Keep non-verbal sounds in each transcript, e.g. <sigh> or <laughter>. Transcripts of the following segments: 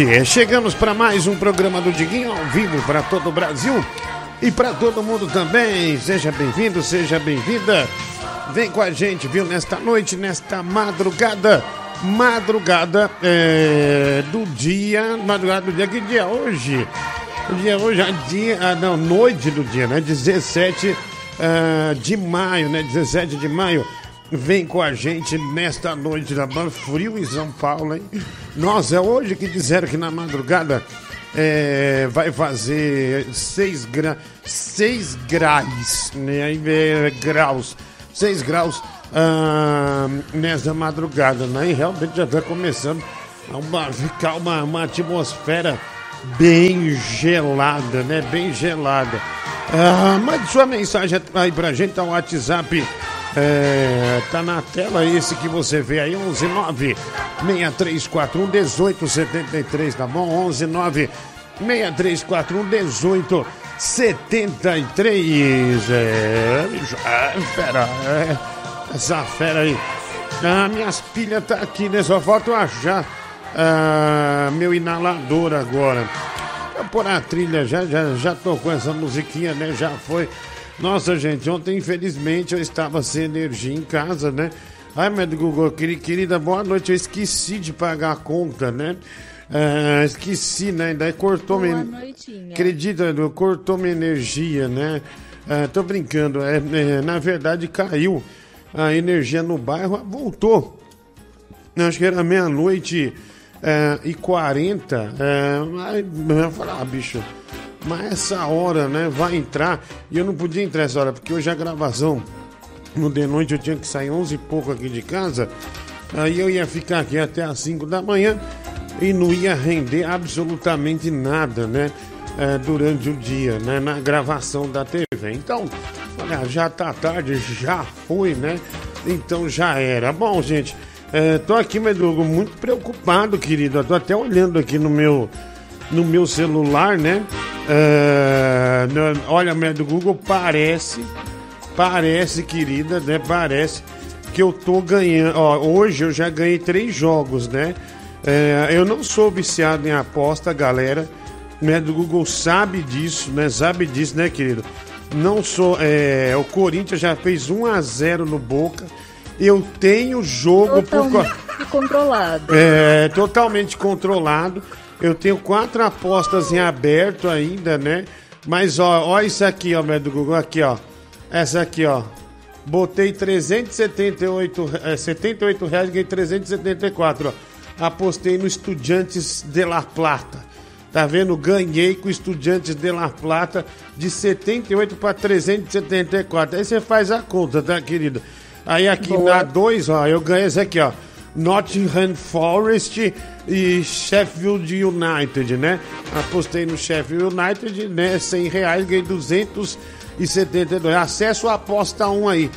Boa noite. Chegamos para mais um programa do Diguinho ao vivo para todo o Brasil e para todo mundo também. Seja bem-vindo, seja bem-vinda. Vem com a gente, viu? Nesta noite, nesta madrugada, madrugada é, do dia, madrugada do dia, que dia é hoje? O dia é hoje, é dia, ah, não, noite do dia, né? 17 ah, de maio, né? 17 de maio. Vem com a gente nesta noite da Ban Frio em São Paulo, hein? Nossa, é hoje que disseram que na madrugada é, vai fazer 6 gra 6 graus, né? Aí, é, graus, 6 graus ah, nessa madrugada, né? E realmente já está começando a ficar uma, uma atmosfera bem gelada, né? Bem gelada. Ah, mande sua mensagem aí pra gente, tá o WhatsApp. É, tá na tela esse que você vê aí, 119 6341 1873, tá bom? 119 6341 1873. É, é fera, é, essa fera aí. Ah, minhas pilhas tá aqui, né? Só falta eu achar ah, meu inalador agora. Vou pôr a trilha, já, já, já tocou essa musiquinha, né? Já foi. Nossa, gente, ontem, infelizmente, eu estava sem energia em casa, né? Ai, meu Google, querida, boa noite. Eu esqueci de pagar a conta, né? Ah, esqueci, né? Daí cortou Boa minha. noitinha. Acredita, Edu, cortou minha energia, né? Ah, tô brincando. É, é, na verdade, caiu a energia no bairro, voltou. Acho que era meia-noite é, e 40. É, aí eu falei, ah, bicho, mas essa hora, né? Vai entrar. E eu não podia entrar essa hora, porque hoje a gravação no de noite eu tinha que sair 11 e pouco aqui de casa. Aí eu ia ficar aqui até as 5 da manhã e não ia render absolutamente nada, né? é, durante o dia, né? Na gravação da TV. Então, olha, já tá tarde, já foi, né? Então já era. Bom, gente, é, tô aqui, Medugo, muito preocupado, querido. Eu tô até olhando aqui no meu, no meu celular, né? No- olha, do Google parece, parece, querida, né? Parece que eu tô ganhando. Ó, hoje eu já ganhei três jogos, né? É, eu não sou viciado em aposta, galera. Né, do Google sabe disso, né? Sabe disso, né, querido? Não sou. É, o Corinthians já fez 1 a 0 no Boca. Eu tenho jogo por. Totalmente controlado. é, totalmente controlado. Eu tenho quatro apostas em aberto ainda, né? Mas ó, ó isso aqui, ó, do Google, aqui, ó. Essa aqui, ó. Botei 378, é, 78 reais e ganhei 374, ó. Apostei no Estudiantes de La Plata. Tá vendo? Ganhei com Estudiantes de La Plata de 78 para 374. Aí você faz a conta, tá, querido? Aí aqui Boa. na 2, ó, eu ganhei esse aqui, ó. Nottingham Forest e Sheffield United, né? Apostei no Sheffield United, né? 100 reais, ganhei 272. Acesso a aposta 1 aí.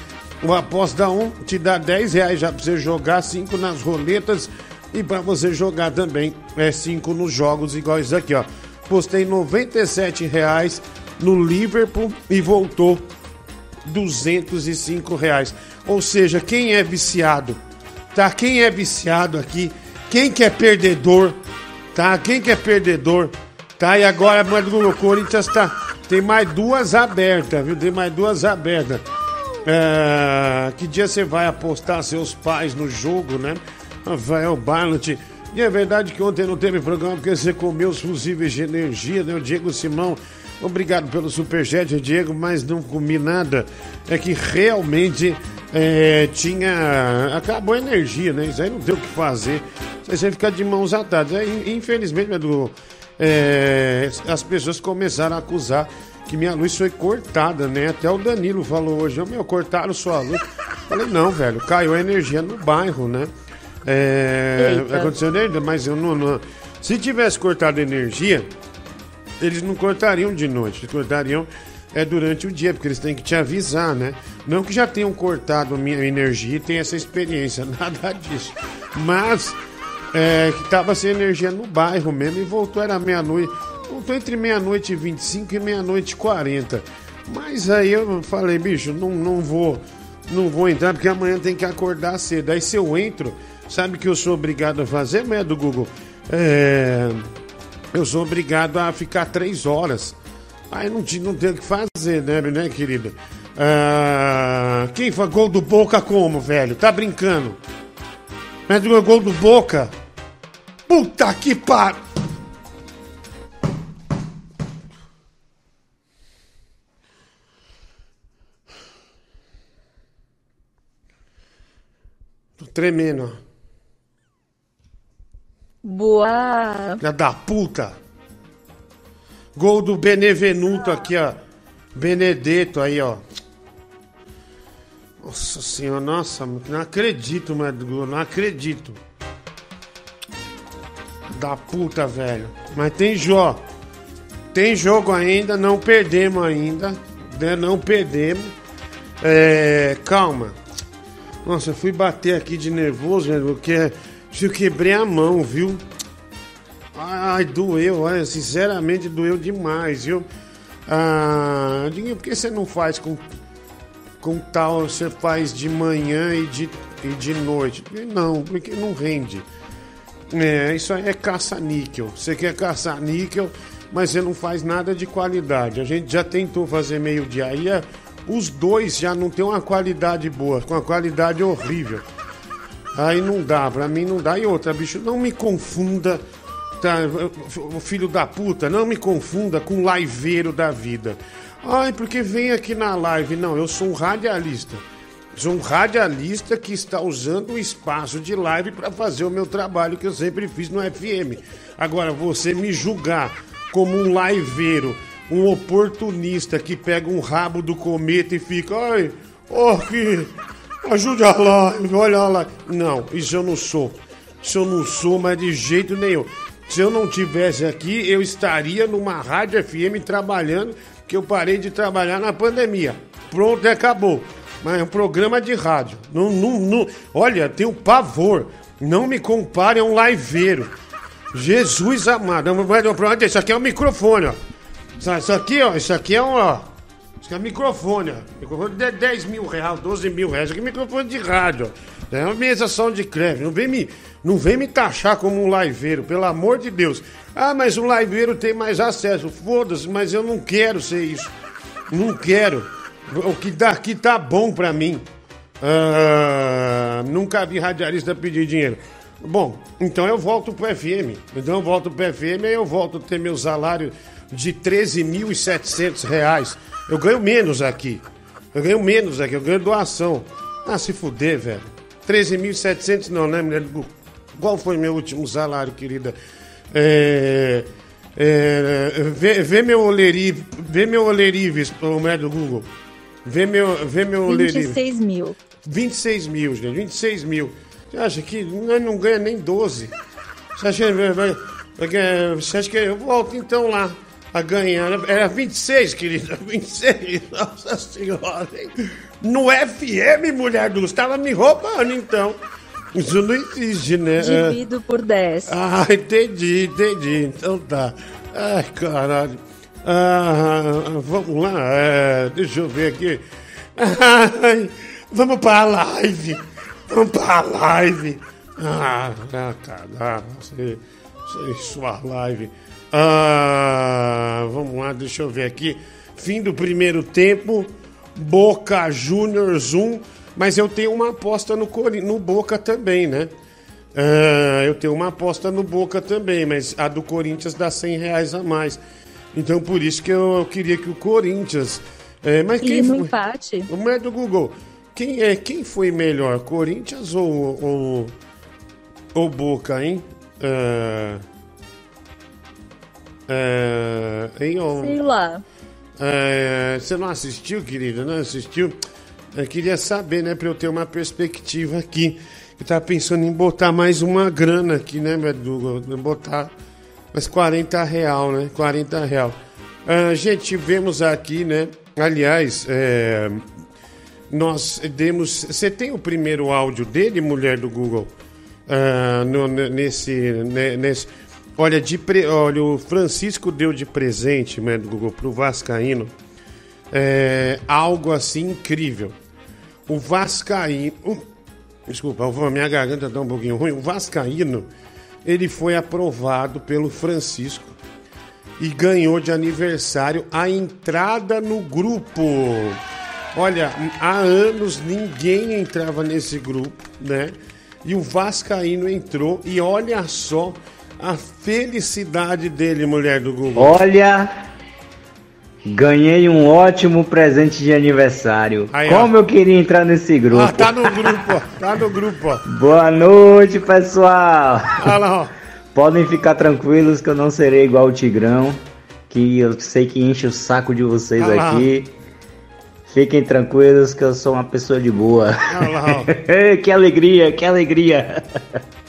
O aposta 1 te dá 10 reais já pra você jogar, 5 nas roletas e pra você jogar também é 5 nos jogos, igual isso aqui, ó. Postei 97 reais no Liverpool e voltou 205 reais. Ou seja, quem é viciado, tá? Quem é viciado aqui, quem que é perdedor, tá? Quem que é perdedor, tá? E agora, o Corinthians tá. Tem mais duas abertas, viu? Tem mais duas abertas. É, que dia você vai apostar seus pais no jogo, né? Rafael Barlet. E é verdade que ontem não teve programa porque você comeu os fusíveis de energia, né? O Diego Simão. Obrigado pelo superchat, Diego, mas não comi nada. É que realmente é, tinha. Acabou a energia, né? Isso aí não tem o que fazer. Isso aí fica de mãos atadas. É, in- infelizmente, Edu, é, as pessoas começaram a acusar que minha luz foi cortada, né? Até o Danilo falou hoje, "Ô, meu, cortaram sua luz. Falei, não, velho, caiu a energia no bairro, né? É, Eita. aconteceu energia, mas eu não, não- Se tivesse cortado a energia, eles não cortariam de noite, eles cortariam é, durante o dia, porque eles têm que te avisar, né? Não que já tenham cortado minha energia e tenha essa experiência, <laughs> nada disso. Mas é, que tava sem energia no bairro mesmo e voltou, era meia-noite. Voltou entre meia-noite e 25 e meia-noite e 40. Mas aí eu falei, bicho, não, não vou. Não vou entrar porque amanhã tem que acordar cedo. Aí se eu entro, sabe que eu sou obrigado a fazer, mulher do Google? é, eu sou obrigado a ficar três horas. Aí não, não tem o que fazer, né, né, querida? Ah, quem foi gol do Boca como, velho? Tá brincando? Mas gol do Boca? Puta que par... Tô tremendo, ó. Boa. Filha da puta. Gol do Benevenuto aqui, ó. Benedetto aí, ó. Nossa senhora, nossa, não acredito, mano. Não acredito. Da puta, velho. Mas tem jogo. Tem jogo ainda, não perdemos ainda. Né? Não perdemos. É, calma. Nossa, eu fui bater aqui de nervoso, velho, porque eu quebrei a mão, viu? Ai, doeu, olha, sinceramente doeu demais, viu? Ah, por que você não faz com, com tal, você faz de manhã e de, e de noite? Não, porque não rende. É, isso aí é caça-níquel. Você quer caçar níquel, mas você não faz nada de qualidade. A gente já tentou fazer meio-dia. Aí é, os dois já não tem uma qualidade boa, com uma qualidade horrível. Aí não dá, pra mim não dá. E outra, bicho, não me confunda, tá? Filho da puta, não me confunda com liveiro da vida. Ai, porque vem aqui na live. Não, eu sou um radialista. Sou um radialista que está usando o espaço de live para fazer o meu trabalho que eu sempre fiz no FM. Agora, você me julgar como um liveiro, um oportunista que pega um rabo do cometa e fica, ai, oh, que Ajude live, olha live. Não, isso eu não sou. Isso eu não sou, mas de jeito nenhum. Se eu não tivesse aqui, eu estaria numa rádio FM trabalhando, que eu parei de trabalhar na pandemia. Pronto, acabou. Mas é um programa de rádio. Não, não, não. Olha, tenho pavor. Não me compare a um liveiro. Jesus amado. Isso aqui é um microfone, ó. Isso aqui, ó. Isso aqui é um, ó. Isso aqui é microfone, ó. Microfone de 10 mil reais, 12 mil reais. Isso aqui é microfone de rádio, ó. É uma mesa de crédito. Não vem me, não vem me taxar como um liveiro, pelo amor de Deus. Ah, mas o liveiro tem mais acesso. Foda-se, mas eu não quero ser isso. Não quero. O que daqui tá bom pra mim. Ah, nunca vi radialista pedir dinheiro. Bom, então eu volto pro FM. Então eu volto pro FM e eu volto a ter meu salário de 13.700 reais. Eu ganho menos aqui. Eu ganho menos aqui, eu ganho doação. Ah, se fuder, velho. 13.700 não, né, mulher? Qual foi meu último salário, querida? É, é, vê, vê meu olerive, vê meu olerives, o mulher do Google. Vê meu, vê meu olerive. 26 mil. 26 mil, gente, 26 mil. Você acha que não, não ganha nem 12? Você acha, você acha que eu volto então lá? A ganhar. Era 26, querida, 26. <laughs> Nossa Senhora, hein? No FM, mulher do estava me roubando, então. Isso não existe, né? Divido por 10. Ah, <laughs> entendi, entendi. Então tá. Ai, caralho. Ah, vamos lá, é, deixa eu ver aqui. Ai, vamos pra live. Vamos pra live. Ah, caralho, você, você, sua live. Ah, vamos lá, deixa eu ver aqui. Fim do primeiro tempo, Boca Juniors 1, mas eu tenho uma aposta no, no Boca também, né? Ah, eu tenho uma aposta no Boca também, mas a do Corinthians dá 100 reais a mais. Então por isso que eu, eu queria que o Corinthians. É, mas quem e no foi? empate? O mulher do Google. Quem, é, quem foi melhor, Corinthians ou, ou, ou Boca, hein? Ah, é, hein, Sei lá. É, você não assistiu, querida? Não assistiu? Eu queria saber, né, pra eu ter uma perspectiva aqui. Eu tava pensando em botar mais uma grana aqui, né, Meduga? Botar mais 40 real, né? 40 real. Uh, gente, vemos aqui, né? Aliás, é, nós demos. Você tem o primeiro áudio dele, mulher do Google? Uh, no, nesse, nesse Olha, de pre... Olha, o Francisco deu de presente, né, do Google, pro Vascaíno é, algo assim incrível. O Vascaíno. Desculpa, minha garganta tá um pouquinho ruim. O Vascaíno ele foi aprovado pelo Francisco e ganhou de aniversário a entrada no grupo. Olha, há anos ninguém entrava nesse grupo, né? E o Vascaíno entrou e olha só a felicidade dele, mulher do Google. Olha, ganhei um ótimo presente de aniversário. Aí, Como ó. eu queria entrar nesse grupo. Ah, tá no grupo, ó. Tá no grupo, ó. <laughs> Boa noite, pessoal. Olha lá, ó. Podem ficar tranquilos que eu não serei igual o Tigrão, que eu sei que enche o saco de vocês lá. aqui. Fiquem tranquilos que eu sou uma pessoa de boa. Olha lá, ó. <laughs> que alegria, que alegria.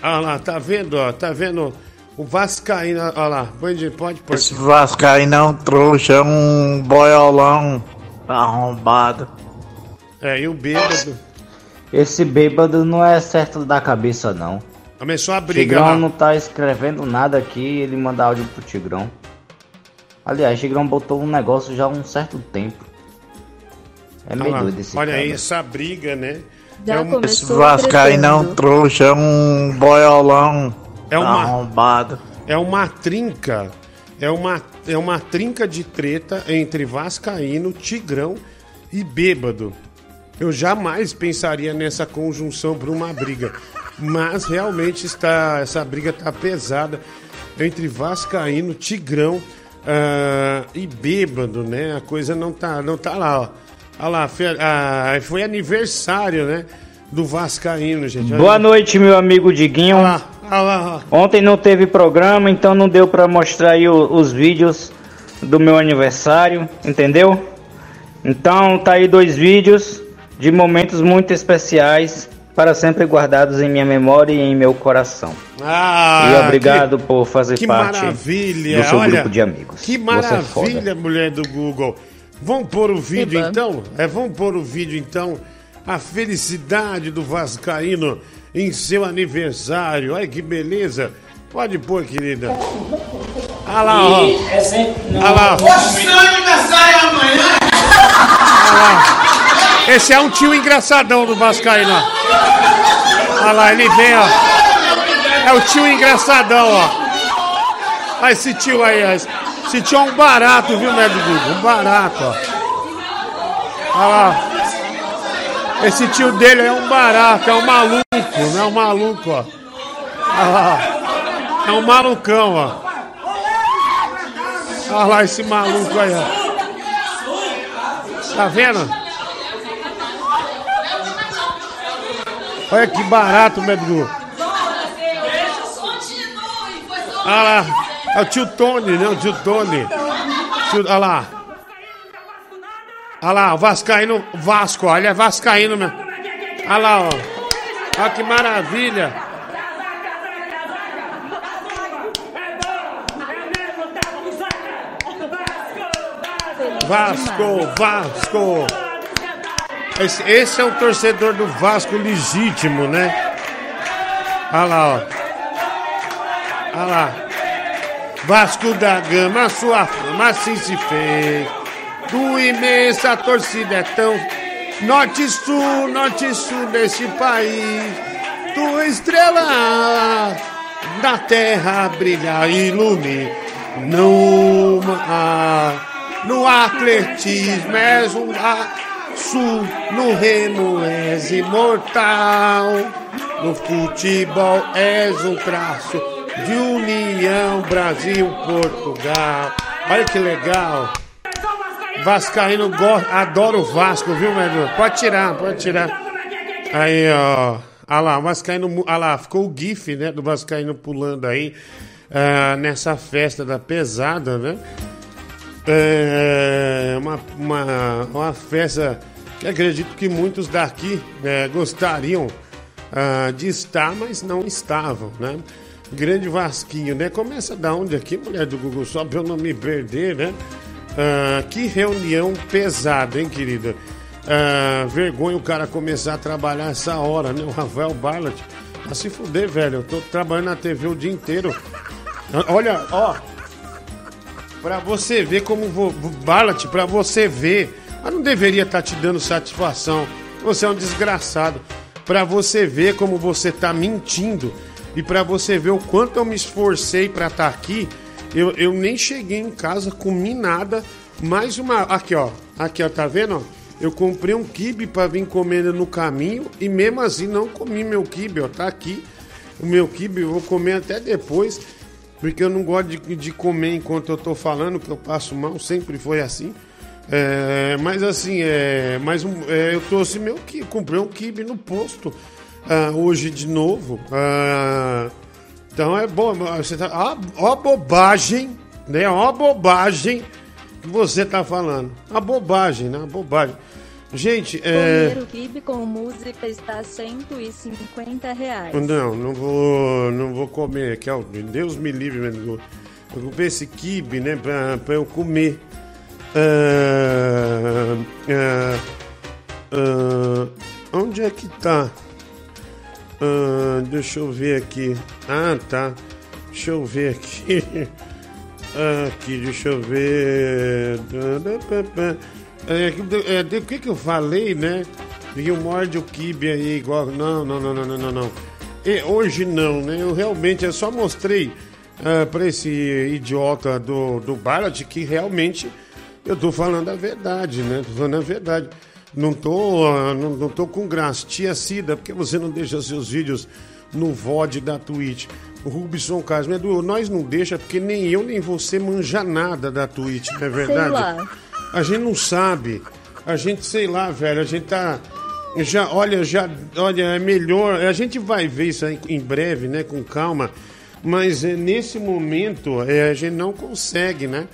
Olha lá, tá vendo, ó? Tá vendo o Vascaíno, olha lá. Pode, pode pôr. Esse Vascaíno é um trouxa, é um boiolão arrombado. É, e o bêbado. Esse bêbado não é certo da cabeça, não. Começou a briga Tigrão lá. não tá escrevendo nada aqui, ele manda áudio pro Tigrão. Aliás, Tigrão botou um negócio já há um certo tempo. É Olha meio lá. doido esse Olha cara. aí essa briga, né? Já é, um- Esse Vascaíno é um trouxa, é um boiolão É uma- arrombado. é uma trinca. É uma, é uma trinca de treta entre Vascaíno, Tigrão e Bêbado. Eu jamais pensaria nessa conjunção para uma briga. Mas realmente está essa briga está pesada entre Vascaíno, Tigrão ah, e Bêbado, né? A coisa não tá, não tá lá, ó. Olha lá, fe- ah, foi aniversário, né? Do Vascaíno, gente. Olha Boa noite, meu amigo Diguinho. Olha lá, olha lá. Ontem não teve programa, então não deu pra mostrar aí o- os vídeos do meu aniversário, entendeu? Então tá aí dois vídeos de momentos muito especiais para sempre guardados em minha memória e em meu coração. Ah, e obrigado por fazer que parte maravilha, do seu olha, grupo de amigos. Que é maravilha, mulher do Google. Vamos pôr o vídeo Eba. então? É, vamos pôr o vídeo então. A felicidade do Vascaíno em seu aniversário. Olha que beleza. Pode pôr, querida. Olha lá, ó. Olha lá. Seu aniversário é amanhã? Esse é um tio engraçadão do Vascaíno. ó. Olha lá, ele vem, ó. É o tio engraçadão, ó. Olha esse tio aí, ó. Esse tio é um barato, viu, né, Google? Um barato, ó. Olha lá. Esse tio dele é um barato, é um maluco, não é um maluco, ó. Olha lá. É um malucão, ó. Olha lá esse maluco aí, ó. Tá vendo? Olha que barato, Medgu. Olha lá. É o tio Tony, né? O tio Tony. Tio- olha lá. Olha lá, o Vascaíno. Vasco, olha, Vascaíno mesmo. Olha lá, ó. Olha que maravilha. Vasco, Vasco. Esse, esse é o torcedor do Vasco legítimo, né? Olha lá, ó. Olha lá. Vasco da Gama, sua fama assim se fez. Do imensa torcida é tão norte sul, norte sul desse país. Tua estrela da terra brilha ilumina. No, mar, no atletismo és um laço, no remo és imortal. No futebol és um traço de união Brasil-Portugal. Olha que legal. Vascaíno go- adora o Vasco, viu, Medro? Pode tirar, pode tirar. Aí, ó. Olha lá, o Vascaíno. Olha lá, ficou o GIF, né? Do Vascaíno pulando aí. ah, nessa festa da pesada, né? É uma, uma, uma festa que acredito que muitos daqui né, gostariam ah, de estar, mas não estavam, né? Grande Vasquinho, né? Começa da onde aqui, mulher do Google, só pra eu não me perder, né? Ah, que reunião pesada, hein, querida? Ah, vergonha o cara começar a trabalhar essa hora, né? O Rafael Barlat. A se fuder, velho. Eu tô trabalhando na TV o dia inteiro. Olha, ó. Pra você ver como vou. Barlat, pra você ver. Mas não deveria estar te dando satisfação. Você é um desgraçado. Pra você ver como você tá mentindo. E pra você ver o quanto eu me esforcei pra estar aqui, eu, eu nem cheguei em casa, comi nada. Mais uma. Aqui, ó. Aqui, ó, tá vendo? ó? Eu comprei um kibe pra vir comendo no caminho e mesmo assim não comi meu kibe, ó. Tá aqui o meu kibe, eu vou comer até depois, porque eu não gosto de, de comer enquanto eu tô falando, que eu passo mal, sempre foi assim. É, mas assim, é, mas é, eu trouxe meu kibe, comprei um kibe no posto ah, hoje de novo. Ah, então é bom, você tá, ó, ó bobagem, né? Ó bobagem que você tá falando. A bobagem, né? A bobagem. Gente, é. Comer o kibe com música está 150 reais. Não, não vou, não vou comer, que o Deus me livre, meu. Eu comprei esse kibe, né, pra, pra eu comer. Ah, ah, ah, onde é que tá? Ah, deixa eu ver aqui. Ah, tá. Deixa eu ver aqui. <laughs> Aqui, deixa eu ver. É, é, do que que eu falei, né? E o morde o kibe aí igual. Não, não, não, não, não, não, não. E hoje não, né? Eu realmente eu só mostrei ah, pra esse idiota do, do Barat que realmente eu tô falando a verdade, né? Tô falando a verdade. Não tô, ah, não, não tô com graça. Tia Cida, por que você não deixa seus vídeos no VOD da Twitch? O Rubson Carlos, Edu, nós não deixa porque nem eu nem você manja nada da Twitch, não é <laughs> verdade? lá. A gente não sabe. A gente, sei lá, velho, a gente tá. Já, olha, já, olha, é melhor. A gente vai ver isso aí em breve, né? Com calma. Mas é, nesse momento é, a gente não consegue, né?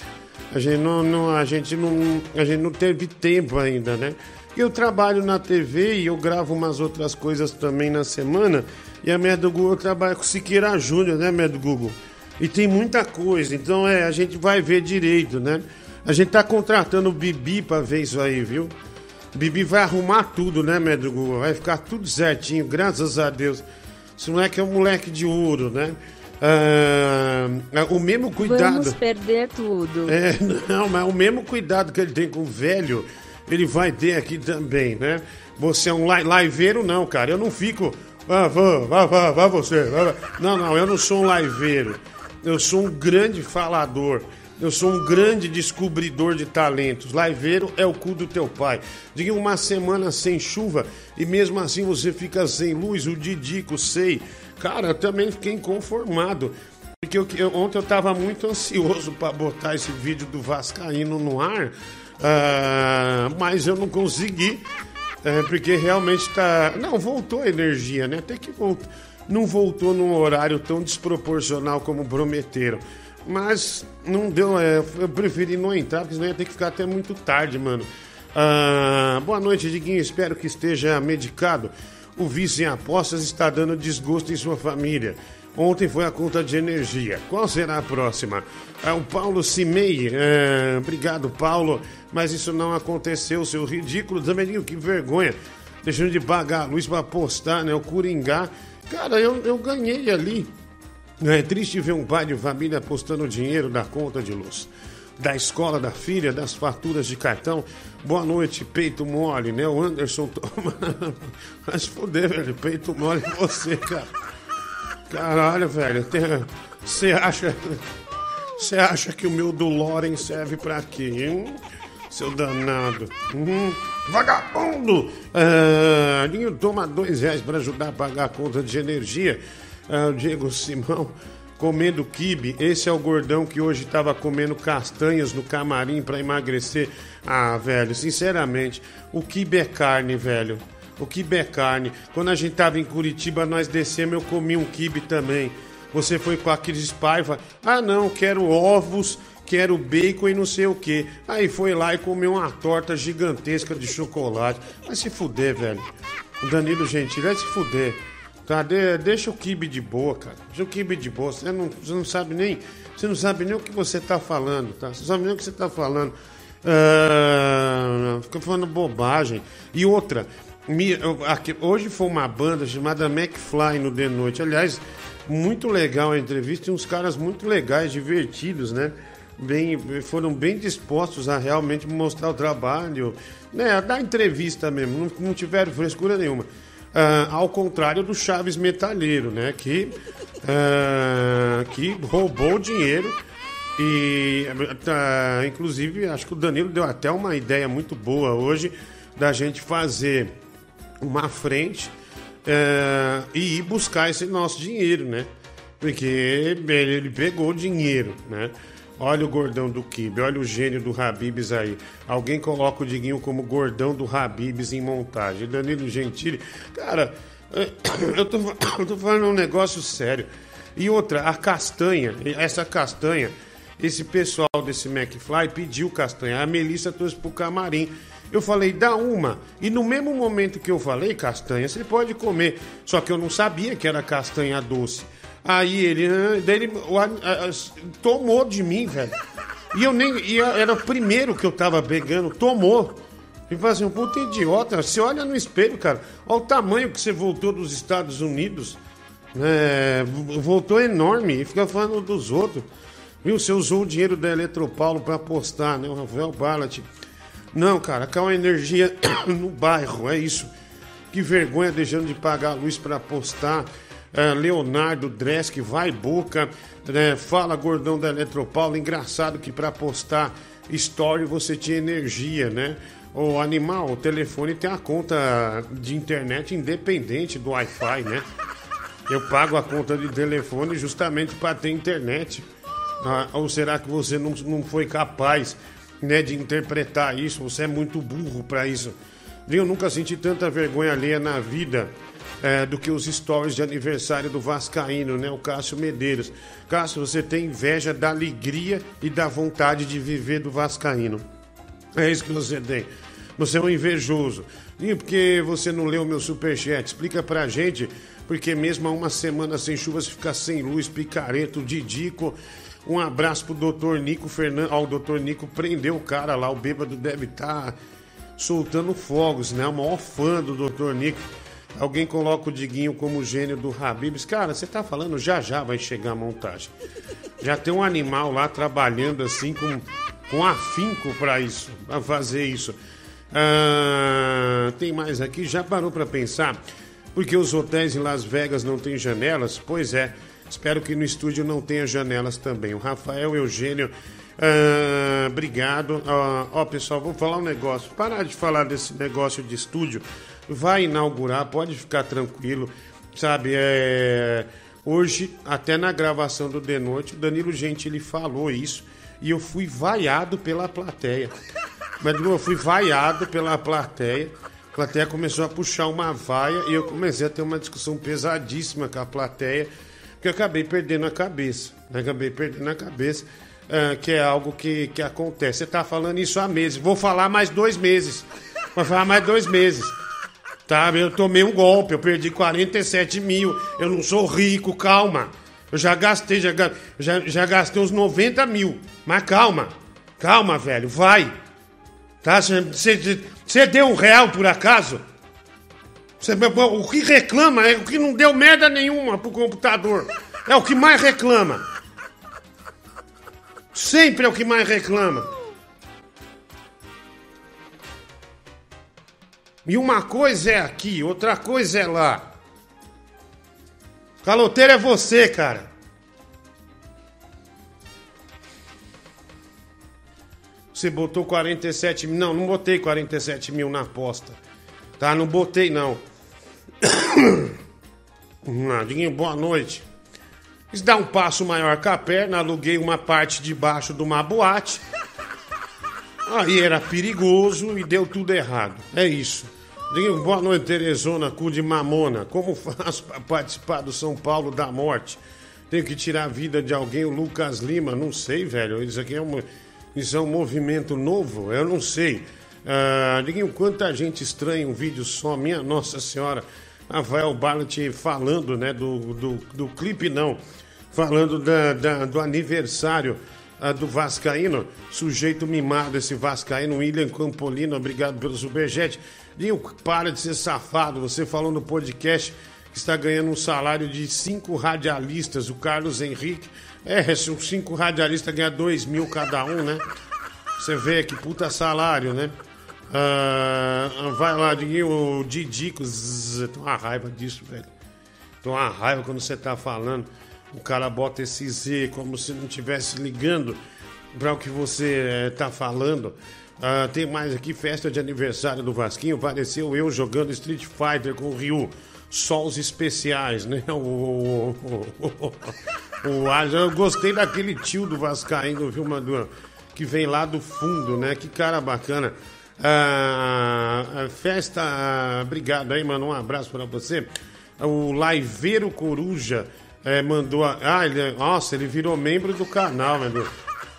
A gente não, não- a gente não, a gente não teve tempo ainda, né? Eu trabalho na TV e eu gravo umas outras coisas também na semana. E a Merda do Google trabalha com Siqueira Júnior, né, Merda do Google? E tem muita coisa, então é, a gente vai ver direito, né? A gente tá contratando o Bibi pra ver isso aí, viu? Bibi vai arrumar tudo, né, Merda do Google? Vai ficar tudo certinho, graças a Deus. Esse moleque é um moleque de ouro, né? Ah, o mesmo cuidado. Vamos perder tudo. É, <laughs> não, mas o mesmo cuidado que ele tem com o velho, ele vai ter aqui também, né? Você é um li liveiro, não, cara. Eu não fico. Ah, vá, vá, vá, vá você. vá, vá. Não, não, eu não sou um liveiro. Eu sou um grande falador. Eu sou um grande descobridor de talentos. Liveiro é o cu do teu pai. Diga uma semana sem chuva e mesmo assim você fica sem luz. O Didico, sei. Cara, eu também fiquei inconformado. Porque eu, eu- ontem eu tava muito ansioso para botar esse vídeo do Vascaíno no ar, ah, mas eu não consegui, é, porque realmente tá. Não, voltou a energia, né? Até que. Não voltou num horário tão desproporcional como prometeram. Mas não deu. é, eu preferi não entrar, porque senão ia ter que ficar até muito tarde, mano. Ah, boa noite, Diguinho. Espero que esteja medicado. O vício em apostas está dando desgosto em sua família. Ontem foi a conta de energia. Qual será a próxima? É o Paulo Cimei. É, obrigado, Paulo. Mas isso não aconteceu, seu ridículo. Também que vergonha. Deixando de pagar a luz para apostar, né? O Coringá. Cara, eu, eu ganhei ali. É triste ver um pai de família apostando dinheiro da conta de luz. Da escola da filha, das faturas de cartão. Boa noite, peito mole, né? O Anderson <laughs> toma. Mas foder, velho, peito mole é você, cara. Caralho, velho. Você acha. Você acha que o meu do Loren serve pra quê, hein? Seu danado. Uhum. Vagabundo! Ah, Dinho toma dois reais pra ajudar a pagar a conta de energia. Ah, Diego Simão comendo quibe. Esse é o gordão que hoje tava comendo castanhas no camarim pra emagrecer. Ah, velho, sinceramente, o quibe é carne, velho. O quibe é carne. Quando a gente tava em Curitiba, nós descemos, eu comi um quibe também. Você foi com aqueles paiva. Ah, não, quero ovos, quero bacon e não sei o que. Aí foi lá e comeu uma torta gigantesca de chocolate. Vai se fuder, velho. O Danilo Gentili vai se fuder. Tá, de- deixa o kibe de boa, cara. Deixa o kibe de boa. Você não, você não sabe nem. Você não sabe nem o que você tá falando, tá? Você não sabe nem o que você tá falando. Ah, fica falando bobagem. E outra, me- aqui- hoje foi uma banda chamada McFly no The Noite. Aliás, muito legal a entrevista e uns caras muito legais, divertidos, né? Bem, foram bem dispostos a realmente mostrar o trabalho, né? A dar entrevista mesmo, não, não tiveram frescura nenhuma. Ah, ao contrário do Chaves Metalheiro, né? Que ah, que roubou o dinheiro e, tá, inclusive, acho que o Danilo deu até uma ideia muito boa hoje da gente fazer uma frente eh, e ir buscar esse nosso dinheiro, né? Porque ele, ele pegou o dinheiro, né? Olha o gordão do Kibe, olha o gênio do Habibs aí. Alguém coloca o Diguinho como gordão do Habibs em montagem. Danilo Gentili. Cara, <coughs> eu tô, <coughs> eu tô falando um negócio sério. E outra, a castanha, essa castanha, esse pessoal desse McFly pediu castanha. A Melissa trouxe pro camarim. Eu falei, dá uma. E no mesmo momento que eu falei castanha, você pode comer. Só que eu não sabia que era castanha doce. Aí ele, ah, daí ele tomou de mim, velho. E eu nem. E era o primeiro que eu tava pegando, tomou. E falou assim, puta idiota, você olha no espelho, cara. Olha o tamanho que você voltou dos Estados Unidos. É, voltou enorme e fica falando dos outros. Viu? Você usou o dinheiro da Eletropaulo pra apostar, né? O Rafael Ballat. Não, cara, calma a energia <coughs> no bairro, é isso. Que vergonha deixando de pagar a luz pra apostar. É, Leonardo Dresk, vai boca. né? Fala, gordão da Eletropaulo. Engraçado que pra postar story você tinha energia, né? O animal, o telefone tem a conta de internet independente do Wi-Fi, né? Eu pago a conta de telefone justamente para ter internet. Ah, ou será que você não, não foi capaz né, de interpretar isso? Você é muito burro para isso. Eu nunca senti tanta vergonha alheia na vida eh, do que os stories de aniversário do Vascaíno, né? O Cássio Medeiros. Cássio, você tem inveja da alegria e da vontade de viver do Vascaíno. É isso que você tem. Você é um invejoso. E por que você não leu meu superchat? Explica pra gente, porque mesmo há uma semana sem chuvas fica sem luz, picareto, Didico. Um abraço pro doutor Nico Fernandes. Ó, o doutor Nico prendeu o cara lá, o bêbado deve estar soltando fogos, né? O maior fã do doutor Nico. Alguém coloca o Diguinho como gênio do Habibs. Cara, você tá falando, já já vai chegar a montagem. Já tem um animal lá trabalhando assim com, com afinco para isso, para fazer isso. Ah, tem mais aqui, já parou para pensar? Porque os hotéis em Las Vegas não têm janelas? Pois é, espero que no estúdio não tenha janelas também. O Rafael Eugênio, ah, obrigado. Ah, Ó, pessoal, vou falar um negócio. Parar de falar desse negócio de estúdio. Vai inaugurar, pode ficar tranquilo. Sabe, é. Hoje, até na gravação do De Noite, o Danilo Gentili falou isso e eu fui vaiado pela plateia. Mas eu fui vaiado pela plateia. A plateia começou a puxar uma vaia e eu comecei a ter uma discussão pesadíssima com a plateia, que eu acabei perdendo a cabeça. né? Acabei perdendo a cabeça, ah, que é algo que, que acontece. Você está falando isso há meses. Vou falar mais dois meses. Vou falar mais dois meses. Tá, eu tomei um golpe, eu perdi 47 mil. Eu não sou rico, calma. Eu já gastei, já, já, já gastei uns 90 mil. Mas calma, calma, velho, vai. Tá? Você deu um real por acaso? O que reclama é o que não deu merda nenhuma pro computador. É o que mais reclama. Sempre é o que mais reclama. E uma coisa é aqui, outra coisa é lá. Caloteiro é você, cara. Você botou 47 mil. Não, não botei 47 mil na aposta. Tá? Não botei, não. <coughs> Nadinho, boa noite. Quis dar um passo maior com a perna, aluguei uma parte de baixo de uma boate. Aí era perigoso e deu tudo errado. É isso. Dinho, boa noite, Teresona, cu de mamona. Como <laughs> faço para participar do São Paulo da Morte? Tenho que tirar a vida de alguém, o Lucas Lima. Não sei, velho. Isso aqui é um, isso é um movimento novo? Eu não sei. Ah, Diguinho, quanta gente estranha um vídeo só. Minha Nossa Senhora. Rafael Ballant falando, né, do, do, do clipe, não. Falando da, da- do aniversário ah, do Vascaíno. Sujeito mimado, esse Vascaíno. William Campolino, obrigado pelo superjet. Dinho, para de ser safado. Você falou no podcast que está ganhando um salário de cinco radialistas. O Carlos Henrique. É, se os cinco radialistas ganhar dois mil cada um, né? Você vê que puta salário, né? Ah, vai lá, o Didico. zzz, Tem uma raiva disso, velho. Tô uma raiva quando você tá falando. O cara bota esse Z como se não estivesse ligando para o que você eh, tá falando. Ah, tem mais aqui, festa de aniversário do Vasquinho. Apareceu eu jogando Street Fighter com o Ryu. Só os especiais, né? O, o, o, o, o. Eu gostei daquele tio do Vascaíno, viu, Madu? Que vem lá do fundo, né? Que cara bacana. Ah, festa, ah, obrigado aí, mano. Um abraço para você. O Laiveiro Coruja eh, mandou. A, ah, ele, nossa, ele virou membro do canal, meu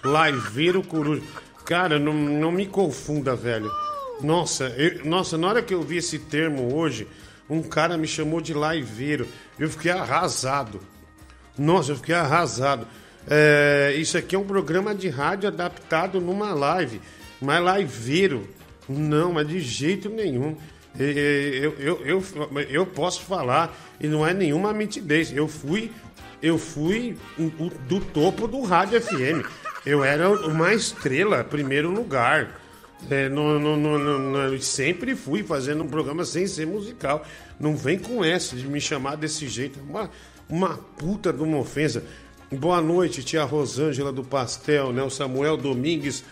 Laiveiro Coruja. Cara, não, não me confunda, velho. Nossa, eu- nossa, na hora que eu vi esse termo hoje, um cara me chamou de laiveiro. Eu fiquei arrasado. Nossa, eu fiquei arrasado. É, isso aqui é um programa de rádio adaptado numa live. Mas liveiro, não, mas de jeito nenhum. Eu, eu, eu, eu posso falar, e não é nenhuma mitidez. Eu fui, eu fui do topo do rádio FM. Eu era uma estrela, primeiro lugar. É, no- no- no- sempre fui fazendo um programa sem ser musical. Não vem com essa de me chamar desse jeito. É Uma, uma puta de uma ofensa. Boa noite, tia Rosângela do Pastel, né? O Samuel Domingues.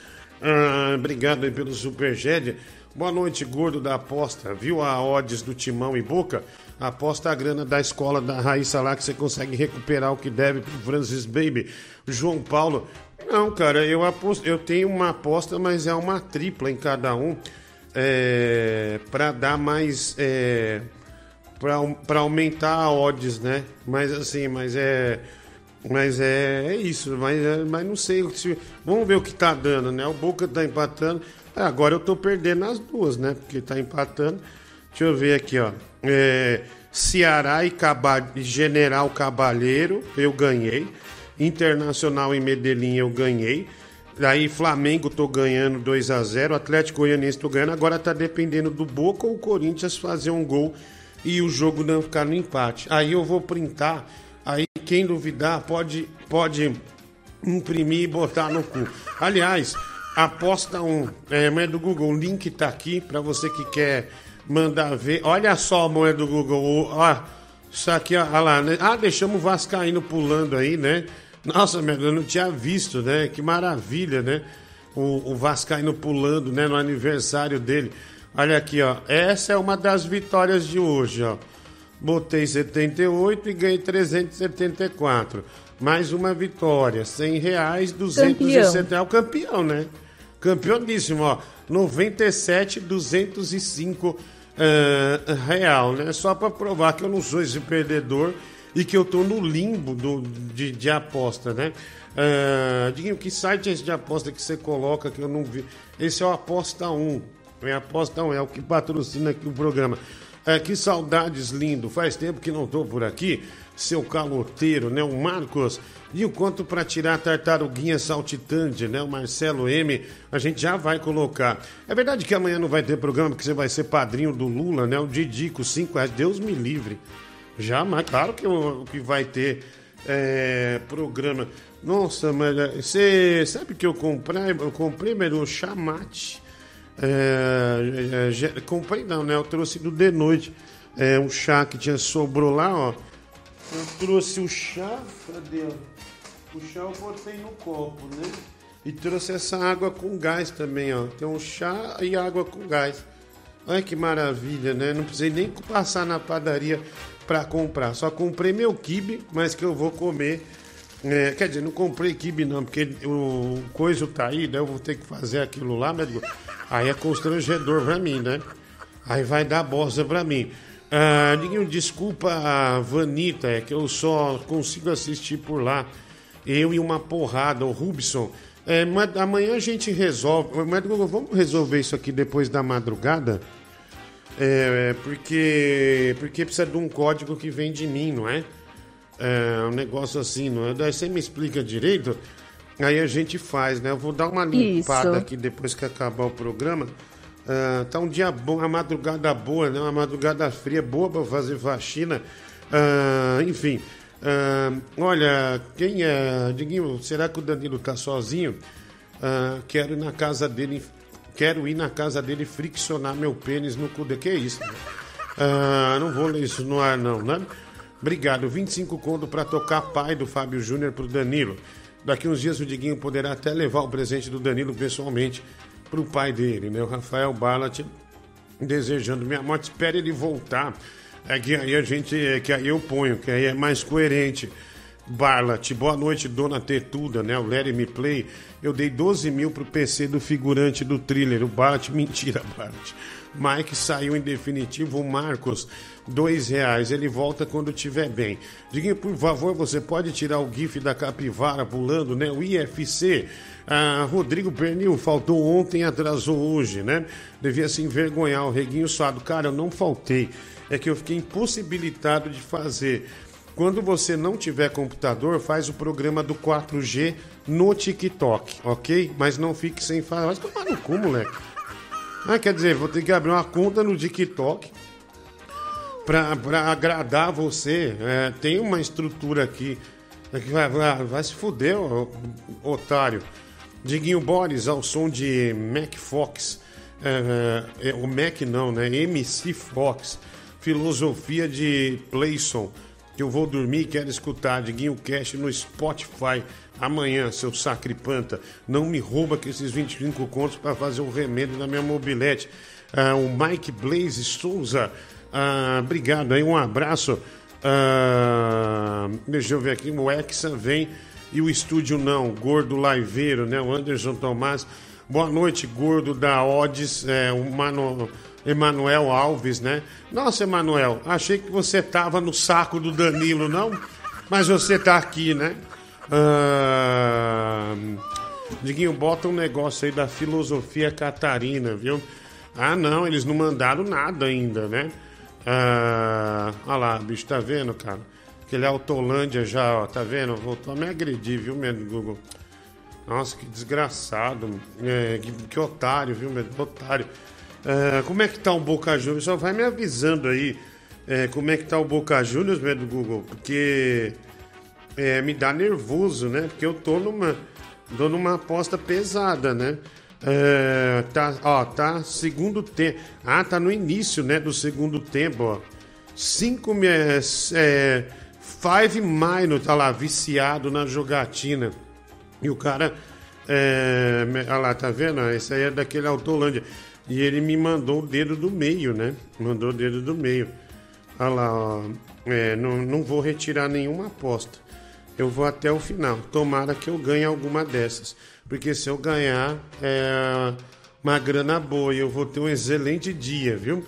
Ah, obrigado aí pelo Supergédia. Boa noite, gordo da aposta. Viu a odds do Timão e Boca? Aposta a grana da escola da Raíssa lá que você consegue recuperar o que deve pro Francis Baby. João Paulo. Não, cara, eu aposto, eu tenho uma aposta, mas é uma tripla em cada um. É, para dar mais. É, para aumentar a odds, né? Mas assim, mas é. Mas é, é isso, mas, é- mas não sei. Se, vamos ver o que tá dando, né? O Boca tá empatando. Ah, Agora eu tô perdendo as duas, né? Porque tá empatando. Deixa eu ver aqui, ó. É, Ceará e Caba- e General Cabalheiro, eu ganhei. Internacional em Medellín, eu ganhei. Aí Flamengo tô ganhando 2 a 0 Atlético Goianiense tô ganhando. Agora tá dependendo do Boca ou Corinthians fazer um gol e o jogo não ficar no empate. Aí eu vou printar. Aí quem duvidar pode, pode imprimir e botar no cu. Aliás, aposta um. É, do Google, o link tá aqui para você que quer mandar ver. Olha só a moeda do Google. Ó, isso aqui, ó, lá. Né? Ah, deixamos o Vascaíno pulando aí, né? Nossa, meu, eu não tinha visto, né? Que maravilha, né? O, o Vascaíno pulando, né? No aniversário dele. Olha aqui, ó. Essa é uma das vitórias de hoje, ó. Botei 78 e ganhei 374. Mais uma vitória. 100 reais, 270. É o campeão, né? Campeoníssimo, ó. 97, 205 eh, real, né? Só para provar que eu não sou esse perdedor e que eu tô no limbo do, de, de aposta, né? Uh, Diguinho, que site é esse de aposta que você coloca que eu não vi? Esse é o Aposta 1. É Aposta 1, é o que patrocina aqui o programa. É, que saudades, lindo. Faz tempo que não tô por aqui. Seu caloteiro, né? O Marcos. E o quanto para tirar a tartaruguinha saltitante, né? O Marcelo M. A gente já vai colocar. É verdade que amanhã não vai ter programa porque você vai ser padrinho do Lula, né? O Didico, 5 reais. Deus me livre. Jamais, claro que, que vai ter é, programa. Nossa, mas é, você sabe que eu comprei? Eu comprei, mas o chamate. É, é, já- comprei não, né? Eu trouxe do de noite. É, um chá que tinha sobrou lá, ó. Eu trouxe o chá, cadê? O chá eu botei no copo, né? E trouxe essa água com gás também, ó. Tem um chá e água com gás. Olha que maravilha, né? Não precisei nem passar na padaria para comprar. Só comprei meu kibe, mas que eu vou comer. É, quer dizer, não comprei kibe não, porque o coisa tá aí, né? Eu vou ter que fazer aquilo lá, mas aí é constrangedor para mim, né? Aí vai dar bosta para mim. Ah, desculpa Vanita, é que eu só consigo assistir por lá. Eu e uma porrada, o Rubson. É, amanhã a gente resolve. Mas, vamos resolver isso aqui depois da madrugada? É, porque, porque precisa de um código que vem de mim, não é? É um negócio assim, não é? Você me explica direito, aí a gente faz, né? Eu vou dar uma limpada Isso. aqui depois que acabar o programa. Ah, tá um dia bom, uma madrugada boa, né? Uma madrugada fria, boa para fazer faxina. Ah, enfim, ah, olha, quem é. Diguinho, será que o Danilo tá sozinho? Ah, quero ir na casa dele. Quero ir na casa dele friccionar meu pênis no cu dele. Que isso? não vou ler isso no ar, não, né? Obrigado. 25 conto para tocar pai do Fábio Júnior pro Danilo. Daqui uns dias o Diguinho poderá até levar o presente do Danilo pessoalmente pro pai dele, né? O Rafael Ballat desejando minha morte. Espere ele voltar. É que aí a gente, é que aí eu ponho, que aí é mais coerente. Barlat, boa noite, dona Tetuda, né? O Larry Me Play. Eu dei 12 mil pro PC do figurante do thriller. O Barlat, <laughs> mentira, Barlat. Mike saiu em definitivo. Marcos, dois reais. Ele volta quando estiver bem. Diguinho, por favor, você pode tirar o GIF da capivara pulando, né? O IFC. Ah, Rodrigo Pernil, faltou ontem, atrasou hoje, né? Devia se envergonhar. O Reguinho Suado. Cara, eu não faltei. É que eu fiquei impossibilitado de fazer. Quando você não tiver computador, faz o programa do 4G no TikTok, ok? Mas não fique sem falar. Mas tomar no cu, moleque. Ah, quer dizer, vou ter que abrir uma conta no TikTok pra agradar você. É, tem uma estrutura aqui. É que vai, vai, vai se fuder, otário. Diguinho Boris, ao som de Mac Fox. É, é, o Mac não, né? MC Fox. Filosofia de Playson que eu vou dormir e quero escutar Diguinho Cash no Spotify amanhã, seu sacripanta. Não me rouba que esses 25 contos para fazer o remédio na minha mobilete. Ah, o Mike Blaze Souza, ah, obrigado aí, um abraço. Ah, deixa eu ver aqui, o Hexa vem e o estúdio não, Gordo Laiveiro, né? O Anderson Tomás. Boa noite, Gordo da Odds, é, o Mano. Emanuel Alves, né? Nossa, Emanuel, achei que você tava no saco do Danilo, não? Mas você tá aqui, né? Ah... Diguinho, bota um negócio aí da filosofia catarina, viu? Ah, não, eles não mandaram nada ainda, né? Ah, olha lá, bicho, tá vendo, cara? Aquele Autolândia já, ó, tá vendo? Voltou a me agredir, viu, meu Google? Nossa, que desgraçado. É, que, que otário, viu, meu? Otário. É, como é que tá o Boca Juniors? Só vai me avisando aí é, como é que tá o Boca Juniors, do Google, porque é, me dá nervoso, né? Porque eu tô numa, tô numa aposta pesada, né? É, tá, ó, tá segundo tempo. Ah, tá no início, né, do segundo tempo, ó. Cinco, é, é, five minutes, tá lá, viciado na jogatina. E o cara, é, lá, tá vendo? Esse aí é daquele Autolândia. E ele me mandou o dedo do meio, né? Mandou o dedo do meio. Olha lá, ó. É, não, não vou retirar nenhuma aposta. Eu vou até o final. Tomara que eu ganhe alguma dessas. Porque se eu ganhar é uma grana boa e eu vou ter um excelente dia, viu?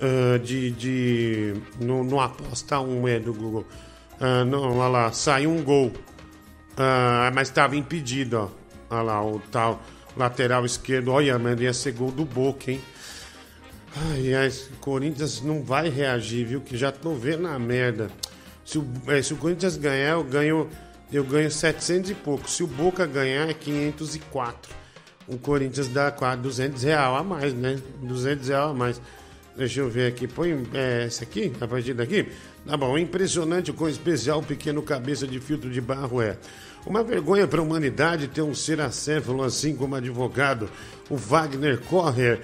Uh, de, de no, no aposta 1 é do Google. Uh, não, olha lá, saiu um gol. Uh, mas estava impedido, ó. Olha lá, o tal lateral esquerdo. Olha, mano, ia ser gol do Boca, hein? Ai, ai, Corinthians não vai reagir, viu? Que já tô vendo a merda. Se o, é, se o Corinthians ganhar, eu ganho, eu ganho 700 e pouco. Se o Boca ganhar, é 504. O Corinthians dá quase 200 real a mais, né? 200 real a mais. Deixa eu ver aqui. Põe é, esse aqui, a partir daqui. Tá bom. Impressionante quão especial pequeno cabeça de filtro de barro é. Uma vergonha para a humanidade ter um ser acéfalo assim como advogado, o Wagner Correr.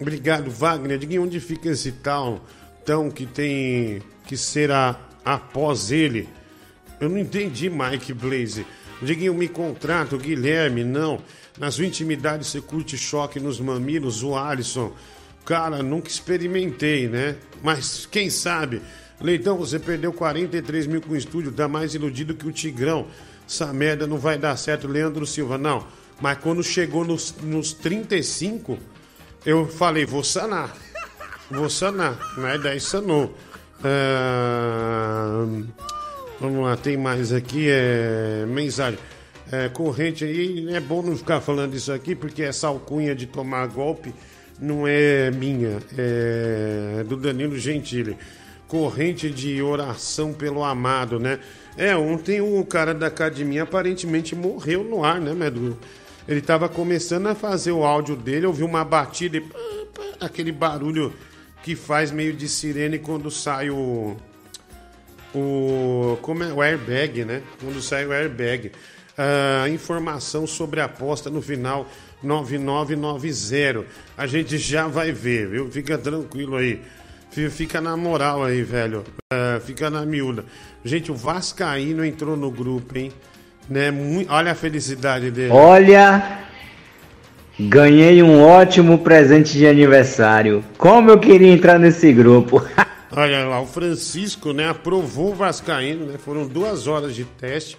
Obrigado, Wagner. Diga onde fica esse tal tão que tem que ser a, após ele. Eu não entendi, Mike Blaze. Diguinho, me contrato, Guilherme, não. Na sua intimidade você curte choque nos mamilos, o Alisson. Cara, nunca experimentei, né? Mas quem sabe? Leitão, você perdeu 43 mil com o estúdio, tá mais iludido que o Tigrão essa merda não vai dar certo, Leandro Silva. Não. Mas quando chegou nos, nos 35, eu falei, vou sanar. Vou sanar. Mas daí sanou. Ah, vamos lá, tem mais aqui, é, mensagem. É, corrente aí, é bom não ficar falando isso aqui, porque essa alcunha de tomar golpe não é minha, é do Danilo Gentili. Corrente de oração pelo amado, né? É, ontem o cara da academia aparentemente morreu no ar, né, Medu? Ele tava começando a fazer o áudio dele, ouviu uma batida e aquele barulho que faz meio de sirene quando sai o. O. Como é? O airbag, né? Quando sai o airbag. Uh, informação sobre a aposta no final 9990. A gente já vai ver, viu? Fica tranquilo aí. Fi- Fica na moral aí, velho. É, fica na miúda. Gente, o Vascaíno entrou no grupo, hein? Né? Mui- Olha a felicidade dele. Olha, ganhei um ótimo presente de aniversário. Como eu queria entrar nesse grupo. <laughs> Olha lá, o Francisco, né, aprovou o Vascaíno, né? Foram duas horas de teste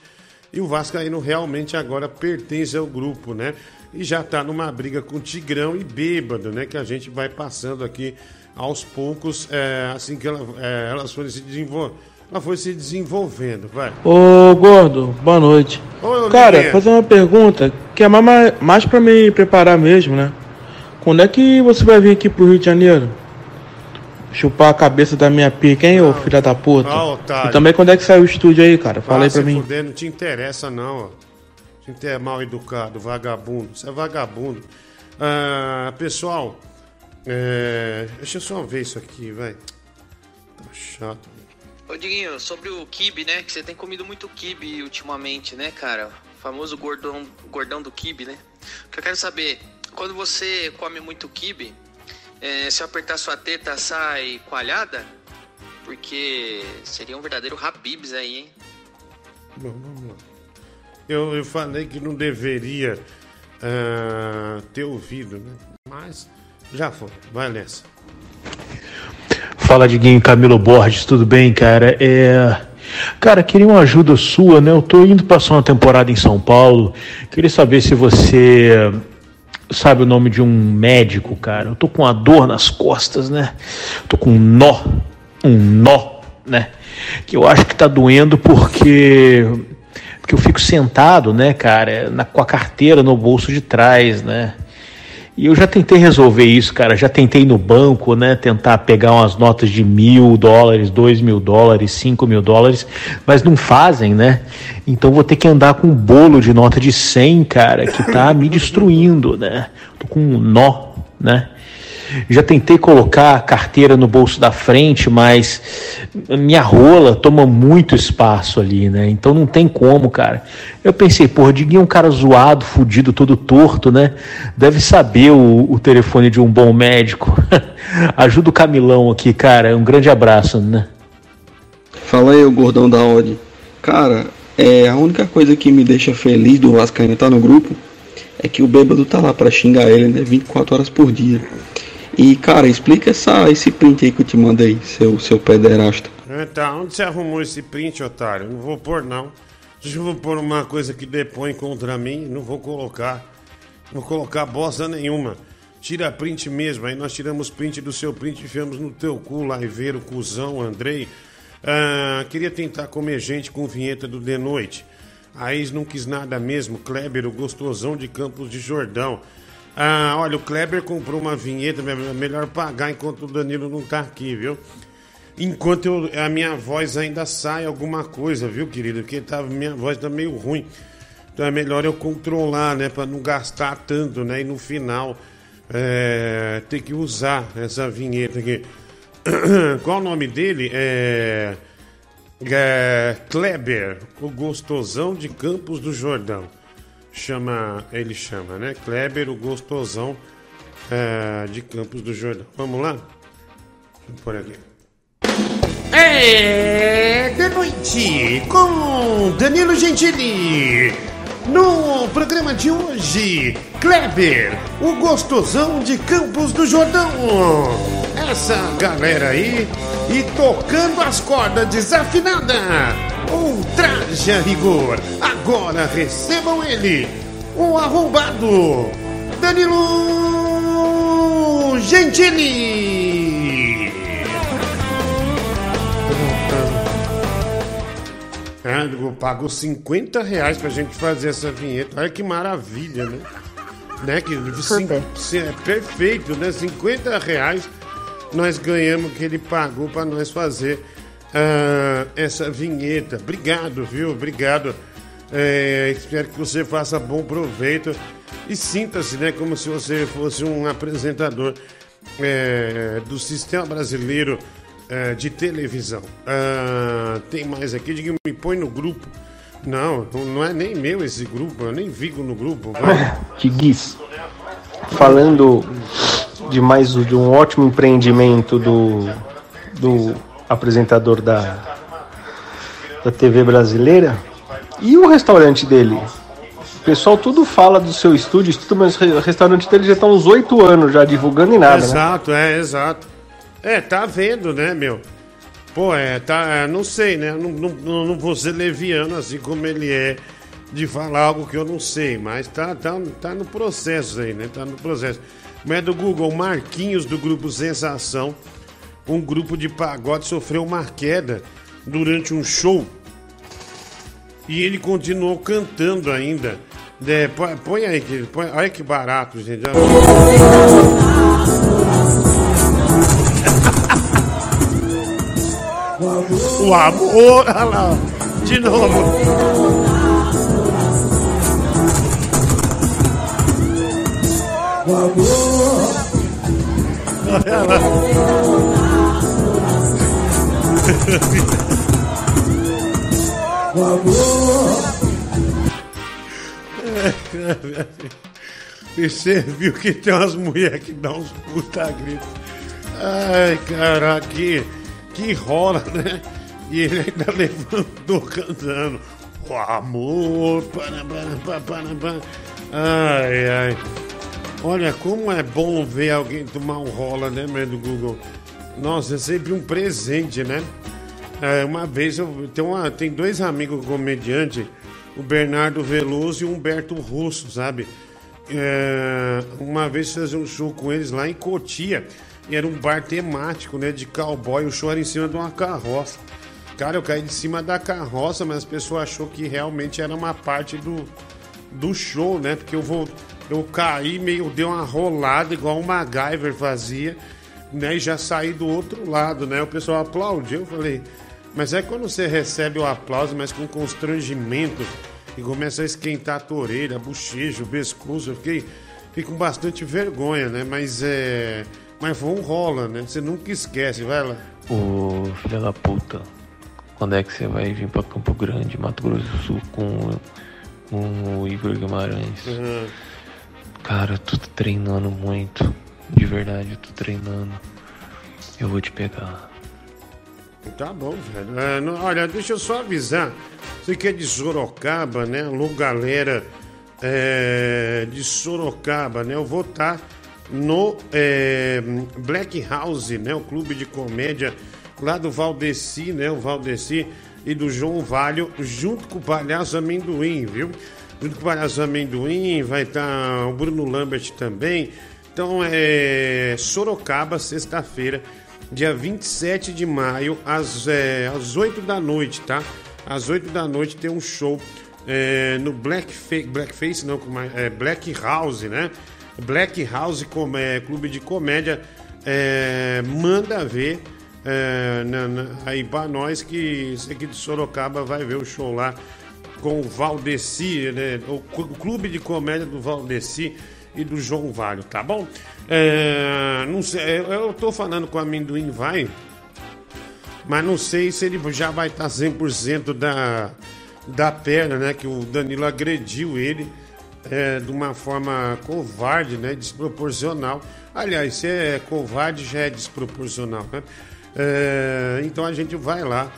e o Vascaíno realmente agora pertence ao grupo, né? E já tá numa briga com Tigrão e Bêbado, né? Que a gente vai passando aqui aos poucos, é, assim que ela, é, elas forem se desenvolvendo. Ela foi se desenvolvendo, vai. Ô gordo, boa noite. Ô, Cara, fazer uma pergunta que é mais, mais pra me preparar mesmo, né? Quando é que você vai vir aqui pro Rio de Janeiro? Chupar a cabeça da minha pica, hein, ô filha da puta? Ah, otário. e também quando é que sai o estúdio aí, cara? Fala Ah, aí pra mim. fuder, não te interessa, não, ó. Gente é mal educado, vagabundo. Você é vagabundo. Ah, pessoal, é, deixa eu só ver isso aqui, vai. Tá chato. Ô Diguinho, sobre o kibe, né? Que você tem comido muito kibe ultimamente, né, cara? O famoso gordão, gordão do kibe, né? O que eu quero saber, quando você come muito kibe, é, se eu apertar sua teta sai coalhada? Porque seria um verdadeiro Habibs aí, hein? Bom, vamos lá. Eu, eu falei que não deveria ah, ter ouvido, né? Mas já foi. Vai nessa. Fala, Diguinho, Camilo Borges, tudo bem, cara? É... Cara, queria uma ajuda sua, né? Eu tô indo passar uma temporada em São Paulo. Queria saber se você sabe o nome de um médico, cara. Eu tô com uma dor nas costas, né? Tô com um nó, um nó, né? Que eu acho que tá doendo porque porque eu fico sentado, né, cara, na, com a carteira no bolso de trás, né? E eu já tentei resolver isso, cara. Já tentei no banco, né? Tentar pegar umas notas de mil dólares, dois mil dólares, cinco mil dólares, mas não fazem, né? Então vou ter que andar com um bolo de nota de 100, cara, que tá me <laughs> destruindo, né? Tô com um nó, né? Já tentei colocar a carteira no bolso da frente, mas minha rola toma muito espaço ali, né? Então não tem como, cara. Eu pensei, porra, Diguinho é um cara zoado, fudido, todo torto, né? Deve saber o, o telefone de um bom médico. <laughs> Ajuda o Camilão aqui, cara. Um grande abraço, né? Fala aí, o gordão da Audi. Cara, é a única coisa que me deixa feliz do Vascaíno estar no grupo é que o bêbado tá lá pra xingar ele, né? 24 horas por dia. E, cara, explica essa, esse print aí que eu te mandei, seu, seu pederasta. É, tá, onde você arrumou esse print, otário? Não vou pôr, não. Se eu pôr uma coisa que depõe contra mim, não vou colocar. Não vou colocar bosta nenhuma. Tira print mesmo. Aí nós tiramos print do seu print e enfiamos no teu cu, Laiveiro, cuzão, Andrei. Ah, queria tentar comer gente com vinheta do De Noite. A ex não quis nada mesmo. Kleber, o gostosão de Campos de Jordão. Ah, olha, o Kleber comprou uma vinheta, é melhor pagar enquanto o Danilo não tá aqui, viu? Enquanto eu- a minha voz ainda sai alguma coisa, viu, querido? Porque tá, minha voz tá meio ruim. Então é melhor eu controlar, né? Pra não gastar tanto, né? E no final é, ter que usar essa vinheta aqui. <coughs> Qual o nome dele? É, é Kleber, o gostosão de Campos do Jordão. Chama, ele chama, né? Kleber, o gostosão é, de Campos do Jordão. Vamos lá? Eu pôr aqui. É de noite com Danilo Gentili. No programa de hoje, Kleber, o gostosão de Campos do Jordão. Essa galera aí e tocando as cordas desafinadas. Um traje a rigor. Agora recebam ele, o arrombado Danilo Gentili. Ah, eu pago 50 reais pra gente fazer essa vinheta. Olha que maravilha, né? né? Que, se- é perfeito, né? 50 reais nós ganhamos que ele pagou pra nós fazer ah, essa vinheta. Obrigado, viu? Obrigado. É, espero que você faça bom proveito e sinta-se, né? Como se você fosse um apresentador é, do Sistema Brasileiro é, de Televisão. Ah, tem mais aqui, diga, me põe no grupo. Não, não é nem meu esse grupo, eu nem vigo no grupo. Tiguis, <laughs> falando de mais de um ótimo empreendimento do do apresentador da, da TV brasileira. E o restaurante dele? O pessoal tudo fala do seu estúdio, tudo, mas o restaurante dele já está uns oito anos já divulgando e nada, né? Exato, é, exato. É, tá vendo, né, meu? Pô, é, tá, é, não sei, né? Não, não, não vou ser leviano assim como ele é de falar algo que eu não sei, mas tá, tá, tá no processo aí, né? Tá no processo. Mas é do Google, Marquinhos do grupo Sensação, um grupo de pagode sofreu uma queda durante um show e ele continuou cantando ainda. É, põe, põe aí, que- põe, olha que barato, gente. <laughs> O amor, olha lá, de novo. Olha lá. E você viu que tem umas mulheres que dão uns puta gritos. Ai, caraca, que, que rola, né? E ele ainda levantou cantando. O amor. Ai, ai. Olha, como é bom ver alguém tomar um rola, né, meu, do Google? Nossa, é sempre um presente, né? É, uma vez eu tenho, uma, tem dois amigos comediantes, o Bernardo Veloso e o Humberto Russo, sabe? É, uma vez fazer um show com eles lá em Cotia. E era um bar temático, né? De cowboy. O show era em cima de uma carroça. Cara, eu caí de cima da carroça, mas as pessoas achou que realmente era uma parte do, do show, né? Porque eu vou. Eu caí meio, dei uma rolada, igual o MacGyver fazia, né? E já saí do outro lado, né? O pessoal aplaudiu, eu falei. Mas é quando você recebe o aplauso, mas com constrangimento, e começa a esquentar a orelha, a bochecha, o pescoço, eu fiquei, fiquei com bastante vergonha, né? Mas é. Mas foi um rola, né? Você nunca esquece, vai lá. Ô filha da puta, quando é que você vai vir pra Campo Grande, Mato Grosso do Sul com, com o Igor Guimarães? Uhum. Cara, eu tô treinando muito. De verdade, eu tô treinando. Eu vou te pegar. Tá bom, velho. É, não- olha, deixa eu só avisar. Você que é de Sorocaba, né? Alô, galera é, de Sorocaba, né? Eu vou estar no é, Black House, né? O clube de comédia lá do Valdeci, né? O Valdeci e do João Valho, junto com o Palhaço Amendoim, viu? Junto com o Palhaço Amendoim, vai estar o Bruno Lambert também. Então é Sorocaba, sexta-feira, dia 27 de maio, às, é, às 8 da noite, tá? Às 8 da noite tem um show é, no Blackface, Blackface não, como é, Black House, né? Black House com, é, Clube de Comédia. é, manda ver é, na- na- aí pra nós que esse aqui de Sorocaba vai ver o show lá com o Valdeci, né? O clu- Clube de Comédia do Valdeci e do João Valho, tá bom? É, não sei, eu, eu tô falando com o amendoim vai, mas não sei se ele já vai estar 100% da, da perna, né? Que o Danilo agrediu ele é, de uma forma covarde, né? Desproporcional. Aliás, se é covarde, já é desproporcional, né? É, então a gente vai lá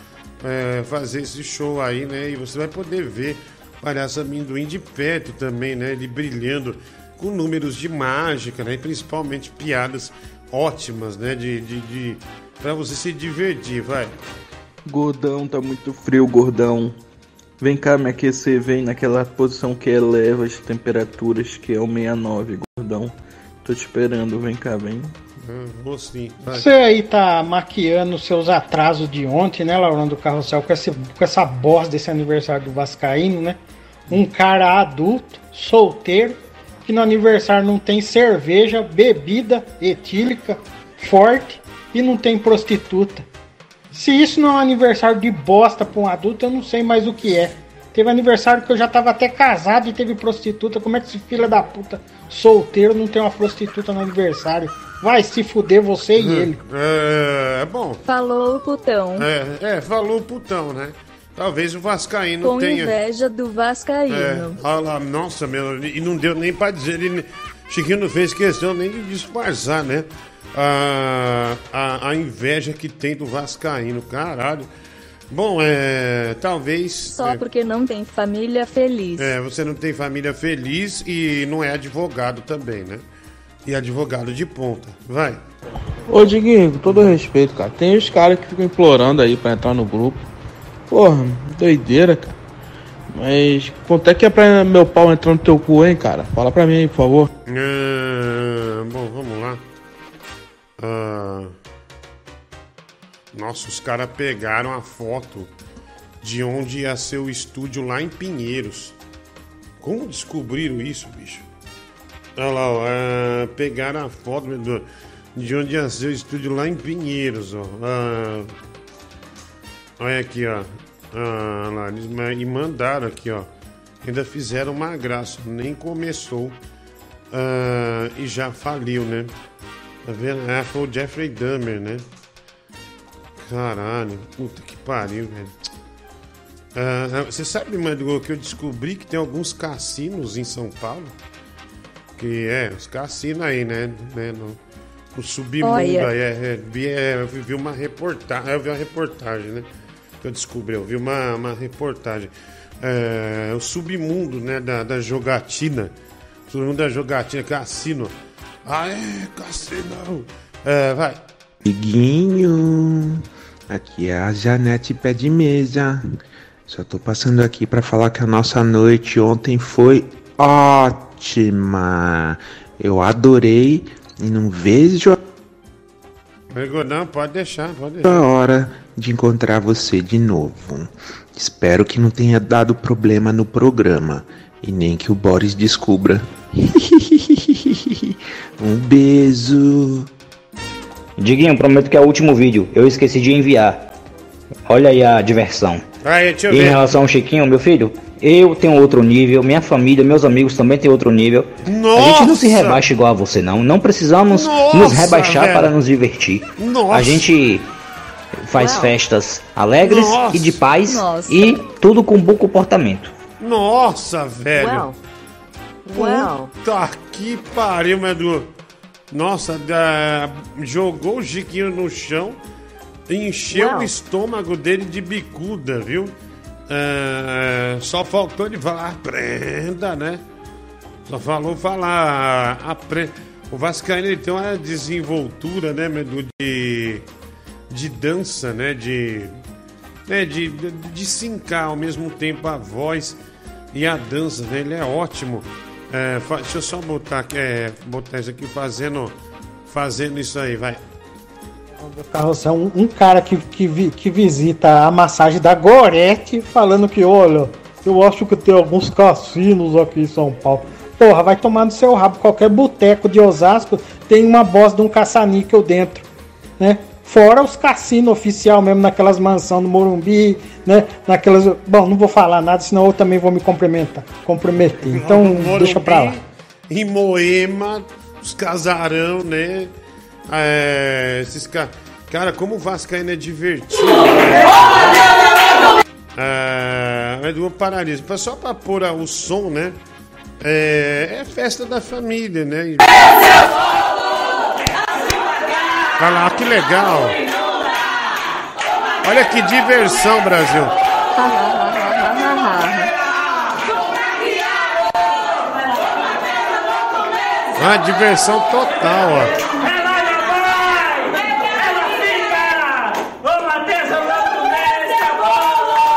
é, fazer esse show aí, né? E você vai poder ver Palhaço Amendoim de perto também, né? Ele brilhando com números de mágica, né? E principalmente piadas ótimas, né? De, de, de para você se divertir, vai. Gordão, tá muito frio, gordão. Vem cá me aquecer, vem naquela posição que eleva as temperaturas, que é o 69, gordão. Tô te esperando, vem cá, vem. Ah, Vou sim. vai. Você aí tá maquiando seus atrasos de ontem, né, Laurão do Carrossel, com, esse, com essa bosta desse aniversário do Vascaíno, né? Um cara adulto, solteiro, que no aniversário não tem cerveja, bebida etílica, forte e não tem prostituta. Se isso não é um aniversário de bosta pra um adulto, eu não sei mais o que é. Teve aniversário que eu já tava até casado e teve prostituta. Como é que esse filho da puta solteiro não tem uma prostituta no aniversário? Vai se fuder você e ele. É, é bom. Falou o putão. É, é, falou o putão, né? Talvez o Vascaíno Com tenha. inveja do É, Vascaíno. olha lá, nossa, meu, e não deu nem pra dizer. Ele, Chiquinho não fez questão nem de disfarçar, né? a, a, a inveja que tem do Vascaíno. Caralho. Bom, é. Talvez. Só é, porque não tem família feliz. é, você não tem família feliz e não é advogado também, né? E advogado de ponta. Vai. Ô Diguinho, com todo respeito, cara. Tem os caras que ficam implorando aí pra entrar no grupo. Porra, doideira, cara. Mas quanto é que é pra meu pau entrar no teu cu, hein, cara? Fala pra mim aí, por favor. Ah, bom, vamos lá. Ah, nossa, os caras pegaram a foto de onde ia ser o estúdio lá em Pinheiros. Como descobriram isso, bicho? Olha lá, ó, ah, pegaram a foto Deus, de onde ia ser o estúdio lá em Pinheiros, ó. Ah, olha aqui, ó. Ah, lá, eles ma- e mandaram aqui, ó. Ainda fizeram uma graça, nem começou. Ah, e já faliu, né? Tá vendo? Ah, foi o Jeffrey Dahmer, né? Caralho, puta que pariu, velho. Ah, você sabe, Mando, que eu descobri que tem alguns cassinos em São Paulo? Que é, os cassinos aí, né? né, no, no submundo Olha. aí. É, é, vi, é, eu vi uma reportagem. Eu vi uma reportagem, né? Que eu descobri, eu vi uma, uma reportagem. É, o submundo, né? Da, da jogatina. Submundo da jogatina, cassino. Ah, é, cassino. É, vai. Amiguinho, aqui é a Janete Pé de Mesa. Só tô passando aqui pra falar que a nossa noite ontem foi ótima. Eu adorei e não vejo Pegou, Não, pode deixar, pode a deixar. hora de encontrar você de novo. Espero que não tenha dado problema no programa e nem que o Boris descubra. <laughs> um beijo. Diguinho, prometo que é o último vídeo. Eu esqueci de enviar. Olha aí a diversão. Aí, deixa eu E em ver. relação ao Chiquinho, meu filho, eu tenho outro nível, minha família, meus amigos também têm outro nível. A gente não se Nossa! rebaixa igual a você, não. Não precisamos Nossa, nos rebaixar velho. para nos divertir. Nossa! A gente faz Uau. festas alegres Nossa! e de paz Nossa. e tudo com bom comportamento. Nossa, velho. Uau. Puta que pariu, Medu. Nossa, da- jogou o Chiquinho no chão, encheu Uau. o estômago dele de bicuda, viu? É, só faltou ele falar aprenda, né? Só falou falar aprenda. O Vascaíno ele tem uma desenvoltura, né, Medu, de, de dança, né? De, né, de, de, de sincar ao mesmo tempo a voz e a dança, né? Ele é ótimo. É, fa- deixa eu só botar, é, botar isso aqui fazendo, fazendo isso aí, vai. Carrossel, um, um cara que, que, que visita a massagem da Gorete falando que, olha, eu acho que tem alguns cassinos aqui em São Paulo. Porra, vai tomar no seu rabo. Qualquer boteco de Osasco tem uma bosta de um caça-níquel dentro, né? Fora os cassinos oficial mesmo, naquelas mansões no Morumbi, né? Naquelas. Bom, não vou falar nada, senão eu também vou me comprometer. comprometer. Então, Morumbi, deixa pra lá. Em Moema, os casarão, né? É, esses ca... Cara, como o Vascaíno é divertido. né? É, é do paralisa. Só pra pôr o som, né? É, é festa da família, né? Olha lá, que legal. Olha que diversão, Brasil. Ah, diversão total, ó.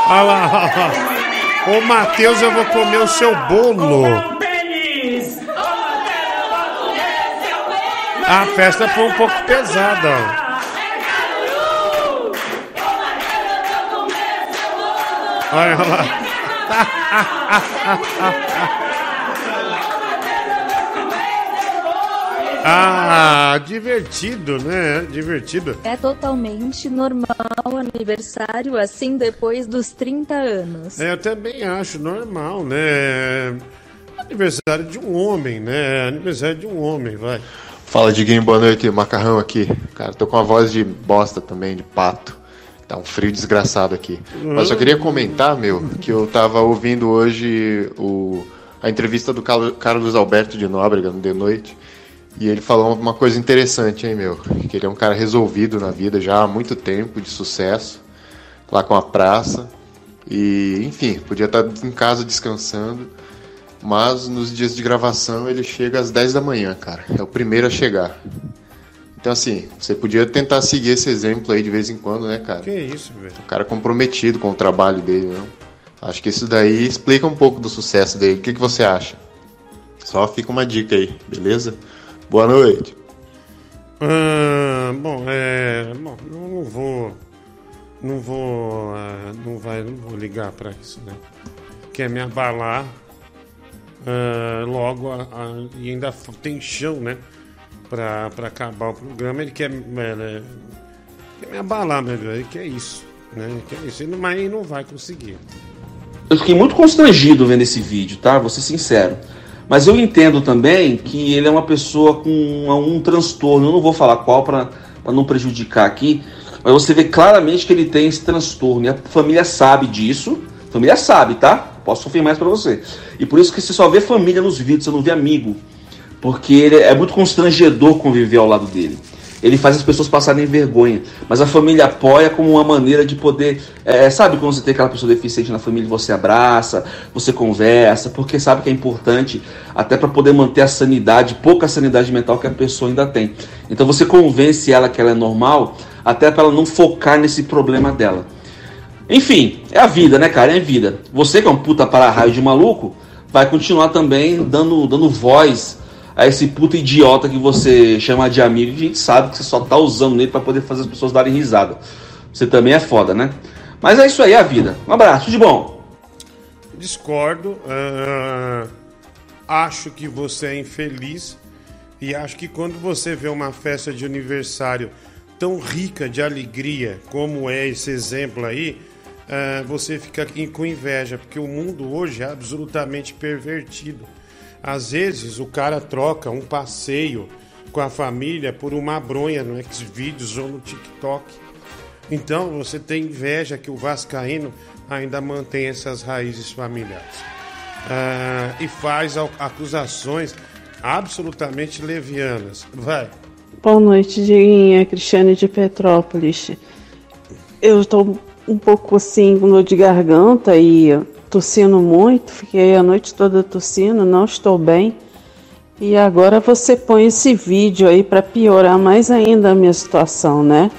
Olha lá, lá. Ô Matheus, eu vou comer o seu bolo. A festa foi um pouco pesada. Olha lá. <laughs> Ah, divertido, né? Divertido. É totalmente normal aniversário assim depois dos 30 anos. É, eu também acho normal, né? Aniversário de um homem, né? Aniversário de um homem, vai. Fala, Diguinho, boa noite. Macarrão aqui. Cara, tô com uma voz de bosta também, de pato. Tá um frio desgraçado aqui. Mas só queria comentar, meu, que eu tava ouvindo hoje o, a entrevista do Carlo- Carlos Alberto de Nóbrega no The Noite. E ele falou uma coisa interessante, hein, meu? Que ele é um cara resolvido na vida já há muito tempo, de sucesso, lá com a praça. E, enfim, podia estar em casa descansando. Mas nos dias de gravação ele chega às 10 da manhã, cara. É o primeiro a chegar. Então, assim, você podia tentar seguir esse exemplo aí de vez em quando, né, cara? Que isso, velho. O cara comprometido com o trabalho dele, não? Acho que isso daí explica um pouco do sucesso dele. O que, que você acha? Só fica uma dica aí, beleza? Boa noite. Ah, bom, é. Bom, eu não vou. Não vou. ah, não, vai, não vou ligar pra isso, né? Quer me abalar. Ah, logo, a- a- e ainda tem chão, né? Pra, pra acabar o programa. Ele quer, é, quer me abalar, meu Deus. Ele quer isso. Né? Ele quer isso. Ele- Mas ele não vai conseguir. Eu fiquei muito constrangido vendo esse vídeo, tá? Vou ser sincero. Mas eu entendo também que ele é uma pessoa com um, um transtorno. Eu não vou falar qual para não prejudicar aqui. Mas você vê claramente que ele tem esse transtorno. E a família sabe disso. A família sabe, tá? Posso afirmar isso pra você. E por isso que você só vê família nos vídeos, você não vê amigo. Porque ele é muito constrangedor conviver ao lado dele. Ele faz as pessoas passarem vergonha. Mas a família apoia como uma maneira de poder. é, sabe quando você tem aquela pessoa deficiente na família, você abraça, você conversa, porque sabe que é importante até para poder manter a sanidade, pouca sanidade mental que a pessoa ainda tem. Então você convence ela que ela é normal, até para ela não focar nesse problema dela. Enfim, é a vida, né, cara? É a vida. Você que é um puta para-raio de maluco, vai continuar também dando, dando voz a esse puta idiota que você chama de amigo e a gente sabe que você só tá usando ele para poder fazer as pessoas darem risada. Você também é foda, né? Mas é isso aí, é a vida. Um abraço, de bom. Discordo. ah, acho que você é infeliz. E acho que quando você vê uma festa de aniversário tão rica de alegria como é esse exemplo aí, ah, você fica com inveja, porque o mundo hoje é absolutamente pervertido. Às vezes o cara troca um passeio com a família por uma bronha no Xvideos ou no TikTok. Então você tem inveja que o Vascaíno ainda mantém essas raízes familiares. Ah, e faz acusações absolutamente levianas. Vai. Boa noite, Diguinha, Cristiane de Petrópolis. Eu estou um pouco assim com dor de garganta e tossindo muito, fiquei a noite toda tossindo, não estou bem. E agora você põe esse vídeo aí para piorar mais ainda a minha situação, né?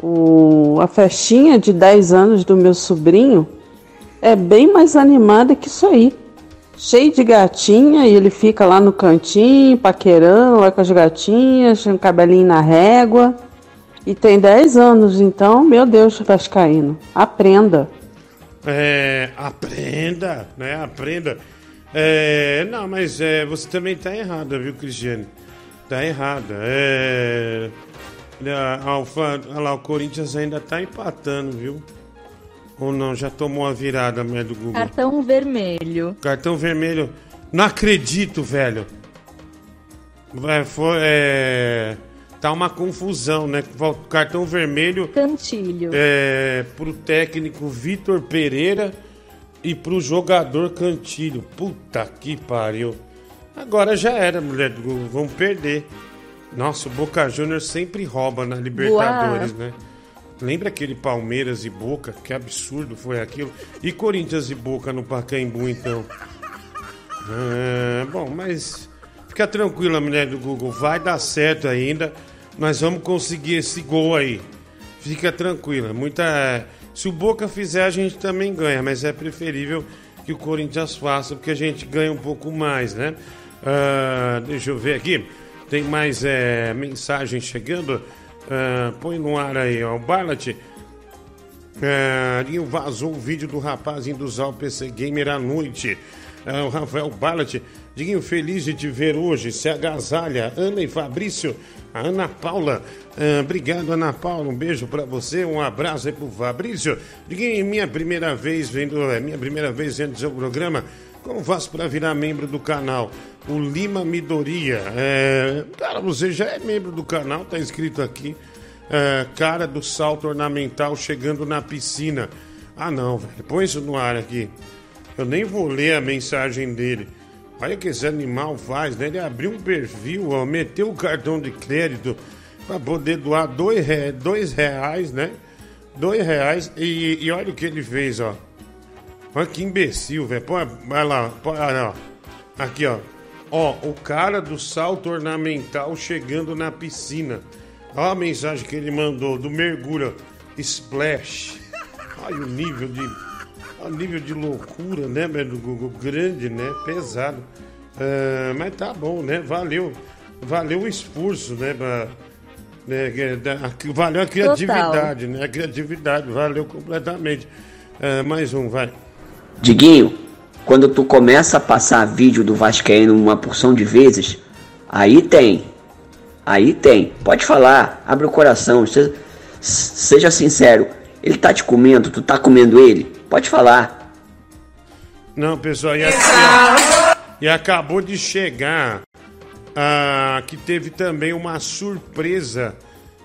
O, a festinha de 10 anos do meu sobrinho é bem mais animada que isso aí. Cheio de gatinha e ele fica lá no cantinho, paquerando lá com as gatinhas, com o cabelinho na régua. E tem 10 anos, então, meu Deus, Vascaíno, aprenda. É, aprenda, né? Aprenda. É, não, mas é, você também tá errada, viu, Cristiane? Tá errada. É, a, Alfa, olha lá, o Corinthians ainda tá empatando, viu? Ou não, já tomou a virada, mulher do Google. Cartão vermelho. Cartão vermelho. Não acredito, velho. É, foi, é, tá uma confusão, né? Cartão vermelho. Cantilho. É, pro técnico Vitor Pereira e pro jogador Cantilho. Puta que pariu. Agora já era, mulher do Google. Vamos perder. Nossa, o Boca Juniors sempre rouba na Libertadores, Boa. né? Lembra aquele Palmeiras e Boca? Que absurdo foi aquilo. E Corinthians e Boca no Pacaembu, então? <laughs> Ah, bom, mas fica tranquila, mulher do Google. Vai dar certo ainda. Nós vamos conseguir esse gol aí. Fica tranquila. Muita. Se o Boca fizer, a gente também ganha, mas é preferível que o Corinthians faça, porque a gente ganha um pouco mais, né? Ah, deixa eu ver aqui. Tem mais é, mensagem chegando. Ah, põe no ar aí, ó. O Barlat. É, Linho vazou o vídeo do rapaz indo usar o PC Gamer à noite. É, o Rafael Ballat. Diguinho, feliz de te ver hoje. Se agasalha. Ana e Fabrício. A Ana Paula. É, obrigado, Ana Paula. Um beijo pra você. Um abraço aí pro Fabrício. Diguinho, minha primeira vez vendo. É minha primeira vez vendo seu programa. Como faço pra virar membro do canal? O Lima Midoria. É, cara, você já é membro do canal, tá escrito aqui. É, cara do salto ornamental chegando na piscina. Ah, não, velho. Põe isso no ar aqui. Eu nem vou ler a mensagem dele. Olha que esse animal faz, né? Ele abriu um perfil, ó, meteu o cartão de crédito para poder doar dois, re- dois reais, né? Dois reais e, e olha o que ele fez, ó. Olha que imbecil, velho. Vai lá, põe, ó. Aqui, ó. Ó, o cara do salto ornamental chegando na piscina. Olha a mensagem que ele mandou do mergulho. Splash. Olha o nível de. Nível de loucura, né? Do Google. Grande, né? Pesado. Ah, mas tá bom, né? Valeu. Valeu o esforço, né? pra- né, que- da- valeu a criatividade, né? A criatividade, valeu completamente. Ah, mais um, vai. Diguinho, quando tu começa a passar vídeo do Vascaíno uma porção de vezes, aí tem. Aí tem. Pode falar, abre o coração, se- seja sincero. Ele tá te comendo, tu tá comendo ele? Pode falar. Não, pessoal, e, a- e acabou de chegar ah, que teve também uma surpresa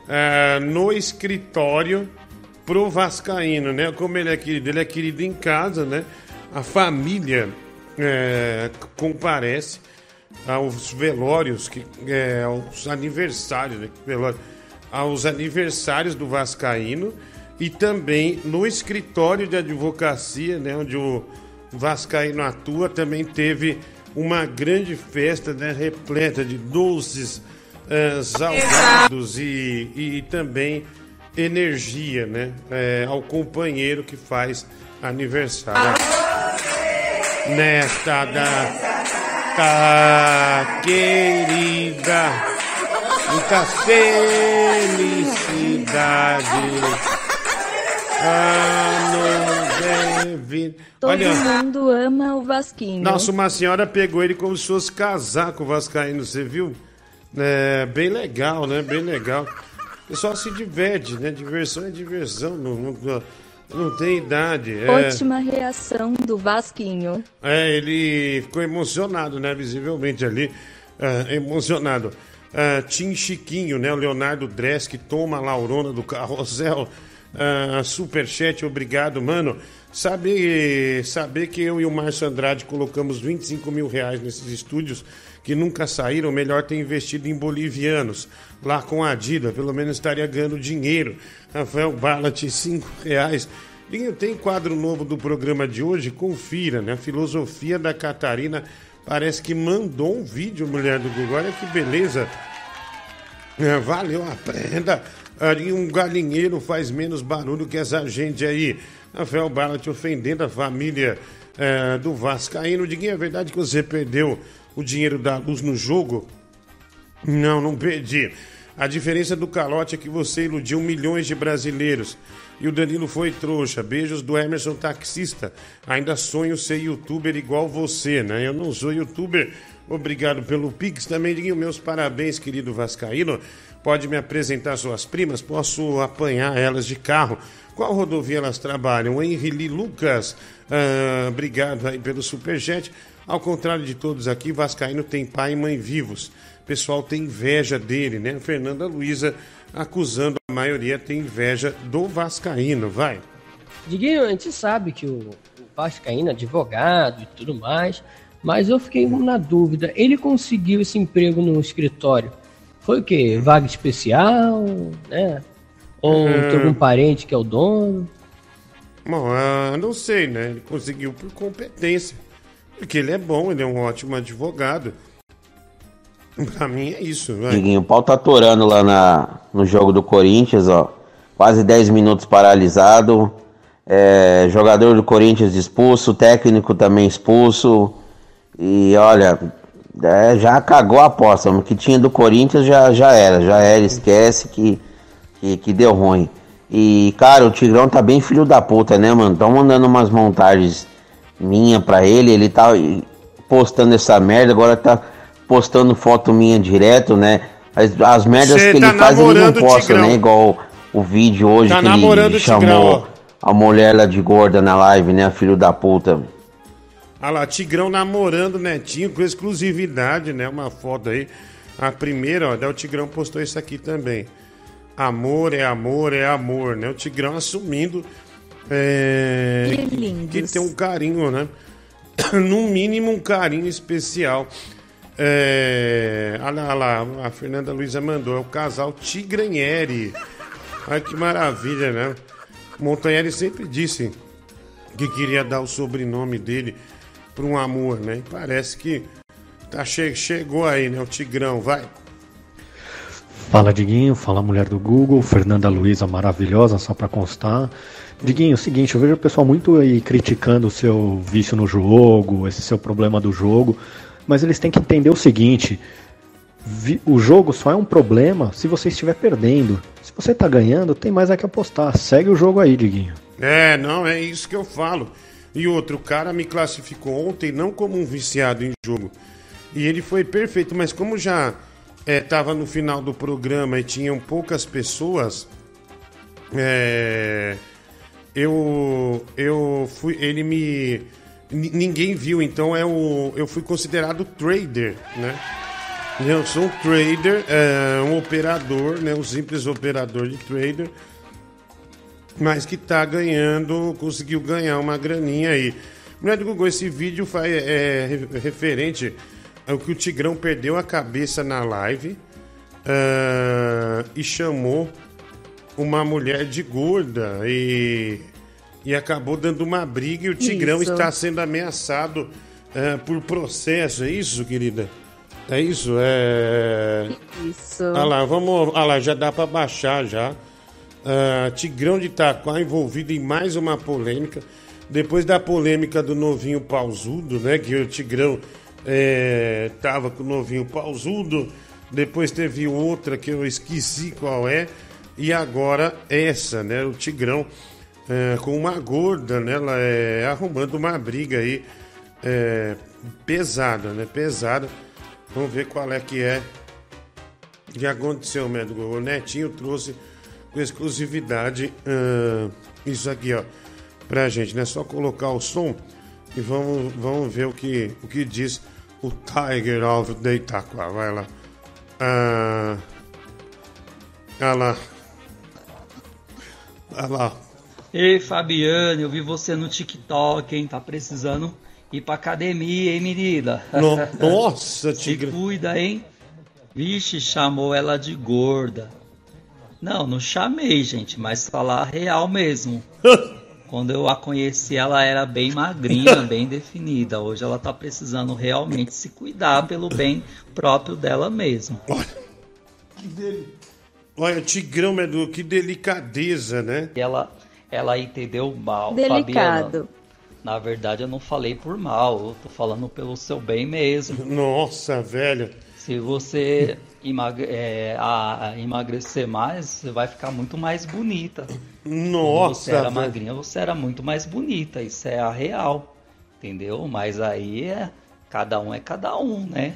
ah, no escritório pro Vascaíno, né? Como ele é querido, ele é querido em casa, né? A família eh, comparece aos velórios, que, eh, aos aniversários, né? Que velório? aos aniversários do Vascaíno e também no escritório de advocacia, né, onde o Vascaíno atua, também teve uma grande festa né, repleta de doces, eh, salgados e, e também energia né, eh, ao companheiro que faz aniversário. Nesta data querida, muita felicidade. Ano de vida. Todo Olha, mundo ama o Vasquinho. nossa, uma senhora pegou ele como se fosse casar com o Vascaíno, você viu? É, bem legal, né? Bem legal. O pessoal se diverte, né? Diversão é diversão, não, não, não tem idade. É, Ótima reação do Vasquinho. é, ele ficou emocionado, né? Visivelmente ali, é, emocionado. É, Tim Chiquinho, né? O Leonardo Dress, que toma a laurona do carrossel. É, superchat, obrigado, mano. Saber, saber que eu e o Márcio Andrade colocamos 25 mil reais nesses estúdios que nunca saíram, melhor ter investido em bolivianos. Lá com a Dida, pelo menos estaria ganhando dinheiro. Rafael Ballat, 5 reais. Linho, tem quadro novo do programa de hoje? Confira, né? A filosofia da Catarina parece que mandou um vídeo, mulher do Google. Olha que beleza. É, valeu, aprenda. Ali um galinheiro faz menos barulho que essa gente aí. Rafael Ballat ofendendo a família é, do Vascaíno. Diguinho, é verdade que você perdeu o dinheiro da luz no jogo? Não, não perdi. A diferença do calote é que você iludiu milhões de brasileiros. E o Danilo foi trouxa. Beijos do Emerson Taxista. Ainda sonho ser youtuber igual você, né? Eu não sou youtuber. Obrigado pelo Pix. Também digo meus parabéns, querido Vascaíno. Pode me apresentar suas primas? Posso apanhar elas de carro. Qual rodovia elas trabalham? Henrili Lucas. Ah, obrigado aí pelo superchat. Ao contrário de todos aqui, Vascaíno tem pai e mãe vivos. O pessoal tem inveja dele, né? Fernanda Luiza acusando a maioria tem inveja do Vascaíno. Vai. Diguinho, a gente sabe que o Vascaíno é advogado e tudo mais, mas eu fiquei na dúvida. Ele conseguiu esse emprego no escritório. Foi o quê? Vaga especial, né? Ou É. tem algum parente que é o dono? Bom, ah, não sei, né? Ele conseguiu por competência. Porque ele é bom, ele é um ótimo advogado. Pra mim é isso. Diguinho, o pau tá atorando lá na, no jogo do Corinthians, ó. Quase 10 minutos paralisado. É, jogador do Corinthians expulso, técnico também expulso. E olha, é, já cagou a aposta. O que tinha do Corinthians já, já era, já era, esquece que, que, que deu ruim. E, cara, o Tigrão tá bem filho da puta, né, mano? Tão mandando umas montagens minha pra ele, ele tá postando essa merda, agora tá postando foto minha direto, né? As, as merdas Cê que tá ele faz, ele não posta, né? Igual o vídeo hoje Tá que ele o Tigrão, chamou a mulher lá de gorda na live, né? Filho da puta. Olha lá, Tigrão namorando o Netinho com exclusividade, né? Uma foto aí. A primeira, ó, daí o Tigrão postou isso aqui também. Amor é amor, é amor, né? O Tigrão assumindo é, Que que tem um carinho, né? <coughs> no mínimo um carinho especial. É, olha lá, olha lá, a Fernanda Luiza mandou, é o casal Tigranheri. Ai que maravilha, né? Montanheri sempre disse que queria dar o sobrenome dele para um amor, né? E parece que tá che chegou aí, né? O Tigrão, vai. Fala Diguinho, fala mulher do Google, Fernanda Luiza maravilhosa, só pra constar. Diguinho, é o seguinte, eu vejo o pessoal muito aí criticando o seu vício no jogo, esse seu problema do jogo, mas eles têm que entender o seguinte: o jogo só é um problema se você estiver perdendo. Se você tá ganhando, tem mais a que apostar. Segue o jogo aí, Diguinho. É, não, é isso que eu falo. E outro, cara me classificou ontem não como um viciado em jogo. E ele foi perfeito, mas como já estava no final do programa e tinham poucas pessoas, é, eu, eu fui. Ele me. ni- Ninguém viu, então é o, eu fui considerado trader, né? Eu sou um trader, é, um operador, né? Um simples operador de trader mas que tá ganhando, conseguiu ganhar uma graninha aí. Mulher do Google, esse vídeo faz, é, re- referente ao que o Tigrão perdeu a cabeça na live ah, e chamou uma mulher de gorda e, e acabou dando uma briga e o Tigrão Isso. está sendo ameaçado ah, por processo. É isso, querida? É isso? É. Isso. Olha lá, vamos. Olha lá, já dá pra baixar já. Ah, Tigrão de Itaquá envolvido em mais uma polêmica. Depois da polêmica do novinho pausudo, né? Que o Tigrão é, tava com o novinho pausudo. Depois teve outra que eu esqueci qual é. E agora essa, né? O Tigrão é, com uma gorda, né? Ela é arrumando uma briga aí é, pesada, né? Pesada. Vamos ver qual é que é o que aconteceu, médico? O Netinho trouxe com exclusividade ah, isso aqui, ó, pra gente, né? Só colocar o som e vamos, vamos ver o que, o que diz o Tiger of the Itaquá. Vai lá. Ah, olha lá. Olha lá. Ei, Fabiane, eu vi você no TikTok, hein? Tá precisando ir pra academia, hein, menina? No- Nossa, <laughs> Se tigre. cuida, hein? Vixe, chamou ela de gorda. Não, não chamei, gente, mas falar real mesmo. <laughs> Quando eu a conheci, ela era bem magrinha, <laughs> bem definida. Hoje ela tá precisando realmente se cuidar pelo bem próprio dela mesmo. Que dele. Olha, Tigrão, Medu, que delicadeza, né? E ela, ela entendeu mal, Delicado. Fabiana. Na verdade, eu não falei por mal, eu tô falando pelo seu bem mesmo. Nossa, velho. Se você emagre- é, a- a emagrecer mais, você vai ficar muito mais bonita. Quando Nossa, você era velho. magrinha, você era muito mais bonita. Isso é a real. Entendeu? Mas aí é. Cada um é cada um, né?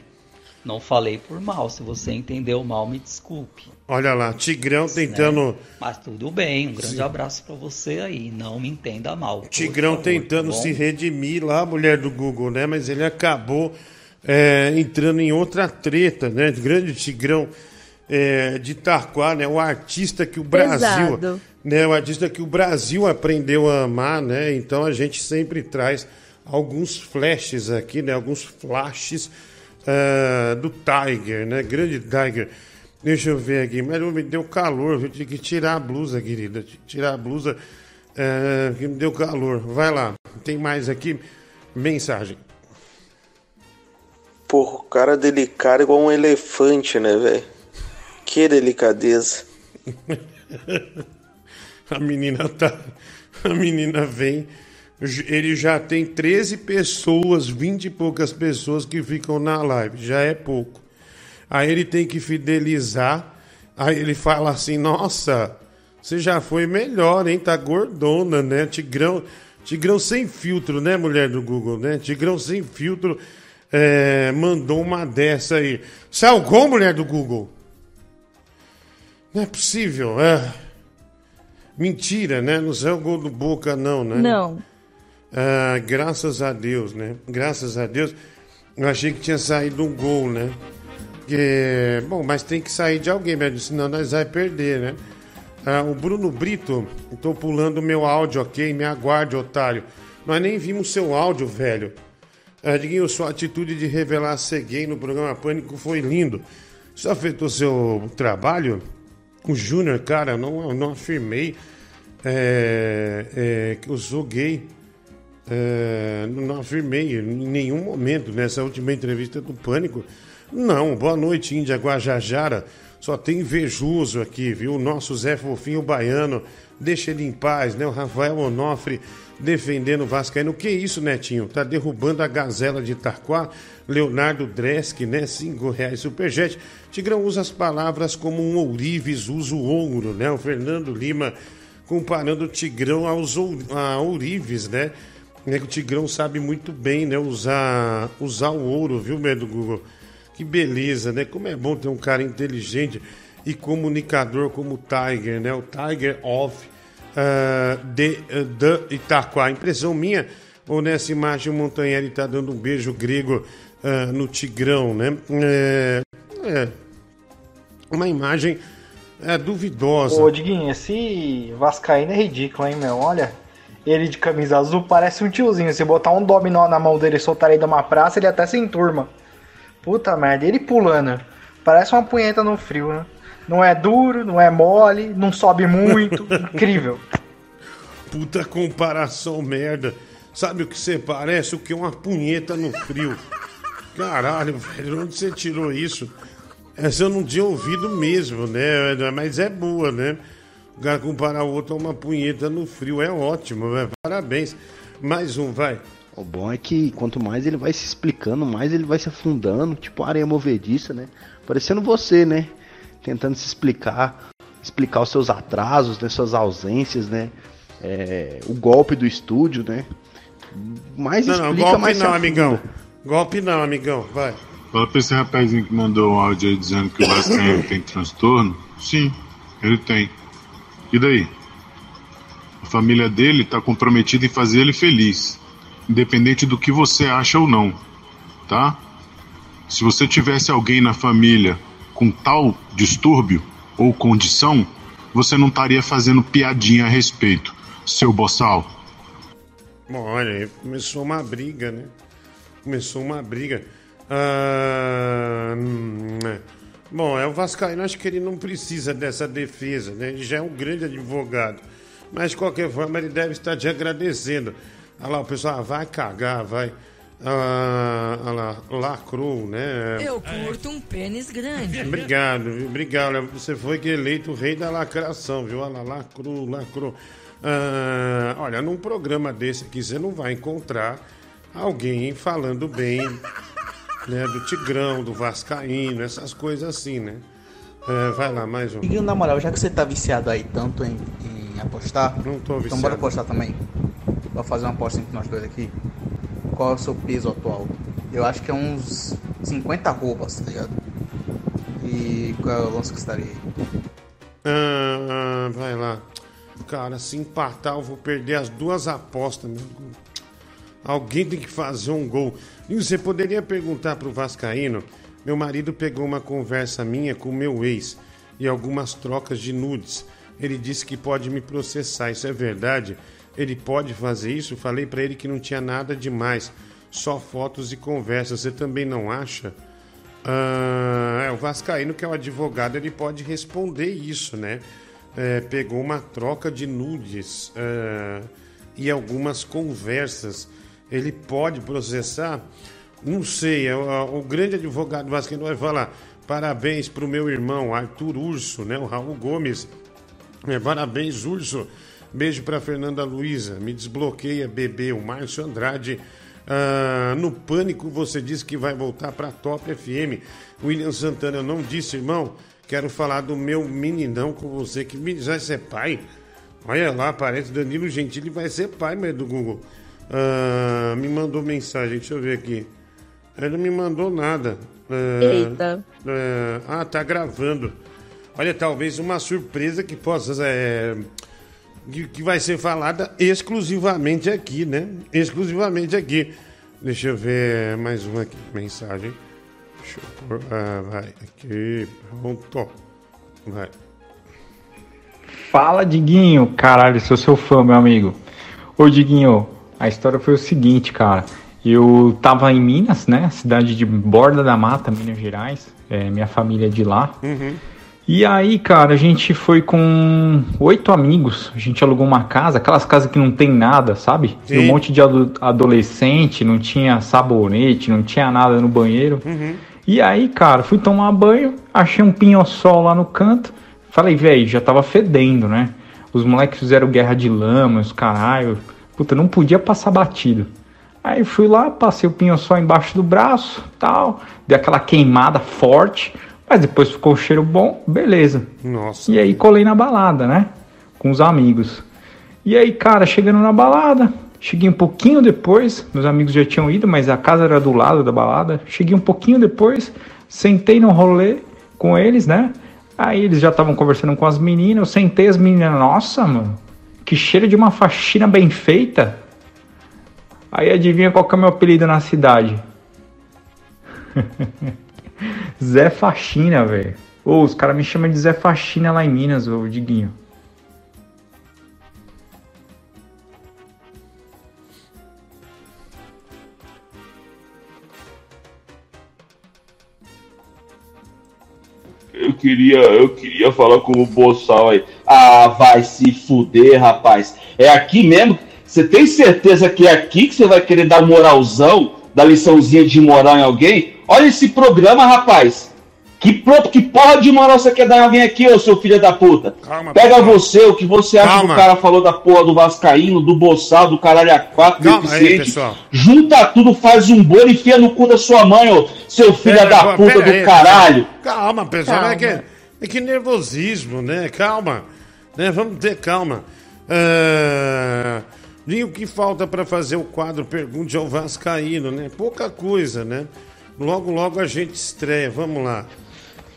Não falei por mal. Se você entendeu mal, me desculpe. Olha lá, Tigrão tentando. né? Mas tudo bem, um grande Sim. abraço pra você aí. Não me entenda mal. Tigrão favor, tentando tá se redimir lá, mulher do Google, né? Mas ele acabou é, entrando em outra treta, né? Grande Tigrão é, de Itaquá, né? O artista que o Brasil, Pesado. né? O artista que o Brasil aprendeu a amar, né? Então a gente sempre traz alguns flashes aqui, né? Alguns flashes ah, do Tiger, né? Grande Tiger. Deixa eu ver aqui, mas me deu calor, eu tive que tirar a blusa, querida. Tirar a blusa, é, que me deu calor. Vai lá, tem mais aqui mensagem. Porra, o cara é delicado igual um elefante, né, velho? Que delicadeza. <laughs> A menina tá. A menina vem. Ele já tem 13 pessoas, 20 e poucas pessoas que ficam na live. Já é pouco. Aí ele tem que fidelizar. Aí ele fala assim: Nossa, você já foi melhor, hein? Tá gordona, né? Tigrão, Tigrão sem filtro, né, mulher do Google, né? Tigrão sem filtro é, mandou uma dessa aí. Salgou, mulher do Google? Não é possível, é. Mentira, né? Não saiu gol do Boca, não, né? Não. Ah, graças a Deus, né? Graças a Deus. Eu achei que tinha saído um gol, né? Bom, mas tem que sair de alguém, velho, senão nós vai perder, né? Ah, o Bruno Brito, estou pulando meu áudio, ok? Me aguarde, otário. Nós nem vimos seu áudio, velho. Ah, Diguinho, sua atitude de revelar ser gay no programa Pânico foi lindo. Isso afetou seu trabalho? O Júnior, cara, não, não afirmei é, é, que eu sou gay. É, não afirmei em nenhum momento nessa última entrevista do Pânico. Não, boa noite, Índia Guajajara. Só tem invejoso aqui, viu? O nosso Zé Fofinho Baiano, deixa ele em paz, né? O Rafael Onofre defendendo o Vascaíno. Que isso, Netinho? Tá derrubando a gazela de Itaquá. Leonardo Dresk, né? Cinco reais superjet. Tigrão usa as palavras como um ourives usa o ouro, né? O Fernando Lima comparando o Tigrão aos ou- a ourives, né? É o Tigrão sabe muito bem, né? Usar, usar o ouro, viu, medo Google? Que beleza, né? Como é bom ter um cara inteligente e comunicador como o Tiger, né? O Tiger of ah, de, ah, de Itaquá. Impressão minha, ou nessa imagem o Montanheri tá dando um beijo grego ah, no Tigrão, né? É, é uma imagem é, duvidosa. Ô, Diguinho, esse Vascaíno é ridículo, hein, meu? Olha, ele de camisa azul parece um tiozinho. Se botar um dominó na mão dele e soltar ele de uma praça, ele até se enturma. Puta merda, ele pulando. Parece uma punheta no frio, né? Não é duro, não é mole, não sobe muito. <laughs> Incrível. Puta comparação merda. Sabe o que você parece? O que? Uma punheta no frio. Caralho, velho, onde você tirou isso? Essa eu não tinha ouvido mesmo, né? Mas é boa, né? O cara comparar o outro a uma punheta no frio é ótimo, velho. Parabéns. Mais um, vai. O bom é que quanto mais ele vai se explicando, mais ele vai se afundando, tipo areia movediça, né? Parecendo você, né? Tentando se explicar, explicar os seus atrasos, né? suas ausências, né? É, o golpe do estúdio, né? Mais Não, não, explica, golpe mais não, amigão. Golpe não, amigão. Vai. Fala pra esse rapazinho que mandou um áudio aí dizendo que o Vascaíno <coughs> tem transtorno. Sim, ele tem. E daí? A família dele tá comprometida em fazer ele feliz. Independente do que você acha ou não. Tá? Se você tivesse alguém na família com tal distúrbio ou condição, você não estaria fazendo piadinha a respeito, seu boçal. Bom, olha, começou uma briga, né? Começou uma briga. Ah, hum. Bom, é o Vascaíno, acho que ele não precisa dessa defesa, né? Ele já é um grande advogado. Mas, de qualquer forma, ele deve estar te agradecendo. Olha lá, o pessoal ah, vai cagar, vai. Ah, olha lá, lacrou, né? Eu curto um pênis grande. Obrigado, viu? Obrigado. Olha, Você foi que eleito o rei da lacração, viu? Olha lá, lacrou, lacrou. Ah, olha, num programa desse aqui você não vai encontrar alguém falando bem <laughs> né, do Tigrão, do Vascaíno, essas coisas assim, né? É, vai lá, mais um. Diguinho, na moral, já que você tá viciado aí tanto em, em apostar, não tô então viciado. bora apostar também. Vou fazer uma aposta entre nós dois aqui. Qual é o seu peso atual? Eu acho que é uns 50 roupas, tá ligado? E qual é o lance que estaria aí? Ah, ah, vai lá. Cara, se empatar, eu vou perder as duas apostas, meu. Alguém tem que fazer um gol. E você poderia perguntar pro Vascaíno? Meu marido pegou uma conversa minha com meu ex e algumas trocas de nudes. Ele disse que pode me processar. Isso é verdade? Ele pode fazer isso? Falei pra ele que não tinha nada demais, só fotos e conversas. Você também não acha? Ah, é, o Vascaíno, que é o advogado, ele pode responder isso, né? É, pegou uma troca de nudes ah, e algumas conversas. Ele pode processar? Não sei. é O, o grande advogado Vascaíno vai falar: parabéns para o meu irmão Arthur Urso, né? O Raul Gomes. É, parabéns, Urso. Beijo para Fernanda Luiza. Me desbloqueia, bebê. O Márcio Andrade. Ah, no Pânico você disse que vai voltar para Top FM. William Santana, eu não disse, irmão. Quero falar do meu meninão com você que me- vai ser pai. Olha lá, parece Danilo Gentili vai ser pai, mas do Google. Ah, me mandou mensagem, deixa eu ver aqui. Ele não me mandou nada. Ah, Eita. ah, ah, tá gravando. Olha, talvez uma surpresa que possa. é, que, que vai ser falada exclusivamente aqui, né? Exclusivamente aqui. Deixa eu ver mais uma aqui, mensagem. Deixa eu pôr. Ah, vai, aqui. Pronto. Vai. Fala, Diguinho. Caralho, sou seu fã, meu amigo. Ô, Diguinho, a história foi o seguinte, cara. Eu tava em Minas, né? Cidade de Borda da Mata, Minas Gerais. É, minha família é de lá. Uhum. E aí, cara, a gente foi com oito amigos. A gente alugou uma casa, aquelas casas que não tem nada, sabe? E um monte de ado- adolescente, não tinha sabonete, não tinha nada no banheiro. Uhum. E aí, cara, fui tomar banho, achei um pinho-sol lá no canto. Falei, velho, já tava fedendo, né? Os moleques fizeram guerra de lama, os caralho. Puta, não podia passar batido. Aí fui lá, passei o pinho-sol embaixo do braço, tal. Dei aquela queimada forte. Mas depois ficou o cheiro bom, beleza. Nossa. E aí colei na balada, né? Com os amigos. E aí, cara, chegando na balada, cheguei um pouquinho depois, meus amigos já tinham ido, mas a casa era do lado da balada. Cheguei um pouquinho depois, sentei no rolê com eles, né? Aí eles já estavam conversando com as meninas, eu sentei as meninas, nossa, mano, que cheiro de uma faxina bem feita. Aí adivinha qual que é o meu apelido na cidade? <laughs> Zé Faxina, velho. Ô, os caras me chamam de Zé Faxina lá em Minas, ô Diguinho. Eu queria, eu queria falar com o Boçal aí. Ah, vai se fuder, rapaz. É aqui mesmo? Você tem certeza que é aqui que você vai querer dar moralzão, dar liçãozinha de moral em alguém? Olha esse programa, rapaz. Que, pro, que porra de moral você quer dar em alguém aqui, ô seu filho da puta? Pega você, o que você acha Calma. que o cara falou da porra do Vascaíno, do Boçal, do caralho a quatro, do Calma aí. Junta tudo, faz um bolo e enfia no cu da sua mãe, ô seu filho Pera, da puta aí, do caralho. Calma, pessoal. Calma. É, que, é que nervosismo, né? Calma. Né? Vamos ter calma. Ah, E o que falta para fazer o quadro Pergunte ao Vascaíno, né? Pouca coisa, né? Logo, logo a gente estreia. Vamos lá.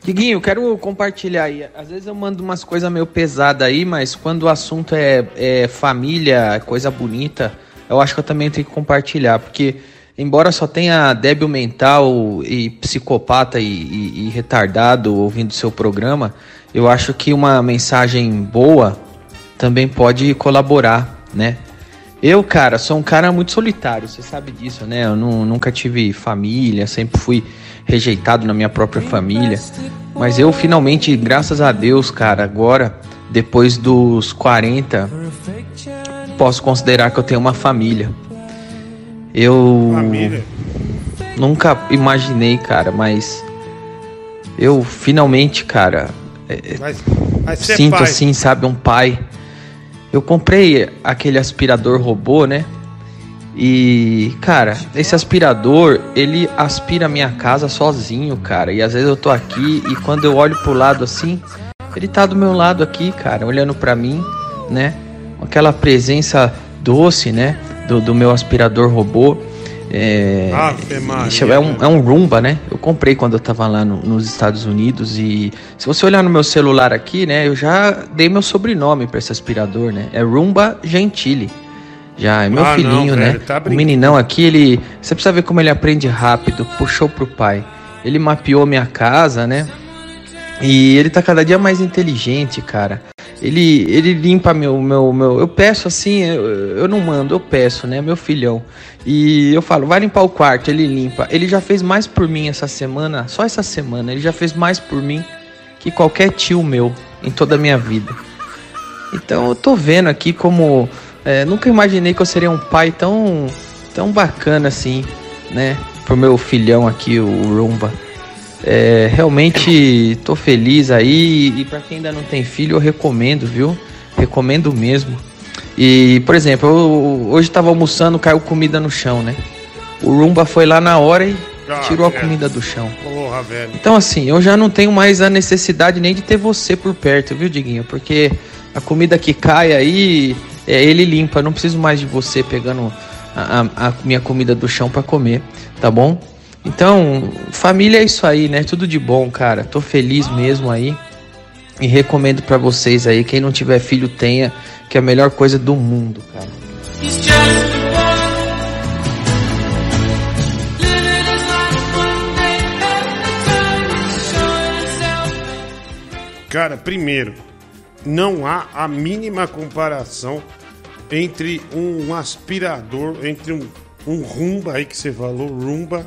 Diguinho, quero compartilhar aí. Às vezes eu mando umas coisas meio pesadas aí, mas quando o assunto é, é família, coisa bonita, eu acho que eu também tenho que compartilhar. Porque, embora só tenha débil mental e psicopata e, e- e retardado ouvindo seu programa, eu acho que uma mensagem boa também pode colaborar, né? Eu, cara, sou um cara muito solitário, você sabe disso, né? Eu nu- nunca tive família, sempre fui rejeitado na minha própria família. Mas eu finalmente, graças a Deus, cara, agora, depois dos 40, posso considerar que eu tenho uma família. Eu Família? nunca imaginei, cara, mas eu finalmente, cara, é, Vai, vai ser sinto pai. assim, sabe, um pai. Eu comprei aquele aspirador robô, né? E, cara, esse aspirador, ele aspira a minha casa sozinho, cara. E às vezes eu tô aqui e quando eu olho pro lado assim, ele tá do meu lado aqui, cara, olhando pra mim, né? Aquela presença doce, né? Do, do meu aspirador robô. É. Ixi, é, um, é um Roomba, né? Eu comprei quando eu tava lá no- nos Estados Unidos e se você olhar no meu celular aqui, né? Eu já dei meu sobrenome pra esse aspirador, né? É Roomba Gentili. Já, é meu Ah, não, filhinho, né? velho, tá o meninão aqui, ele. Você precisa ver como ele aprende rápido, puxou pro pai. Ele mapeou minha casa, né? E ele tá cada dia mais inteligente, cara. Ele, ele limpa meu, meu, meu. Eu peço assim, eu, eu não mando, eu peço, né? Meu filhão. E eu falo, vai limpar o quarto, ele limpa. Ele já fez mais por mim essa semana, só essa semana, ele já fez mais por mim que qualquer tio meu em toda a minha vida. Então eu tô vendo aqui como. é, nunca imaginei que eu seria um pai tão, tão bacana assim, né? Pro meu filhão aqui, o Rumba. É, realmente tô feliz aí e pra quem ainda não tem filho eu recomendo, viu? Recomendo mesmo. E, por exemplo, eu, hoje tava almoçando, caiu comida no chão, né? O Rumba foi lá na hora e Ah, tirou a é. comida do chão. Porra, velho. Então, assim, eu já não tenho mais a necessidade nem de ter você por perto, viu, Diguinho? Porque a comida que cai aí, é, ele limpa. Eu não preciso mais de você pegando a, a- a minha comida do chão pra comer, tá bom? Então, família é isso aí, né? Tudo de bom, cara. Tô feliz mesmo aí. E recomendo pra vocês aí, quem não tiver filho tenha, que é a melhor coisa do mundo, cara. Cara, primeiro, não há a mínima comparação entre um aspirador, entre um, um rumba aí que você falou, rumba,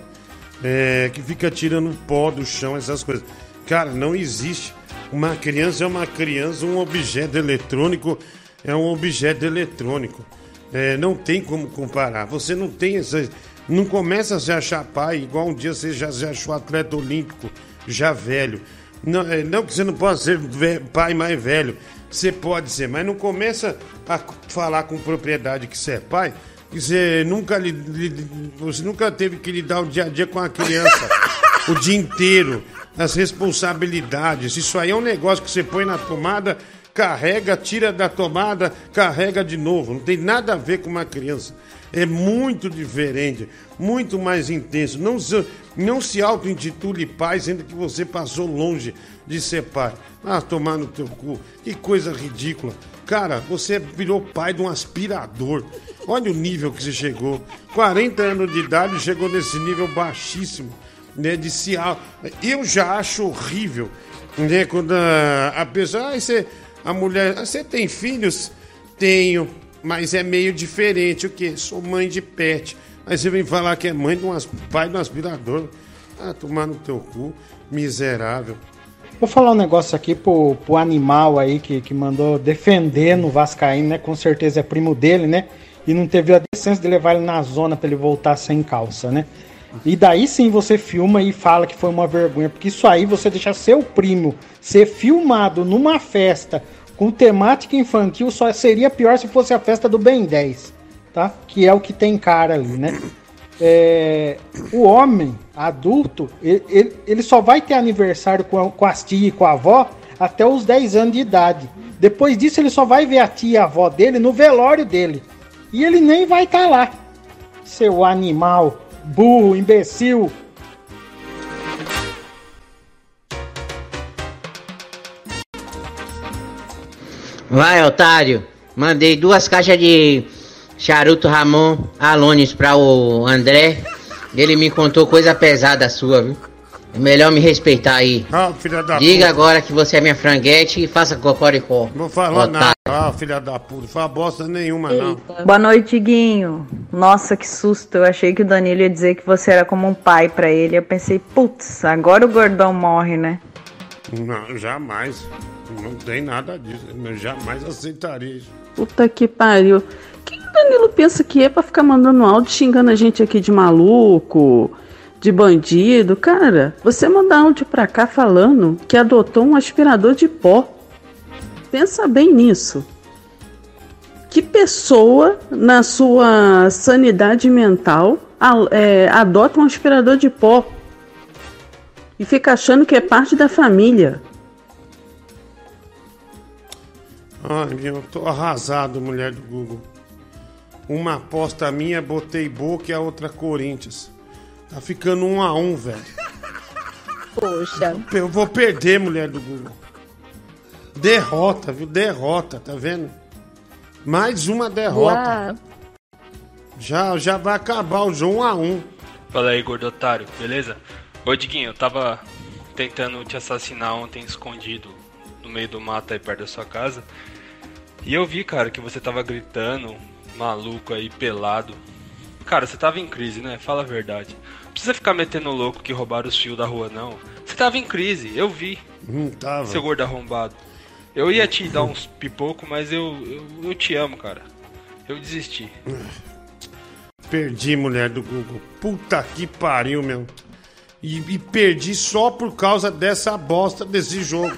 é, que fica tirando pó do chão, essas coisas. Cara, não existe. Uma criança é uma criança, um objeto eletrônico é um objeto eletrônico. É, não tem como comparar. Você não tem essa. Não começa a se achar pai igual um dia você já se achou atleta olímpico, já velho. Não, é, não que você não possa ser pai mais velho. Você pode ser, mas não começa a falar com propriedade que você é pai, que você nunca, li- li- você nunca teve que lidar o dia a dia com a criança o dia inteiro, as responsabilidades. Isso aí é um negócio que você põe na tomada, carrega, tira da tomada, carrega de novo. Não tem nada a ver com uma criança. É muito diferente, muito mais intenso. Não se, não se auto-intitule pai, sendo que você passou longe de ser pai. Ah, tomar no teu cu. Que coisa ridícula. Cara, você virou pai de um aspirador. Olha o nível que você chegou. 40 anos de idade chegou nesse nível baixíssimo, né? De se Eu já acho horrível, né? Quando a, a pessoa. Ah, você, a mulher. "Ah, Você tem filhos? Tenho. Mas é meio diferente. O quê? Sou mãe de pet. Aí você vem falar que é mãe de um pai de um aspirador. Ah, tomar no teu cu, miserável. Vou falar um negócio aqui pro, pro animal aí que, que mandou defender no Vascaíno, né? Com certeza é primo dele, né? E não teve a decência de levar ele na zona pra ele voltar sem calça, né? E daí sim você filma e fala que foi uma vergonha, porque isso aí você deixa seu primo ser filmado numa festa com temática infantil só seria pior se fosse a festa do Ben 10, tá? Que é o que tem cara ali, né? É, o homem adulto, ele, ele, ele só vai ter aniversário com, a- com as tia e com a avó até os 10 anos de idade. Depois disso, ele só vai ver a tia e a avó dele no velório dele. E ele nem vai estar lá. Seu animal, burro, imbecil. Vai, otário. Mandei duas caixas de charuto Ramon Alones pra o André. Ele me contou coisa pesada sua, viu? É melhor me respeitar aí. Ah, filha da Diga puta. agora que você é minha franguete e faça cocoricó. Não vou falar Otário. nada. Ah, filha da puta. Fala bosta nenhuma, não. Boa noite, Guinho. Nossa, que susto. Eu achei que o Danilo ia dizer que você era como um pai pra ele. Eu pensei, putz, agora o gordão morre, né? Não, jamais. Não tem nada disso. Eu jamais aceitaria isso. Puta que pariu. Quem o Danilo pensa que é pra ficar mandando áudio xingando a gente aqui de maluco, de bandido? Cara, você mandar áudio pra cá falando que adotou um aspirador de pó. Pensa bem nisso. Que pessoa, na sua sanidade mental, é, adota um aspirador de pó e fica achando que é parte da família? Meu, eu tô arrasado, mulher do Google. Uma aposta minha, botei Boca e a outra Corinthians. Tá ficando um a um, velho. Poxa. Eu vou perder, mulher do Google. Derrota, viu? Derrota, tá vendo? Mais uma derrota. Uá. Já, já vai acabar o jogo um a um. Fala aí, gordo otário, beleza? Ô, Diguinho, eu tava tentando te assassinar ontem escondido no meio do mato aí perto da sua casa. E eu vi, cara, que você tava gritando, maluco aí, pelado. Cara, você tava em crise, né? Fala a verdade. Não precisa ficar metendo louco que roubaram os fios da rua, não. Você tava em crise, eu vi. Não tava. Seu gordo arrombado. Eu ia te dar uns pipoco, mas eu, eu, eu te amo, cara. Eu desisti. Perdi, mulher do Google. Puta que pariu, meu. E, e perdi só por causa dessa bosta desse jogo.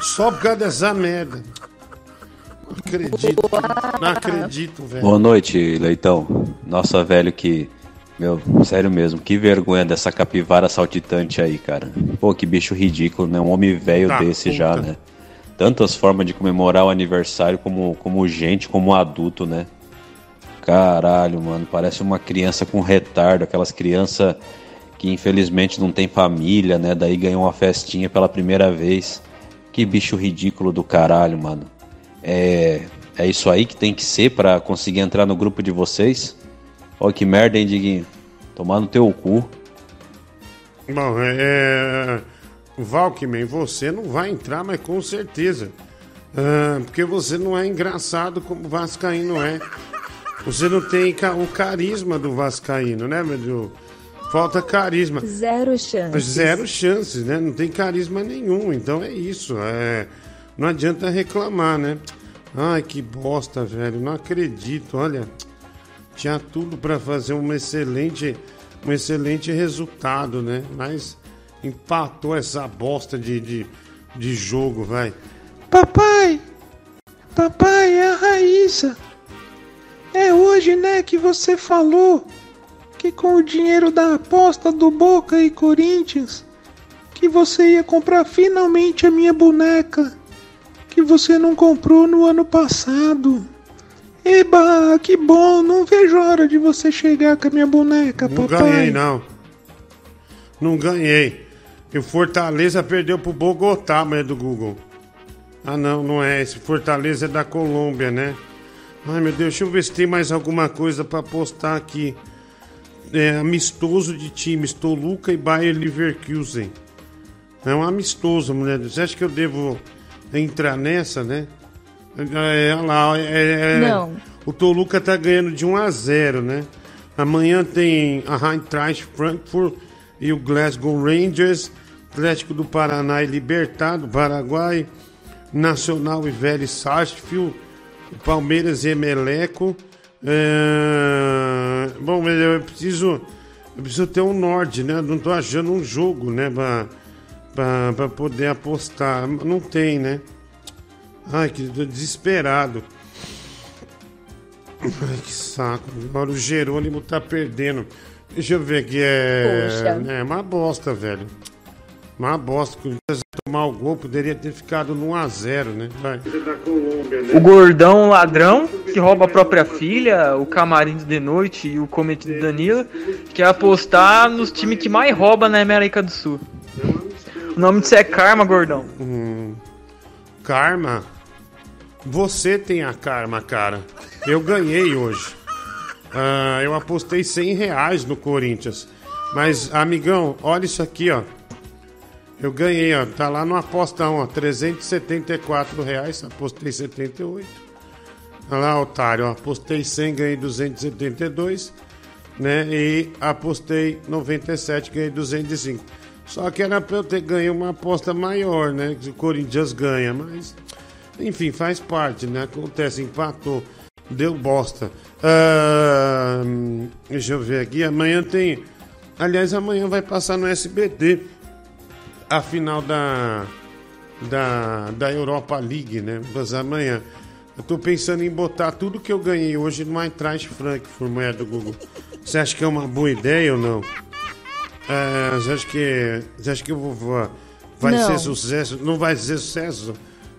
Só por causa dessa merda. Não acredito. Não acredito, velho. Boa noite, Leitão. Nossa, velho, que. Meu, sério mesmo, que vergonha dessa capivara saltitante aí, cara. Pô, que bicho ridículo, né? Um homem velho Tá, desse puta. já, né? Tantas formas de comemorar o aniversário como, como gente, como adulto, né? Caralho, mano, parece uma criança com retardo, aquelas crianças que infelizmente não tem família, né? Daí ganhou uma festinha pela primeira vez. Que bicho ridículo do caralho, mano. É, é isso aí que tem que ser pra conseguir entrar no grupo de vocês? Ó, que merda, hein, Diguinho? Tomar no teu cu. Bom, é. Valkyman, você não vai entrar, mas com certeza. Ah, porque você não é engraçado como o Vascaíno é. Você não tem o carisma do Vascaíno, né, meu? Falta carisma. Zero chances. Zero chances, né? Não tem carisma nenhum. Então é isso. É... Não adianta reclamar, né? Ai, que bosta, velho. Não acredito. Olha, tinha tudo pra fazer um excelente, um excelente resultado, né? Mas empatou essa bosta de, de, de jogo, vai. Papai! Papai, é a Raíssa. É hoje, né, que você falou que com o dinheiro da aposta do Boca e Corinthians que você ia comprar finalmente a minha boneca que você não comprou no ano passado. Eba, que bom, não vejo a hora de você chegar com a minha boneca, Não papai. ganhei, não. Não ganhei. E o Fortaleza perdeu pro Bogotá, mas é do Google. Ah, não, não é. Esse Fortaleza é da Colômbia, né? Ai, meu Deus, deixa eu ver se tem mais alguma coisa pra postar aqui. É amistoso de times, Toluca e Bayer Leverkusen. É um amistoso, mulher. Você acha que eu devo entrar nessa, né? É, olha lá, é, é- Não. O Toluca tá ganhando de 1 a 0, né? Amanhã tem a Eintracht Frankfurt e o Glasgow Rangers, Atlético do Paraná e Libertado, Paraguai, Nacional e Vélez Sarsfield, Palmeiras e Emeleco. É, Bom, eu preciso, eu preciso ter um norte, né? Não tô achando um jogo, né? Pra, pra, pra poder apostar. Não tem, né? Ai, que desesperado. Ai, que saco. Agora o Jerônimo tá perdendo. Deixa eu ver aqui. É, Poxa. é uma bosta, velho. Uma bosta. Que o tomar o gol poderia ter ficado no 1x0, né? Vai. O gordão ladrão que rouba a própria filha, o camarim do de noite e o cometido Danilo, quer apostar nos times que mais rouba na América do Sul. O nome disso é Karma, gordão. Hum, karma? Você tem a karma, cara. Eu ganhei hoje. Ah, eu apostei 100 reais no Corinthians. Mas, amigão, olha isso aqui, ó. Eu ganhei, ó. Tá lá no apostão, ó. 374 reais. Apostei 78. Olha lá, otário, ó. Apostei 100, ganhei 272. Né? E apostei 97, ganhei 205. Só que era pra eu ter ganho uma aposta maior, né? Que o Corinthians ganha, mas. Enfim, faz parte, né? Acontece, empatou. Deu bosta. Ah, deixa eu ver aqui. Amanhã tem. Aliás, amanhã vai passar no SBT a final da. Da, da Europa League, né? Mas amanhã. Eu tô pensando em botar tudo que eu ganhei hoje no Eintracht Frankfurt, mulher do Google. Você acha que é uma boa ideia ou não? É, você acha que. Você acha que eu vou. Vai Não. ser sucesso? Não vai ser sucesso?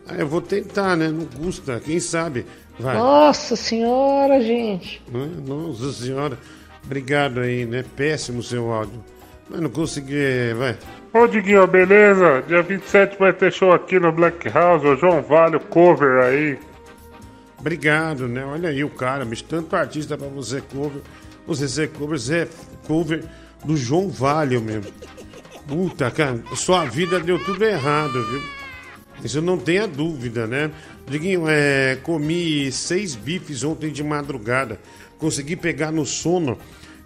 Ah, eu vou tentar, né? Não custa, quem sabe? Vai. Nossa senhora, gente. Ah, Nossa senhora. Obrigado aí, né? Péssimo seu áudio. Mas não consegui. Vai. Ô Diguinho, beleza? Dia 27 vai ter show aqui no Black House, o João Vale, o cover aí. Obrigado, né? Olha aí o cara, bicho, tanto artista pra você cover. Você ser cover, você é cover do João Vale mesmo. Puta, cara, sua vida deu tudo errado, viu? Isso não tenha dúvida, né? Diguinho, é, comi seis bifes ontem de madrugada. Consegui pegar no sono.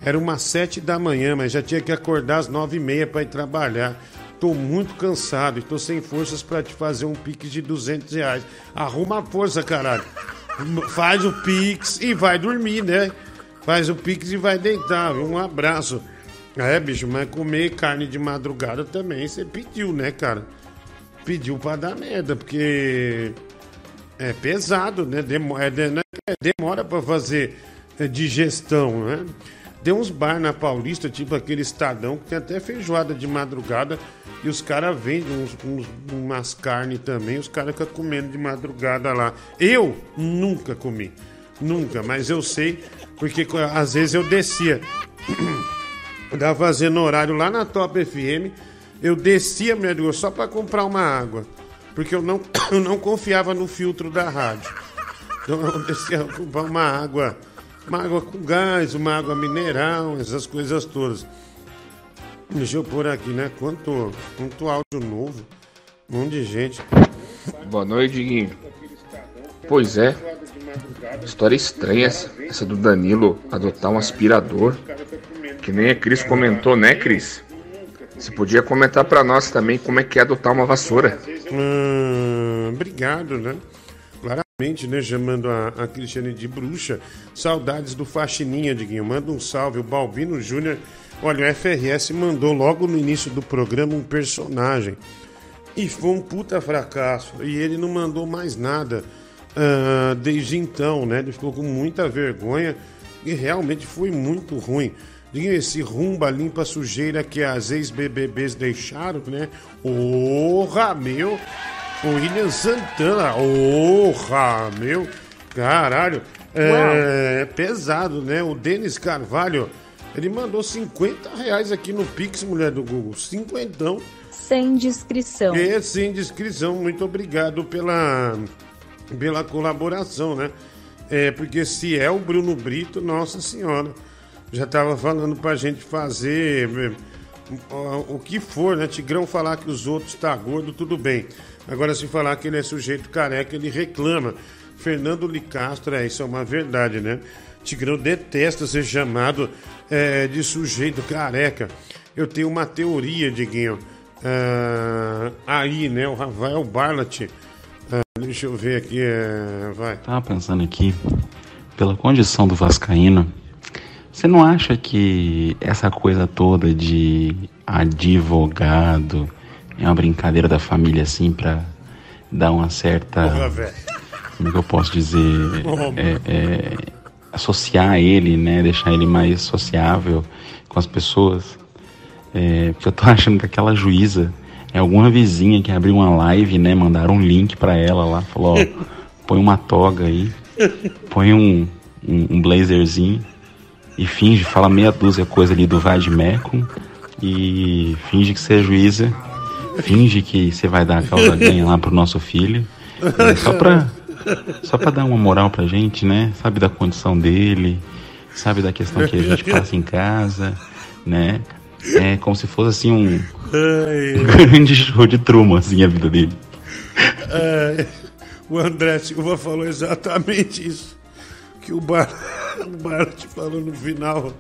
Era umas sete da manhã, mas já tinha que acordar às nove e meia para ir trabalhar. Tô muito cansado e tô sem forças para te fazer um pix de 200 reais. Arruma a força, caralho. Faz o pix e vai dormir, né? Faz o pix e vai deitar. Um abraço. É, bicho, mas comer carne de madrugada também você pediu, né, cara? Pediu pra dar merda, porque é pesado, né? Demo- é, né? É, demora pra fazer é, digestão, né? Tem uns bar na Paulista, tipo aquele Estadão, que tem até feijoada de madrugada e os caras vendem uns, uns- umas carnes também, os caras ficam comendo de madrugada lá. Eu nunca comi, nunca, mas eu sei, porque às vezes eu descia. <clears throat> Tava fazendo horário lá na Top FM. Eu descia, meu Deus, só pra comprar uma água. Porque eu não, <coughs> eu não confiava no filtro da rádio. Então eu descia pra comprar uma água. Uma água com gás, uma água mineral, essas coisas todas. Deixa eu pôr aqui, né? Quanto, quanto áudio novo. Um monte de gente. Boa noite, Diguinho. Pois é. História estranha essa, essa do Danilo adotar um aspirador. Que nem a Cris comentou, né, Cris? Você podia comentar pra nós também como é que é adotar uma vassoura. Hum, obrigado, né? Claramente, né? Chamando a, a Cristiane de bruxa. Saudades do Faxininha, Diguinho. Manda um salve. O Balbino Júnior. Olha, o FRS mandou logo no início do programa um personagem. E foi um puta fracasso. E ele não mandou mais nada ah, desde então, né? Ele ficou com muita vergonha. E realmente foi muito ruim. Diguinho, esse rumba limpa sujeira que as ex-BBBs deixaram, né? Porra, meu! O William Santana, porra, meu! Caralho! É, pesado, né? O Denis Carvalho, ele mandou 50 reais aqui no Pix, mulher do Google. Cinquentão. Sem descrição. É, sem descrição. Muito obrigado pela, pela colaboração, né? É, porque se é o Bruno Brito, nossa senhora, já tava falando pra gente fazer o- o que for, né? Tigrão falar que os outros tá gordo, tudo bem. Agora, se falar que ele é sujeito careca, ele reclama. Fernando Licastro, é, isso é uma verdade, né? Tigrão detesta ser chamado é, de sujeito careca. Eu tenho uma teoria, Diguinho. Ah, aí, né? O Rafael Barlat. ah, deixa eu ver aqui. é, vai. Tava pensando aqui, pela condição do Vascaíno, você não acha que essa coisa toda de advogado é uma brincadeira da família assim pra dar uma certa. Como é que eu posso dizer? É, é, associar ele, né? Deixar ele mais sociável com as pessoas. É, porque eu tô <laughs> achando que aquela juíza é alguma vizinha que abriu uma live, né? Mandaram um link pra ela lá, falou, ó, <laughs> põe uma toga aí, põe um, um, um blazerzinho e finge, fala meia dúzia coisa ali do Vadmecum e finge que você é juíza, finge que você vai dar a causa ganha lá pro nosso filho. É, só pra só pra dar uma moral pra gente, né? Sabe da condição dele, sabe da questão que a gente passa em casa, né? É como se fosse assim um, um grande show de Truman, assim, a vida dele. É, o André Silva falou exatamente isso. Que o, Bar... <laughs> o Bart falou no final.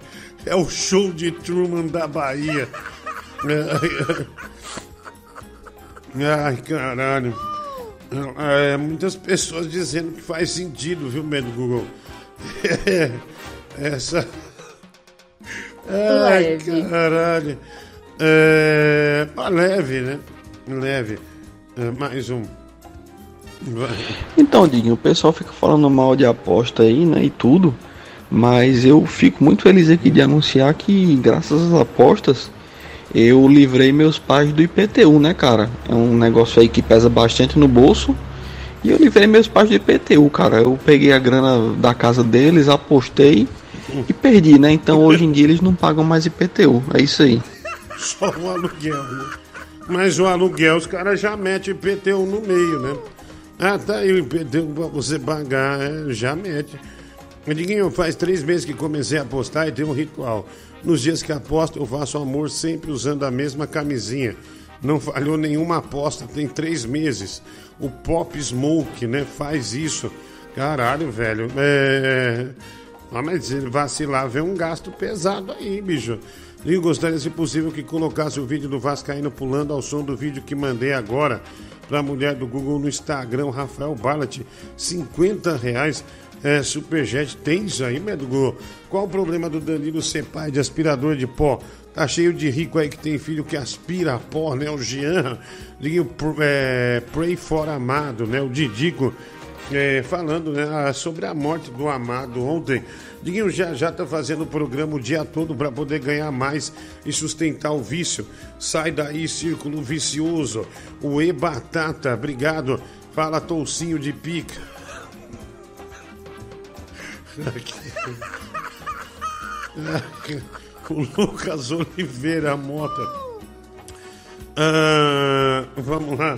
É o show de Truman da Bahia. É, Ai, caralho. É, muitas pessoas dizendo que faz sentido, viu, Medo Google? É, essa. Ai, Leve. caralho. É, leve, né? Leve. É, mais um. Então, Diguinho, o pessoal fica falando mal de aposta aí, né, e tudo, mas eu fico muito feliz aqui de anunciar que, graças às apostas, eu livrei meus pais do IPTU, né, cara? É um negócio aí que pesa bastante no bolso, e eu livrei meus pais do IPTU, cara. Eu peguei a grana da casa deles, apostei e perdi, né? Então hoje em dia eles não pagam mais IPTU, é isso aí. Só o aluguel, né? Mas o aluguel, os caras já metem IPTU no meio, né? Ah, tá aí o IPTU pra você pagar, é, já mete. Diguinho, faz três meses que comecei a apostar e tem um ritual. Nos dias que aposto, eu faço amor sempre usando a mesma camisinha. Não falhou nenhuma aposta, tem três meses. O Pop Smoke, né, faz isso. Caralho, velho. É... Ah, mas vacilar, vem um gasto pesado aí, bicho. Eu gostaria, se possível, que colocasse o vídeo do Vascaíno pulando ao som do vídeo que mandei agora pra mulher do Google no Instagram, Rafael Ballat. 50 reais. É, Superjet tem isso aí, né, Google? Qual o problema do Danilo ser pai de aspirador de pó? Tá cheio de rico aí que tem filho que aspira pó, né? O Jean, pr- é, Pray for Amado, né? O Didico é, falando né, ah, sobre a morte do amado ontem. Diguinho já já tá fazendo o programa o dia todo para poder ganhar mais e sustentar o vício. Sai daí, círculo vicioso. O E Batata, obrigado. Fala, toucinho de pica. <laughs> o Lucas Oliveira Mota. Ah, vamos lá.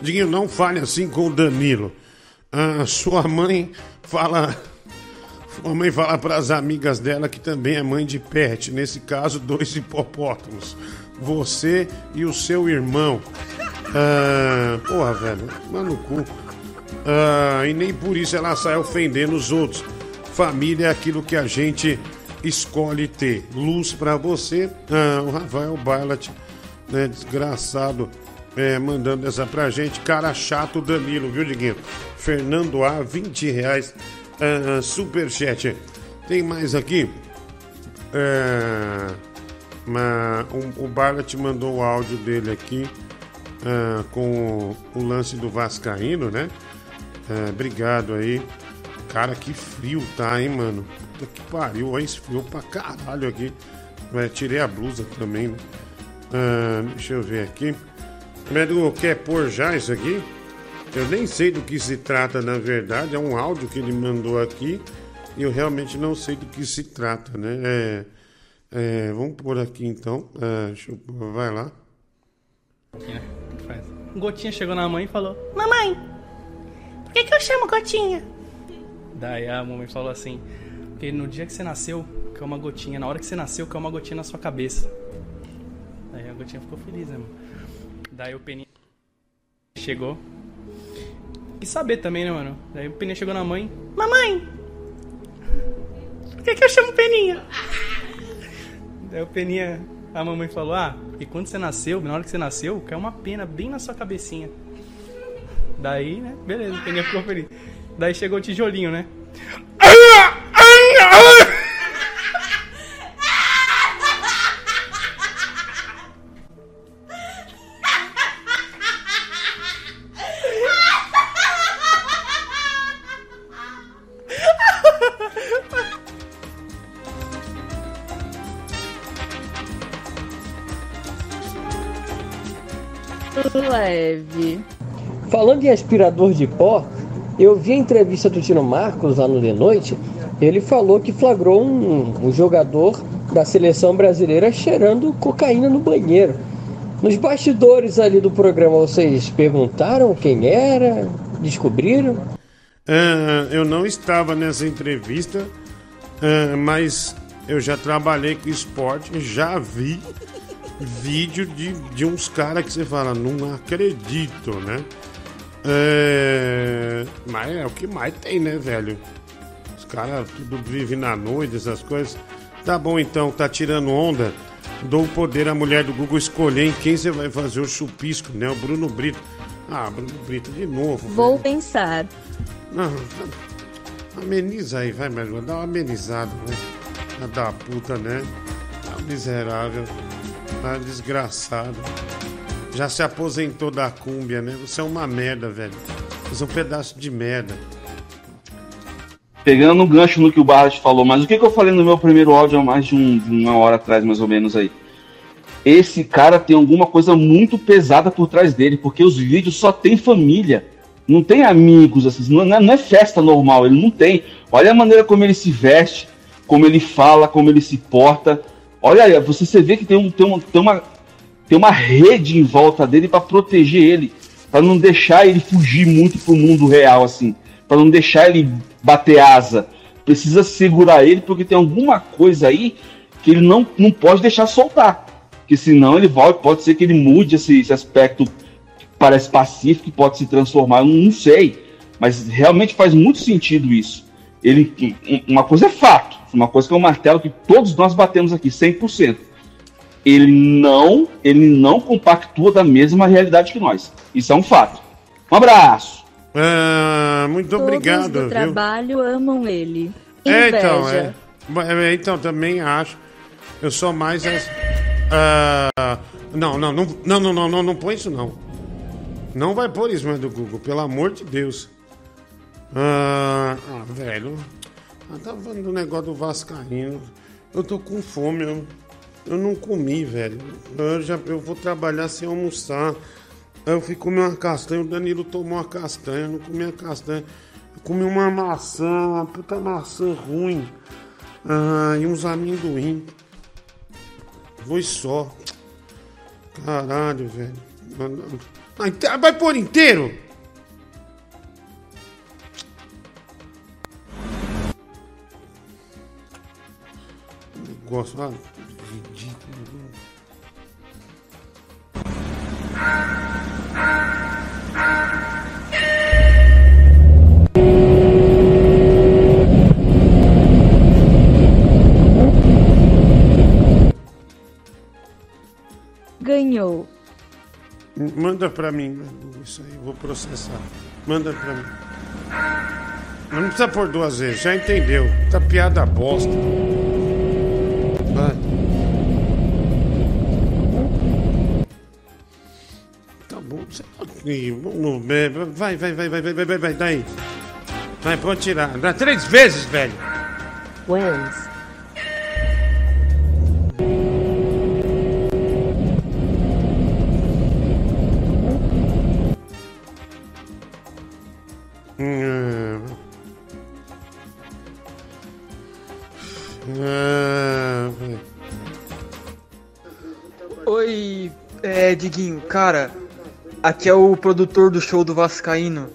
Diguinho, não fale assim com o Danilo. Ah, sua mãe fala. Sua mãe fala para as amigas dela que também é mãe de pet. Nesse caso, dois hipopótamos. Você e o seu irmão. Ah, porra, velho, mano no cu. ah, e nem por isso ela sai ofendendo os outros. Família é aquilo que a gente escolhe ter. Luz pra você, ah, o Rafael Bailat, né, desgraçado, é, mandando essa pra gente. Cara chato Danilo, viu, Diguinho? Fernando A, 20 reais, ah, superchat. Tem mais aqui? É, uma- um- o Barlet mandou o áudio dele aqui ah, com o lance do Vascaíno, né? É, obrigado aí. Cara, que frio tá, hein, mano? Puta que pariu, olha, esfriou pra caralho aqui. É, tirei a blusa também, né? Deixa eu ver aqui. Medo quer pôr já isso aqui? Eu nem sei do que se trata, na verdade. É um áudio que ele mandou aqui. E eu realmente não sei do que se trata, né? É, é, vamos pôr aqui então. É, deixa eu vai lá. Gotinha, faz. Gotinha chegou na mãe e falou: Mamãe, por que, que eu chamo Gotinha? Daí a mamãe falou assim: Porque no dia que você nasceu, caiu uma gotinha. Na hora que você nasceu, caiu uma gotinha na sua cabeça. Daí a gotinha ficou feliz, né, mano? Daí o Peninha chegou. E saber também, né, mano? Daí o Peninha chegou na mãe: Mamãe, por que, que eu chamo Peninha? Daí o Peninha, a mamãe falou: Ah, porque quando você nasceu, na hora que você nasceu, caiu uma pena bem na sua cabecinha. Daí, né? Beleza, o Peninha ficou feliz. Daí chegou o tijolinho, né? Leve. Falando em aspirador de pó, eu vi a entrevista do Tino Marcos lá no The Noite. Ele falou que flagrou um, um jogador da seleção brasileira cheirando cocaína no banheiro. Nos bastidores ali do programa, vocês perguntaram quem era? Descobriram? Ah, eu não estava nessa entrevista, ah, mas eu já trabalhei com esporte, já vi vídeo de, de uns caras que você fala, não acredito, né? É, mas é o que mais tem, né, velho? Os caras tudo vivem na noite, essas coisas. Tá bom então, tá tirando onda. Dou o poder à mulher do Google escolher em quem você vai fazer o chupisco, né? O Bruno Brito. Ah, Bruno Brito de novo. Vou velho. pensar. Não, ameniza aí, vai, melhor. Dá uma amenizada, né? Filha Da puta, né? Tá miserável. Tá desgraçado. Já se aposentou da cúmbia, né? Você é uma merda, velho. Você é um pedaço de merda. Pegando no gancho no que o Barras falou, mas o que, que eu falei no meu primeiro áudio há mais de, um- de uma hora atrás, mais ou menos aí? Esse cara tem alguma coisa muito pesada por trás dele, porque os vídeos só tem família, não tem amigos, assim, não é, não é festa normal, ele não tem. Olha a maneira como ele se veste, como ele fala, como ele se porta. Olha aí, você, você vê que tem, um, tem, um, tem, uma, tem uma rede em volta dele para proteger ele, para não deixar ele fugir muito pro mundo real, assim, para não deixar ele bater asa. Precisa segurar ele porque tem alguma coisa aí que ele não, não pode deixar soltar. Porque senão ele volta, pode ser que ele mude esse, esse aspecto que parece pacífico e pode se transformar, não sei. Mas realmente faz muito sentido isso. Ele, um- uma coisa é fato, uma coisa que é um martelo que todos nós batemos aqui, 100%. Ele não, ele não compactua da mesma realidade que nós. Isso é um fato. Um abraço. Ah, muito Todos obrigado, do viu? trabalho amam ele. É, então, é. É, Então, também acho. Eu sou mais. essa- Ah, não, não, não, não, não, não, não, não põe isso não. Não vai pôr isso mais do Google, pelo amor de Deus. Ah, ah, velho. Eu tava falando do negócio do Vascaíno. Eu tô com fome, eu, eu não comi, velho. Eu, já, eu vou trabalhar sem almoçar. Eu fui comer uma castanha, o Danilo tomou uma castanha, eu não comi a castanha. Eu comi uma maçã, uma puta maçã ruim. Ah, e uns amendoim. Foi só. Caralho, velho. Inte- Vai pôr inteiro? Negócio, ah, Ganhou. Manda para mim isso aí, vou processar. Manda para mim. Não precisa por duas vezes, já entendeu. Tá piada bosta. Vai. Vai, vai, vai, vai, vai, vai, vai, vai, daí. Vai, pode tirar. Dá três vezes, velho. Wins. Hum. Oi, é, Diguinho, cara, aqui é o produtor do show do Vascaíno.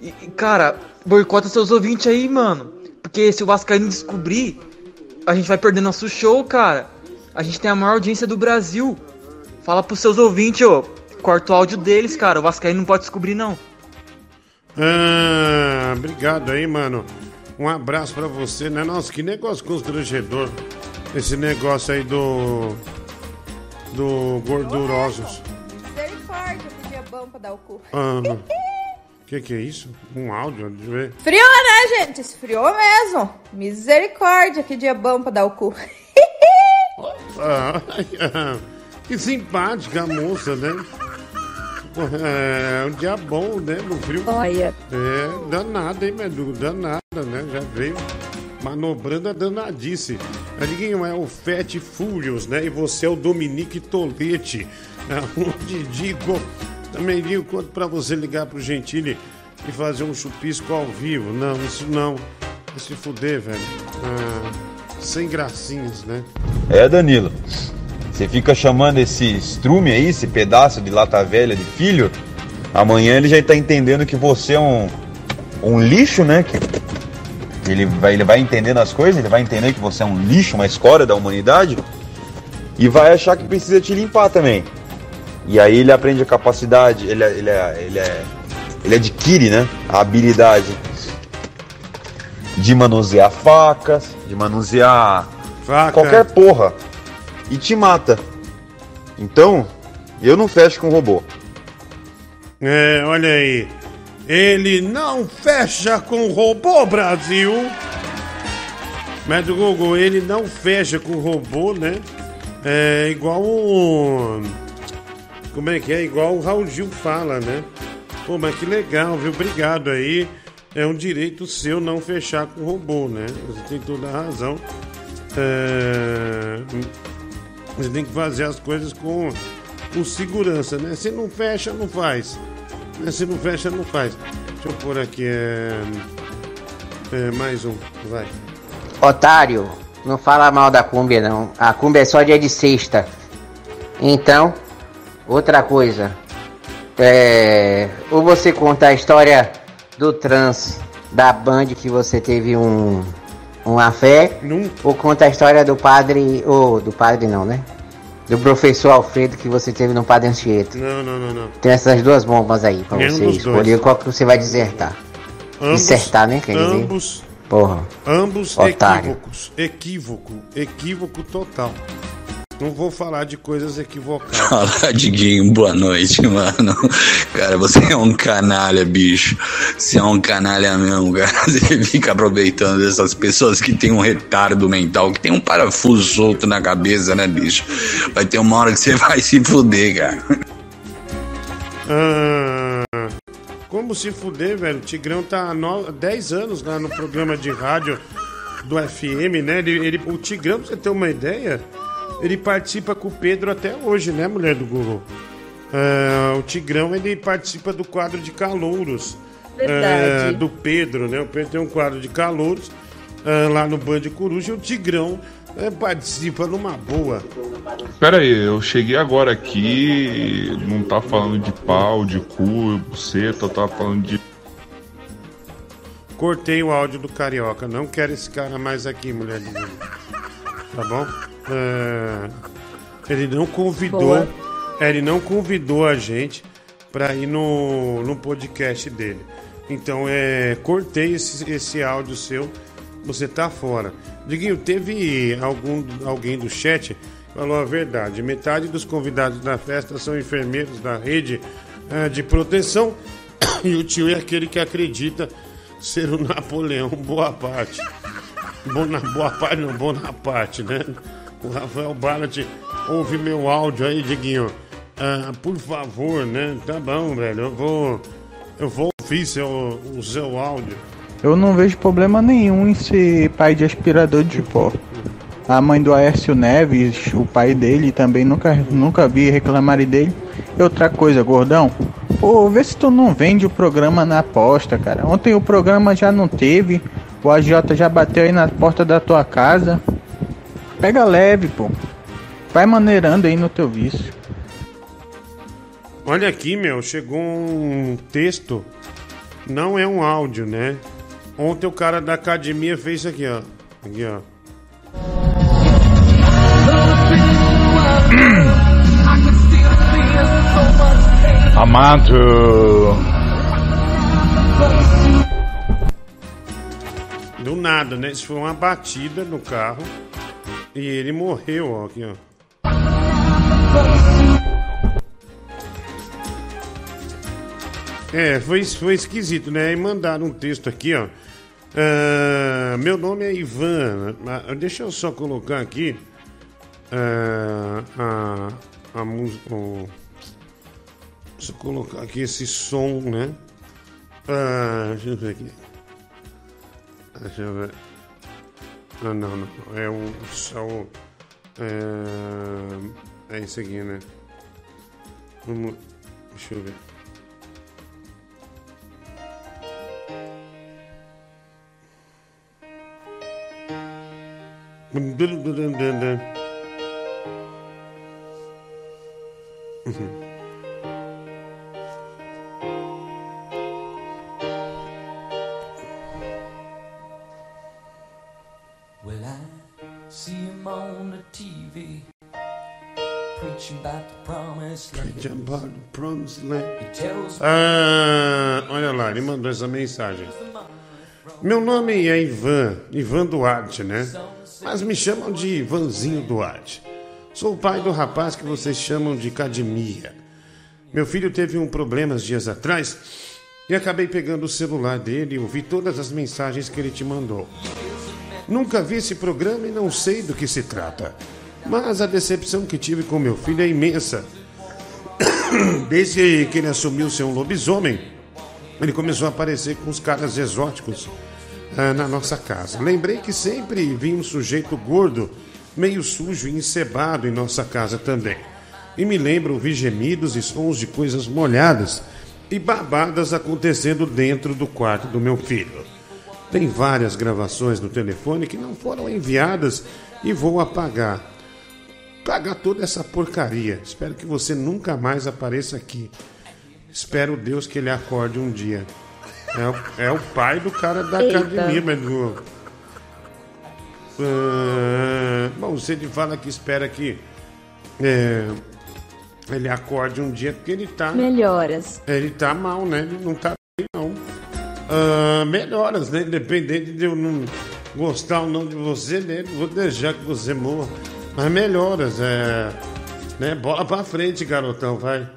E, cara, boicota seus ouvintes aí, mano. Porque se o Vascaíno descobrir, a gente vai perder nosso show, cara. A gente tem a maior audiência do Brasil. Fala pros seus ouvintes, ô. Corta o áudio deles, cara. O Vascaíno não pode descobrir, não. Ah, obrigado aí, mano. Um abraço pra você, né? Nossa, que negócio constrangedor. Esse negócio aí do. Do Gordurosos. Misericórdia, bom pra dar o cu. Ah, que que é isso? Um áudio? Deixa eu ver. Friou, né, gente? Esfriou mesmo. Misericórdia, que dia bom pra dar o cu. <laughs> Ah, <laughs> que simpática a moça, né? É um dia bom, né? No frio. Olha. É, danada, hein, Medu? Danada, né? Já veio manobrando a danadice. Amiguinho, é o Fat Furious, né? E você é o Dominique Tolete. É, onde digo, também digo quanto pra você ligar pro Gentili e fazer um chupisco ao vivo. Não, isso não. Vai se fuder, velho. Ah, sem gracinhas, né? É, Danilo. Você fica chamando esse estrume aí, esse pedaço de lata velha de filho. Amanhã ele já tá entendendo que você é um, um lixo, né? Que ele vai, ele vai entendendo as coisas, ele vai entender que você é um lixo, uma escória da humanidade. E vai achar que precisa te limpar também. E aí ele aprende a capacidade, ele, é- ele, é, ele, é, ele adquire, né? A habilidade de manusear facas, de manusear Faca. qualquer porra. E te mata. Então, eu não fecho com robô. É, olha aí. Ele não fecha com robô, Brasil. Mas o Google, ele não fecha com robô, né? É igual o. Como é que é? Igual o Raul Gil fala, né? Pô, mas que legal, viu? Obrigado aí. É um direito seu não fechar com robô, né? Você tem toda a razão. É... Você tem que fazer as coisas com, com segurança, né? Se não fecha, não faz. Né? Se não fecha, não faz. Deixa eu pôr aqui. É... é, mais um, vai. Otário, não fala mal da Cúmbia não. A Cúmbia é só dia de sexta. Então, outra coisa. É, ou você conta a história do trans da Band que você teve um uma fé, ou conta a história do padre, ou do padre não, né? Do professor Alfredo que você teve no Padre Anchieta. Não, não, não, não. Tem essas duas bombas aí pra Nenhum você escolher qual que você vai desertar. Ambos- Dissertar, né? Quer dizer? ambos- Porra. Ambos Otário. equívocos. Equívoco. Equívoco total. Não vou falar de coisas equivocadas. <laughs> Fala, Diguinho, boa noite, mano. Cara, você é um canalha, bicho. Você é um canalha mesmo, cara. <laughs> Você fica aproveitando dessas pessoas que tem um retardo mental, que tem um parafuso solto na cabeça, né, bicho? Vai ter uma hora que você <laughs> vai se fuder, cara. Ah, como se fuder, velho? O Tigrão tá há no- 10 anos lá no programa de rádio do FM, né? Ele, ele- o Tigrão, pra você ter uma ideia, ele participa com o Pedro até hoje, né, mulher do Google? Ah, o Tigrão, ele participa do quadro de calouros. Verdade. ah, do Pedro, né? O Pedro tem um quadro de calouros ah, lá no Band Coruja e o Tigrão participa numa boa. Pera aí, eu cheguei agora aqui, não tá falando de pau, de cu, buceta, tá falando de. Cortei o áudio do Carioca. Não quero esse cara mais aqui, mulher de. Tá bom? É, Ele não convidou. Boa. Ele não convidou a gente pra ir no, no podcast dele. Então, é, cortei esse, esse áudio seu. Você tá fora. Diguinho, teve algum, alguém do chat falou a verdade. Metade dos convidados da festa são enfermeiros da rede eh, de proteção <coughs> e o tio é aquele que acredita ser o Napoleão Bonaparte. Bona, boa parte, não, Bonaparte, né? O Rafael Barnett ouve meu áudio aí, Diguinho. Ah, por favor, né? Tá bom, velho. Eu vou. Eu vou ouvir seu, o seu áudio. Eu não vejo problema nenhum em ser pai de aspirador de pó. A mãe do Aécio Neves, o pai dele, também nunca, nunca vi reclamarem dele. E outra coisa, gordão, pô, vê se tu não vende o programa na aposta, cara. Ontem o programa já não teve, o AJ já bateu aí na porta da tua casa. Pega leve, pô. Vai maneirando aí no teu vício. Olha aqui, meu, chegou um texto. Não é um áudio, né? Ontem o cara da academia fez isso aqui, ó. Aqui, ó. <clears throat> Amado. Do nada, né? Isso foi uma batida no carro. E ele morreu, ó. Aqui, ó. É, foi, foi esquisito, né? E mandaram um texto aqui, ó. Ah, meu nome é Ivan. Ah, Deixa eu só colocar aqui ah, a, a música. o- Deixa eu colocar aqui esse som, né? Ah, deixa eu ver aqui. Deixa eu ver. Não, não, não. É o. Só o é, é esse aqui, né? Vamos. Deixa eu ver. Well, about the promised land. Ah, olha lá, ele mandou essa mensagem. Meu nome é Ivan, Ivan Duarte, né? Mas me chamam de Ivanzinho Duarte. Sou o pai do rapaz que vocês chamam de Academia. Meu filho teve um problema dias atrás e acabei pegando o celular dele e ouvi todas as mensagens que ele te mandou. Nunca vi esse programa e não sei do que se trata. Mas a decepção que tive com meu filho é imensa. <coughs> Desde que ele assumiu ser um lobisomem, ele começou a aparecer com os caras exóticos ah, na nossa casa. Lembrei que sempre vi um sujeito gordo, meio sujo e encebado em nossa casa também. E me lembro ouvir gemidos e sons de coisas molhadas e babadas acontecendo dentro do quarto do meu filho. Tem várias gravações no telefone que não foram enviadas e vou apagar. Pagar toda essa porcaria. Espero que você nunca mais apareça aqui. Espero Deus que ele acorde um dia. É o, é o pai do cara da Eita. academia, mas do- Ah, bom, se ele fala que espera que é, ele acorde um dia, porque ele tá. Melhoras. Ele tá mal, né? Ele não tá bem, não. Ah, melhoras, né? Independente de eu não gostar ou não de você, né? Vou deixar que você morra. Mas melhoras, é. Né? Bola pra frente, garotão, vai.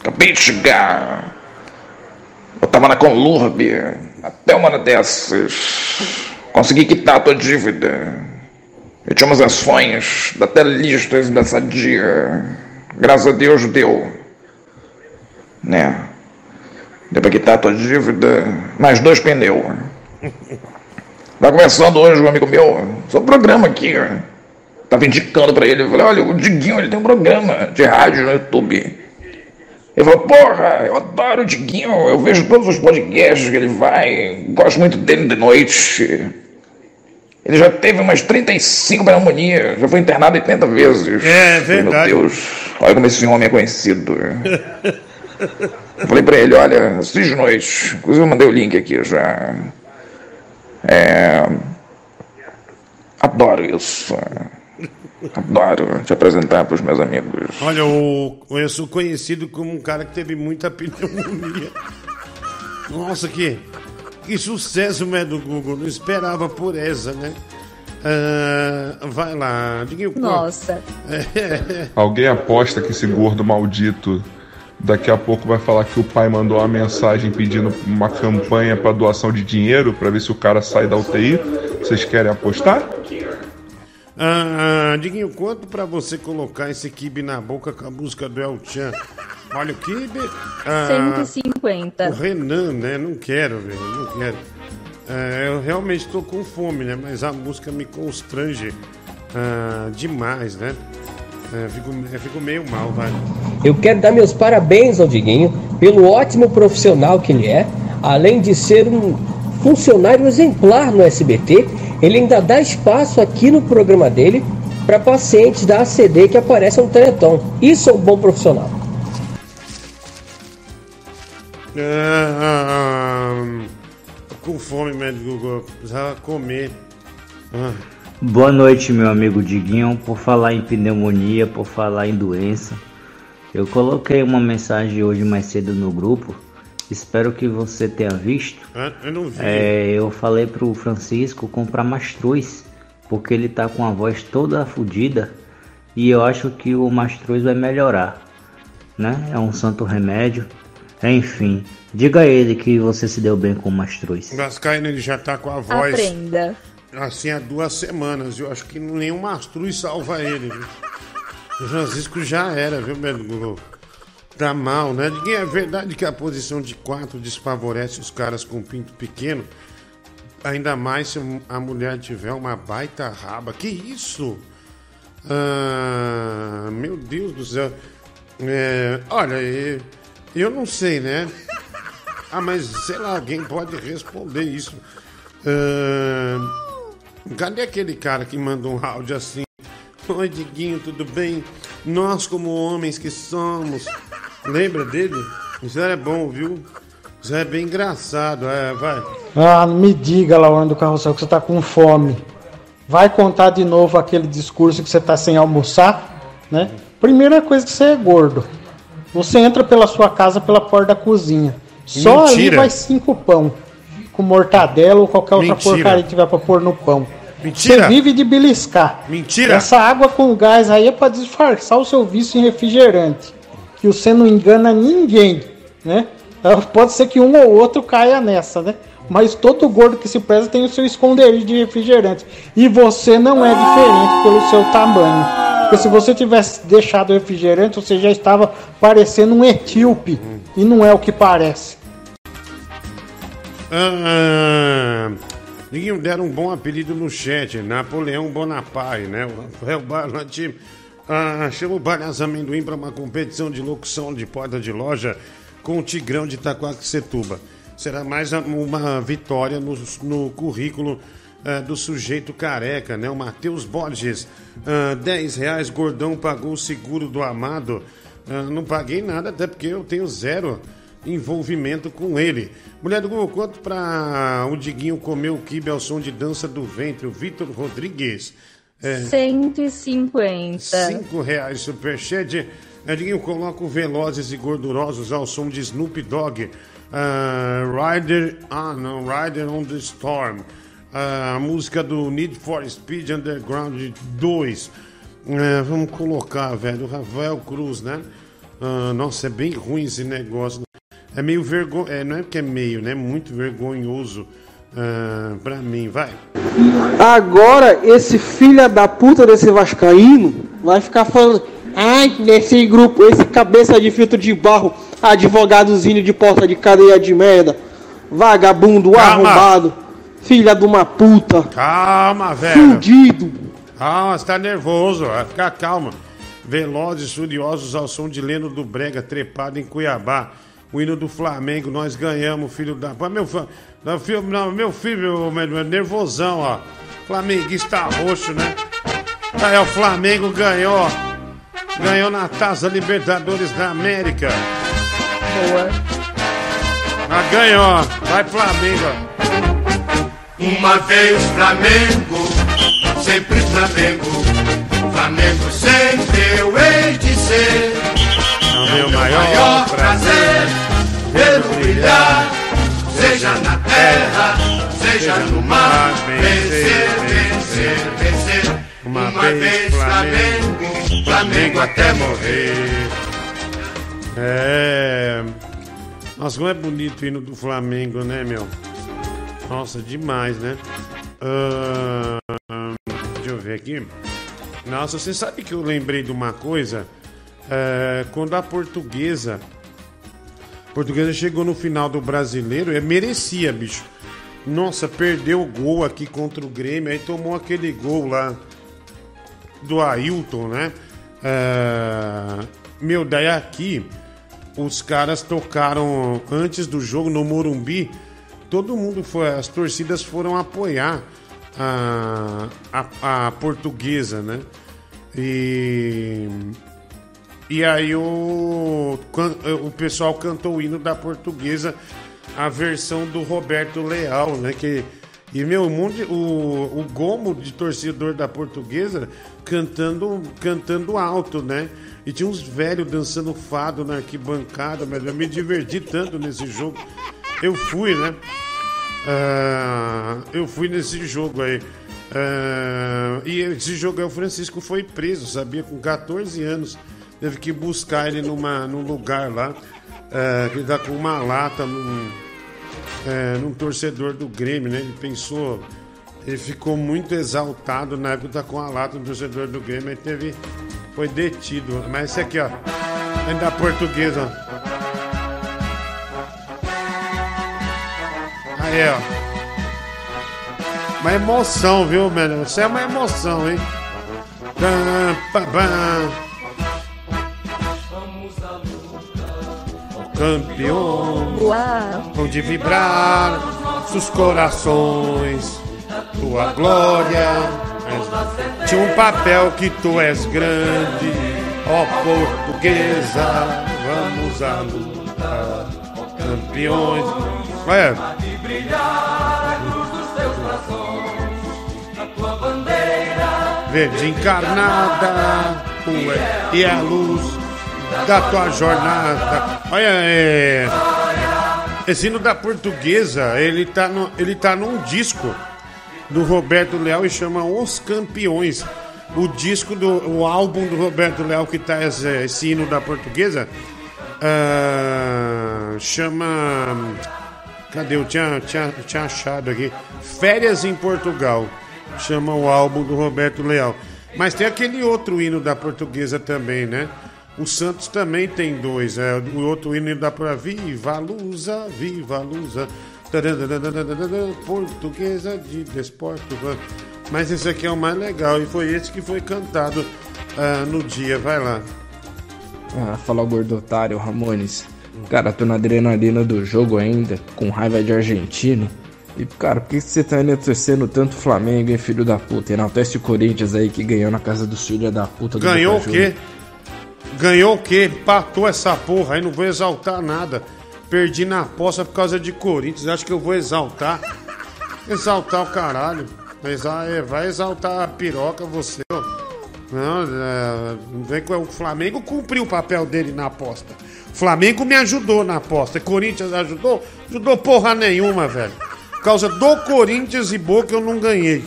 Acabei de chegar. Eu tava na Colômbia. Até uma dessas. Consegui quitar a tua dívida. Eu tinha umas ações da Telistas dessa dia. Graças a Deus deu. Né? Deu pra quitar a tua dívida. Mais dois pneus. <laughs> Tá conversando hoje com um amigo meu. Sobre o programa aqui. ó. Tava indicando pra ele. Eu falei, olha, o Diguinho ele tem um programa de rádio no YouTube. Ele falou, porra, eu adoro o Diguinho, eu vejo todos os podcasts que ele vai, gosto muito dele de noite. Ele já teve umas 35 pneumonias, já foi internado 80 vezes. É, falei, verdade. Meu Deus, olha como esse homem é conhecido. <laughs> Eu falei pra ele, olha, assiste de noite. Inclusive eu mandei o link aqui já. É... Adoro isso. Adoro te apresentar pros meus amigos. Olha, o, eu sou conhecido como um cara que teve muita pneumonia. Nossa, que, que sucesso, né, do Google. Não esperava por essa, né? Ah, vai lá, Diguinho. quanto? Nossa. É, Alguém aposta que esse gordo maldito daqui a pouco vai falar que o pai mandou uma mensagem pedindo uma campanha para doação de dinheiro para ver se o cara sai da UTI? Vocês querem apostar? Ah, Diguinho, quanto pra você colocar esse kibe na boca com a música do El Chan? Olha o kibe. ah, 150. O Renan, né? Não quero, velho, não quero. É, eu realmente tô com fome, né? Mas a música me constrange ah, demais, né? É, fico, eu fico meio mal, vai. Eu quero dar meus parabéns ao Diguinho pelo ótimo profissional que ele é. Além de ser um funcionário exemplar no SBT, ele ainda dá espaço aqui no programa dele para pacientes da ACD que aparecem no Teleton. Isso é um bom profissional. Ah, tô com fome, médico. Precisava comer. Boa noite, meu amigo Diguinho. Por falar em pneumonia, por falar em doença, eu coloquei uma mensagem hoje mais cedo no grupo. Espero que você tenha visto. Ah, eu não vi. É, eu falei pro Francisco comprar mastruz, porque ele tá com a voz toda fodida e eu acho que o mastruz vai melhorar, né? É um santo remédio. Enfim, diga a ele que você se deu bem com o mastruz. O Vascaíno ele já tá com a voz Aprenda. Assim há duas semanas. Eu acho que nenhum mastruz salva ele. Viu? O Francisco já era, viu, Google? Tá mal, né? Ninguém é verdade que a posição de quatro desfavorece os caras com pinto pequeno. Ainda mais se a mulher tiver uma baita raba. Que isso? Ah, meu Deus do céu. É, olha, eu não sei, né? Ah, mas sei lá, alguém pode responder isso. Ah, cadê aquele cara que manda um áudio assim? Oi, Diguinho, tudo bem? Nós, como homens que somos. Lembra dele? Isso é bom, viu? Isso é bem engraçado, é, vai. Ah, me diga, Laurano do Carrossel, que você tá com fome. Vai contar de novo aquele discurso que você tá sem almoçar, né? Primeira coisa que você é gordo. Você entra pela sua casa pela porta da cozinha. Só ali Mentira. vai cinco pão. Com mortadela ou qualquer outra Mentira. porcaria que tiver pra pôr no pão. Mentira. Você vive de beliscar. Mentira. Essa água com gás aí é pra disfarçar o seu vício em refrigerante. Que você não engana ninguém, né? Ah, Pode ser que um ou outro caia nessa, né? Mas todo gordo que se preza tem o seu esconderijo de refrigerante. E você não é diferente pelo seu tamanho. Porque se você tivesse deixado o refrigerante, você já estava parecendo um etíope. E não é o que parece. Ah, Diguinho deram um bom apelido no chat, Napoleão Bonaparte, né? O Rafael Barlanti ah, chama o Balhas Amendoim para uma competição de locução de porta de loja com o Tigrão de Itaquaquecetuba. Será mais uma vitória no, no currículo ah, do sujeito careca, né? O Matheus Borges, ah, 10 reais, gordão pagou o seguro do amado. Ah, não paguei nada, até porque eu tenho zero envolvimento com ele. Mulher do Google, quanto para o Diguinho comer o kibe ao som de dança do ventre, o Vitor Rodrigues? É, 150. Cinco reais superchat. É, Diguinho, coloca Velozes e Gordurosos ao som de Snoop Dogg. Ah, Rider, ah não, Rider on the Storm. Ah, a música do Need for Speed Underground 2. É, vamos colocar, velho, o Rafael Cruz, né? Ah, nossa, é bem ruim esse negócio. É meio vergonhoso, é, não é porque é meio, né? Muito vergonhoso ah, pra mim, vai. Agora, esse filho da puta desse Vascaíno vai ficar falando. Ai, nesse grupo, esse cabeça de filtro de barro, advogadozinho de porta de cadeia de merda, vagabundo, Calma. arrombado, filha de uma puta, Calma, velho. fudido. Calma, você tá nervoso, vai ficar calma. Velozes furiosos ao som de Leno do Brega, trepado em Cuiabá. O hino do Flamengo, nós ganhamos, filho da. Meu, não, filho, não, meu filho, meu, meu, nervosão, ó. Flamenguista roxo, né? Aí, ó, o Flamengo ganhou. Ganhou na Taça Libertadores da América. Boa. Ah, ganhou. Vai Flamengo. Uma vez Flamengo, sempre Flamengo. Flamengo sempre eu hei de ser. É o meu Maior, maior prazer, vê-lo brilhar, seja na terra, seja no mar, vencer, vencer. vencer. Uma, Uma vez Flamengo, Flamengo até morrer. É. Nossa, como é bonito o hino do Flamengo, né, meu? Nossa, demais, né? Ah, deixa eu ver aqui. Nossa, você sabe que eu lembrei de uma coisa? É, quando a portuguesa. Portuguesa chegou no final do brasileiro, é merecia, bicho. Nossa, perdeu o gol aqui contra o Grêmio, aí tomou aquele gol lá do Ailton, né? É, meu, daí aqui os caras tocaram antes do jogo no Morumbi. Todo mundo foi, as torcidas foram apoiar a, a, a portuguesa, né? E e aí o, o pessoal cantou o hino da portuguesa, a versão do Roberto Leal, né? Que, e meu, mundo, o, o gomo de torcedor da portuguesa cantando, cantando alto, né? E tinha uns velhos dançando fado na arquibancada, mas eu me diverti tanto nesse jogo. Eu fui, né? Ah, eu fui nesse jogo aí. Ah, e esse jogo aí o Francisco foi preso, sabia? Com 14 anos. Teve que buscar ele numa, num lugar lá. ah, que tá com uma lata num, é, num torcedor do Grêmio, né? Ele pensou. Ele ficou muito exaltado na época tá com a lata no torcedor do Grêmio. Aí teve. Foi detido. Mas esse aqui, ó. É da portuguesa. Aí, ó. Uma emoção, viu, mano? Isso é uma emoção, hein? Pam, pam, pam. Uau! onde vibrar os corações, tua glória. és- Tinha um papel que tu és grande, ó portuguesa, vamos à luta, campeões. Olha, verde encarnada, é, e a luz da tua jornada. Olha, é, esse hino da portuguesa, ele tá, no, ele tá num disco do Roberto Leal e chama Os Campeões. O disco do o álbum do Roberto Leal que tá esse, esse hino da portuguesa ah, chama Cadê? Eu tinha, tinha, tinha achado aqui. Férias em Portugal. Chama o álbum do Roberto Leal. Mas tem aquele outro hino da portuguesa também, né? O Santos também tem dois. É, o outro hino dá pra Viva Lusa, Viva Lusa. Portuguesa de Desporto. Mas esse aqui é o mais legal. E foi esse que foi cantado ah, no dia. Vai lá. Ah, fala gordo otário, Ramones. Cara, tô na adrenalina do jogo ainda, com raiva de argentino. E, cara, por que você tá ainda torcendo tanto Flamengo, hein, filho da puta? Enaltece o Corinthians aí que ganhou na casa dos filhos da puta do Ganhou o quê? Juniors. Ganhou o quê? Empatou essa porra aí, não vou exaltar nada. Perdi na aposta por causa de Corinthians, acho que eu vou exaltar. Exaltar o caralho. É, Vai exaltar a piroca você, ó. Não, é, não vem com o Flamengo cumpriu o papel dele na aposta. Flamengo me ajudou na aposta. Corinthians ajudou? Ajudou porra nenhuma, velho. Por causa do Corinthians e Boca eu não ganhei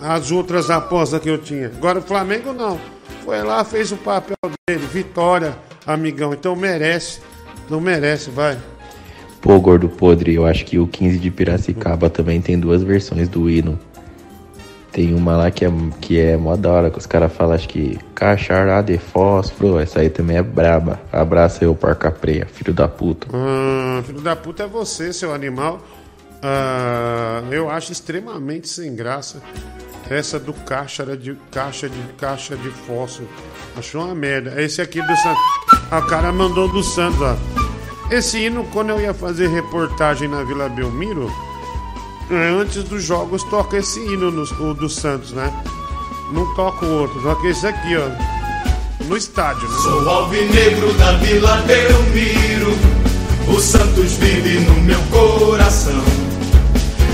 as outras apostas que eu tinha. Agora o Flamengo não. Foi lá, fez o papel dele. Vitória, amigão. Então merece. Não merece, vai. Pô, gordo podre, eu acho que o 15 de Piracicaba também tem duas versões do hino. Tem uma lá que é, que é mó da hora, que os caras falam, acho que cachará de fósforo, essa aí também é braba. Abraça eu, porca preia, filho da puta. Ah, filho da puta é você, seu animal. Ah, eu acho extremamente sem graça essa do caixa de caixa de caixa de fósforo. Achou uma merda. Esse aqui do Santos. Ah, o cara mandou do Santos, ó. Esse hino, quando eu ia fazer reportagem na Vila Belmiro, é, antes dos jogos toca esse hino no, o do Santos, né? Não toca o outro, toca esse aqui, ó. No estádio, né? Sou alvinegro da Vila Belmiro, o Santos vive no meu coração.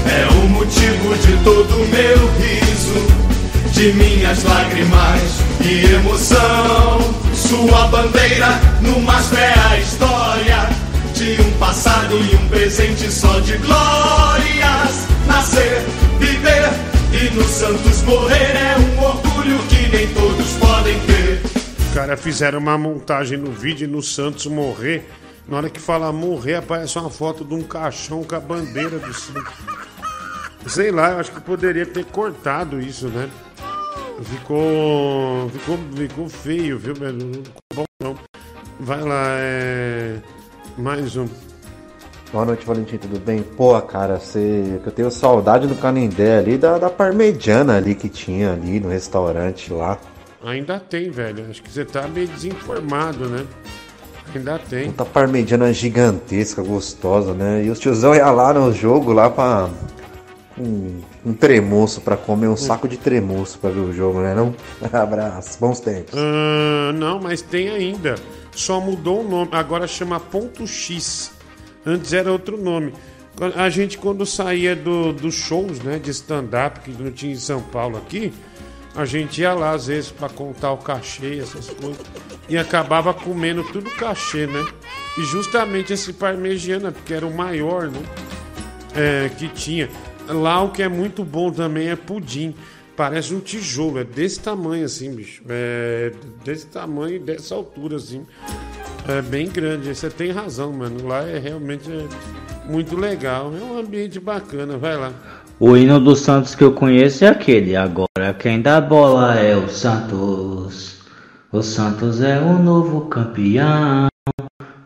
É o motivo de todo meu riso, de minhas lágrimas e emoção. Sua bandeira no mais é a história de um passado e um presente só de glórias. Nascer, viver e no Santos morrer é um orgulho que nem todos podem ter. Os caras fizeram uma montagem no vídeo no Santos morrer. Na hora que fala morrer, aparece uma foto de um caixão com a bandeira do Santos. Sei lá, eu acho que poderia ter cortado isso, né? Ficou. Ficou, ficou feio, viu, velho? Não ficou bom, não. Vai lá, é. Mais um. Boa noite, Valentim, tudo bem? Pô, cara, você... eu tenho saudade do Canindé ali, da, da parmegiana ali que tinha ali no restaurante lá. Ainda tem, velho. Acho que você tá meio desinformado, né? Ainda tem. Puta parmegiana gigantesca, gostosa, né? E os tiozão ia lá no jogo lá pra. Um, um tremoço pra comer, um saco de tremoço pra ver o jogo, né? Não? <laughs> Abraço, bons tempos. Ah, não, mas tem ainda. Só mudou o nome. Agora chama Ponto X. Antes era outro nome. A gente, quando saía do, dos shows né, de stand-up que não tinha em São Paulo aqui, a gente ia lá às vezes para contar o cachê, essas coisas, e acabava comendo tudo cachê, né? E justamente esse parmegiana, porque era o maior, né? É, que tinha. Lá o que é muito bom também é pudim. Parece um tijolo, é desse tamanho assim, bicho. É desse tamanho, dessa altura assim. É bem grande. Você tem razão, mano. Lá é realmente é muito legal. É um ambiente bacana. Vai lá. O hino do Santos que eu conheço é aquele. Agora quem dá bola é o Santos. O Santos é o novo campeão.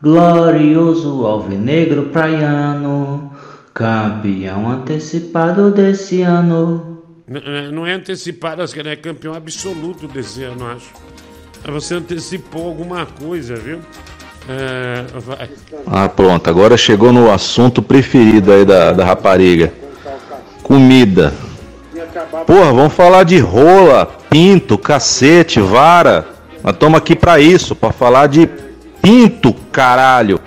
Glorioso alvinegro praiano. Campeão antecipado desse ano. N- Não é antecipado, acho que ele é campeão absoluto desse ano, acho. Você antecipou alguma coisa, viu? É, vai. Ah, pronto. Agora chegou no assunto preferido aí da, da rapariga. Comida. Porra, vamos falar de rola, pinto, cacete, vara. Nós estamos aqui pra isso, pra falar de pinto, caralho.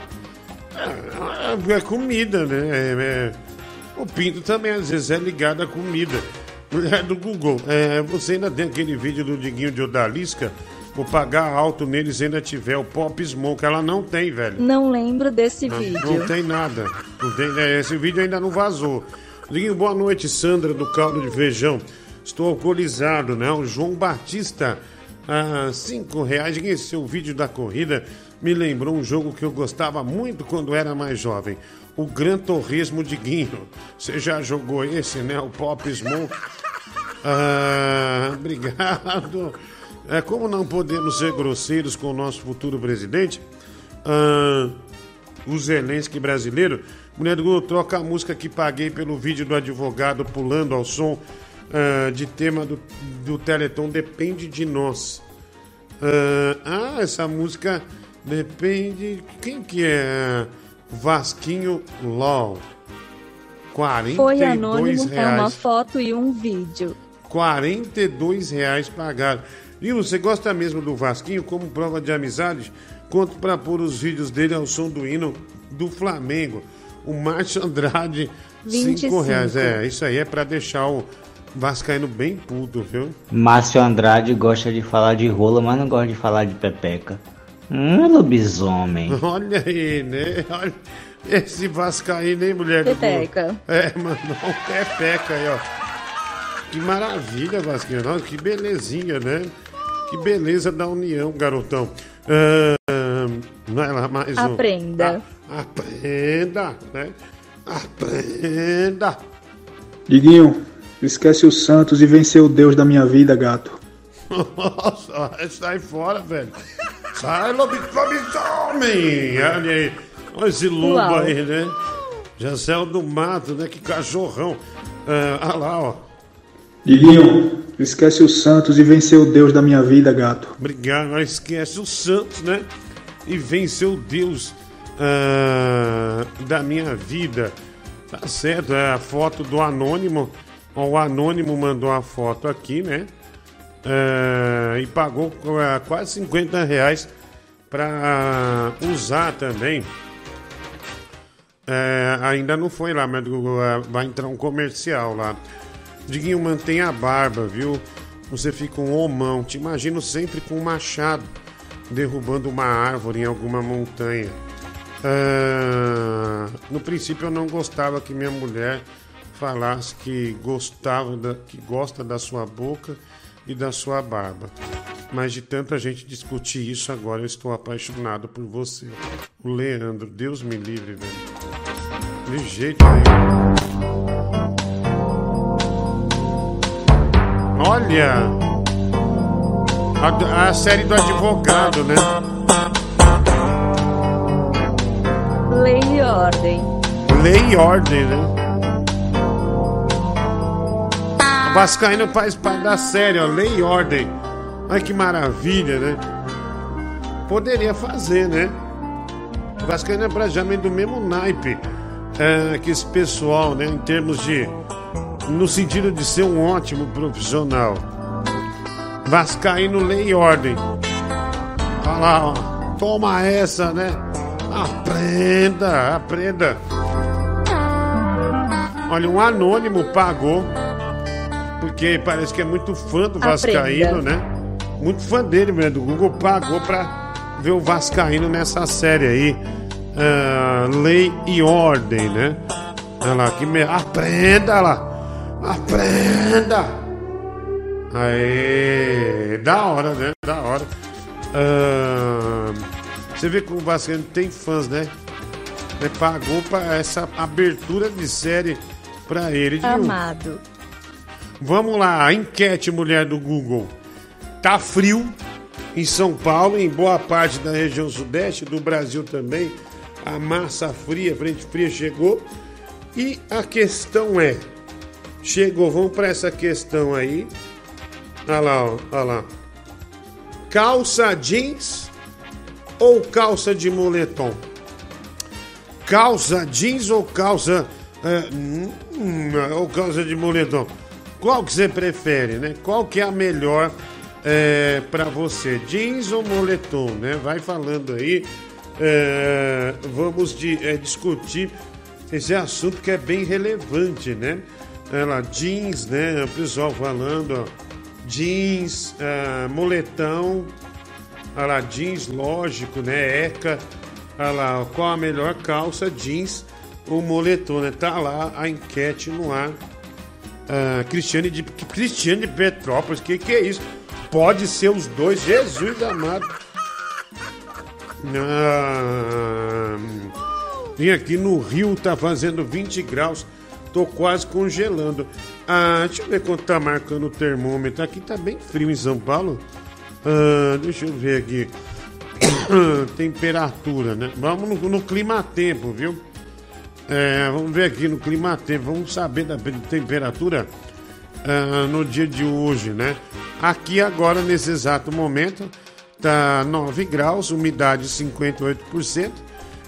É comida, né? É, é. O pinto também às vezes é ligado à comida. É do Google. É, você ainda tem aquele vídeo do Diguinho de Odalisca? Vou pagar alto nele se ainda tiver o Pop Smoke. Ela não tem, velho. Não lembro desse Não, vídeo. não tem nada. Não tem, é, esse vídeo ainda não vazou. Diguinho, boa noite, Sandra do Caldo de Feijão. Estou alcoolizado, né? O João Batista, ah, cinco reais. Diguinho, seu vídeo da corrida me lembrou um jogo que eu gostava muito quando era mais jovem. O Gran Torresmo Diguinho. Você já jogou esse, né? O Pop Smoke. <laughs> Ah, obrigado. É, como não podemos ser grosseiros com o nosso futuro presidente, ah, o Zelensky brasileiro, mulher do Google, troca a música que paguei pelo vídeo do advogado pulando ao som ah, de tema do, do Teleton Depende de Nós. Ah, ah, essa música depende. Quem que é? Vasquinho LOL. 42 Foi anônimo com reais. uma foto e um vídeo. 42 reais pagados. E você gosta mesmo do Vasquinho como prova de amizade? Conto para pôr os vídeos dele ao som do hino do Flamengo. O Márcio Andrade, 5 25. reais. É, isso aí é para deixar o Vascaíno bem puto, viu? Márcio Andrade gosta de falar de rola, mas não gosta de falar de pepeca. Hum, lobisomem. <laughs> Olha aí, né? Olha esse Vascaíno, hein, mulher do Pepeca. É, mandou um pepeca aí, ó. Que maravilha, Vasquinho. Nossa, que belezinha, né? Que beleza da união, garotão. Ah, vai lá, mais um. Aprenda. Ah, aprenda, né? Aprenda. Diguinho, esquece o Santos e venceu o Deus da minha vida, gato. <laughs> Nossa, sai fora, velho. Sai, lobi- lobisomem! Olha aí. Olha esse lobo Uau. aí, né? Já saiu do mato, né? Que cachorrão. Ah, olha lá, ó. Diguinho, esquece o Santos e venceu o Deus da minha vida, gato. Obrigado. Esquece o Santos, né? E venceu Deus ah, da minha vida. Tá certo, é a foto do Anônimo. Ó, O Anônimo mandou a foto aqui, né? Ah, e pagou ah, quase 50 reais para usar também. É, ainda não foi lá, mas vai entrar um comercial lá. Diguinho, mantenha a barba, viu? Você fica um homão. Te imagino sempre com um machado derrubando uma árvore em alguma montanha. No princípio eu não gostava que minha mulher falasse que gostava da, que gosta da sua boca e da sua barba. Mas de tanta gente discutir isso, agora eu estou apaixonado por você. O Leandro, Deus me livre, velho. De jeito nenhum. Olha! A, a série do advogado, né? Lei e ordem. Lei e ordem, né? Vascaíno faz parte da série, ó, Lei e Ordem. Olha que maravilha, né? Poderia fazer, né? Vascaíno é praticamente do mesmo naipe é, que esse pessoal, né? Em termos de. No sentido de ser um ótimo profissional. Vascaíno, Lei e Ordem. Olha lá, ó. Toma essa, né? Aprenda, aprenda. Olha, um anônimo pagou, porque parece que é muito fã do Vascaíno, Aprenda. né? Muito fã dele, mesmo. Do Google pagou pra ver o Vascaíno nessa série aí. ah, Lei e Ordem, né? Olha lá, que me... aprenda lá. Aprenda! Aê, da hora, né? Da hora. Ah, você vê como o Vascaíno tem fãs, né? Ele pagou para essa abertura de série para ele. viu? Vamos lá, a enquete mulher do Google. Tá frio em São Paulo, em boa parte da região sudeste, do Brasil também. A massa fria, frente fria chegou. E a questão é: chegou, vamos para essa questão aí. Olha lá, olha lá. Calça jeans ou calça de moletom? Calça jeans ou calça. é, hum, ou calça de moletom? Qual que você prefere, né? Qual que é a melhor é, para você? Jeans ou moletom, né? Vai falando aí. É, vamos de- é, discutir esse assunto que é bem relevante, né? Ela, jeans, né? O pessoal falando, ó, jeans, ah, moletão, Olha jeans, lógico, né? Eca. Olha qual a melhor calça, jeans ou moletom, né? Tá lá a enquete no ar. Ah, Cristiane, de, Cristiane de Petrópolis, que que é isso? Pode ser os dois, Jesus amado. Ah, vim aqui no Rio, tá fazendo 20 graus, tô quase congelando. Ah, deixa eu ver quanto tá marcando o termômetro. Aqui tá bem frio em São Paulo. Ah, deixa eu ver aqui. <coughs> Temperatura, né? Vamos no, no clima-tempo, viu? É, vamos ver aqui no clima-tempo. Vamos saber da temperatura ah, no dia de hoje, né? Aqui agora, nesse exato momento, tá 9 graus, umidade 58%.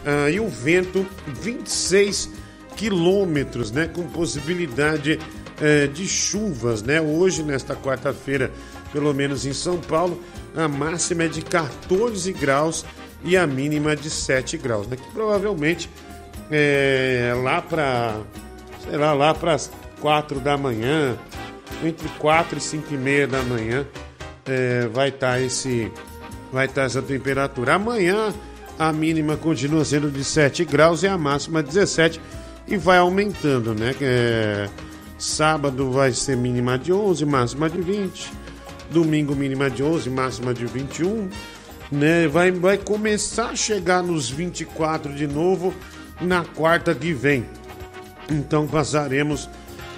ah, e o vento 26 quilômetros, né? Com possibilidade eh, de chuvas, né? Hoje, nesta quarta-feira, pelo menos em São Paulo, a máxima é de 14 graus e a mínima de 7 graus, né? Que provavelmente é, lá para sei lá, lá para as 4 da manhã, entre 4 e 5 e meia da manhã, é, vai estar esse vai estar essa temperatura. Amanhã a mínima continua sendo de 7 graus e a máxima 17 e vai aumentando, né? É, sábado vai ser mínima de 11, máxima de 20. Domingo mínima de 11, máxima de 21, né? Vai vai começar a chegar nos 24 de novo na quarta que vem. Então passaremos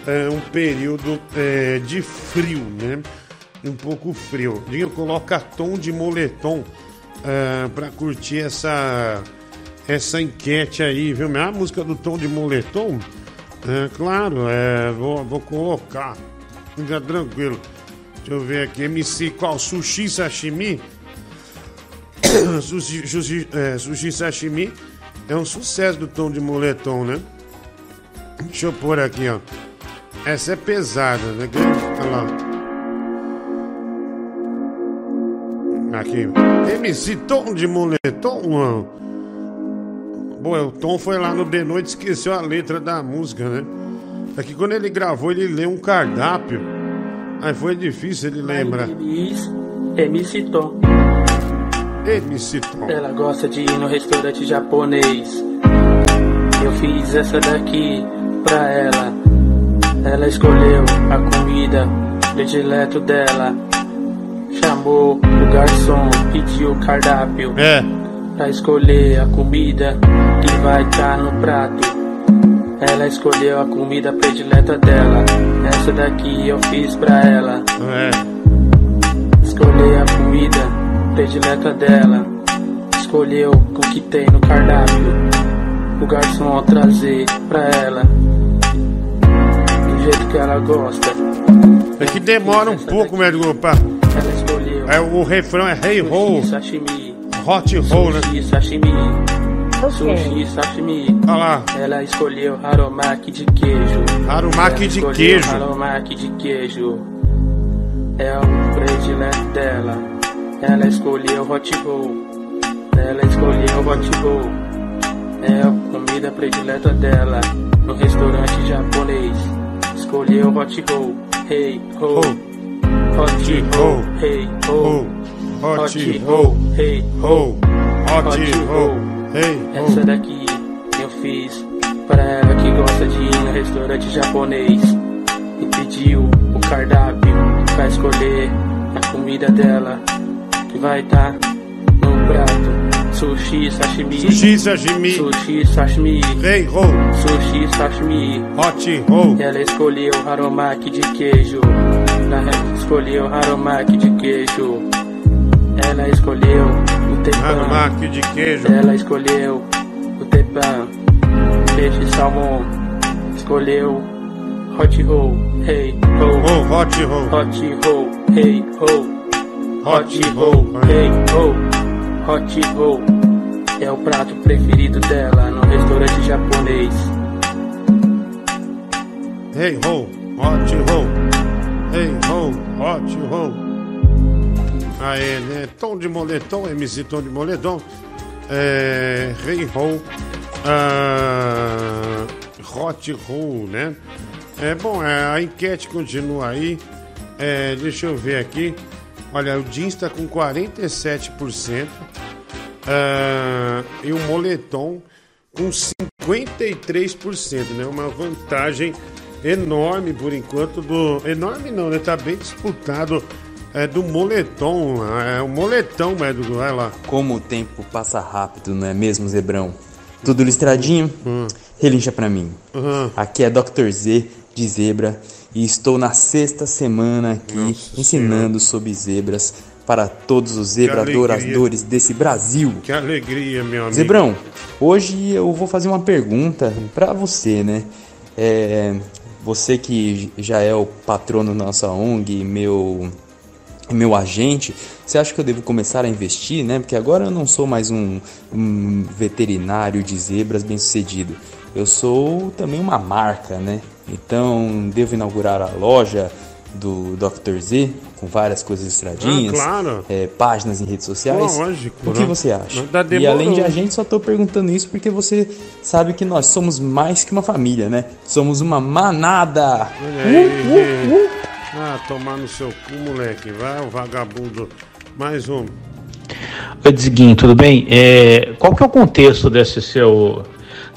é, um período é, de frio, né? Um pouco frio. Dinho coloca tom de moletom para curtir essa essa enquete aí, viu? A música do tom de moletom, é, claro, é, vou, vou colocar. Fica tranquilo. Deixa eu ver aqui. MC qual? Sushi Sashimi? <coughs> sushi, sushi, é, sushi Sashimi é um sucesso do tom de moletom, né? Deixa eu pôr aqui, ó. Essa é pesada, né? Olha lá. Aqui. MC Tom de moletom, mano. Bom, o Tom foi lá no The Noite e esqueceu a letra da música, né? É que quando ele gravou, ele leu um cardápio. Aí foi difícil ele lembrar. MC Tom. MC Tom. Ela gosta de ir no restaurante japonês. Eu fiz essa daqui pra ela. Ela escolheu a comida predileto dela. Chamou o garçom, pediu o cardápio. É. Pra escolher a comida que vai estar no prato. Ela escolheu a comida predileta dela. Essa daqui eu fiz pra ela. É. Escolher a comida predileta dela. Escolheu o que tem no cardápio. O garçom trazer pra ela. Do jeito que ela gosta. É que demora um pouco, médico. Pra... Ela escolheu. É, o refrão é Hey Ho, sashimi. Hot Roll, né? Sushi, sashimi. Sushi, sashimi. Olha lá. Ela escolheu haromaki de queijo. Harumaki Ela de queijo. Haromaki de queijo. É o predileto dela. Ela escolheu hot roll. Ela escolheu hot roll. É a comida predileta dela. No restaurante japonês. Escolheu hot roll. Hey ho. Hot roll. Hey ho. Hot roll. Hey ho. Hot roll. Hey Essa daqui eu fiz para ela que gosta de ir no restaurante japonês e pediu o cardápio pra escolher a comida dela que vai estar no prato. Sushi, sashimi. Sushi, sashimi. Sushi, sashimi. Hey roll. Sushi, sashimi. Hot roll. Ela escolheu haromaki de queijo. Ela escolheu haromaki de queijo. Ela escolheu o tepan. Harumaki de queijo. Ela escolheu o tepan. Peixe salmão. Escolheu hot roll. Hey ho. Oh, hot roll. Hot roll. Hey ho. Hot roll. Hey ho. Hot roll. É o prato preferido dela no restaurante japonês. Hey ho, hot roll. Hey ho, hot roll. Aê, né? Tom de moletom, MC Tom de moletom. É, hey ho. Ah, hot roll, né? É bom, a enquete continua aí. É, deixa eu ver aqui. Olha, o jeans está com 47%. Ah, e o moletom com 53%, né? Uma vantagem enorme por enquanto do enorme não, né? Tá bem disputado é do moletom, é o moletão, médico, vai lá. Como o tempo passa rápido, não é mesmo, Zebrão? Tudo listradinho? Relincha pra mim. Aqui é Dr. Z de Zebra e estou na sexta semana aqui ensinando sobre zebras para todos os zebradoradores desse Brasil. Que alegria, meu amigo. Zebrão, hoje eu vou fazer uma pergunta pra você, né? É, você que já é o patrono da nossa ONG, meu meu agente, você acha que eu devo começar a investir, né? Porque agora eu não sou mais um, um veterinário de zebras bem sucedido. Eu sou também uma marca, né? Então devo inaugurar a loja do Dr. Z com várias coisas estradinhas, Ah, claro. é, páginas em redes sociais. Lógico, o que né? você acha? E além de demorou. agente, só tô perguntando isso porque você sabe que nós somos mais que uma família, né? Somos uma manada. Olha aí, Ah, tomar no seu cu, moleque. Vai, o vagabundo. Mais um. Oi, Diguinho, tudo bem? É, qual que é o contexto desse seu,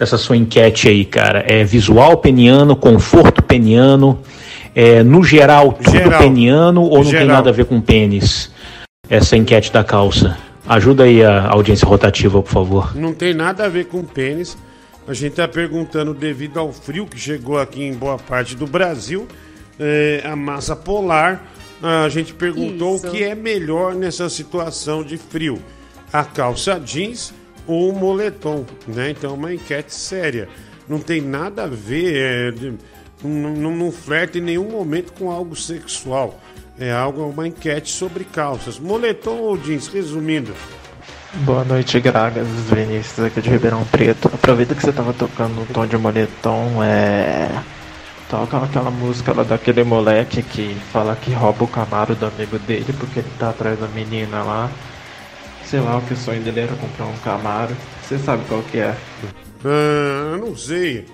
dessa sua enquete aí, cara? É visual peniano, conforto peniano, é, no geral tudo Geral. peniano ou não tem nada a ver com pênis? Essa enquete da calça. Ajuda aí a audiência rotativa, por favor. Não tem nada a ver com pênis. A gente está perguntando, devido ao frio que chegou aqui em boa parte do Brasil, é, a massa polar, a gente perguntou Isso. o que é melhor nessa situação de frio: a calça jeans ou moletom. Né? Então, é uma enquete séria. Não tem nada a ver, é, não, não, não flerta em nenhum momento com algo sexual. É algo, uma enquete sobre calças. Moletom ou jeans? Resumindo. Boa noite, Gragas. Vinícius aqui de Ribeirão Preto. Aproveita que você tava tocando o tom de moletom, é. Toca aquela música lá daquele moleque que fala que rouba o Camaro do amigo dele porque ele tá atrás da menina lá. Sei lá, o que o sonho dele era comprar um Camaro. Você sabe qual que é. Ah, não sei.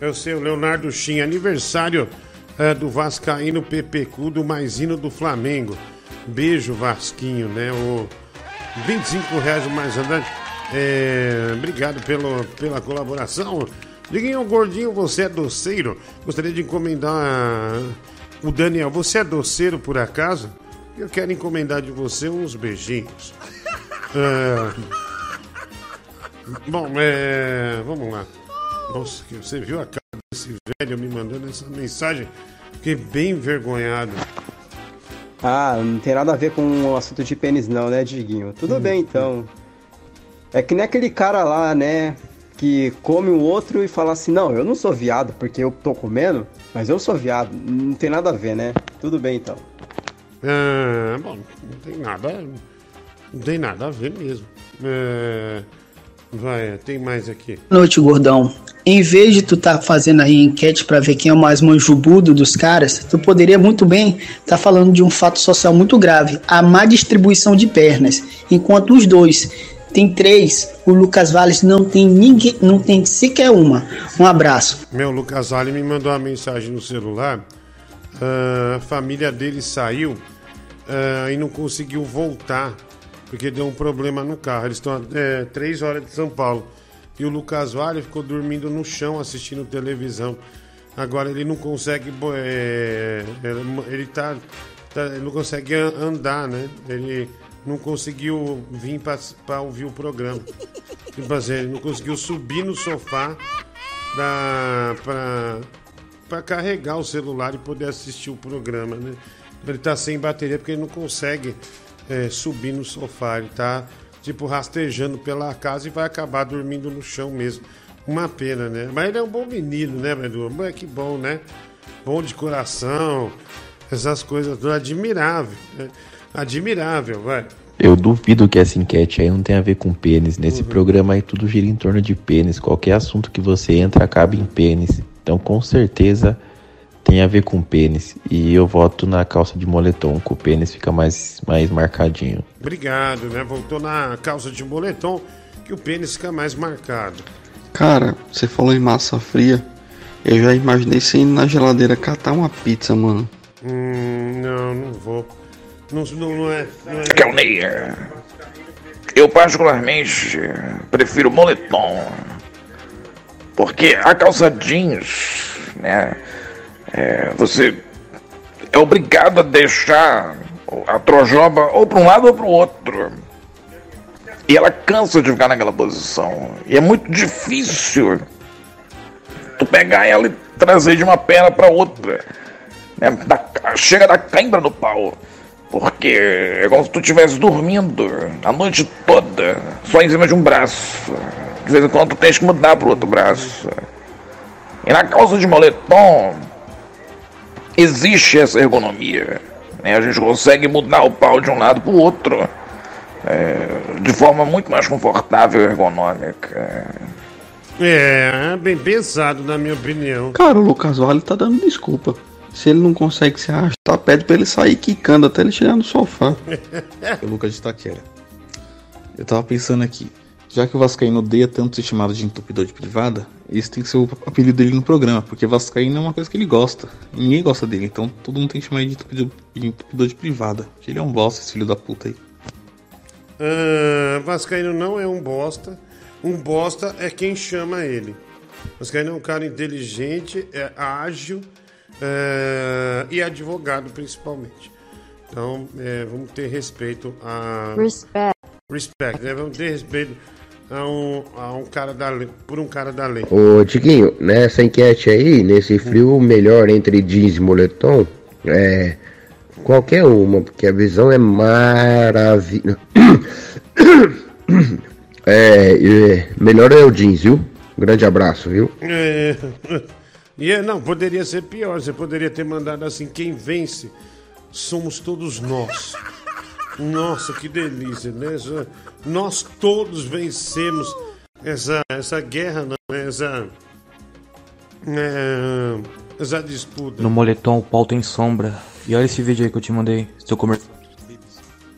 Eu sei, o Leonardo Chin, aniversário eh, do Vascaíno PPQ do Maisino do Flamengo. Beijo, Vasquinho, né? O 25 reais mais andante. É, obrigado pelo, pela colaboração. Diguinho Gordinho, você é doceiro? Gostaria de encomendar. O Daniel, você é doceiro por acaso? Eu quero encomendar de você uns beijinhos. É, Bom, é... vamos lá. Nossa, você viu a cara desse velho me mandando essa mensagem? Fiquei bem envergonhado. Ah, não tem nada a ver com o assunto de pênis não, né, Diguinho? Tudo bem, então. É que nem aquele cara lá, né, que come o outro e fala assim, não, eu não sou viado porque eu tô comendo, mas eu sou viado. Não tem nada a ver, né? Tudo bem, então. É, bom, não tem nada. Não tem nada a ver mesmo. É, vai, tem mais aqui. Boa noite, gordão. Em vez de tu tá fazendo aí enquete pra ver quem é o mais manjubudo dos caras, tu poderia muito bem tá falando de um fato social muito grave, a má distribuição de pernas. Enquanto os dois tem três, o Lucas Valles não tem ninguém, não tem sequer uma. Um abraço. Meu, Lucas Vale me mandou uma mensagem no celular. Ah, a família dele saiu ah, e não conseguiu voltar porque deu um problema no carro. Eles estão é, três horas de São Paulo. E o Lucas Vale ficou dormindo no chão assistindo televisão. Agora ele não consegue. bo- é, ele- tá, tá- ele não consegue an- andar, né? Ele não conseguiu vir para ouvir o programa. Tipo assim, ele não conseguiu subir no sofá pra carregar o celular e poder assistir o programa, né? Ele tá sem bateria porque ele não consegue é, subir no sofá. Ele tá, tipo, rastejando pela casa e vai acabar dormindo no chão mesmo. Uma pena, né? Mas ele é um bom menino, né, Edu? Moleque bom, né? Bom de coração, essas coisas todas. Admirável, né? Admirável, vai. Eu duvido que essa enquete aí não tenha a ver com pênis. Nesse programa aí tudo gira em torno de pênis. Qualquer assunto que você entra acaba em pênis. Então com certeza tem a ver com pênis. E eu voto na calça de moletom, que o pênis fica mais, mais marcadinho. Obrigado, né? Voltou na calça de moletom que o pênis fica mais marcado. Cara, você falou em massa fria. Eu já imaginei você indo na geladeira catar uma pizza, mano. Hum, não, não vou. Não, não, não é. Não é... Calneia. Eu particularmente prefiro moletom. Porque a calça jeans, né? É, você é obrigado a deixar a trojoba ou para um lado ou para o outro. E ela cansa de ficar naquela posição. E é muito difícil tu pegar ela e trazer de uma perna para outra. né? Dá- chega da cãibra no pau. Porque é como se tu estivesse dormindo a noite toda só em cima de um braço. De vez em quando tu tens que mudar pro outro braço. E na calça de moletom existe essa ergonomia. né? A gente consegue mudar o pau de um lado pro outro. é, de forma muito mais confortável e ergonômica. É, bem pensado, na minha opinião. Cara, o Lucas Vale tá dando desculpa. Se ele não consegue se arrastar, pede pra ele sair quicando até ele chegar no sofá. <laughs> O Lucas de Taquera. Eu tava pensando aqui, já que o Vascaíno odeia tanto ser chamado de entupidor de privada, esse tem que ser o apelido dele no programa, porque Vascaíno é uma coisa que ele gosta. Ninguém gosta dele, então todo mundo tem que chamar ele de entupidor de, entupidor de privada. Porque ele é um bosta, esse filho da puta aí. Ah, Vascaíno não é um bosta. Um bosta é quem chama ele. Vascaíno é um cara inteligente, é ágil é, e advogado principalmente. Então, é, vamos ter respeito a. Respect. Respect, né? Vamos ter respeito a um, a um cara da lei, por um cara da lei. Ô, Tiquinho, nessa enquete aí, nesse frio, o melhor entre jeans e moletom é qualquer uma, porque a visão é maravilhosa. <coughs> É, é, melhor é o jeans, viu? Grande abraço, viu? É, <laughs> e é, não, poderia ser pior. Você poderia ter mandado assim: quem vence somos todos nós. Nossa, que delícia, né? Nós todos vencemos essa, essa guerra, não, essa, é, essa disputa. No moletom o pau tem sombra. E olha esse vídeo aí que eu te mandei. Seu comercial.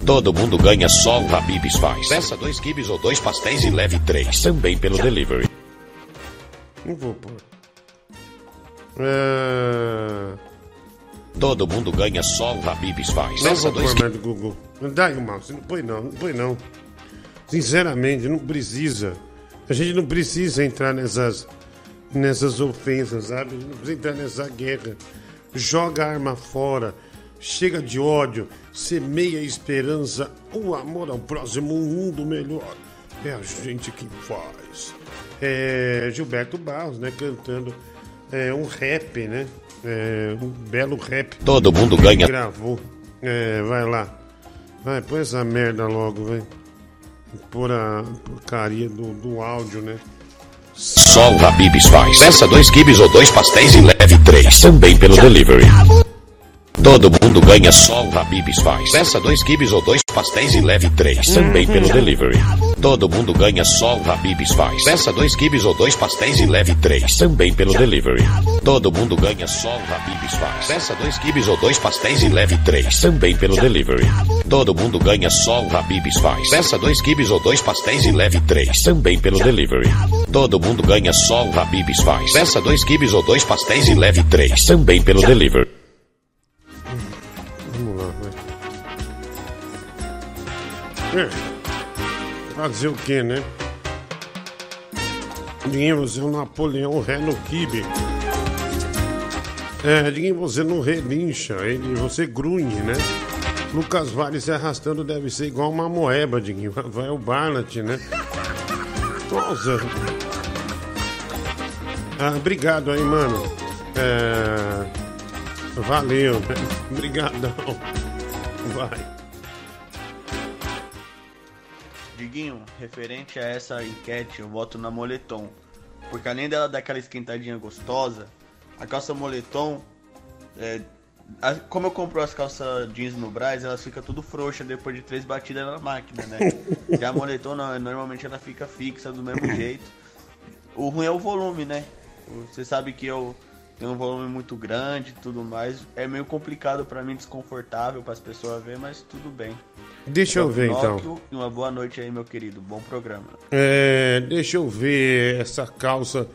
Todo mundo ganha só o Habib's faz. Peça dois quibes ou dois pastéis e leve três. Também pelo delivery. Não vou pôr. É, Todo mundo ganha só o Habib's faz. Não Peça vou dois pôr mais do Google. Dá aí, Márcio. Não põe não, não põe não. Sinceramente, não precisa. A gente não precisa entrar nessas, nessas ofensas, sabe? Não precisa entrar nessa guerra. Joga a arma fora, chega de ódio, semeia a esperança, o amor ao próximo, um mundo melhor. É a gente que faz. É Gilberto Barros, né? Cantando é, um rap, né? É, um belo rap. Todo mundo ganha. Gravou. É, vai lá. Vai, põe essa merda logo, vai. Por a porcaria do, do áudio, né? Só o Habibs faz. Peça dois quibes ou dois pastéis e leve três. Também pelo delivery. Todo mundo ganha só o Habibs faz. Peça dois quibes ou dois pastéis e leve três. Também pelo delivery. Todo mundo ganha só o Habibs faz. Peça dois quibes ou dois pastéis e leve três. Também pelo delivery. Todo mundo ganha só o Habibs faz. Peça dois quibes ou dois pastéis e leve três. Também pelo delivery. Todo mundo ganha só o Habibs faz. Peça dois quibes ou dois pastéis e leve três. Também pelo delivery. Todo mundo ganha só o Habibs faz. Peça dois quibes ou dois pastéis e leve três. Também pelo delivery. É. Fazer o que, né? Você é o Napoleão ré no kibe. É, ninguém você não relincha, ele, você grunhe, né? Lucas Vale se arrastando deve ser igual uma moeba, Diguinho. Vai o Barnett, né? Nossa. Ah, obrigado aí, mano. É... Valeu, né? Obrigadão. Vai. Diguinho, referente a essa enquete, eu voto na moletom. Porque além dela dar aquela esquentadinha gostosa, a calça moletom, é, a- como eu compro as calças jeans no Braz, elas ficam tudo frouxa depois de três batidas na máquina, né? <laughs> Já a moletom, normalmente ela fica fixa do mesmo jeito. O ruim é o volume, né? Você sabe que eu tenho um volume muito grande e tudo mais. É meio complicado pra mim, desconfortável para as pessoas verem, mas tudo bem. Deixa eu ver, então. Pinóquio, E uma boa noite aí, meu querido. Bom programa. É, deixa eu ver essa calça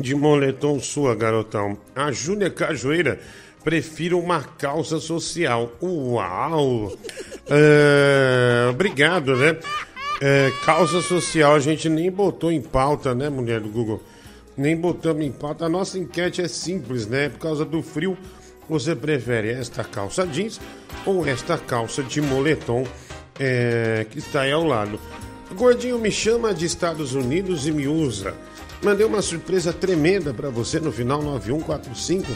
de moletom sua, garotão. A Júlia Cajueira prefiro uma calça social. Uau! É, obrigado, né? É, calça social a gente nem botou em pauta, né, mulher do Google? Nem botamos em pauta. A nossa enquete é simples, né? Por causa do frio, você prefere esta calça jeans ou esta calça de moletom é, que está aí ao lado? Gordinho me chama de Estados Unidos e me usa. Mandei uma surpresa tremenda para você no final 9145.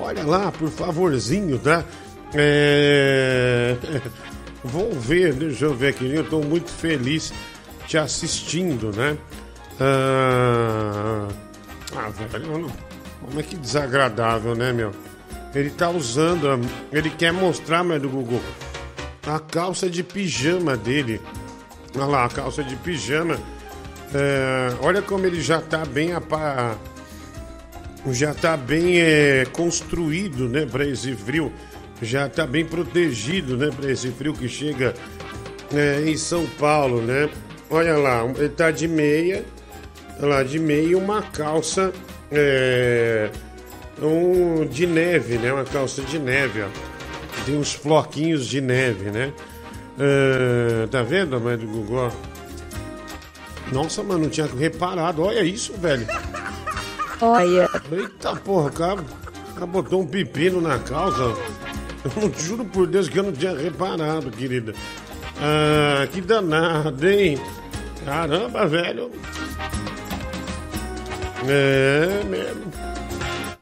Olha lá, por favorzinho, tá? É... <laughs> Vou ver, deixa eu ver aqui. Eu estou muito feliz te assistindo, né? Ah, ah velho, como é que desagradável, né, meu? Ele tá usando, ele quer mostrar, mas do Google, a calça de pijama dele. Olha lá, a calça de pijama. É, olha como ele já tá bem já tá bem é, construído, né, para esse frio. Já tá bem protegido, né, para esse frio que chega é, em São Paulo, né? Olha lá, ele tá de meia, lá, de meia e uma calça é, um, de neve, né? Uma calça de neve, ó. Tem uns floquinhos de neve, né? É, tá vendo, mãe do Google? Nossa, mano, não tinha reparado. Olha isso, velho. Olha. Eita porra, cara, cara botou um pepino na calça. Eu juro por Deus que eu não tinha reparado, querida. Ah, que danado, hein? Caramba, velho. É mesmo.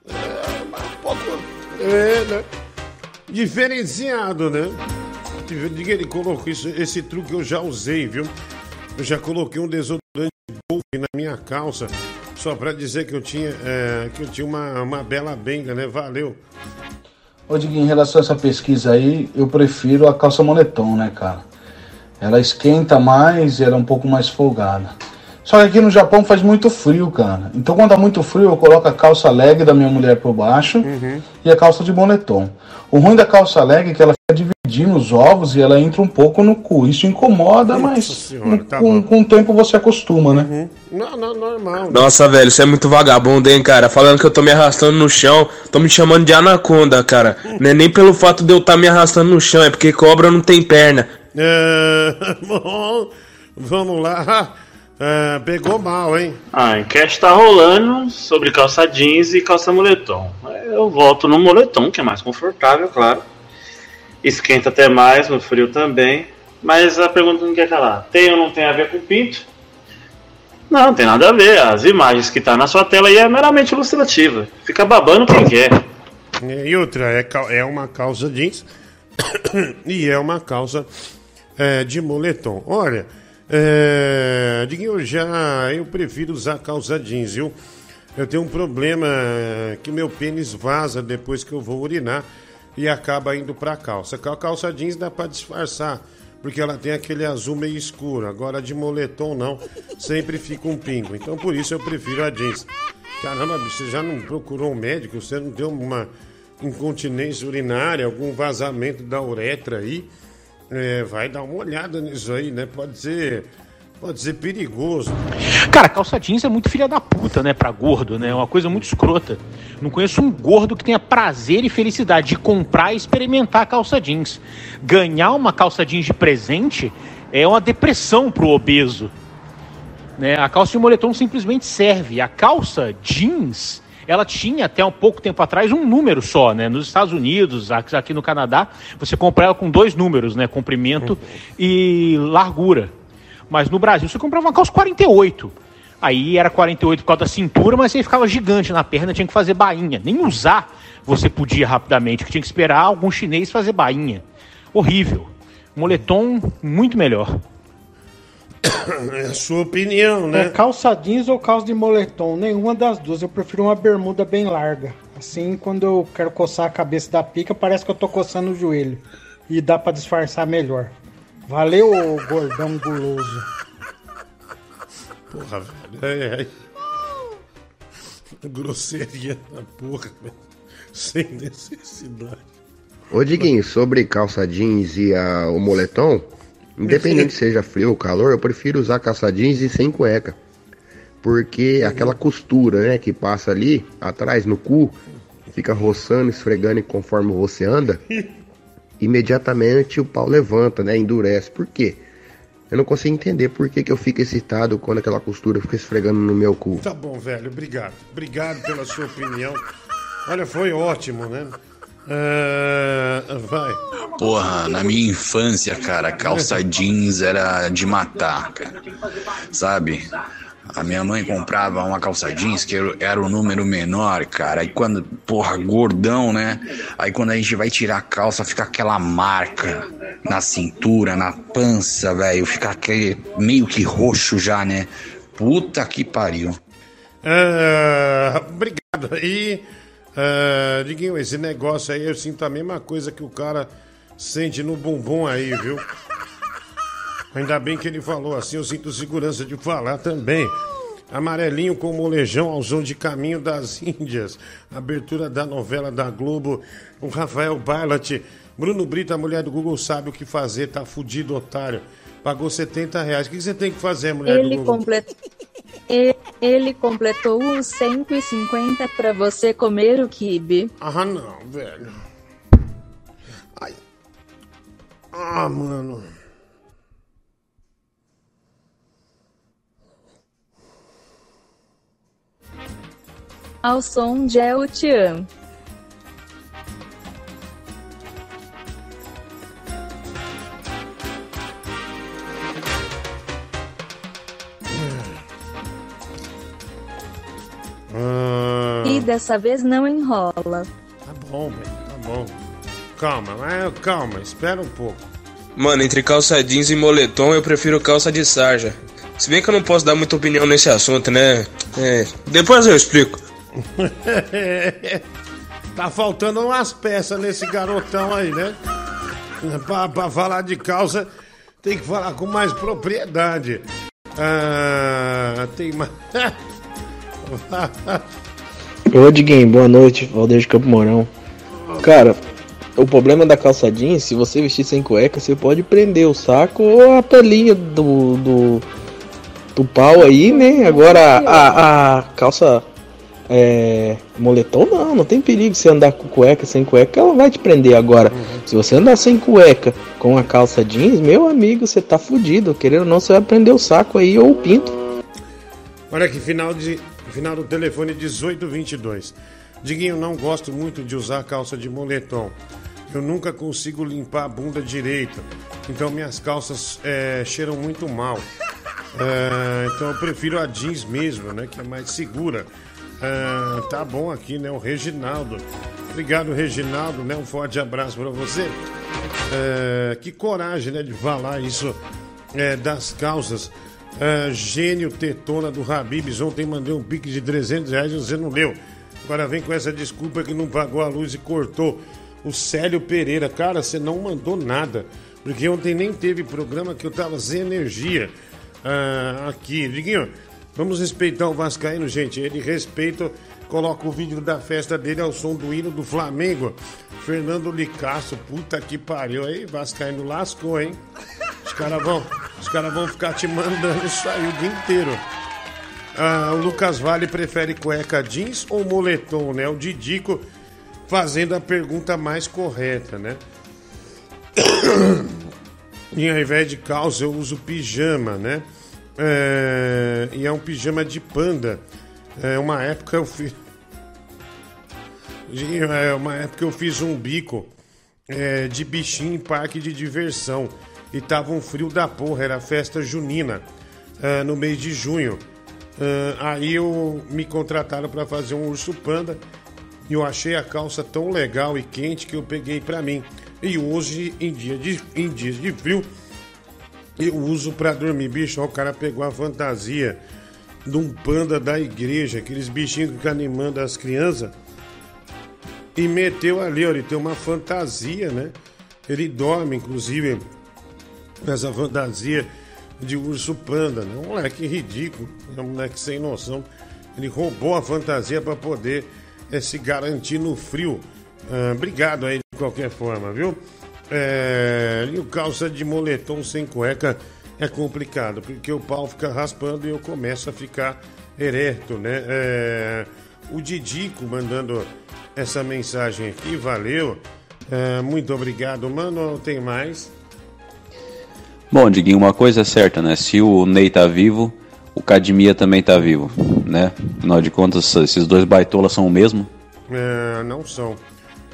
É, um pouco. É, né? Diferenciado, né? Diga ele colocou isso, esse truque eu já usei, viu? Eu já coloquei um desodorante Golf na minha calça só pra dizer que eu tinha, é, que eu tinha uma, uma bela benga, né? Valeu. Ô, Diguinho, em relação a essa pesquisa aí, eu prefiro a calça moletom, né, cara? Ela esquenta mais e ela é um pouco mais folgada. Só que aqui no Japão faz muito frio, cara. Então quando tá muito frio, eu coloco a calça leg da minha mulher por baixo e a calça de moletom. O ruim da calça leg é que ela fica dividindo os ovos e ela entra um pouco no cu. Isso incomoda, mas senhora, com, tá com, com o tempo você acostuma, né? Não, não, normal. Nossa, velho, você é muito vagabundo, hein, cara? Falando que eu tô me arrastando no chão, tô me chamando de anaconda, cara. Não é nem pelo fato de eu estar me arrastando no chão, é porque cobra não tem perna. É, <laughs> bom, vamos lá. Ah, pegou mal, hein? A enquete tá rolando sobre calça jeans e calça moletom. Eu voto no moletom, que é mais confortável, claro. Esquenta até mais, no frio também. Mas a pergunta não quer calar. Tem ou não tem a ver com pinto? Não, tem nada a ver. As imagens que tá na sua tela aí é meramente ilustrativa. Fica babando quem quer. E outra, é, é uma calça jeans <coughs> e é uma calça é, de moletom. Olha, é, Diguinho, já eu prefiro usar calça jeans, viu? Eu tenho um problema que meu pênis vaza depois que eu vou urinar e acaba indo pra calça. A calça jeans dá pra disfarçar, porque ela tem aquele azul meio escuro. Agora de moletom não, sempre fica um pingo. Então por isso eu prefiro a jeans. Caramba, você já não procurou um médico? Você não deu uma incontinência urinária, algum vazamento da uretra aí? É, vai dar uma olhada nisso aí, né? Pode ser, pode ser perigoso. Cara, calça jeans é muito filha da puta, né, pra gordo, né? É uma coisa muito escrota. Não conheço um gordo que tenha prazer e felicidade de comprar e experimentar calça jeans. Ganhar uma calça jeans de presente é uma depressão pro obeso. Né? A calça de moletom simplesmente serve. A calça jeans, ela tinha até um pouco tempo atrás um número só, né? Nos Estados Unidos, aqui no Canadá, você compra ela com dois números, né? Comprimento e largura. Mas no Brasil você comprava uma calça 48. Aí era 48 por causa da cintura, mas aí ficava gigante na perna, tinha que fazer bainha. Nem usar você podia rapidamente, que tinha que esperar algum chinês fazer bainha. Horrível. Moletom muito melhor. É a sua opinião, né? É calça jeans ou calça de moletom? Nenhuma das duas. Eu prefiro uma bermuda bem larga. Assim, quando eu quero coçar a cabeça da pica, parece que eu tô coçando o joelho. E dá pra disfarçar melhor. Valeu, gordão guloso. Porra, velho. É, é. Grosseria da porra, velho. Sem necessidade. Ô Diguinho, sobre calça jeans e a- o moletom, independente seja frio ou calor, eu prefiro usar calça jeans e sem cueca. Porque aquela costura, né, que passa ali atrás no cu, fica roçando, esfregando e conforme você anda, <laughs> imediatamente o pau levanta, né, endurece. Por quê? Eu não consigo entender por que, que eu fico excitado quando aquela costura fica esfregando no meu cu. Tá bom, velho. Obrigado. Obrigado pela sua opinião. Olha, foi ótimo, né? Ah, vai. Porra, na minha infância, cara, calça jeans era de matar, cara. Sabe? A minha mãe comprava uma calça jeans que era- o número menor, cara. Aí quando, porra, gordão, né? Aí quando a gente vai tirar a calça, fica aquela marca na cintura, na pança, velho. Fica aquele meio que roxo já, né? Puta que pariu. Ah, obrigado aí. Ah, Diguinho, esse negócio aí eu sinto a mesma coisa que o cara sente no bumbum aí, viu? Ainda bem que ele falou assim, eu sinto segurança de falar também. Amarelinho com molejão ao som de Caminho das Índias. Abertura da novela da Globo. O Rafael Bailat. Bruno Brito, a mulher do Google, sabe o que fazer. Tá fudido, otário. Pagou 70 reais. O que você tem que fazer, mulher do Ele, Google? complet... e- ele completou os 150 pra você comer o kibe. Ah, não, velho. Ai. Ah, mano. Ao som de El Tian. Ah, E dessa vez não enrola. tá bom, velho, tá bom. Calma, calma, espera um pouco. Mano, entre calça jeans e moletom, eu prefiro calça de sarja. Se bem que eu não posso dar muita opinião nesse assunto, né? É, depois eu explico. <laughs> tá faltando umas peças nesse garotão aí, né? Pra, pra falar de calça, tem que falar com mais propriedade. Ah, tem mais. <laughs> <laughs> Ô Diguinho, boa noite, Valdeir de Campo Mourão. Cara, o problema da calça jeans, se você vestir sem cueca, você pode prender o saco ou a pelinha do, do, do pau aí, né? Agora a, a calça é, moletom não, não tem perigo você andar com cueca, sem cueca, ela vai te prender agora. Se você andar sem cueca com a calça jeans, meu amigo, você tá fudido. Querendo ou não, você vai prender o saco aí ou o pinto. Olha aqui, final, de, final do telefone 1822. Diguinho, não gosto muito de usar calça de moletom. Eu nunca consigo limpar a bunda direita. Então minhas calças é, cheiram muito mal. É, então eu prefiro a jeans mesmo, né? Que é mais segura. É, tá bom aqui, né? O Reginaldo. Obrigado, Reginaldo, né? Um forte abraço para você. É, que coragem, né? De falar isso é, das calças. É, gênio tetona do Habibs. Ontem mandei um pique de 300 reais e você não deu. Agora vem com essa desculpa que não pagou a luz e cortou. O Célio Pereira, cara, você não mandou nada. Porque ontem nem teve programa que eu tava sem energia ah, aqui. Diguinho, vamos respeitar o Vascaíno, gente. Ele respeita, coloca o vídeo da festa dele ao som do hino do Flamengo. Fernando Licasso, puta que pariu. Aí, Vascaíno lascou, hein? Os caras vão, os cara vão ficar te mandando isso aí o dia inteiro. Ah, o Lucas Vale prefere cueca jeans ou moletom, né? O Didico fazendo a pergunta mais correta, né? e ao invés de calça eu uso pijama, né? É, e é um pijama de panda. É, uma época eu fiz. É, uma época eu fiz um bico é, de bichinho em parque de diversão. E tava um frio da porra, era festa junina, é, no mês de junho. É, aí eu me contrataram para fazer um urso panda e eu achei a calça tão legal e quente que eu peguei para mim. E hoje, em, dia de, em dias de frio, eu uso para dormir. Bicho, ó, o cara pegou a fantasia de um panda da igreja, aqueles bichinhos que ficam animando as crianças, e meteu ali, ó, ele tem uma fantasia, né? Ele dorme, inclusive, nessa fantasia de urso panda, né? Um moleque ridículo, é um moleque sem noção. Ele roubou a fantasia para poder é, se garantir no frio. Ah, obrigado aí de qualquer forma, viu? É, e o calça de moletom sem cueca é complicado, porque o pau fica raspando e eu começo a ficar ereto, né? É, o Didico mandando essa mensagem aqui, valeu. É, muito obrigado, mano. Tem mais? Bom, Diguinho, uma coisa é certa, né? Se o Ney tá vivo, o Cadmia também tá vivo, né? Afinal de contas, esses dois baitolas são o mesmo. É, não são.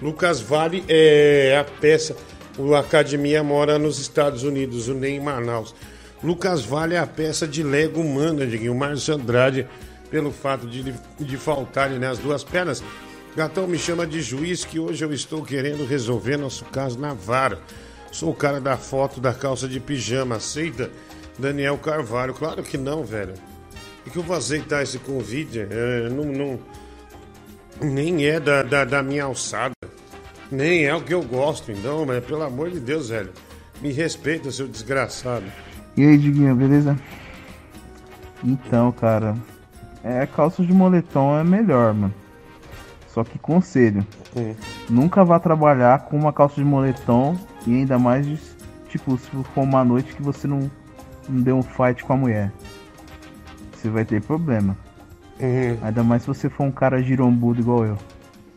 Lucas Vale é a peça. O Academia mora nos Estados Unidos, o Ney em Manaus. Lucas Vale é a peça de Lego humana, Diguinho. O Márcio Andrade, pelo fato de, de faltarem né, as duas pernas. Gatão me chama de juiz que hoje eu estou querendo resolver nosso caso na vara. Sou o cara da foto da calça de pijama, aceita? Daniel Carvalho. Claro que não, velho. E que eu vou aceitar esse convite? É, não, não, nem é da, da, da minha alçada. Nem é o que eu gosto, então, mas pelo amor de Deus, velho. Me respeita, seu desgraçado. E aí, Diguinho, beleza? Então, cara, é calça de moletom é melhor, mano. Só que conselho, Hum. nunca vá trabalhar com uma calça de moletom e ainda mais, tipo, se for uma noite que você não, não deu um fight com a mulher. Você vai ter problema. Uhum. Ainda mais se você for um cara girombudo igual eu.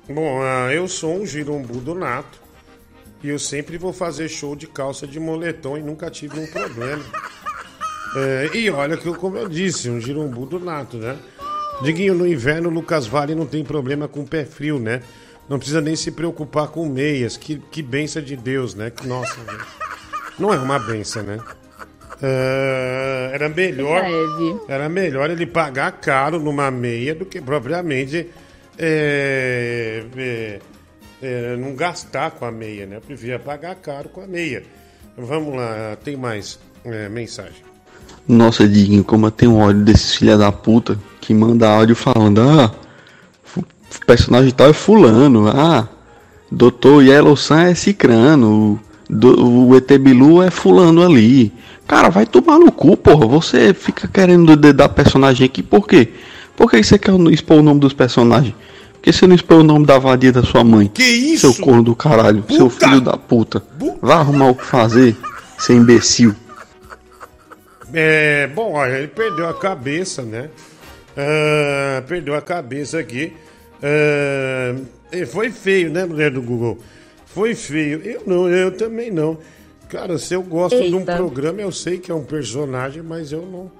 Bom, ah, eu sou um girombudo nato. E eu sempre vou fazer show de calça de moletom e nunca tive um problema. <laughs> É, e olha que, eu, como eu disse, um girombudo nato, né? Diguinho, no inverno, Lucas Vale não tem problema com pé frio, né? Não precisa nem se preocupar com meias. Que, que benção de Deus, né? Que, nossa. Não é uma benção, né? É, era melhor Leve. era melhor ele pagar caro numa meia do que propriamente é, é, é, não gastar com a meia, né? Eu preferia pagar caro com a meia. Vamos lá, tem mais é, mensagem. Nossa, Diguinho, como eu tenho ódio desses filha da puta que manda áudio falando, ah, personagem tal é fulano, ah, Dr. Yellow Sun é cicrano, o, do- o ET Bilu é fulano ali. Cara, vai tomar no cu, porra, você fica querendo dedar personagem aqui, por quê? Por que você quer expor o nome dos personagens? Por que você não expor o nome da vadia da sua mãe? Que isso? Seu corno do caralho, seu filho da puta. Vai arrumar o que fazer, seu imbecil. É, bom, olha, ele perdeu a cabeça, né? Ah, perdeu a cabeça aqui. Ah, foi feio, né, mulher do Google? Foi feio. Eu não, eu também não. Cara, se eu gosto de um Eita. programa, eu sei que é um personagem, mas eu não.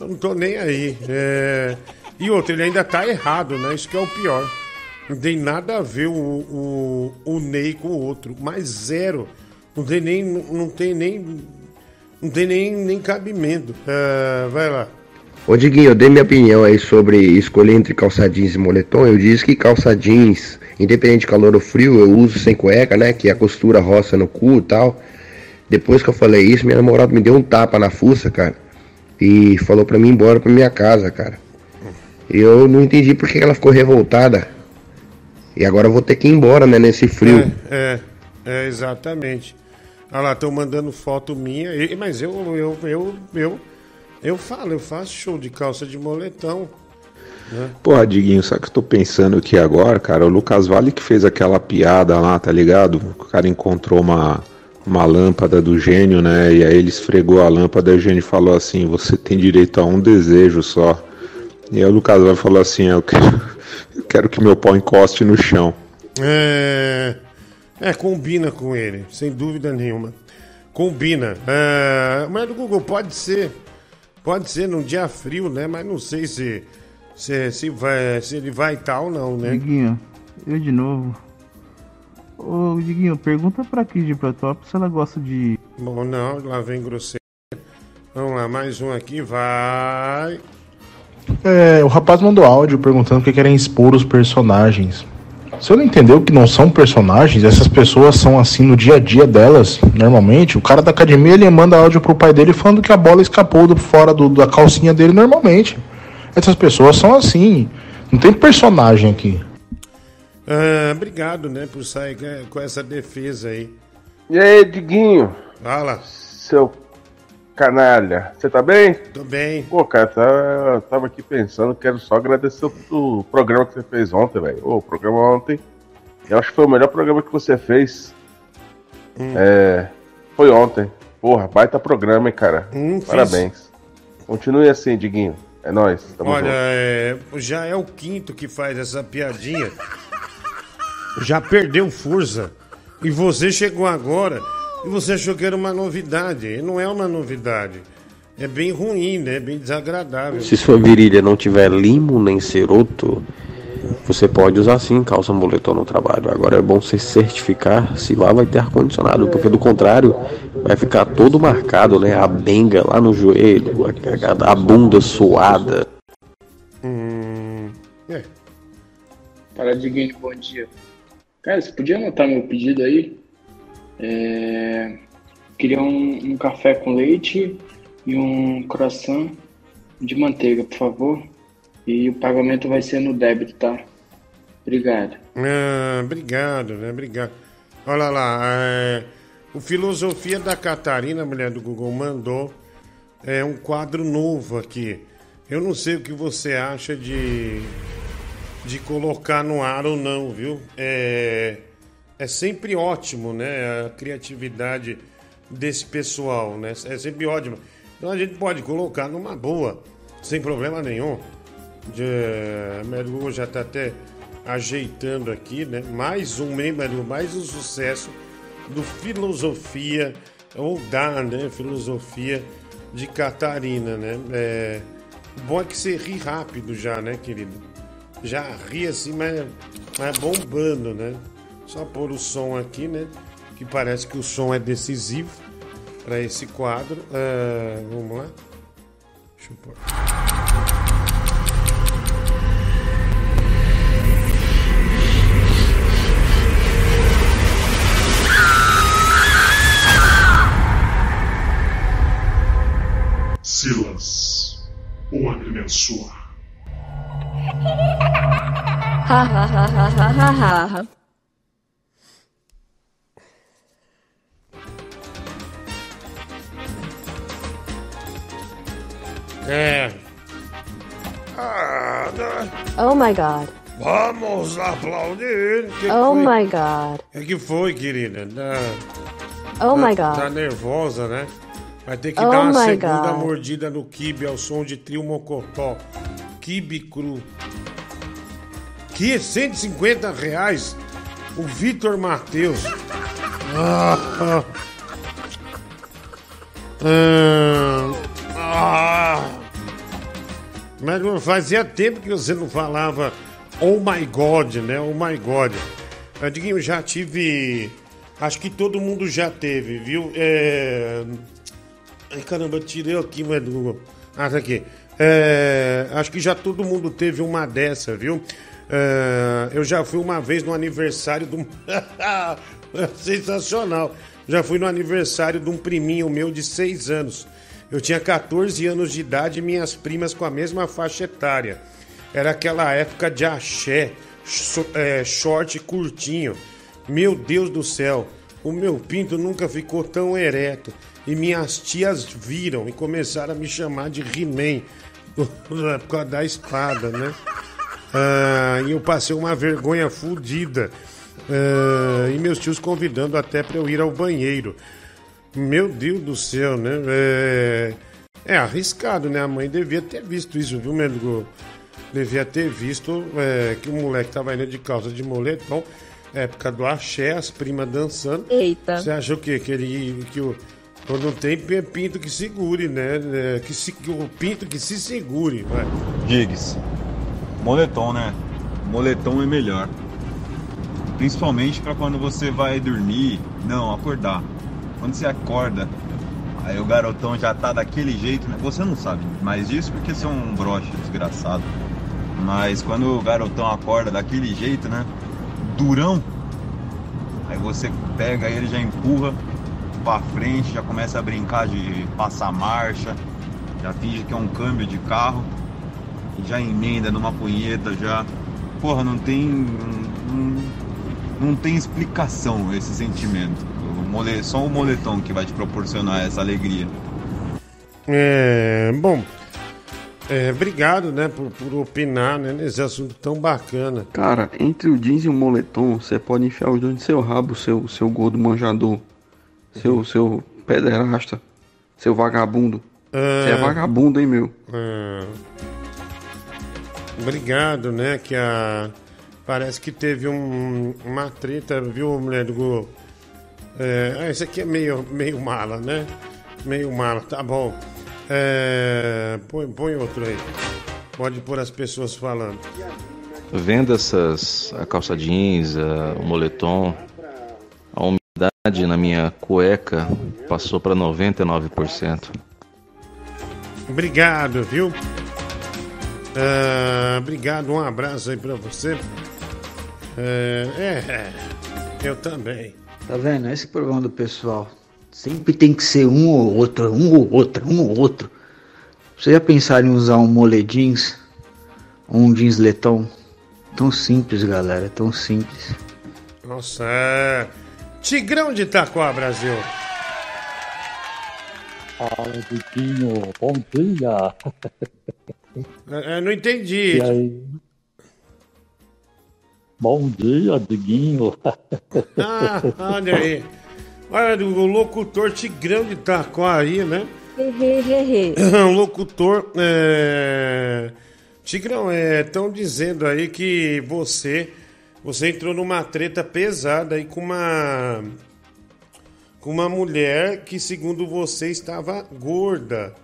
Eu não tô nem aí. É, E outro, ele ainda tá errado, né? Isso que é o pior. Não tem nada a ver o, o, o Ney com o outro. Mas zero. Não tem nem. Não tem nem. Não tem nem, nem cabimento. É, vai lá. Ô Diguinho, eu dei minha opinião aí sobre escolher entre calça jeans e moletom. Eu disse que calça jeans, independente de calor ou frio, eu uso sem cueca, né? Que a costura roça no cu e tal. Depois que eu falei isso, minha namorada me deu um tapa na fuça, cara. E falou pra mim ir embora pra minha casa, cara. Eu não entendi por que ela ficou revoltada. E agora eu vou ter que ir embora, né? Nesse frio. É, é, exatamente. Olha lá, estão mandando foto minha. Mas eu, eu, eu, eu, eu falo, eu faço show de calça de moletão. Né? Porra, Diguinho, sabe que eu tô pensando aqui agora, cara? O Lucas Vale que fez aquela piada lá, tá ligado? O cara encontrou uma, uma lâmpada do gênio, né? E aí ele esfregou a lâmpada e o gênio falou assim: Você tem direito a um desejo só. E aí o Lucas Vale falou assim: Eu quero, <laughs> eu quero que meu pau encoste no chão. É, é, combina com ele, sem dúvida nenhuma. Combina. É, mas do Google pode ser, pode ser num dia frio, né? Mas não sei se, se, se, vai, se ele vai estar ou não, né? Diguinho, eu de novo. Ô, Diguinho, pergunta pra Kid de Protop se ela gosta de. Bom, não, lá vem grosseiro. Vamos lá, mais um aqui, vai. É, o rapaz mandou áudio perguntando o que querem expor os personagens. Se eu não entendeu que não são personagens, essas pessoas são assim no dia a dia delas, normalmente. O cara da academia ele manda áudio pro pai dele falando que a bola escapou do, fora do- da calcinha dele normalmente. Essas pessoas são assim. Não tem personagem aqui. Ah, obrigado, né, por sair com- com essa defesa aí. E aí, Diguinho? Fala. Seu canalha, você tá bem? Tô bem. Pô, cara, tá, tava aqui pensando, quero só agradecer o, o programa que você fez ontem, velho. O programa ontem, eu acho que foi o melhor programa que você fez. Hum. É, foi ontem. Porra, baita programa, hein, cara. Hum, fiz. Parabéns. Continue assim, Diguinho. É nóis. Tamo Olha, é, já é o quinto que faz essa piadinha. Já perdeu força. E você chegou agora e você achou que era uma novidade. E não é uma novidade. É bem ruim, né? Bem desagradável. Se sua virilha não tiver limo nem ceroto, você pode usar sim calça moletom no trabalho. Agora é bom você certificar se lá vai ter ar-condicionado, porque do contrário vai ficar todo marcado, né? A benga lá no joelho, a, a bunda suada. Hum, é. Fala, Diguinho, bom dia. Cara, você podia anotar meu pedido aí? É... Queria um, um café com leite e um croissant de manteiga, por favor. E o pagamento vai ser no débito, tá? Obrigado. Ah, obrigado, né? Obrigado. Olha lá, é, o Filosofia da Catarina, mulher do Google, mandou é, um quadro novo aqui. Eu não sei o que você acha de, de colocar no ar ou não, viu? É, é sempre ótimo, né? A criatividade desse pessoal, né? É sempre ótimo. Então a gente pode colocar numa boa, sem problema nenhum. De, do Google já está até ajeitando aqui, né? Mais um membro, mais um sucesso do Filosofia, ou da né? Filosofia de Catarina, né? É, bom é que você ri rápido já, né, querido? Já ri assim, mas, mas bombando, né? Só pôr o som aqui, né? Que parece que o som é decisivo para esse quadro. Ah, vamos lá. Deixa eu pôr. Silas, o agrimensor. Ha ha <laughs> ha ha ha ha ha É. Ah, né? Oh my god. Vamos aplaudir. Que Oh foi? my god. O que, que foi, querida? Tá, Oh tá- my god. Tá nervosa, né? Vai ter que Oh dar uma segunda God. mordida no kibe ao som de trio mocotó. Kibe cru. Que 150 reais? O Vitor Matheus. Ah, ah. Ah, ah. não fazia tempo que você não falava Oh my God, né? Oh my God. Eu já tive. Acho que todo mundo já teve, viu? É... Ai, caramba, tirei aqui, mas. Ah, tá aqui. É, Acho que já todo mundo teve uma dessa, viu? É, Eu já fui uma vez no aniversário do. <laughs> Sensacional! Já fui no aniversário de um priminho meu de 6 anos. Eu tinha 14 anos de idade e minhas primas com a mesma faixa etária. Era aquela época de axé, é, short curtinho. Meu Deus do céu, o meu pinto nunca ficou tão ereto. E minhas tias viram e começaram a me chamar de He-Man <laughs> por causa da espada, né? Ah, e eu passei uma vergonha fodida. Ah, e meus tios convidando até para eu ir ao banheiro. Meu Deus do céu, né? É, é arriscado, né? A mãe devia ter visto isso, viu, Mendigo? Devia ter visto é, que o moleque tava indo de calça de moletom, época do axé, as primas dançando. Eita. Você acha o quê? Que ele. Que o, não tem pinto que segure, né? É, Que, se, que o pinto que se segure, vai. Diggs, moletom, né? Moletom é melhor. Principalmente para quando você vai dormir, não, acordar. Quando você acorda, aí o garotão já tá daquele jeito, né? Você não sabe mais disso porque você é um broche desgraçado. Mas quando o garotão acorda daquele jeito, né? Durão, aí você pega ele já empurra pra frente, já começa a brincar de passar marcha, já finge que é um câmbio de carro já emenda numa punheta, já. Porra, não tem. Não, não tem explicação esse sentimento. Mole, só o moletom que vai te proporcionar essa alegria. É, bom, é, obrigado, né, por, por opinar, né, nesse assunto tão bacana. Cara, entre o jeans e o moletom, você pode enfiar os dois no seu rabo, seu, seu gordo manjador, seu, seu pederasta, seu vagabundo. Você é vagabundo, hein, meu? É. Obrigado, né? Que a. Parece que teve um- uma treta, viu, mulher do Google? É, ah, esse aqui é meio, meio mala, né? Meio mala, tá bom. É, põe, põe outro aí. Pode pôr as pessoas falando. Vendo essas a calça jeans, a- o moletom, a umidade na minha cueca passou para 99%. Obrigado, viu? Ah, obrigado, um abraço aí pra você. É, é, eu também. Tá vendo? Esse é o problema do pessoal. Sempre tem que ser um ou outro, um ou outro, um ou outro. Você já pensaram em usar um mole jeans? Ou um jeans letão? Tão simples, galera, tão simples. Nossa, é... Tigrão de Itaquá, Brasil. Fala, Diguinho. Bom dia. É, é, não entendi. E aí? Bom dia, Diguinho. Ah, olha aí. Olha, o locutor Tigrão de Itaquá aí, né? Um <laughs> locutor. É... Tigrão, estão dizendo aí que você você entrou numa treta pesada aí com uma com uma mulher que segundo você estava gorda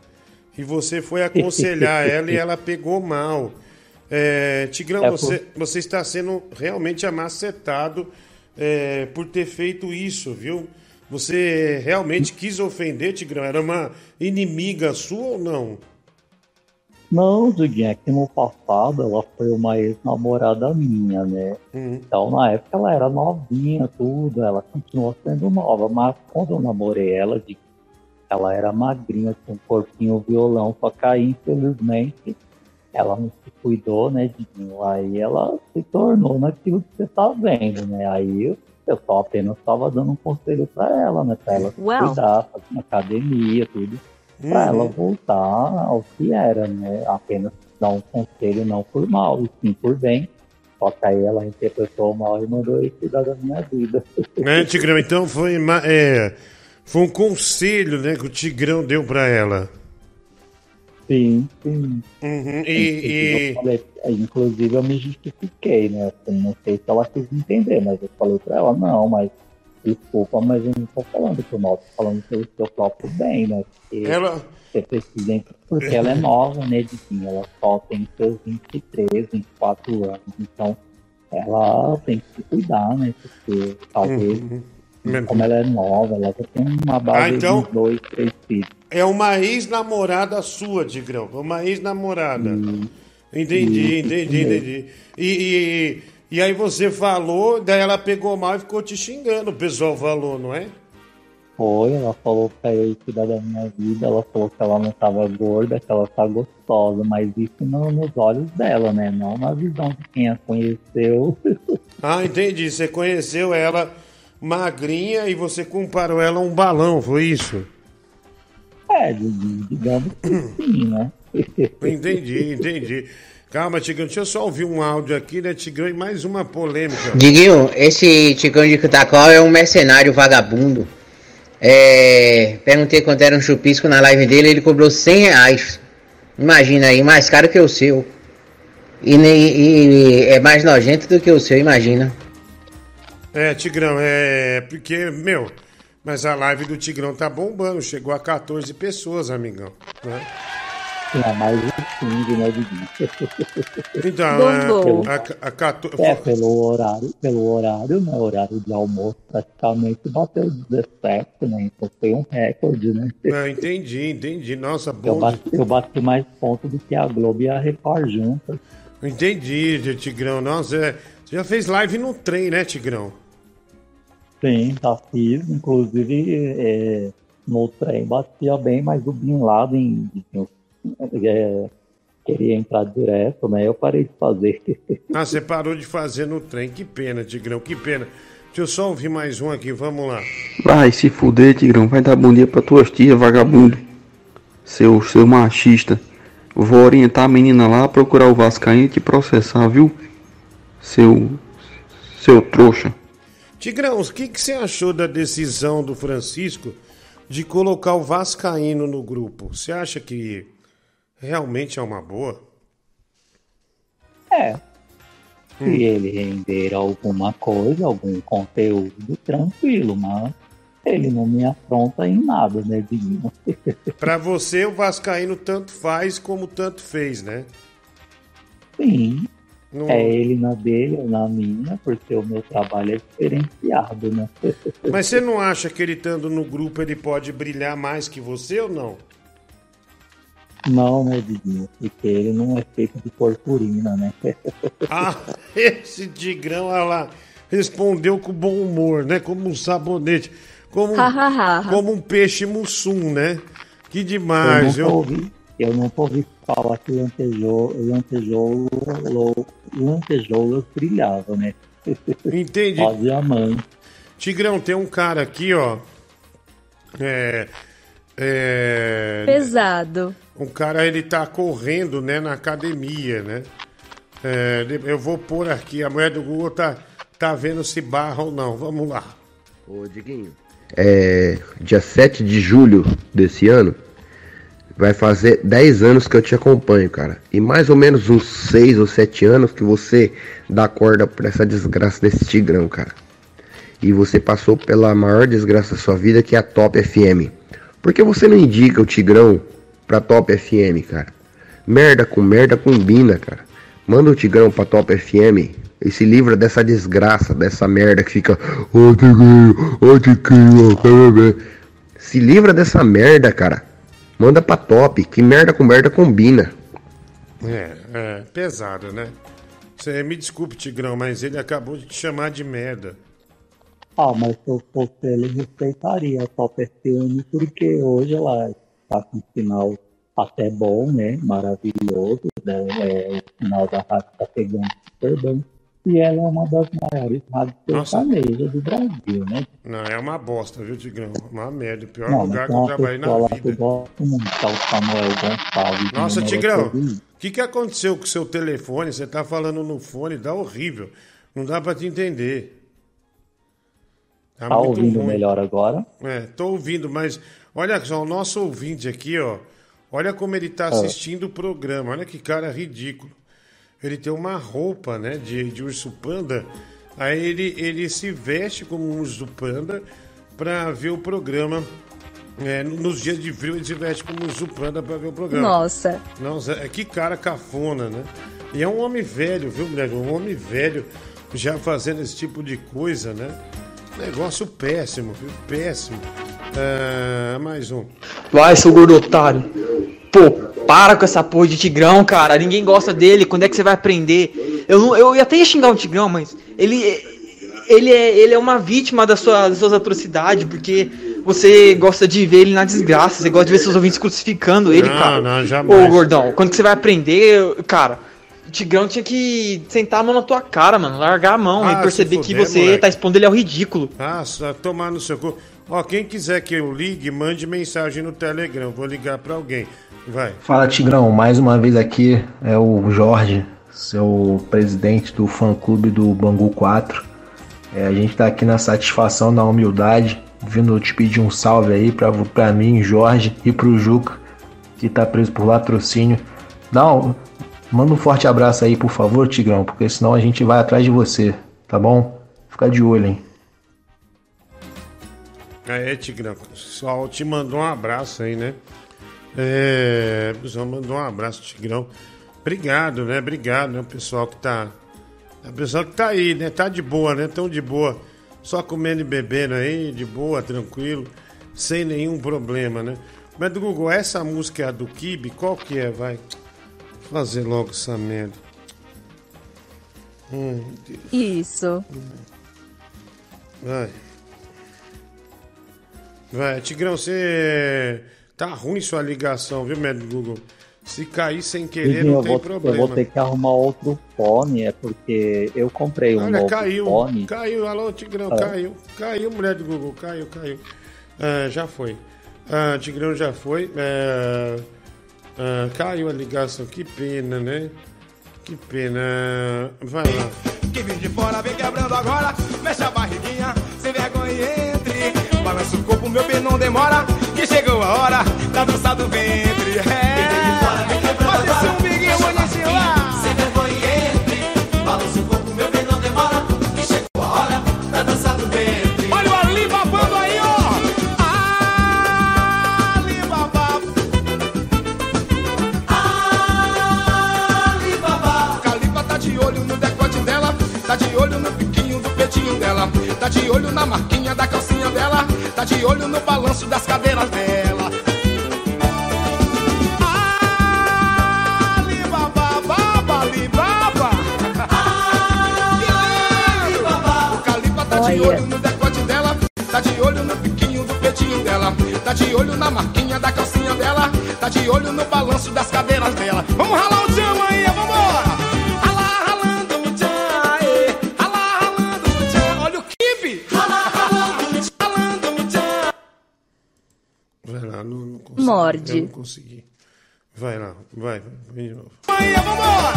e você foi aconselhar <laughs> ela e ela pegou mal. É, Tigrão, É, você, por- você está sendo realmente amacetado é, por ter feito isso, viu? Você realmente quis ofender, Tigrão? Era uma inimiga sua ou não? Não, Diguinho, é que no passado ela foi uma ex-namorada minha, né? Então, na época ela era novinha, tudo, ela continuou sendo nova, mas quando eu namorei ela, ela era magrinha, com um corpinho violão, só que aí, infelizmente, ela não se cuidou, né, Diguinho? Aí ela se tornou naquilo que você tá vendo, né? Aí eu, eu só apenas estava dando um conselho pra ela, né? Pra ela se Uau. cuidar, fazer uma academia, tudo pra Uhum. ela voltar ao que era, né? Apenas dar um conselho não por mal, e sim por bem. Só que aí ela interpretou mal e mandou eu cuidar da minha vida. <laughs> Né, Tigrão? Então foi, é, foi um conselho né, que o Tigrão deu pra ela. Sim, sim. Uhum, Inclusive, e- eu falei- inclusive eu me justifiquei, né? Eu não sei se ela quis entender, mas eu falei pra ela, não, mas desculpa, mas eu não tô falando por mal, tô falando pelo seu próprio bem, né? Porque Ela, Você precisa, porque ela é nova, né, Diguinho? Ela só tem seus 23, 24 anos. Então, ela tem que se cuidar, né? Porque talvez, como ela é nova, ela já tem uma base Ah, então- de dois, três filhos. É uma ex-namorada sua, Tigrão. Uma ex-namorada. Entendi, Isso entendi, mesmo. entendi. E, e, e aí você falou, daí ela pegou mal e ficou te xingando, o pessoal falou, não é? Foi, ela falou pra eu cuidar da minha vida, ela falou que ela não tava gorda, que ela tá gostosa, mas isso no- nos olhos dela, né? Não na visão de quem a conheceu. <laughs> Ah, entendi. Você conheceu ela magrinha e você comparou ela a um balão, foi isso? É, di- digamos que sim, né? <laughs> Entendi, entendi. Calma, Tigrão, deixa eu só ouvir um áudio aqui, né, Tigrão? E mais uma polêmica. Diguinho, esse Ticão de Cutacol é um mercenário vagabundo. É, perguntei quanto era um chupisco na live dele, ele cobrou 100 reais. Imagina aí, mais caro que o seu. E, nem- e é mais nojento do que o seu, imagina. É, Tigrão, é porque, meu, mas a live do Tigrão tá bombando, chegou a 14 pessoas, amigão. né? Tinha mais de 15, né, Diguinho? Então, <laughs> Bombou. a, a, a 14. É, pelo horário, pelo horário, né? Horário de almoço praticamente bateu 17, né? Então foi um recorde, né? Ah, entendi, entendi. Nossa, Eu bom. bati, eu bati mais pontos do que a Globo e a Record juntas. Entendi, Tigrão. Nossa, é, você já fez live no trem, né, Tigrão? Sim, já fiz. Inclusive, é, no trem batia bem, mas o Bin Laden é, queria entrar direto, né? Eu parei de fazer. <laughs> Ah, você parou de fazer no trem. Que pena, Tigrão, que pena. Deixa eu só ouvir mais um aqui, vamos lá. Vai se fuder, Tigrão. Vai dar bom dia pra tuas tias, vagabundo. Seu, seu machista. Vou orientar a menina lá a procurar o Vascaíno e te processar, viu? Seu. Seu trouxa. Tigrão, o que, que você achou da decisão do Francisco de colocar o Vascaíno no grupo? Você acha que realmente é uma boa? É. Se Hum. ele render alguma coisa, algum conteúdo, tranquilo, mas ele não me afronta em nada, né, Diguinho? <laughs> Pra você, o Vascaíno tanto faz como tanto fez, né? Sim. Não- É ele na dele, eu na minha, porque o meu trabalho é diferenciado, né? <laughs> Mas você não acha que ele estando no grupo ele pode brilhar mais que você ou não? Não, né, Diguinho? Porque ele não é feito de purpurina, né? <laughs> Ah, esse Tigrão, olha lá, respondeu com bom humor, né? Como um sabonete, como, um- como um peixe mussum, né? Que eu demais, nunca eu... ouvi, eu nunca ouvi falar que lantejou, lantejou, lantejoulas brilhava, né? Entendi. Só diamante. Tigrão, tem um cara aqui, ó. É. É. Pesado. Um cara, ele tá correndo, né, na academia, né? É, eu vou pôr aqui, a mulher do Google tá, tá vendo se barra ou não. Vamos lá. Ô, Diguinho. É, dia 7 de julho desse ano, vai fazer 10 anos que eu te acompanho, cara. E mais ou menos uns 6 ou 7 anos que você dá corda pra essa desgraça desse tigrão, cara. E você passou pela maior desgraça da sua vida, que é a Top FM. Por que você não indica o tigrão pra Top FM, cara? Merda com merda combina, cara. Manda o Tigrão pra Top FM e se livra dessa desgraça, dessa merda que fica. Ô Tigrão, ô Tigrão, quero ver." Se livra dessa merda, cara. Manda pra Top, que merda com merda combina. É, é, pesado, né? Você, me desculpe, Tigrão, mas ele acabou de te chamar de merda. Ah, mas se eu fosse ele, respeitaria a Top FM, porque hoje ela está com um sinal até bom, né? Maravilhoso. Né? É, o sinal da rádio está pegando super bem. E ela é uma das maiores sertanejas do Brasil, né? Não, é uma bosta, viu, Tigrão? Uma merda. O pior Não, lugar que eu trabalhei na que eu vida. gosto muito, é o Samuel Gonçalves. Nossa, Tigrão, o que, que aconteceu com o seu telefone? Você tá falando no fone, dá horrível. Não dá pra te entender. Tá muito ouvindo ruim. melhor agora? É, tô ouvindo, mas olha só, o nosso ouvinte aqui, ó. Olha como ele tá Ah. assistindo o programa. Olha que cara ridículo. Ele tem uma roupa, né, de, de urso panda. Aí ele, ele se veste como um urso panda pra ver o programa É, no- nos dias de frio ele se veste como um Zupanda pra ver o programa. Nossa. Nossa, é que cara cafona, né? E é um homem velho, viu, moleque? Um homem velho já fazendo esse tipo de coisa, né? Negócio péssimo, viu? Péssimo. Ah, mais um. Vai, seu gordo otário. Pô, para com essa porra de Tigrão, cara. Ninguém gosta dele. Quando é que você vai aprender? Eu, não, eu ia até ia xingar o Tigrão, mas ele, ele, é, ele é uma vítima das suas, das suas atrocidades, porque você gosta de ver ele na desgraça. Você gosta de ver seus ouvintes crucificando ele, Não, cara. não, jamais. Ô, gordão, quando que você vai aprender, cara? O Tigrão tinha que sentar a mão na tua cara, mano. Largar a mão Ah, e perceber se que fuder, você moleque. tá expondo ele ao ridículo. Ah, só tomar no seu cu. Ó, quem quiser que eu ligue, mande mensagem no Telegram. Vou ligar pra alguém. Vai. Fala Tigrão, mais uma vez aqui é o Jorge, seu presidente do fã clube do Bangu 4. É, a gente tá aqui na satisfação, na humildade, vindo te pedir um salve aí pra, pra mim, Jorge, e pro Juca, que tá preso por latrocínio. Dá um, manda um forte abraço aí, por favor, Tigrão, porque senão a gente vai atrás de você, tá bom? Fica de olho, hein? É, Tigrão. O pessoal te mandou um abraço aí, né? É, pessoal mandou um abraço, Tigrão. Obrigado, né? Obrigado, né? O pessoal que tá. O pessoal que tá aí, né? Tá de boa, né? Tão de boa. Só comendo e bebendo aí, de boa, tranquilo, sem nenhum problema, né? Mas do Google, essa música é a do Kibe? Qual que é? Vai fazer logo essa merda. Hum. Isso. Vai. Vai, Tigrão, você. Tá ruim sua ligação, viu, médico Google? Se cair sem querer, Diguinho, não eu tem vou, problema. eu vou ter que arrumar outro fone, é porque eu comprei um Olha, novo caiu, fone. caiu, alô, Tigrão, É. caiu. Caiu, mulher do Google, caiu, caiu. Ah, já foi. Ah, Tigrão já foi. Ah, caiu a ligação, que pena, né? Que pena. Vai lá. Que vem de fora, vem quebrando agora. Mexe a barriguinha, sem vergonha e entre. Balança o corpo, meu bem, não demora. Que chegou a hora da dança do ventre. É. Pode ser um biguinho bonitinho lá. Sem vergonha entre. Balança o corpo, meu bem, não demora. Que chegou a hora da dança do ventre. Olha o Alibabando aí, ó. Alibaba. Alibaba. O Calipa tá de olho no decote dela, tá de olho no biquinho do peitinho dela, tá de olho na marquinha da calcinha dela, tá de olho no balanço das cadeiras dela. Alibaba, baba, alibaba. Alibaba. O Calipa tá de olho no decote dela, tá de olho no biquinho do peitinho dela, tá de olho na marquinha da calcinha dela, tá de olho no balanço das cadeiras dela. Vamos ralar o consegui. Morde. Eu não consegui. Vai lá, vai, vai de novo. Aí, vambora!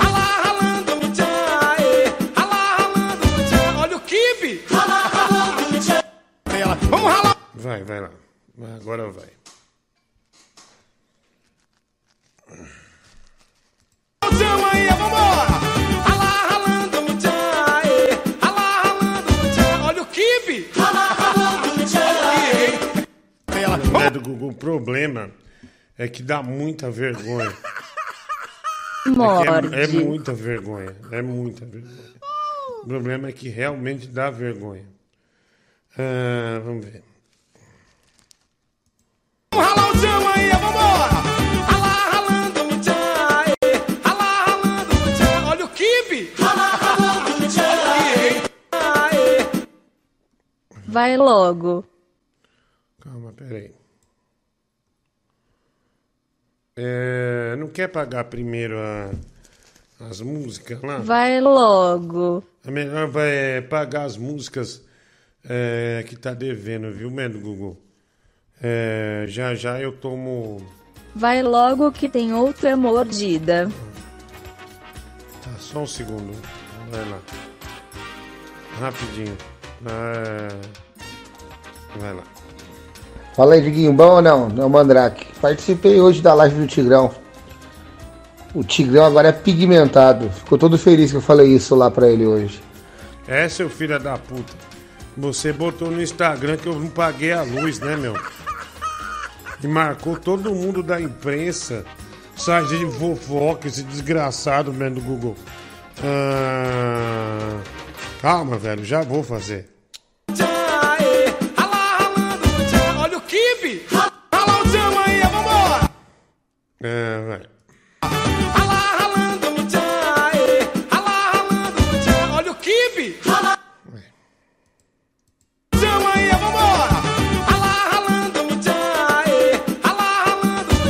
Ralar, ralando o tchan, aê. Ralar, ralando o tchan. Olha o kibe! Ralar, ralando o tchan. Dela. Vamos ralar! Vai, vai lá. Agora vai. o tchan aí, vambora! Mulher do Google, o problema é que dá muita vergonha. É, que é, é muita vergonha. É muita vergonha. O problema é que realmente dá vergonha. Ah, vamos ver. Vamos ralar o tchan aí, vambora! Ralar, ralando o tchan, aê. Ralar, ralando o tchan. Olha o kibe! Ralar, ralando o tchan. Aê. Vai logo. Calma, peraí. É, não quer pagar primeiro a- as músicas lá? Vai logo. É melhor vai pagar as músicas é, que tá devendo, viu, Medo Google? É, já já eu tomo. Vai logo que tem outra mordida. Tá, só um segundo. Vai lá. Rapidinho. Ah, vai lá. Fala aí, Diguinho, bom ou não? Não, Mandrake. Participei hoje da live do Tigrão. O Tigrão agora é pigmentado. Ficou todo feliz que eu falei isso lá pra ele hoje. É, seu filho da puta. Você botou no Instagram que eu não paguei a luz, né, meu? E marcou todo mundo da imprensa. Site de fofoca, esse desgraçado mesmo do Google. Ah, calma, velho, já vou fazer. O tchan, olha o kibe! Rala. Tchan aí, vambora!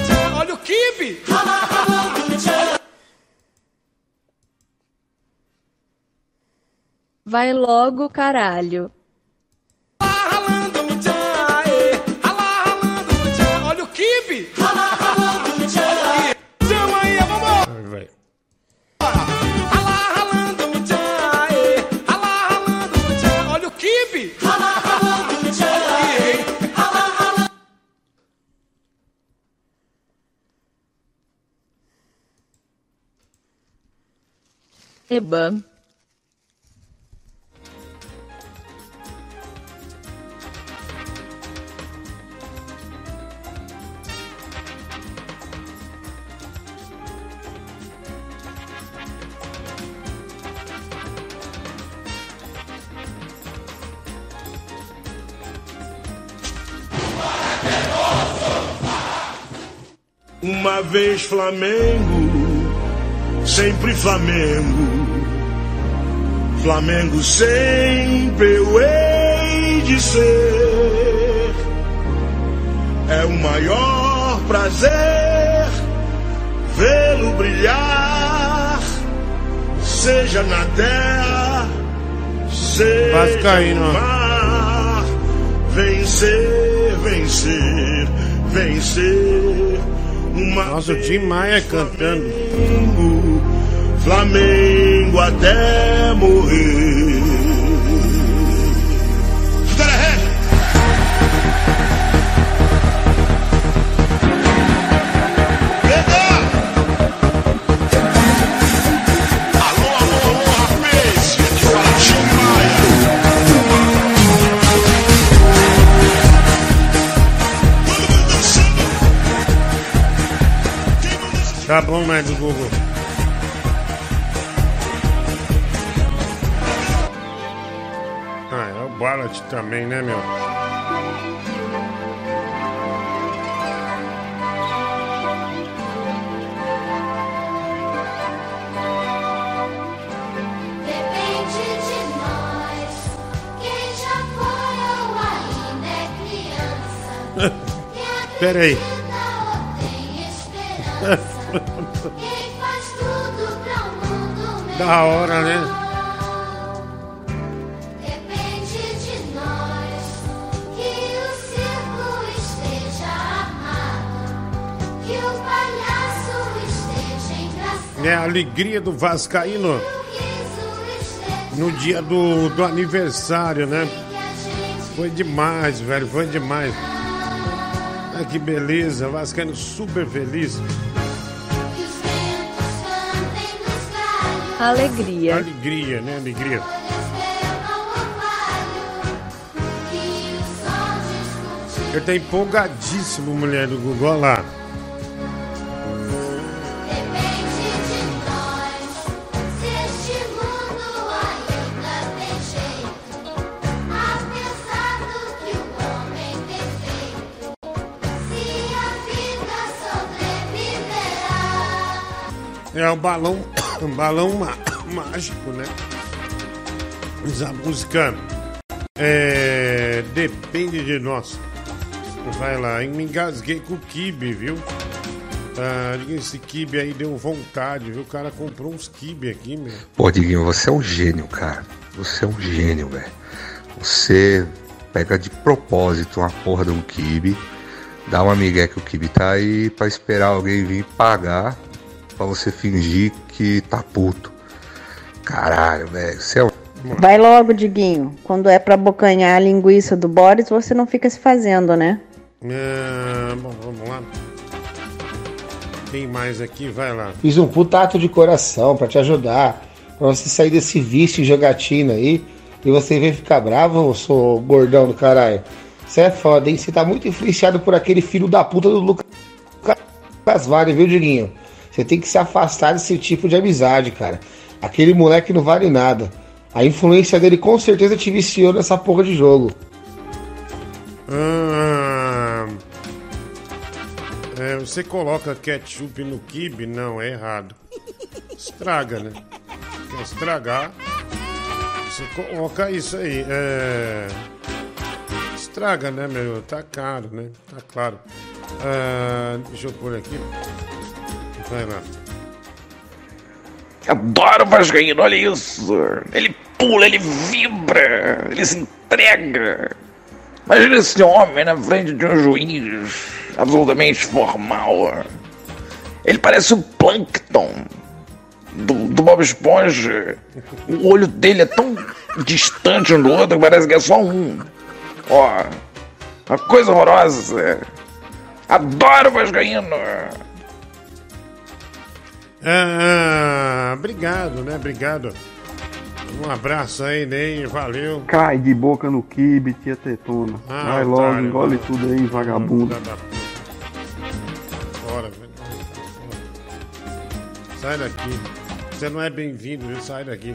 Tchan, olha o kibe! Vai logo, caralho. Eba. Uma vez Flamengo, sempre Flamengo. Flamengo sempre eu hei de ser. É o maior prazer vê-lo brilhar, seja na terra, seja Vascaíno. no mar. Vencer, vencer, vencer. Uma Nossa, o Tim Maia cantando. Flamengo até morrer. Maia. Tá bom, né, do Google. Ballat também, né, meu? Depende de nós. Quem já foi <laughs> ou ainda é criança. Pera aí. Tem esperança. <laughs> Quem faz tudo pra mundo melhor. Da hora, né? Engraçado. É a alegria do Vascaíno no dia do, do aniversário, né? Foi demais, velho, foi demais. Ah, que beleza, Vascaíno super feliz. Alegria. Alegria, né? Alegria. Ele tá empolgadíssimo, mulher do Google, olha lá. É o balão, <coughs> balão má- mágico, né? Mas a música é, depende de nós. Vai lá, me engasguei com o kibe, viu? Ah, esse kibe aí deu vontade, viu? O cara comprou uns kibe aqui, meu. Pô, Diguinho, você é um gênio, cara. Você é um gênio, velho. Você pega de propósito uma porra de um kibe, dá uma migué que o kibe tá aí pra esperar alguém vir pagar pra você fingir que tá puto. Caralho, velho. Você é um. Vai logo, Diguinho. Quando é pra abocanhar a linguiça do Boris, você não fica se fazendo, né? Ah, bom, vamos lá. Tem mais aqui, vai lá. Fiz um puta ato de coração pra te ajudar. Pra você sair desse vício em jogatina aí. E você vem ficar bravo, eu sou gordão do caralho. Você é foda, hein? Você tá muito influenciado por aquele filho da puta do Lucas Vale, viu, Diguinho? Você tem que se afastar desse tipo de amizade, cara. Aquele moleque não vale nada. A influência dele com certeza te viciou nessa porra de jogo. Ah, é, você coloca ketchup no kibe? Não, é errado. Estraga, né? Quer estragar? Você coloca isso aí. É... Estraga, né, meu? Tá caro, né? Tá claro. Ah, deixa eu pôr aqui. Adoro o Vascaíno, olha isso. Ele pula, ele vibra, ele se entrega. Imagina esse homem na frente de um juiz absolutamente formal. Ele parece o Plankton do, do Bob Esponja. O olho dele é tão distante um do outro que parece que é só um. Ó, uma coisa horrorosa. Adoro o Vascaíno. Ah, obrigado, né? Obrigado. Um abraço aí, Ney. Valeu. Cai de boca no kibe, tia tetona. Ah, Vai logo, engole vai. tudo aí, vagabundo. Fora, velho. Sai daqui. Você não é bem-vindo, viu? Sai daqui.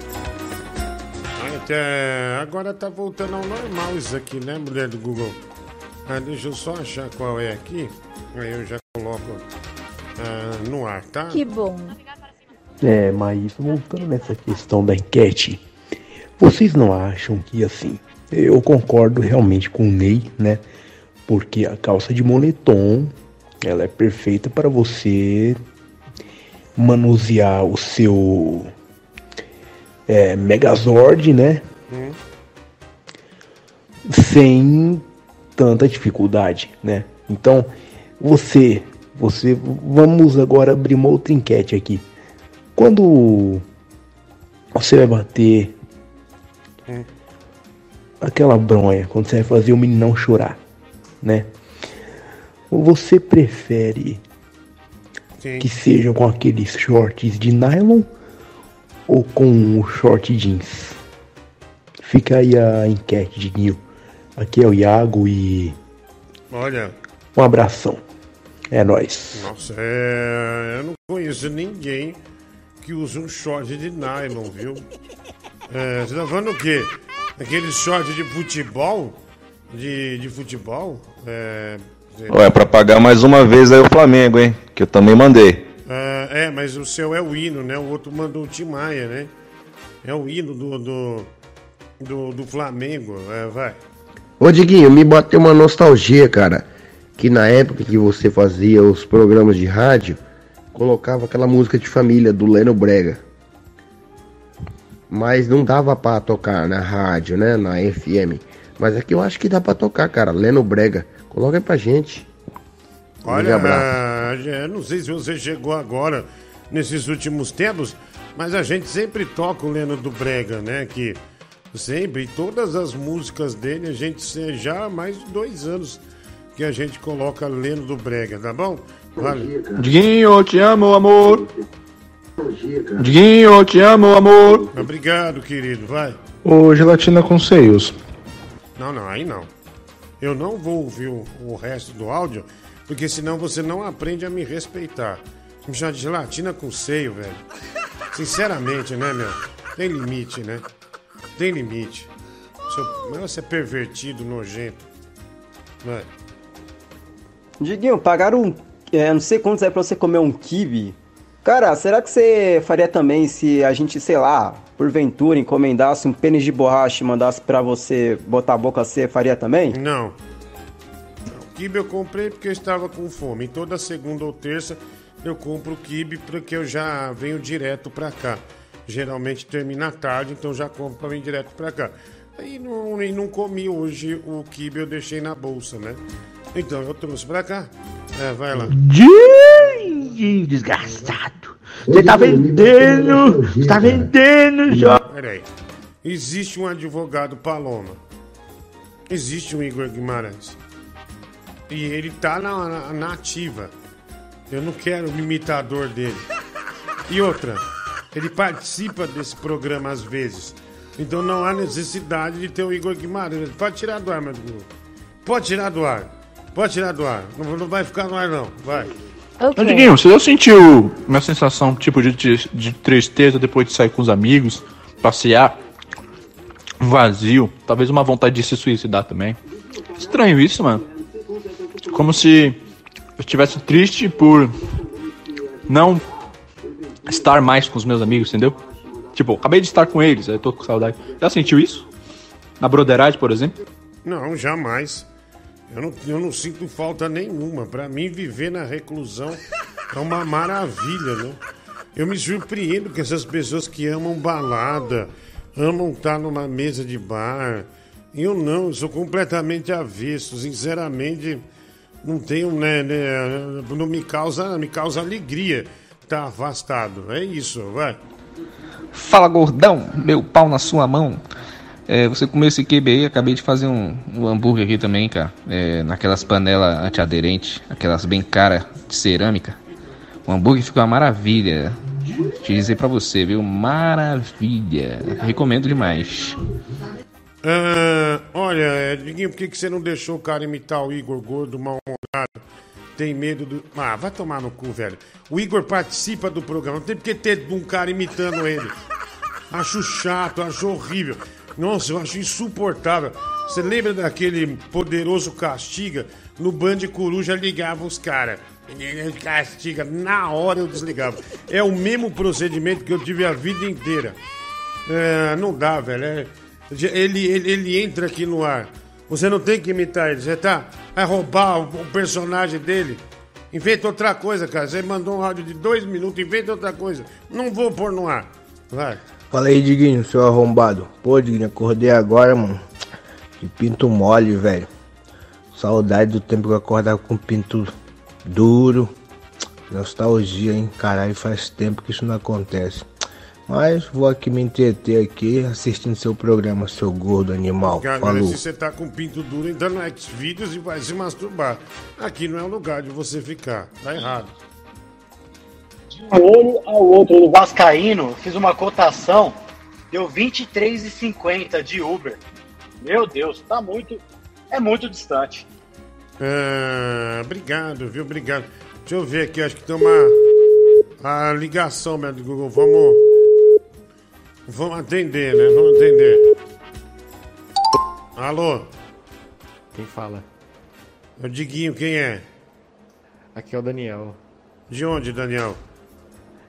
Até agora tá voltando ao normal isso aqui, né, mulher do Google? Ah, deixa eu só achar qual é aqui. Aí eu já coloco ah, no ar, tá? Que bom. É, mas voltando nessa questão da enquete, vocês não acham que assim, eu concordo realmente com o Ney, né? Porque a calça de moletom, ela é perfeita para você manusear o seu é, Megazord, né? Hum. sem tanta dificuldade, né? Então, você, você, vamos agora abrir uma outra enquete aqui. Quando você vai bater Hum. aquela bronha, quando você vai fazer o meninão chorar, né? Você prefere Sim. que seja com aqueles shorts de nylon ou com o short jeans? Fica aí a enquete, Diguinho. Aqui é o Iago e Olha, um abração. É nóis. nossa, é... eu não conheço ninguém que use um short de nylon, viu? É, você tá falando o quê? Aquele short de futebol? De, de futebol? É, Ué, pra pagar mais uma vez aí o Flamengo, hein? Que eu também mandei. Ah, é, mas o seu é o hino, né? O outro mandou o Tim Maia, né? É o hino do, do, do, do Flamengo. É, vai. Ô Diguinho, me bateu uma nostalgia, cara. Que na época que você fazia os programas de rádio, colocava aquela música de família do Leno Brega. Mas não dava pra tocar na rádio, né? Na FM. Mas aqui eu acho que dá pra tocar, cara. Leno Brega. Coloca aí pra gente. Olha, eu não sei se você chegou agora nesses últimos tempos, mas a gente sempre toca o Leno do Brega, né? Que sempre, todas as músicas dele, a gente se- já há mais de dois anos que a gente coloca Leno do Brega, tá bom? Vale. Diguinho, te amo, amor. Diguinho, te amo, amor. Obrigado, querido, vai. Ô, gelatina com seios. Não, não, aí não. Eu não vou ouvir o, o resto do áudio, porque senão você não aprende a me respeitar. Me chama de gelatina com seio, velho. Sinceramente, né, meu? Tem limite, né? Tem limite. Seu, você é pervertido, nojento. Vai. Diguinho, pagaram um, é, não sei quantos é pra você comer um kibe. Cara, será que você faria também se a gente, sei lá, porventura encomendasse um pênis de borracha e mandasse pra você botar a boca, você faria também? Não. O kibe eu comprei porque eu estava com fome. E toda segunda ou terça eu compro o kibe porque eu já venho direto pra cá. Geralmente termina tarde, então já compro pra vir direto pra cá. Aí não, e não comi hoje o kibe, eu deixei na bolsa, né? Então eu trouxe pra cá. É, vai lá. Ih, desgraçado. Você tá vendendo. Você tá vendendo, Jó. Peraí. Existe um advogado Paloma. Existe um Igor Guimarães. E ele tá na, na, na ativa. Eu não quero o imitador dele. E outra, ele participa desse programa às vezes. Então não há necessidade de ter o Igor Guimarães. Pode tirar do ar, meu Google. Pode tirar do ar. Pode tirar do ar. Não, não vai ficar no ar, não. Vai. Ô, Diguinho, você já sentiu uma sensação tipo de, de, de tristeza depois de sair com os amigos, passear, vazio, talvez uma vontade de se suicidar também? Estranho isso, mano. Como se eu estivesse triste por não estar mais com os meus amigos, entendeu? Tipo, acabei de estar com eles, aí tô com saudade. Já sentiu isso? Na broderagem, por exemplo? Não, jamais. Eu não, eu não sinto falta nenhuma. Pra mim, viver na reclusão é uma maravilha, né? Eu me surpreendo com essas pessoas que amam balada, amam estar numa mesa de bar. Eu não, sou completamente avesso. Sinceramente, não tenho, né, né, não me causa, me causa alegria estar afastado. É isso, vai. Fala gordão, meu pau na sua mão. É, você comeu esse QB aí, acabei de fazer um, um hambúrguer aqui também, cara. É, naquelas panelas antiaderentes, aquelas bem caras de cerâmica. O hambúrguer ficou uma maravilha. Te dizer pra você, viu? Maravilha. Recomendo demais. Ah, olha, Diguinho, por que, que você não deixou o cara imitar o Igor Gordo mal-humorado? Tem medo do. Ah, vai tomar no cu, velho. O Igor participa do programa, não tem porque ter um cara imitando ele. Acho chato, acho horrível. Nossa, eu acho insuportável. Você lembra daquele poderoso Castiga? No Band Coruja ligava os caras. <laughs> Castiga, na hora eu desligava. É o mesmo procedimento que eu tive a vida inteira. É, não dá, velho. é- ele, ele, ele entra aqui no ar. Você não tem que imitar ele. Você tá. Vai roubar o, o personagem dele. Inventa outra coisa, cara. Você mandou um áudio de dois minutos, inventa outra coisa. Não vou pôr no ar. Vai. Fala aí, Diguinho, seu arrombado. Pô, Diguinho, acordei agora, mano. Que pinto mole, velho. Saudade do tempo que eu acordava com pinto duro. Nostalgia, hein? Caralho, faz tempo que isso não acontece. Mas vou aqui me entreter aqui assistindo seu programa, seu gordo animal. Cara, Falou. se você tá com pinto duro, entra no Xvideos e vai se masturbar. Aqui não é o lugar de você ficar. Tá errado. Um olho ao outro do Vascaíno, fiz uma cotação, deu R$ 23,50 de Uber. Meu Deus, tá muito. É muito distante. Ah, obrigado, viu? Obrigado. Deixa eu ver aqui, acho que tem uma. A ligação, meu do Google. Vamos. Vamos atender, né? Vamos atender. Alô? Quem fala? É o Diguinho, quem é? Aqui é o Daniel, De onde, Daniel?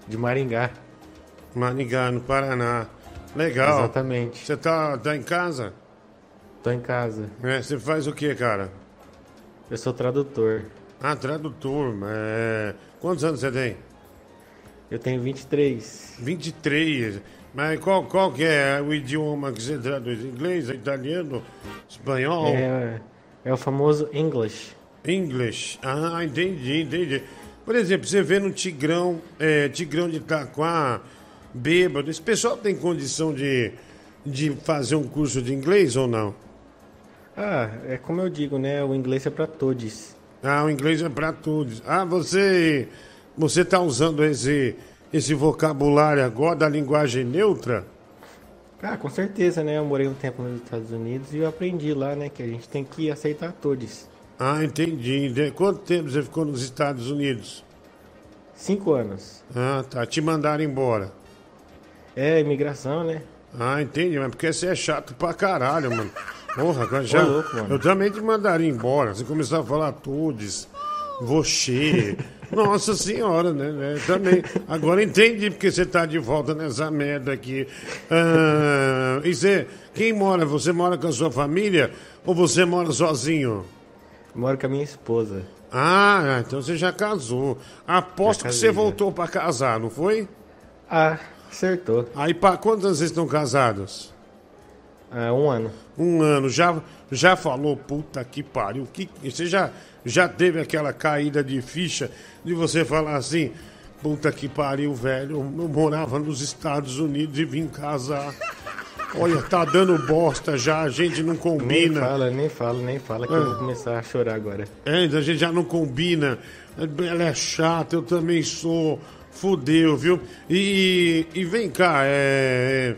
De Maringá. Maringá, no Paraná. Legal. Exatamente. Você tá, tá em casa? Tô em casa. É, você faz o que, cara? Eu sou tradutor. Ah, tradutor. É... Quantos anos você tem? Eu tenho 23. 23. Mas qual, qual que é o idioma que você traduz? Inglês, italiano, espanhol? É, é o famoso English. English. Ah, entendi, entendi. Por exemplo, você vê no Tigrão, é, Tigrão de Itaquá, bêbado, esse pessoal tem condição de, de fazer um curso de inglês ou não? Ah, é como eu digo, né? O inglês é pra todos. Ah, o inglês é para todos. Ah, você você está usando esse esse vocabulário agora da linguagem neutra? Ah, com certeza, né? Eu morei um tempo nos Estados Unidos e eu aprendi lá, né? Que a gente tem que aceitar todos. Ah, entendi. De- Quanto tempo você ficou nos Estados Unidos? Cinco anos. Ah, tá. Te mandaram embora. É, imigração, né? Ah, entendi. Mas porque você é chato pra caralho, mano. Porra, já. Ô, louco, mano. Eu também te mandaria embora. Você começar a falar todos, você. Nossa senhora, né? né? Também. Agora entendi porque você tá de volta nessa merda aqui. Ah, e você, quem mora? Você mora com a sua família ou você mora sozinho? Moro com a minha esposa. Ah, então você já casou. Aposto Já que casei, você já. voltou pra casar, não foi? Ah, acertou. Aí, para quantos anos vocês estão casados? Ah, um ano. Um ano. Já, já falou, puta que pariu. Que, você já, já teve aquela caída de ficha de você falar assim, puta que pariu, velho. Eu morava nos Estados Unidos e vim casar. Olha, tá dando bosta já, a gente não Nem combina. fala, nem fala, nem fala que Ah. eu vou começar a chorar agora. É, a gente já não combina. Ela é chata, eu também sou. Fudeu, viu? E, e vem cá, é.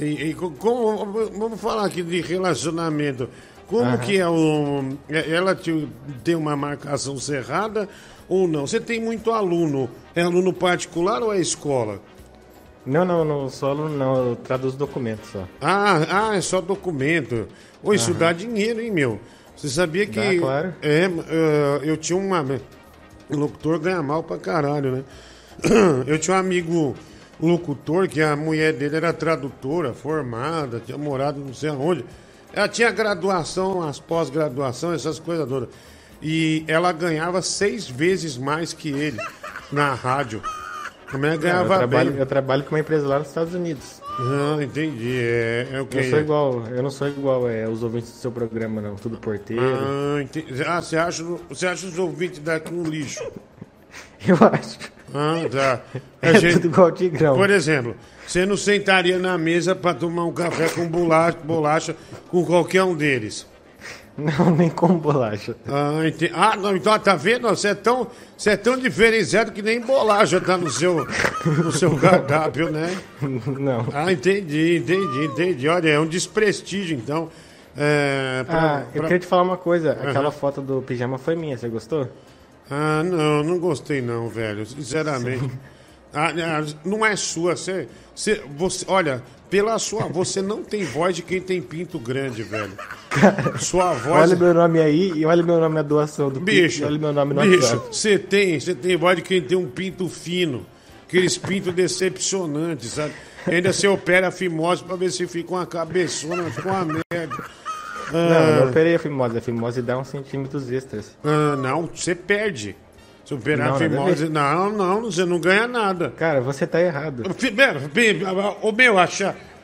é, e- e co- como, vamos falar aqui de relacionamento. Como Aham. que é o. é- Ela te- tem uma marcação cerrada ou não? Você tem muito aluno. É aluno particular ou é escola? Não, não, no solo não, eu traduzo documentos só. Ah, ah, é só documento. Ô, isso Aham. dá dinheiro, hein, meu? Você sabia que. Dá, claro. É, eh, eu tinha uma. O locutor ganha mal pra caralho, né? <clears throat> Eu tinha um amigo locutor que a mulher dele era tradutora, formada, tinha morado não sei aonde. Ela tinha graduação, as pós-graduação, essas coisas todas. E ela ganhava seis vezes mais que ele na rádio. A mulher Não, eu, ganhava trabalho, bem. eu trabalho com uma empresa lá nos Estados Unidos. Ah, entendi. É, é? Eu sou igual, eu não sou igual é, os ouvintes do seu programa, não. Tudo porteiro. Ah, entendi. Ah, você acha, você acha os ouvintes daqui um lixo? <laughs> Eu acho. Ah, tá. <laughs> É tudo igual o Tigrão. Por exemplo, você não sentaria na mesa pra tomar um café com bolacha, bolacha com qualquer um deles? <laughs> Não, nem com bolacha. Ah, ah, não, então tá vendo? Você é tão, você é tão diferenciado que nem bolacha tá no seu, no seu <laughs> cardápio, né? Não. Ah, entendi, entendi, entendi. Olha, é um desprestígio, então. É, pra- Ah, eu pra- queria te falar uma coisa. Aquela Aham. foto do pijama foi minha, você gostou? Ah, não, não gostei não, velho. Sinceramente. Ah, ah, não é sua. Você, você, você, olha, pela sua, você não tem voz de quem tem pinto grande, velho. Sua voz. Olha meu nome aí e olha meu nome na doação do Bicho, Pix, Olha meu nome no bicho, você tem, você tem voz de quem tem um pinto fino. Aqueles pintos decepcionantes, sabe? Ainda você opera a fimose pra ver se fica uma cabeçona, fica uma merda. Não, eu não Ah, operei a fimose. A fimose dá uns centímetros extras. ah, não, você perde. Se operar Não. Não, não, você não ganha nada. Cara, você tá errado. Ô meu, a,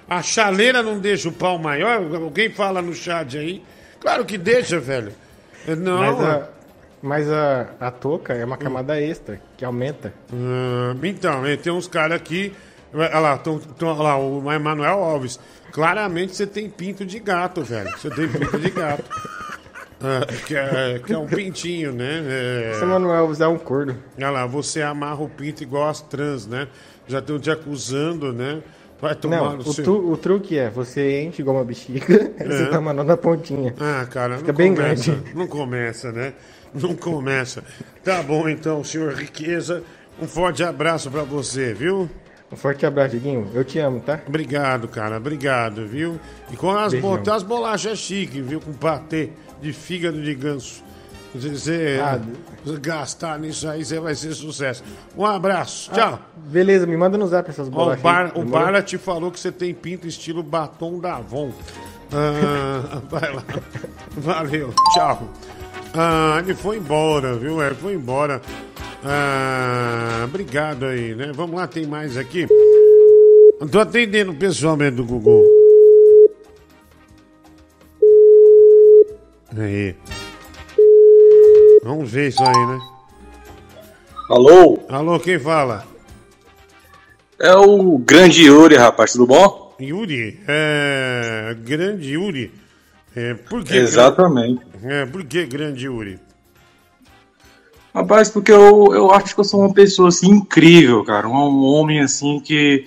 a chaleira não deixa o pau maior? Alguém fala no chat aí? Claro que deixa, velho. Não. Mas a, mas a, a touca é uma camada extra, que aumenta. Ah, então, tem uns caras aqui. Olha lá, tão, tão- olha lá, o Emanuel Alves. Claramente você tem pinto de gato, velho. Você tem pinto de gato. <laughs> Ah, <laughs> que, é, que é um pintinho, né? É... Esse Manuel é um corno. Olha lá, você amarra o pinto igual as trans, né? Já estão te acusando, né? Vai tomar Não, no o, seu- tu- o truque é, você enche igual uma bexiga, aí <laughs> você É. toma nó na pontinha. Ah, cara, Fica não bem começa, grande. <laughs> Não começa, né? Não começa. Tá bom, então, senhor Riqueza. Um forte abraço pra você, viu? Um forte abraço, Diguinho. Eu te amo, tá? Obrigado, cara. Obrigado, viu? E com as, botar as bolachas chiques, viu? Com patê de fígado de ganso. Você Ah, gastar nisso aí, você vai ser sucesso. Um abraço. Tchau. Ah, beleza, me manda no zap essas Ó, o bolachas. Bar, o? Barla te falou que você tem pinto estilo batom da Avon. Ah, <laughs> vai lá. Valeu. Tchau. Ah, ele foi embora, viu? Ele foi embora. Ah, obrigado aí, né? Vamos lá, tem mais aqui. Tô atendendo pessoalmente do Google. Aí. Vamos ver isso aí, né? Alô? Alô, quem fala? É o grande Yuri, rapaz, tudo bom? Yuri, é. Grande Yuri. É, por que Exatamente. É, por que grande Yuri? Rapaz, porque eu, eu acho que eu sou uma pessoa assim incrível, cara. Um, um homem assim que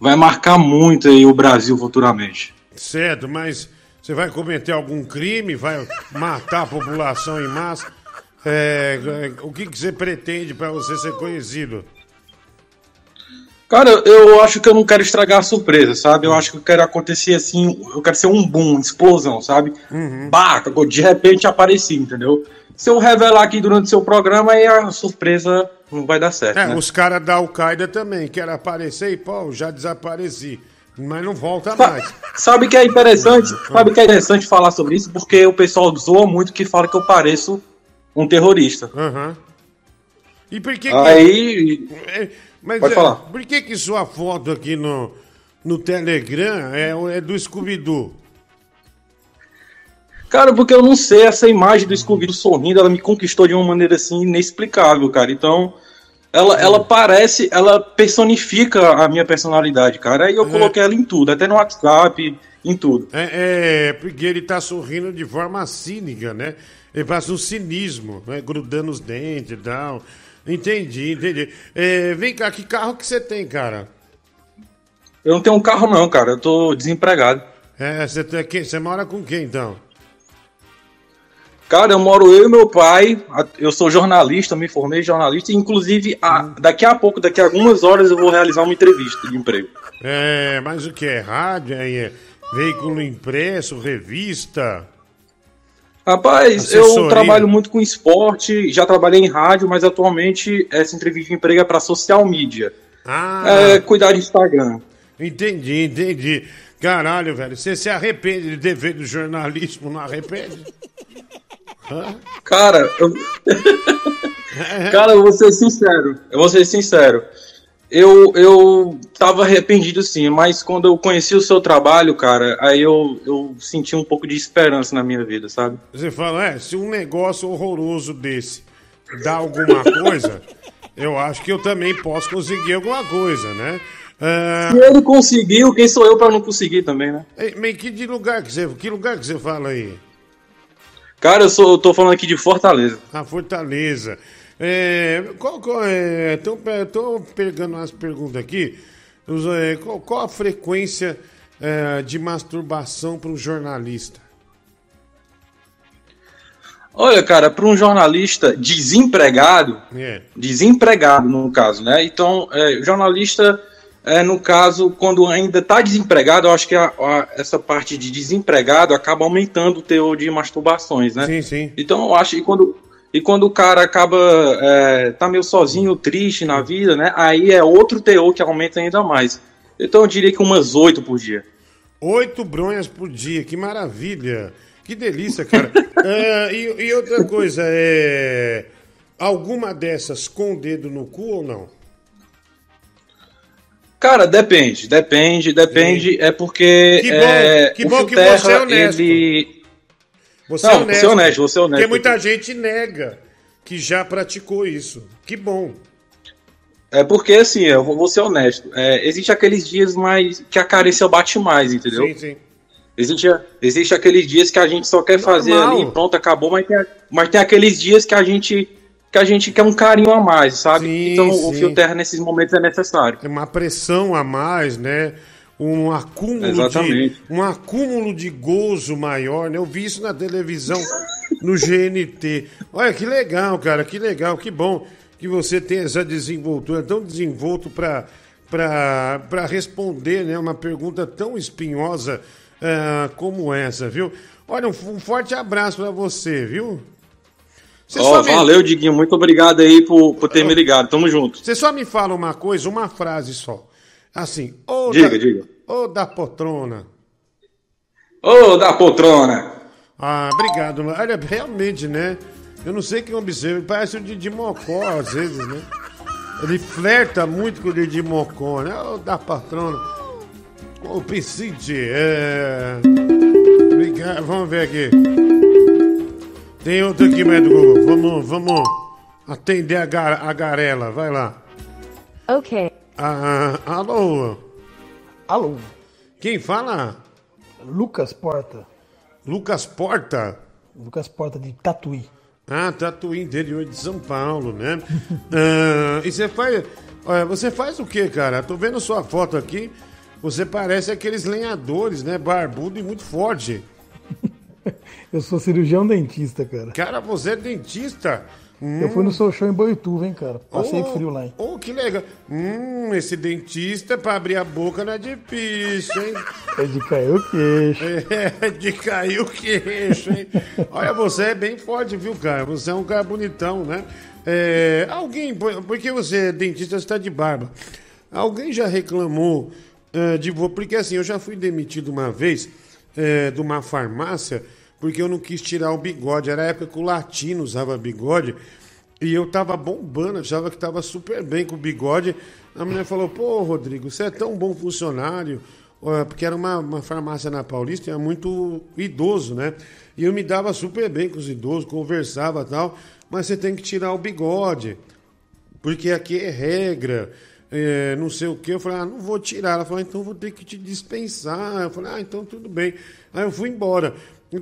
vai marcar muito aí o Brasil futuramente. Certo, mas você vai cometer algum crime? Vai matar a população em massa? É, é, o que, que você pretende para você ser conhecido? Cara, eu acho que eu não quero estragar a surpresa, sabe? Eu acho que eu quero acontecer assim, eu quero ser um boom, explosão, sabe? Uhum. Bah, de repente apareci, entendeu? Se eu revelar aqui durante o seu programa, aí a surpresa não vai dar certo. É, né? os caras da Al-Qaeda também querem aparecer e, pô, já desapareci. Mas não volta mais. Sabe que é interessante? Sabe que é interessante falar sobre isso? Porque o pessoal zoa muito que fala que eu pareço um terrorista. Aham. E por que que... Aí. É, mas Pode é, falar. por que que sua foto aqui no, no Telegram é, é do Scooby-Doo? Cara, porque eu não sei, essa imagem do Scooby sorrindo, ela me conquistou de uma maneira assim inexplicável, cara. Então, ela, ela parece, ela personifica a minha personalidade, cara. Aí eu coloquei ela em tudo, até no WhatsApp, em tudo. É, é, porque ele tá sorrindo de forma cínica, né? Ele passa um cinismo, né? grudando os dentes e tal. Entendi, entendi. É, vem cá, que carro que você tem, cara? Eu não tenho um carro não, cara. Eu tô desempregado. É, você, tem, quem, você mora com quem, então? Cara, eu moro eu e meu pai. Eu sou jornalista, me formei jornalista. e, Inclusive, a- daqui a pouco, daqui a algumas horas, eu vou realizar uma entrevista de emprego. É, mas o que é rádio? É, veículo impresso, revista? Rapaz, Assessoria. eu trabalho muito com esporte, já trabalhei em rádio, mas atualmente essa entrevista de emprego é para social media. Ah, É, cuidar de Instagram. entendi, entendi. Caralho, velho, você se arrepende de dever do jornalismo, não arrepende? <laughs> Cara, eu... <laughs> Cara, eu vou ser sincero. Eu vou ser sincero. Eu, eu tava arrependido sim, mas quando eu conheci o seu trabalho, cara, aí eu, eu senti um pouco de esperança na minha vida, sabe? Você fala, é, se um negócio horroroso desse dá alguma coisa, eu acho que eu também posso conseguir alguma coisa, né? Ah, Se ele conseguiu, quem sou eu pra não conseguir também, né? mas que de lugar que você, que lugar que você fala aí? Cara, eu, sou, eu tô falando aqui de Fortaleza. A Fortaleza. É, qual, qual é, tô, tô pegando umas perguntas aqui. Os, é, qual, qual a frequência é, de masturbação para um jornalista? Olha, cara, para um jornalista desempregado, É. desempregado no caso, né? Então, é, jornalista, é, no caso, quando ainda está desempregado, eu acho que a- a- essa parte de desempregado acaba aumentando o teor de masturbações, né? Sim, sim. Então, eu acho que quando, e quando o cara acaba, é, tá meio sozinho, triste na vida, né? Aí é outro teor que aumenta ainda mais. Então, eu diria que umas oito por dia. Oito bronhas por dia, que maravilha! Que delícia, cara. <laughs> É, e, e outra coisa, é. Alguma dessas com o dedo no cu ou não? Cara, depende, depende, depende. É porque. Que bom, é, que bom que Fio você é Terra, honesto. Ele... Você Não, é honesto. você é honesto, você é honesto. Porque muita gente nega que já praticou isso. Que bom. É porque, assim, eu vou ser honesto. É, existe aqueles dias mais que a carência bate mais, entendeu? Sim, sim. Existe, existe aqueles dias que a gente só quer fazer Normal. ali, pronto, acabou, mas tem, mas tem aqueles dias que a gente que a gente quer um carinho a mais, sabe? então o sim. fio terra nesses momentos é necessário. É uma pressão a mais, né? Um acúmulo, de, um acúmulo de gozo maior, né? Eu vi isso na televisão, no <laughs> GNT. Olha, que legal, cara, que legal, que bom que você tem essa desenvoltura, tão desenvolto para para responder né, uma pergunta tão espinhosa ah, como essa, viu? Olha, um, um forte abraço para você, viu? Só me- valeu, Diguinho, muito obrigado aí por, por ter me ligado, tamo junto. Você só me fala uma coisa, uma frase só. Assim, ô Diga, da, diga. Ô da poltrona. Ô, da poltrona! Ah, obrigado. Olha, realmente, né? Eu não sei quem observa, parece o Didi Mocó às vezes, né? Ele flerta muito com o Didi Mocó, né? Ô da patrona. Ô, Piscite, é... Obrigado, vamos ver aqui. Tem outro aqui, médico Google. Vamos, vamos atender a, gar- a garela, vai lá. Ok. Ah, alô? Alô? Quem fala? Lucas Porta. Lucas Porta? Lucas Porta de Tatuí. Ah, Tatuí, interior de São Paulo, né? <laughs> Ah, e você faz. olha, você faz o que, cara? Tô vendo sua foto aqui. Você parece aqueles lenhadores, né? Barbudo e muito forte. <laughs> Eu sou cirurgião dentista, cara. Cara, você é dentista? Eu fui no seu show em Boituva, hein, cara. Passei Oh, frio lá, hein. Oh, que legal. Hum, esse dentista pra abrir a boca não é difícil, hein? <laughs> É de cair o queixo. É, de cair o queixo, hein? Olha, você é bem forte, viu, cara? Você é um cara bonitão, né? É, alguém, por- porque você é dentista, você tá de barba. Alguém já reclamou eh, de você? Porque assim, eu já fui demitido uma vez eh, de uma farmácia porque eu não quis tirar o bigode. Era a época que o latino usava bigode. E eu tava bombando, achava que tava super bem com o bigode. A mulher falou: pô, Rodrigo, você é tão bom funcionário. Porque era uma, uma farmácia na Paulista, era muito idoso, né? E eu me dava super bem com os idosos, conversava tal. Mas você tem que tirar o bigode, porque aqui é regra. É, não sei o que, eu falei, ah, não vou tirar. Ela falou, então vou ter que te dispensar. Eu falei, ah, então tudo bem. Aí eu fui embora.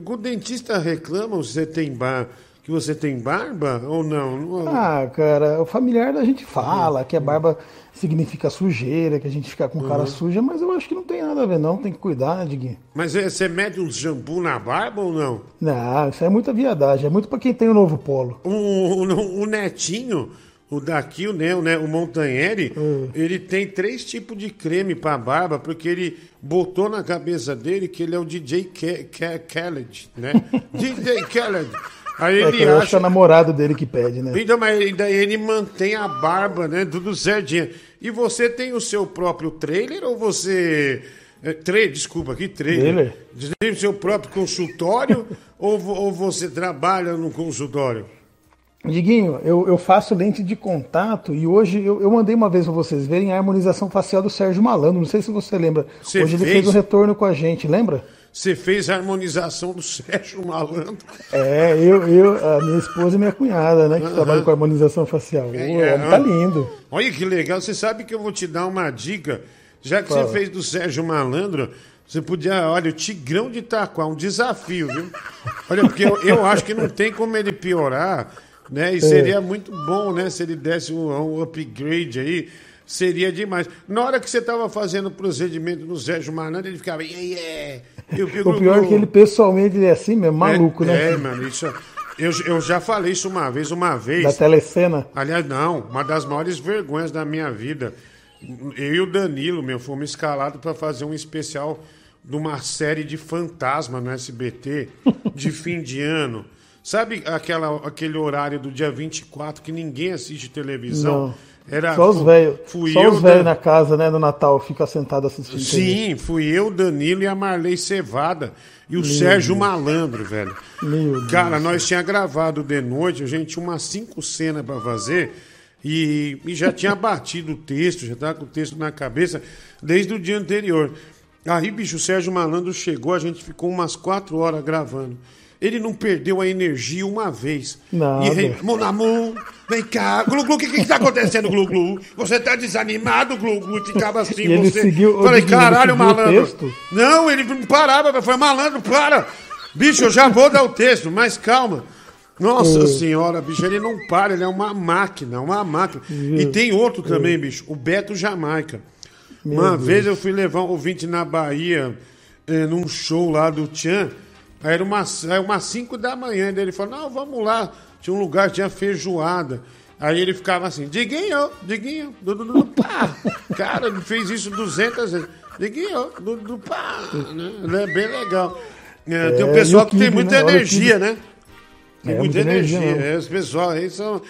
O dentista reclama se você tem bar, que você tem barba ou não? Não- Ah, cara, o familiar da gente fala que a barba significa sujeira, que a gente fica com cara Uhum. suja, mas eu acho que não tem nada a ver, não. Tem que cuidar, Diguinho? Mas é, você mete um shampoo na barba ou não? Não, isso é muita viadagem. É muito pra quem tem o novo polo. O, o- o Netinho, o daqui, o, né, o, né, o Montanheri, ele tem três tipos de creme pra barba, porque ele botou na cabeça dele que ele é o DJ Ke- Ke- Khaled, né? <laughs> DJ Khaled. Aí É, ele acho é acha... o namorado dele que pede, né? Então, mas ele- daí ele mantém a barba, né? Tudo certinho. E você tem o seu próprio trailer ou você. É, desculpa, que trailer? Tem o seu próprio consultório <laughs> ou, ou você trabalha no consultório? Diguinho, eu, eu faço lente de contato e hoje eu, eu mandei uma vez pra vocês verem a harmonização facial do Sérgio Malandro. Não sei se você lembra. Você hoje ele fez? fez um retorno com a gente, lembra? Você fez a harmonização do Sérgio Malandro. É, eu, eu, a minha esposa e minha cunhada, né? Que Aham. trabalham com harmonização facial. O É, homem tá lindo. Olha que legal. Você sabe que eu vou te dar uma dica. Já que Fala. você fez do Sérgio Malandro, você podia. Olha, o Tigrão de Itaquá, um desafio, viu? Olha, porque eu, eu acho que não tem como ele piorar, né? E É. seria muito bom, né? Se ele desse um, um upgrade aí. Seria demais. Na hora que você estava fazendo o procedimento do Sérgio Malandro, ele ficava. Yeah, yeah. Eu, eu, O pior é que ele pessoalmente ele é assim mesmo, maluco, é, né? É, mano, isso. Eu, eu já falei isso uma vez, uma vez. Da telecena. Aliás, não, uma das maiores vergonhas da minha vida. Eu e o Danilo, meu, fomos escalados para fazer um especial de uma série de fantasma no SBT de fim de ano. Sabe aquela, aquele horário do dia 24 que ninguém assiste televisão? Não. Era, só os velhos. Só os velhos Dan- na casa, né? No Natal, fica sentado assistindo. Sim, fui eu, Danilo e a Marley Cevada. E o Meu Sérgio Deus. Malandro, velho. Meu Deus. Cara, nós tinha gravado de noite, a gente tinha umas cinco cenas pra fazer e, e já tinha batido o texto, já tava com o texto na cabeça desde o dia anterior. Aí, bicho, o Sérgio Malandro chegou, a gente ficou umas quatro horas gravando. Ele não perdeu a energia uma vez. Nada. E ele, Mon amour, vem cá. Glu, glu, o que que tá acontecendo, Glu, Glu? Você tá desanimado, Glu, Glu? Ficava <laughs> assim, E ele você. seguiu- Falei, caralho, malandro. Não, ele não parava. Falei, malandro, para. Bicho, eu já vou dar o texto, mas calma. Nossa É. senhora, bicho, ele não para, ele é uma máquina, uma máquina. E tem outro também, bicho, o Beto Jamaica. Meu uma Deus. vez eu fui levar um ouvinte na Bahia, eh, num show lá do Tchan, era umas, era umas 5 da manhã, daí ele falou, não, vamos lá, tinha um lugar, tinha feijoada. Aí ele ficava assim, Diguinho, Diguinho, du, du, du, pá. <laughs> Cara, ele fez isso 200 vezes. Diguinho, du, du, pá. Né? Bem legal. É, tem um É, pessoal e que tem muita né? Energia, né? Tem É, muita, muita energia energia. é, os pessoal aí são,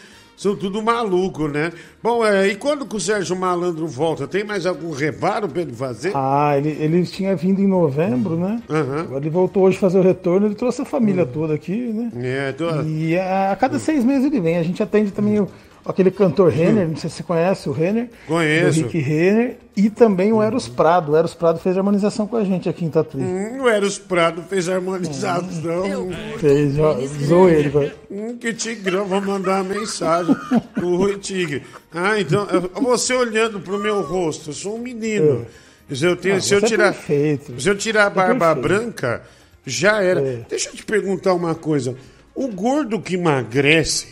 são tudo maluco, né? Bom, é, e quando que o Sérgio Malandro volta? Tem mais algum reparo pra ele fazer? Ah, ele, ele tinha vindo em novembro, né? Agora ele voltou hoje fazer o retorno, ele trouxe a família toda aqui, né? É, tô... E a, a cada seis meses ele vem. A gente atende também o, aquele cantor Renner, não sei se você conhece o Renner. Conheço. O Rick Renner. E também o Eros Prado. O Eros Prado fez harmonização com a gente aqui em Tatuí. Hum, o Eros Prado fez harmonização. Fez, ó, zoou ele. vai. Hum, que tigrão, vou mandar uma mensagem pro Rui Tigre. Ah, então, você olhando pro meu rosto, eu sou um menino. Se eu, tenho, Ah, se eu é tirar, perfeito. se eu tirar a é barba perfeito. branca, já era. É. Deixa eu te perguntar uma coisa. O gordo que emagrece,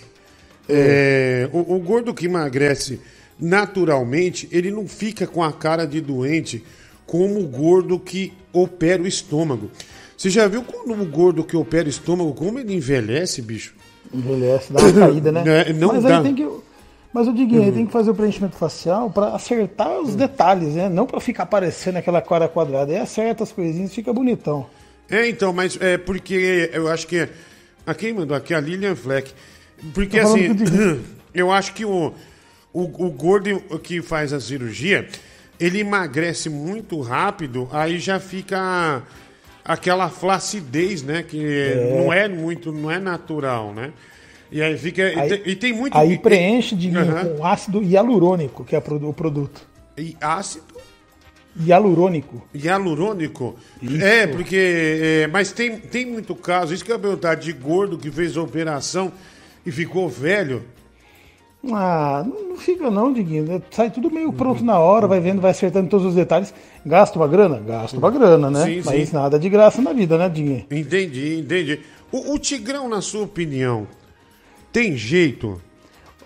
é, o, o gordo que emagrece naturalmente, ele não fica com a cara de doente como o gordo que opera o estômago. Você já viu quando o gordo que opera o estômago, como ele envelhece, bicho? Envelhece, dá uma caída, né? <laughs> É, não Mas dá. aí tem que. Mas o Diguinho, aí tem que fazer o preenchimento facial para acertar os detalhes, né? Não para ficar parecendo aquela cara quadrada. Aí acerta as coisinhas e fica bonitão. É, então, mas é porque eu acho que. A quem mandou aqui? A Lilian Fleck. Porque assim, <clears throat> eu acho que o, o, o gordo que faz a cirurgia, ele emagrece muito rápido, aí já fica aquela flacidez, né? Que É. não é muito, não é natural, né? E aí fica. e Aí- tem- e, tem muito. Aí e- preenche de Aham. com ácido hialurônico, que é o produto. E ácido Hialurônico. Hialurônico? Isso. É, porque. é, mas tem, tem muito caso, isso que eu ia perguntar, de gordo que fez a operação e ficou velho. Ah, não fica não, Diguinho. Sai tudo meio pronto na hora, vai vendo, vai acertando todos os detalhes. Gasta uma grana? Gasta uma grana, né? Sim, Mas sim. nada de graça na vida, né, Diguinho? Entendi, entendi. O, o Tigrão, na sua opinião, Tem jeito?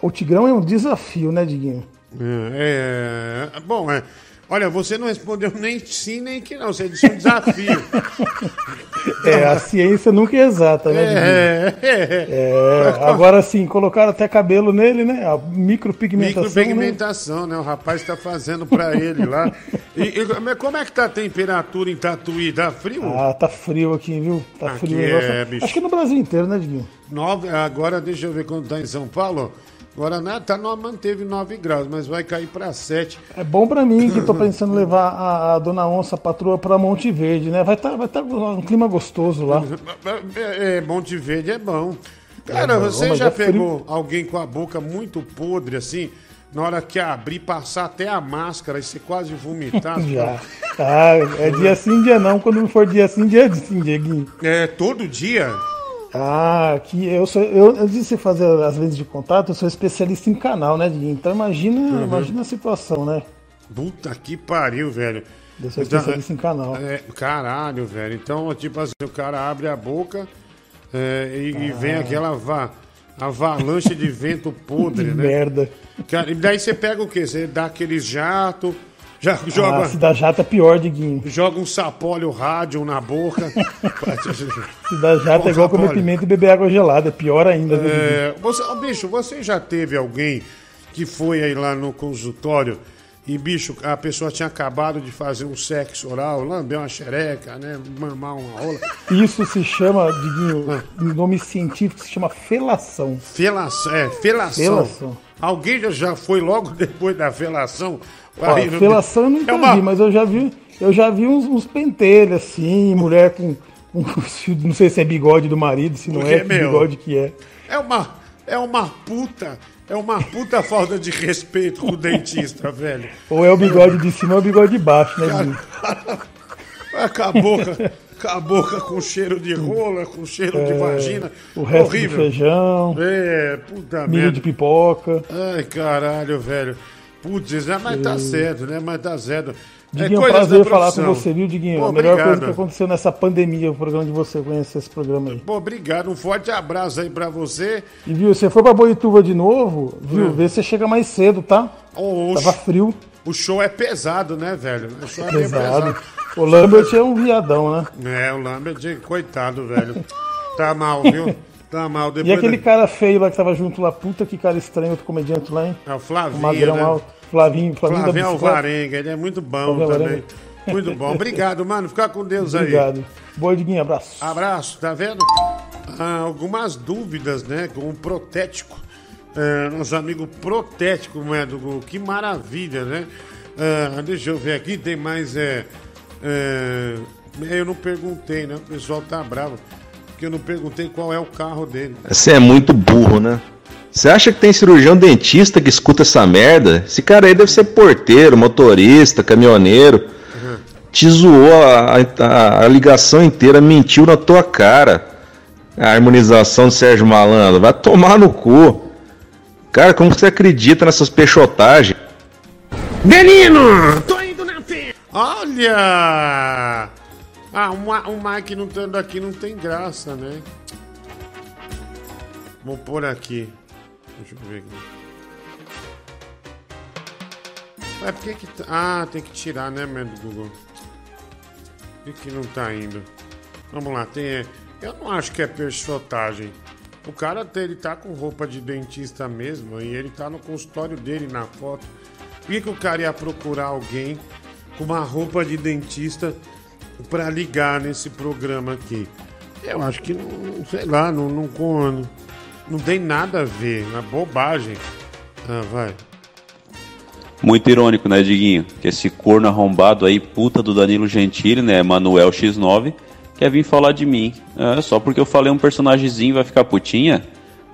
O Tigrão é um desafio, né, Diguinho? É, é, bom, é. Olha, você não respondeu nem sim nem que não. Você disse um desafio. <laughs> É, a ciência nunca é exata, né? É, é. É, agora sim, colocaram até cabelo nele, né? A micropigmentação. né? Micropigmentação, né? O rapaz está fazendo para ele lá. E, e como é que tá a temperatura em Tatuí? Dá frio? Ah, tá frio aqui, viu? Tá Aqui frio é, bicho. Acho que no Brasil inteiro, né, Diguinho? Nove, agora deixa eu ver quando tá em São Paulo. Agora né, tá, no- manteve 9 graus, mas vai cair para 7. É bom pra mim que tô pensando em levar a, a dona Onça, a patroa, pra Monte Verde, né? Vai estar vai tá um clima gostoso lá. É, é, Monte Verde é bom. Cara, É bom, você já é frio. pegou alguém com a boca muito podre assim? Na hora que abrir, passar até a máscara e você quase vomitar? <laughs> Já. Ah, é dia sim, dia não. Quando não for dia sim, dia sim, Dieguinho. É, todo dia? Ah, que eu sou. Eu, antes de você fazer as vezes de contato, eu sou especialista em canal, né, Diguinho? Então imagina, Uhum. imagina a situação, né? Puta que pariu, velho. Eu sou especialista em canal. É, caralho, velho. Então, tipo assim, o cara abre a boca é, e, e Ah. vem aquela va- avalanche de vento podre, <laughs> Que né? merda. Cara, e daí você pega o quê? Você dá aqueles jato, já joga, Ah, se dá jato é pior, Diguinho. joga um sapólio rádio na boca. Se dá jato é igual comer pimenta e beber água gelada. É pior ainda? É, você, ô, bicho, você já teve alguém que foi aí lá no consultório e, bicho, a pessoa tinha acabado de fazer um sexo oral, lamber uma xereca, né? Mamar uma rola. Isso se chama, Diguinho, em nome científico, se chama felação. Felação, é, felação. Felação. Alguém já foi logo <laughs> depois da felação? No- felação eu não entendi, É uma- mas eu já vi, eu já vi uns, uns pentelhos assim, mulher com, com <laughs> não sei se é bigode do marido, se não Porque, é, que meu, bigode que é. É uma, é uma puta, é uma puta falta de respeito com o dentista, velho. Ou é o bigode de cima ou é o bigode de baixo, né, Diguinho? <laughs> Vai com cheiro de rola, com cheiro de É, vagina. o resto Horrível. do feijão, É, puta milho merda. de pipoca. Ai, caralho, velho. Putz, né, mas tá É. certo, né? Mas tá certo. Diguinho, é um coisas prazer falar com você, viu, Diguinho? Pô, a melhor coisa obrigado. que aconteceu nessa pandemia, o programa de você, conhecer esse programa aí. Pô, obrigado. Um forte abraço aí pra você. E viu, você for pra Boituva de novo, viu? Hum. Vê se você chega mais cedo, tá? Ô, o Tava frio, O show é pesado, né, velho? O show é bem pesado. O Lambert é um viadão, né? É, o Lambert, coitado, velho. Tá mal, viu? <laughs> Tá mal. Depois E aquele da- cara feio lá que tava junto lá, puta que cara estranho, outro comediante lá, hein? É o Flavinho, O magrão né? alto. Flavinho, Flavinho, Flavinho. Alvarenga, ele é muito bom Flavinho também. Alvarenga. Muito bom. Obrigado, mano. Fica com Deus aí. Obrigado. Boa, Diguinho, abraço. Abraço, tá vendo? Ah, algumas dúvidas, né? Com o protético. É, nosso amigo protético? Do, que maravilha, né? Ah, deixa eu ver aqui, tem mais. É, é, eu não perguntei, né? O pessoal tá bravo. Porque eu não perguntei qual é o carro dele. Você é muito burro, né? Você acha que tem cirurgião dentista que escuta essa merda? Esse cara aí deve ser porteiro, motorista, caminhoneiro. Te zoou a, a- a ligação inteira, mentiu na tua cara. A harmonização do Sérgio Malandro. Vai tomar no cu. Cara, como você acredita nessas peixotagens? Menino! Tô indo na fé! Olha! Ah, um, Ma- um Mike não estando aqui não tem graça, né? Vou pôr aqui. Deixa eu ver aqui. É porque que. tá- Ah, tem que tirar, né, meu do Google? Por que, não tá indo? Vamos lá, tem. Eu não acho que é personagem. O cara ele tá com roupa de dentista mesmo e ele tá no consultório dele na foto. Por que, que o cara ia procurar alguém com uma roupa de dentista pra ligar nesse programa aqui? Eu acho que não, sei lá, não, não, não, não tem nada a ver, é bobagem. Ah, vai. Muito irônico, né, Diguinho? Que esse corno arrombado aí, puta do Danilo Gentili, né, Manuel X9, quer vir falar de mim. É, só porque eu falei um personagemzinho vai ficar putinha?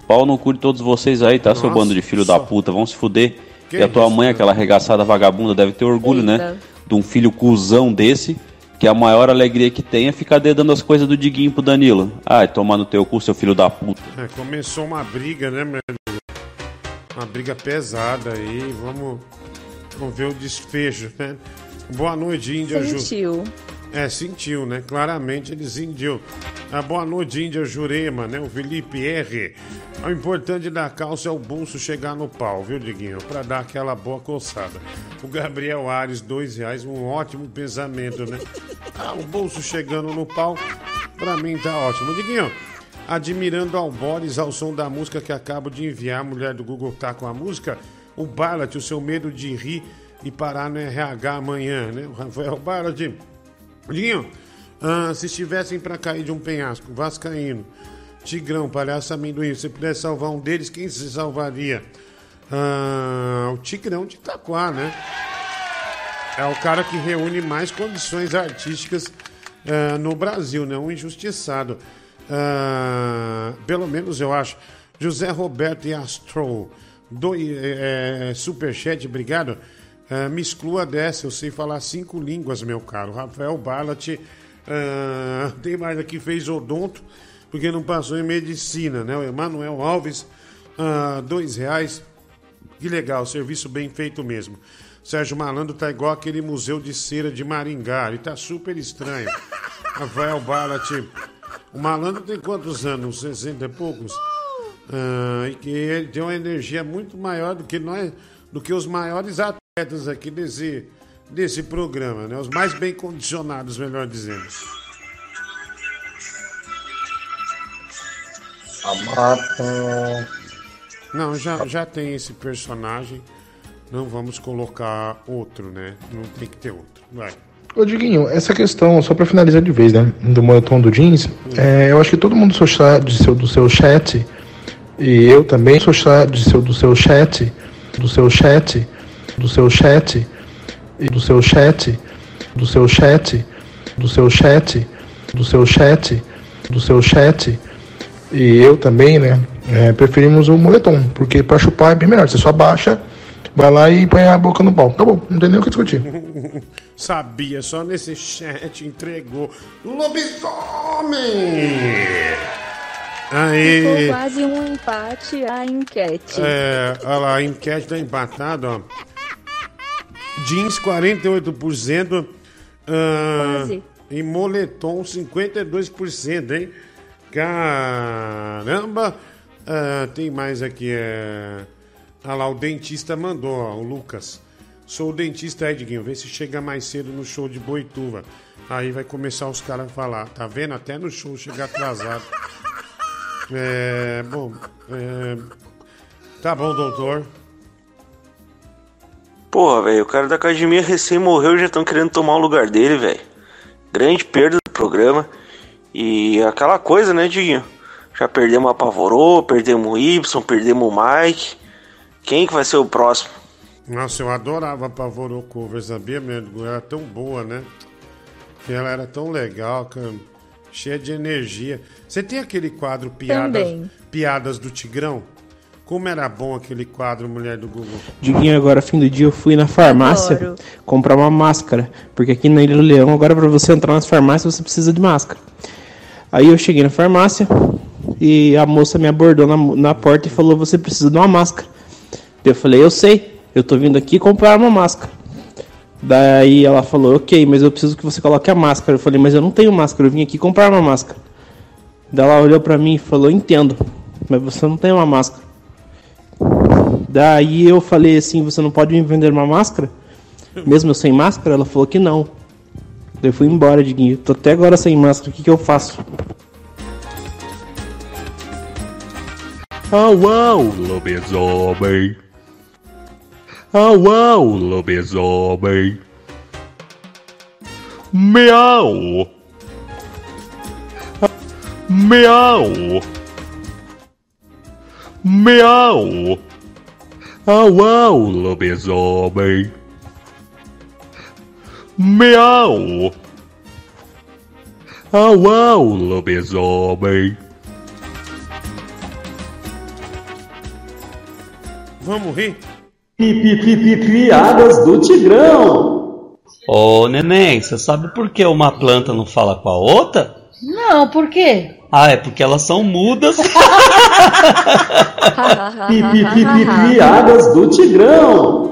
Pau no cu de todos vocês aí, tá, seu Nossa, bando de filho da puta? Vão se fuder. Que e a tua isso, mãe, aquela arregaçada vagabunda, deve ter orgulho, né? Eita. De um filho cuzão desse, que a maior alegria que tem é ficar dedando as coisas do Diguinho pro Danilo. Ai, tomar no teu cu, seu filho da puta. É, começou uma briga, né, meu? Uma briga pesada aí. Vamos, vamos ver o desfecho, né? Boa noite, Índia Ju. É, sentiu, né? Claramente ele sentiu. A boa noite, Índia Jurema, né? O Felipe R. O importante da calça é o bolso chegar no pau, viu, Diguinho? Pra dar aquela boa coçada. O Gabriel Ares, dois reais, um ótimo pensamento, né? Ah, o bolso chegando no pau, pra mim tá ótimo. Diguinho, admirando Albores ao som da música que acabo de enviar, a mulher do Google tá com a música, o Barlat, o seu medo de rir e parar no RH amanhã, né? O Rafael Barlat. Diguinho, ah, se estivessem para cair de um penhasco, Vascaíno, Tigrão, Palhaço Amendoim, se pudesse salvar um deles, quem se salvaria? Ah, o Tigrão de Itaquá, né? É o cara que reúne mais condições artísticas ah, no Brasil, né? Um injustiçado. Pelo menos eu acho. José Roberto e Astro, do, é, superchat, obrigado. Ah, me exclua dessa, eu sei falar cinco línguas, meu caro. Rafael Barlat, ah, tem mais aqui, fez odonto, porque não passou em medicina, né? O Emanuel Alves, ah, dois reais. Que legal, serviço bem feito mesmo. Sérgio Malandro tá igual aquele museu de cera de Maringá, ele tá super estranho. <laughs> Rafael Barlat, o Malandro tem quantos anos? 60 e poucos? Ah, e que ele tem uma energia muito maior do que nós, do que os maiores atletas aqui desse, desse programa, né? Os mais bem condicionados, melhor dizendo. A mata. Não, já, já tem esse personagem. Não vamos colocar outro, né? Não tem que ter outro. Vai. Ô Diguinho, essa questão, só pra finalizar de vez, né? Do moletom do jeans, é, eu acho que todo mundo do seu, chat- de seu, do seu chat, e eu também sou chat- de seu, do seu chat, do seu chat, do seu chat, do seu chat, do seu chat, do seu chat, do seu chat, do seu chat, e eu também, né? é, preferimos o moletom, porque pra chupar é bem melhor. Você só abaixa, vai lá e põe a boca no pau. Acabou, não tem nem o que discutir. <laughs> Sabia, só nesse chat entregou. Lobisomem! Ficou Aí. quase um empate a enquete. É, olha lá, a enquete tá empatada, ó. Jeans 48%. ah, Quase. e moletom 52%, hein? Caramba! Ah, tem mais aqui, é. Olha lá, o dentista mandou, ó, o Lucas. Sou o dentista Edguinho, vê se chega mais cedo no show de Boituva. Aí vai começar os caras a falar, tá vendo? Até no show chega atrasado. <laughs> É, bom, é, tá bom, doutor. Porra, velho, o cara da academia recém morreu e já estão querendo tomar o lugar dele, velho. Grande perda do programa. E aquela coisa, né, Diguinho? Já perdemos a Pavorô, perdemos o Y, perdemos o Mike. Quem que vai ser o próximo? Nossa, eu adorava a Pavorô Cover, sabia mesmo? Ela era tão boa, né? Ela era tão legal, cara, cheia de energia. Você tem aquele quadro Piadas, Também. Piadas do Tigrão? Como era bom aquele quadro, Mulher do Google? Diguinho, agora fim do dia eu fui na farmácia Adoro. comprar uma máscara. Porque aqui na Ilha do Leão, agora pra você entrar nas farmácias, você precisa de máscara. Aí eu cheguei na farmácia e a moça me abordou na, na porta e falou: Você precisa de uma máscara. Eu falei: Eu sei, eu tô vindo aqui comprar uma máscara. Daí ela falou: Ok, mas eu preciso que você coloque a máscara. Eu falei: Mas eu não tenho máscara, eu vim aqui comprar uma máscara. Daí ela olhou pra mim e falou: Entendo, mas você não tem uma máscara. Daí eu falei assim: Você não pode me vender uma máscara? Mesmo eu sem máscara? Ela falou que não. Daí eu fui embora, Diguinho. Tô até agora sem máscara, o que, que eu faço? Oh, wow, lobisomem. Oh, wow, lobisomem. Miau. Miau. Miau. Oh, wow, lobisomem. Miau. Oh, wow, lobisomem. Vamos rir? Piadas do Tigrão. Ô, neném, você sabe por que uma planta não fala com a outra? Não, por quê? Ah, é porque elas são mudas. <laughs> <laughs> Piadas do Tigrão.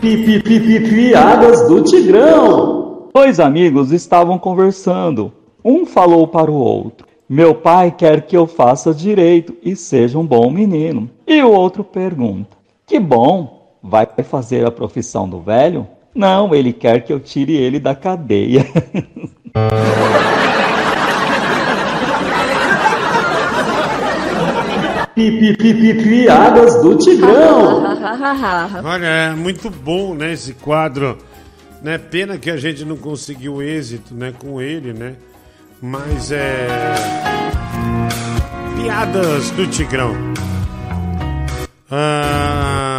Pi, pi, pi, pi, piadas do Tigrão. Dois amigos estavam conversando. Um falou para o outro: Meu pai quer que eu faça direito e seja um bom menino. E o outro pergunta: Que bom, vai fazer a profissão do velho? Não, ele quer que eu tire ele da cadeia. <laughs> Pi, pi, pi, pi, piadas do Tigrão. <laughs> Olha, é muito bom, né, esse quadro. Né? Pena que a gente não conseguiu êxito, né, com ele, né? Mas é piadas do Tigrão. Ah,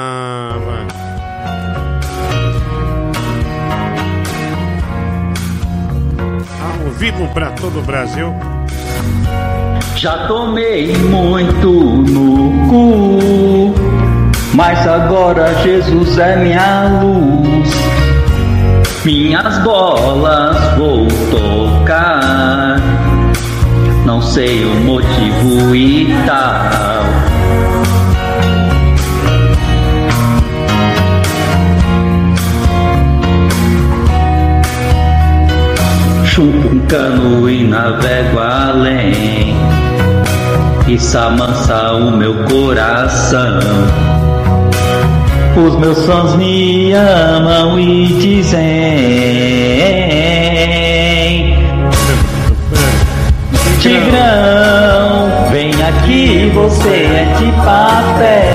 vivo para todo o Brasil. Já tomei muito no cu, mas agora Jesus é minha luz. Minhas bolas vou tocar, não sei o motivo e tal. Chupo um cano e navego além. Isso amansa o meu coração. Os meus fãs me amam e dizem: Tigrão, vem aqui, você é de papel.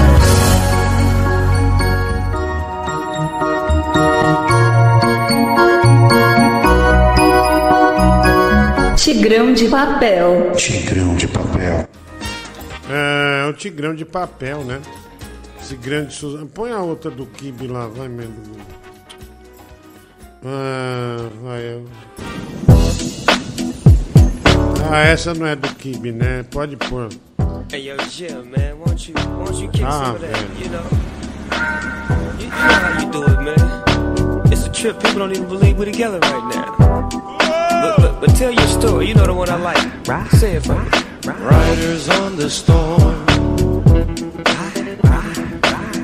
Tigrão de papel. Tigrão de papel. É, o Tigrão de papel, né? Esse grande Suzano. Põe a outra do Kibe lá, vai, mesmo. Ah, vai. eu- Ah, essa não é do Kibe, né? Pode pôr. Hey yo, Jim, man, won't you, won't you kick Ah, some of that? You know, you, you know how you do it, man. It's a trip. People don't even believe we're together right now. But, but, but tell your story. You know the one I like. Right. Say it for me. Riders on the storm.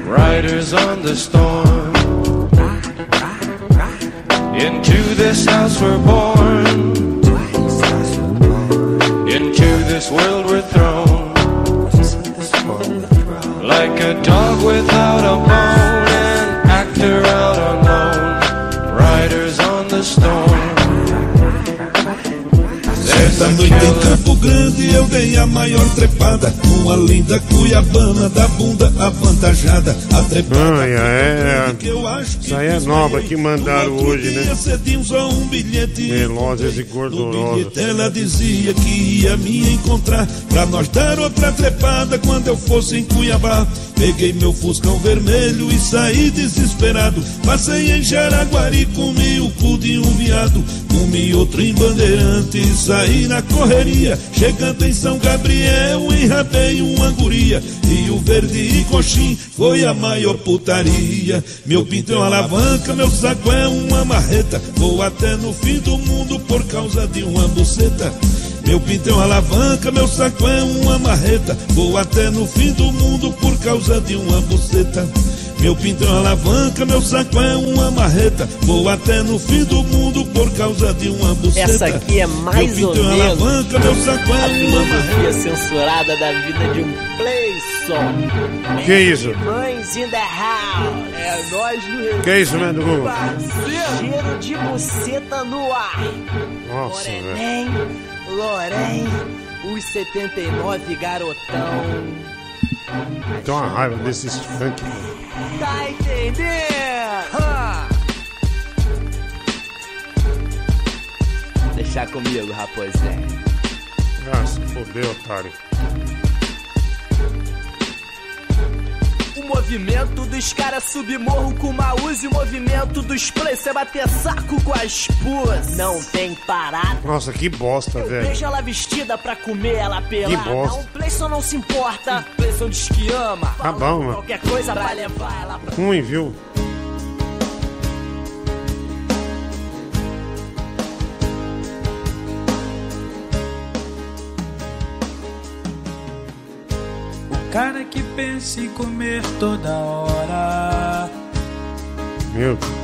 Riders on the storm. Into this house we're born. Into this world we're thrown. Like a dog without a bone, Essa noite em Campo Grande eu dei a maior trepada. Com a linda cuiabana da bunda avantajada. A trepada Ai, é. Isso aí é nova que mandaram hoje, né? cedinho um bilhete. Velozes e bilhete ela dizia que ia me encontrar. Pra nós dar outra trepada quando eu fosse em Cuiabá. Peguei meu fuscão vermelho e saí desesperado. Passei em Jaraguari, comi o cu de um viado. Comi outro em Bandeirante e saí na correria Chegando em São Gabriel, enrabei uma guria E o verde e coxim foi a maior putaria Meu pinto é uma alavanca, meu saco é uma marreta Vou até no fim do mundo por causa de uma buceta meu pinto é uma alavanca, meu saco é uma marreta. Vou até no fim do mundo por causa de uma buceta. Meu pinto é uma alavanca, meu saco é uma marreta. Vou até no fim do mundo por causa de uma buceta. Essa aqui é mais meu ou pinto é uma menos alavanca, meu saco a é uma filosofia marreta. censurada da vida de um playson. Que isso? Mães in the house. É nós no Rio. Que isso, Mendo Google? Cheiro de buceta no ar. Nossa. Lorém, Lorém, os 79 garotão. Tem uma raiva desses funk, mano. Tá entendendo? Ha! Deixar comigo, raposé. Ah, se fodeu, otário. Movimento dos caras submorro com uma Uzi. O movimento dos plays, cê bater saco com as puas. Não tem parada. Nossa, que bosta, velho. Vejo ela vestida pra comer, ela pelada. bosta. O Playson não se importa, o Playson diz que ama. Tá bom, mano. Qualquer coisa pra levar ela pra... Ruim, viu? O cara que pensa em comer toda hora. Meu Deus.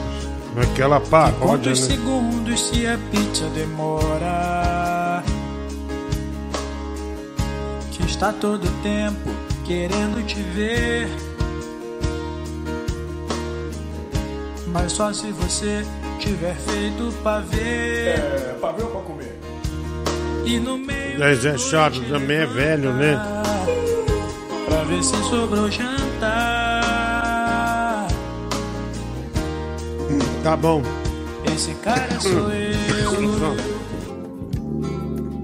Naquela paródia, Quantos né? segundos se a pizza demora? Que está todo tempo querendo te ver. Mas só se você tiver feito pra ver. É, pra ver ou pra comer? E no meio Mas é chato também, é velho, né? Pra ver se sobrou jantar. Tá bom. Esse cara sou eu.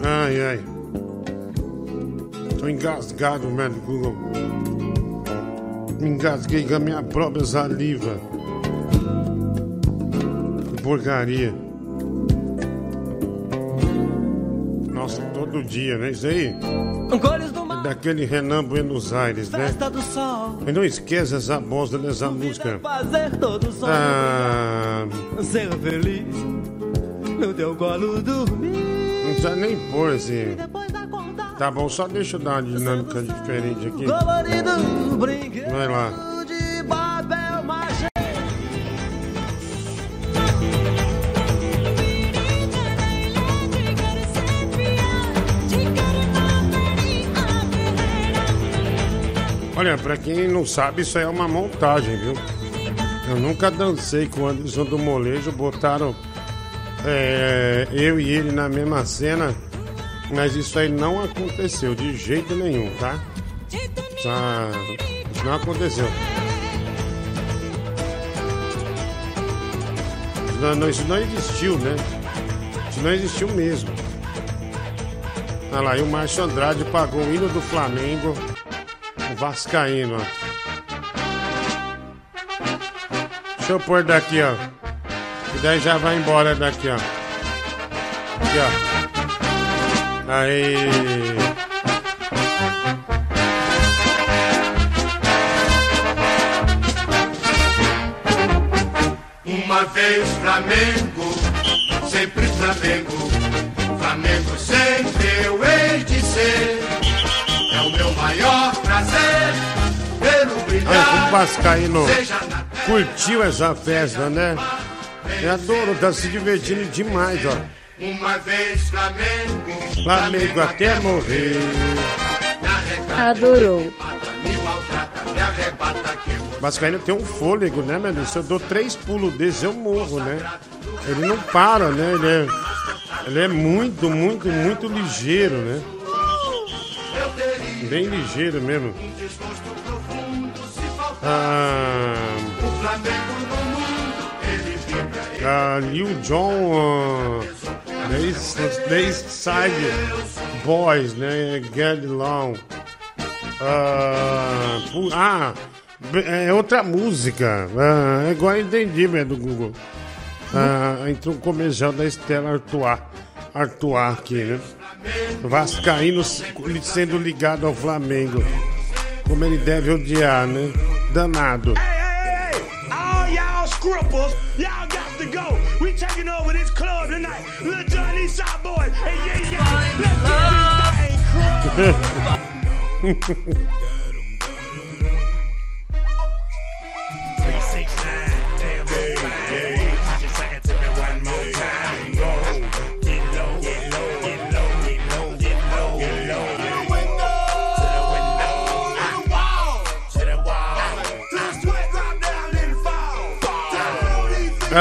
Ai, ai. Tô engasgado, mano, Google. Me engasguei com a minha própria saliva. Que porcaria. Nossa, todo dia, né? Isso aí. Daquele Renan Buenos Aires, né? E não esqueça essa bosta dessa música. Fazer todo som. Ah, Ser feliz. No teu colo dormir. não precisa nem pôr esse. Tá bom, só deixa eu dar uma dinâmica diferente aqui. Vai lá. Olha, pra quem não sabe, isso aí é uma montagem, viu? Eu nunca dancei com o Anderson do Molejo, botaram é, eu e ele na mesma cena, mas isso aí não aconteceu de jeito nenhum, tá? Tá, Isso não aconteceu. Não, não, isso não existiu, né? Isso não existiu mesmo. Olha lá, e o Márcio Andrade pagou o hino do Flamengo. Vascaíno. Deixa eu pôr daqui, ó. E daí já vai embora daqui, ó. Aqui, ó. Aí. Uma vez Flamengo, sempre Vascaíno curtiu essa festa, né? Eu adoro, tá se divertindo demais, ó. uma vez Flamengo. Flamengo até morrer. Adorou. Vascaíno tem um fôlego, né, meu Deus? Se eu dou três pulos desse, eu morro, né? Ele não para, né? Ele é, ele é muito, muito, muito ligeiro, né? Bem ligeiro mesmo. Ah, O Flamengo no mundo, ele ah, ah, The East Side Boys, né? Get Long. Ah, ah, be- é outra música. Ah, é igual eu entendi, velho, do Google. Ah, entrou um comercial da Estela Artois. Artois aqui, né? Vascaíno se- sendo ligado ao Flamengo. Como ele deve odiar, né? Danado. All y'all scripples, y'all got to go. We taking over this club tonight. Little Johnny Boys. Hey, yeah, yeah. Let's get this <laughs> thing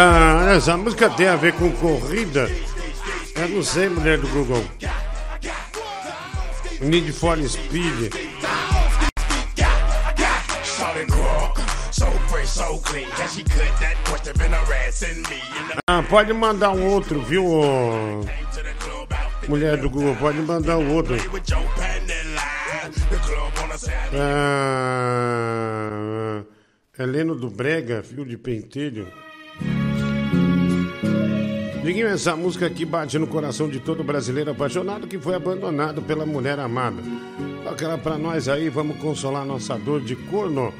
Ah, essa música tem a ver com corrida? Eu não sei, mulher do Google. Need for Speed. Ah, pode mandar um outro, viu? Mulher do Google, pode mandar um outro. Ah, Heleno do Brega, fio de pentelho. Diguinho, essa música aqui bate no coração de todo brasileiro apaixonado que foi abandonado pela mulher amada. Toca ela pra nós aí, vamos consolar nossa dor de corno.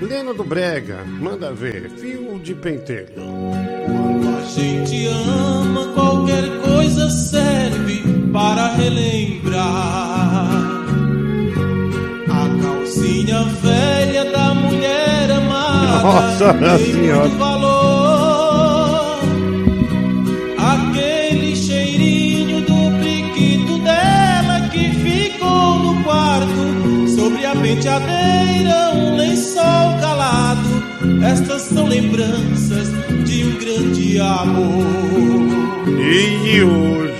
Leno do Brega, manda ver, fio de pentelho. A gente ama, qualquer coisa serve para relembrar. A calcinha velha da mulher amada Nossa Senhora. valor. Penteadeira, um lençol calado. Estas são lembranças de um grande amor. E hoje?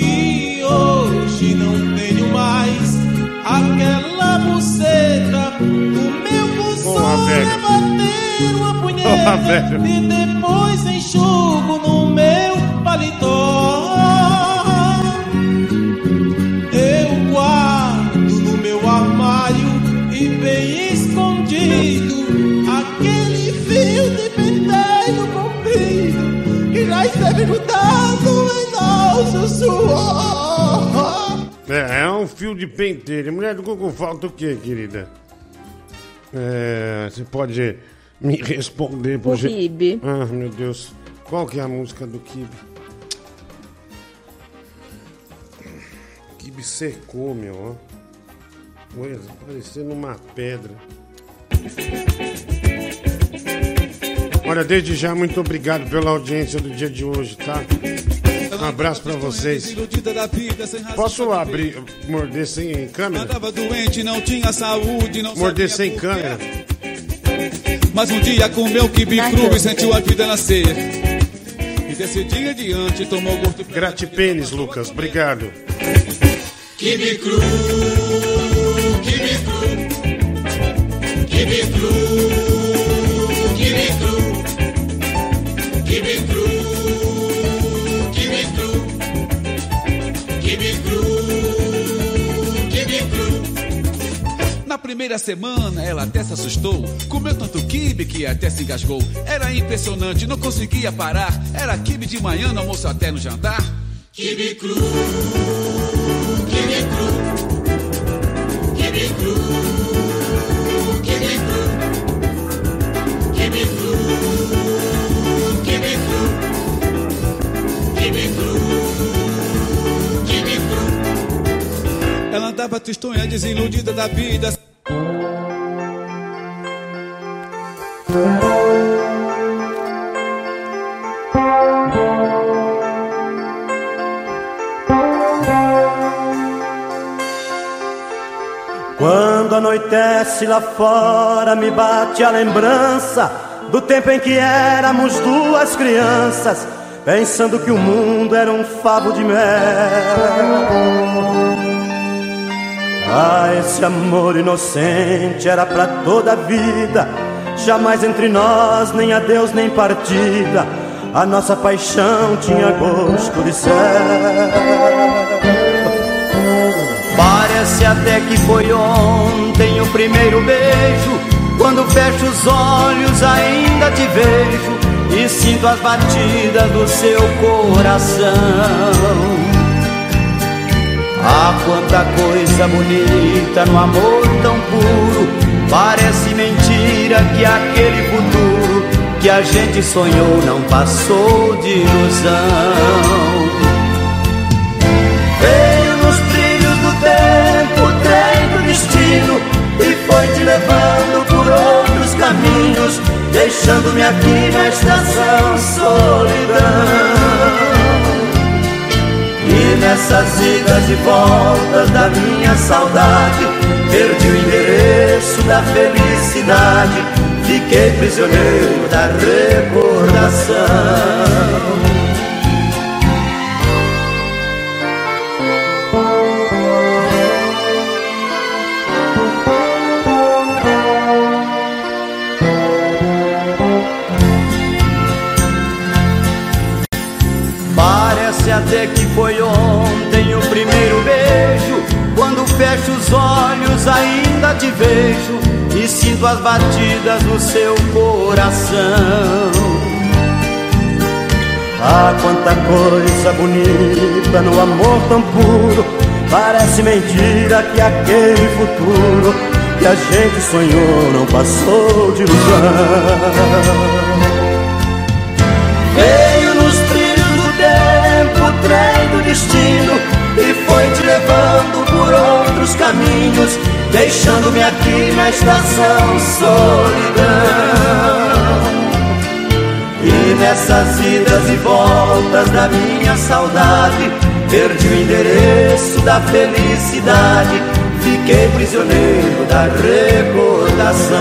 E hoje não tenho mais aquela buceta. O meu velho. é bater uma punheta e depois enxugo no meu paletó. Suor. É, é um fio de pentelho. Mulher do Google, falta o quê, querida? É, você pode me responder por O Kibe. Ah, meu Deus. Qual que é a música do Kibe? Kibe secou, meu, ó. Coisa, parecendo uma pedra. Olha, desde já, muito obrigado pela audiência do dia de hoje, tá? Um abraço pra vocês. Posso abrir, morder sem câmera? Andava doente, não tinha saúde, não Morder sem câmera? Mas um dia comeu quibe cru e sentiu a vida nascer. E desse dia adiante tomou gosto. Gratipênis, Lucas. Obrigado. Kibe cru, kibe cru, kibe cru, primeira semana ela até se assustou. Comeu tanto quibe que até se engasgou. Era impressionante, não conseguia parar. Era quibe de manhã, no almoço até no jantar. Kibe cru, kibe cru, kibe cru, kibe cru, kibe cru, kibe cru, kibe cru, kibe cru. Ela andava tristonha, desiludida da vida. Quando anoitece lá fora, me bate a lembrança do tempo em que éramos duas crianças, pensando que o mundo era um favo de mel. Ah, esse amor inocente era pra toda a vida, jamais entre nós, nem adeus, nem partida. A nossa paixão tinha gosto de céu. Parece até que foi ontem o primeiro beijo. Quando fecho os olhos, ainda te vejo e sinto as batidas do seu coração. Ah, quanta coisa bonita no amor tão puro. Parece mentira que aquele futuro que a gente sonhou não passou de ilusão. Veio nos trilhos do tempo, o trem do destino E foi te levando por outros caminhos Deixando-me aqui na estação solidão E nessas idas e voltas da minha saudade Perdi o endereço da felicidade. Fiquei prisioneiro da recordação as batidas do seu coração. Ah, quanta coisa bonita no amor tão puro. Parece mentira que aquele futuro que a gente sonhou não passou de ilusão. Veio nos trilhos do tempo, trem do destino e foi te levando por outros caminhos, deixando-me aqui na estação solidão. E nessas idas e voltas da minha saudade, perdi o endereço da felicidade, fiquei prisioneiro da recordação.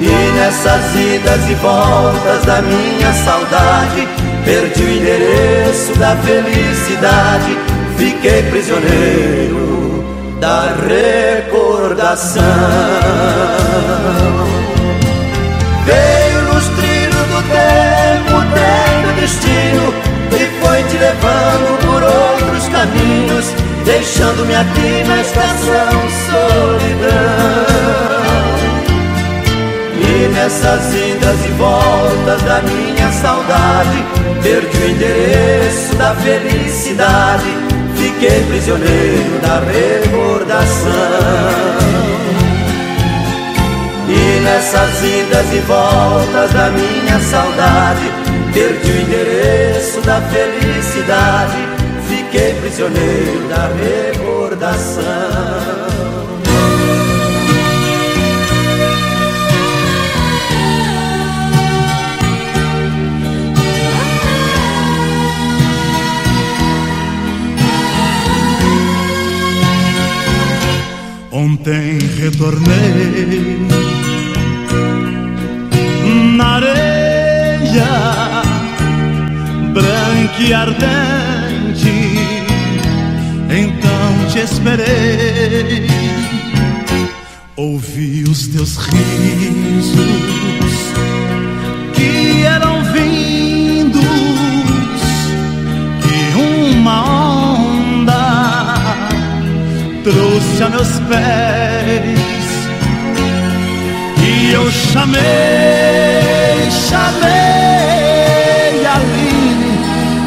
E nessas idas e voltas da minha saudade, perdi o endereço da felicidade, fiquei prisioneiro da recordação. Veio nos trilhos do tempo, o trem do destino E foi te levando por outros caminhos Deixando-me aqui na estação solidão E nessas idas e voltas da minha saudade Perdi o endereço da felicidade Fiquei prisioneiro da recordação e nessas idas e voltas da minha saudade, perdi o endereço da felicidade, fiquei prisioneiro da recordação. Ontem retornei na areia branca e ardente. Então te esperei, ouvi os teus risos que eram vindos que uma onda trouxe a meus pés. E eu chamei, chamei Aline,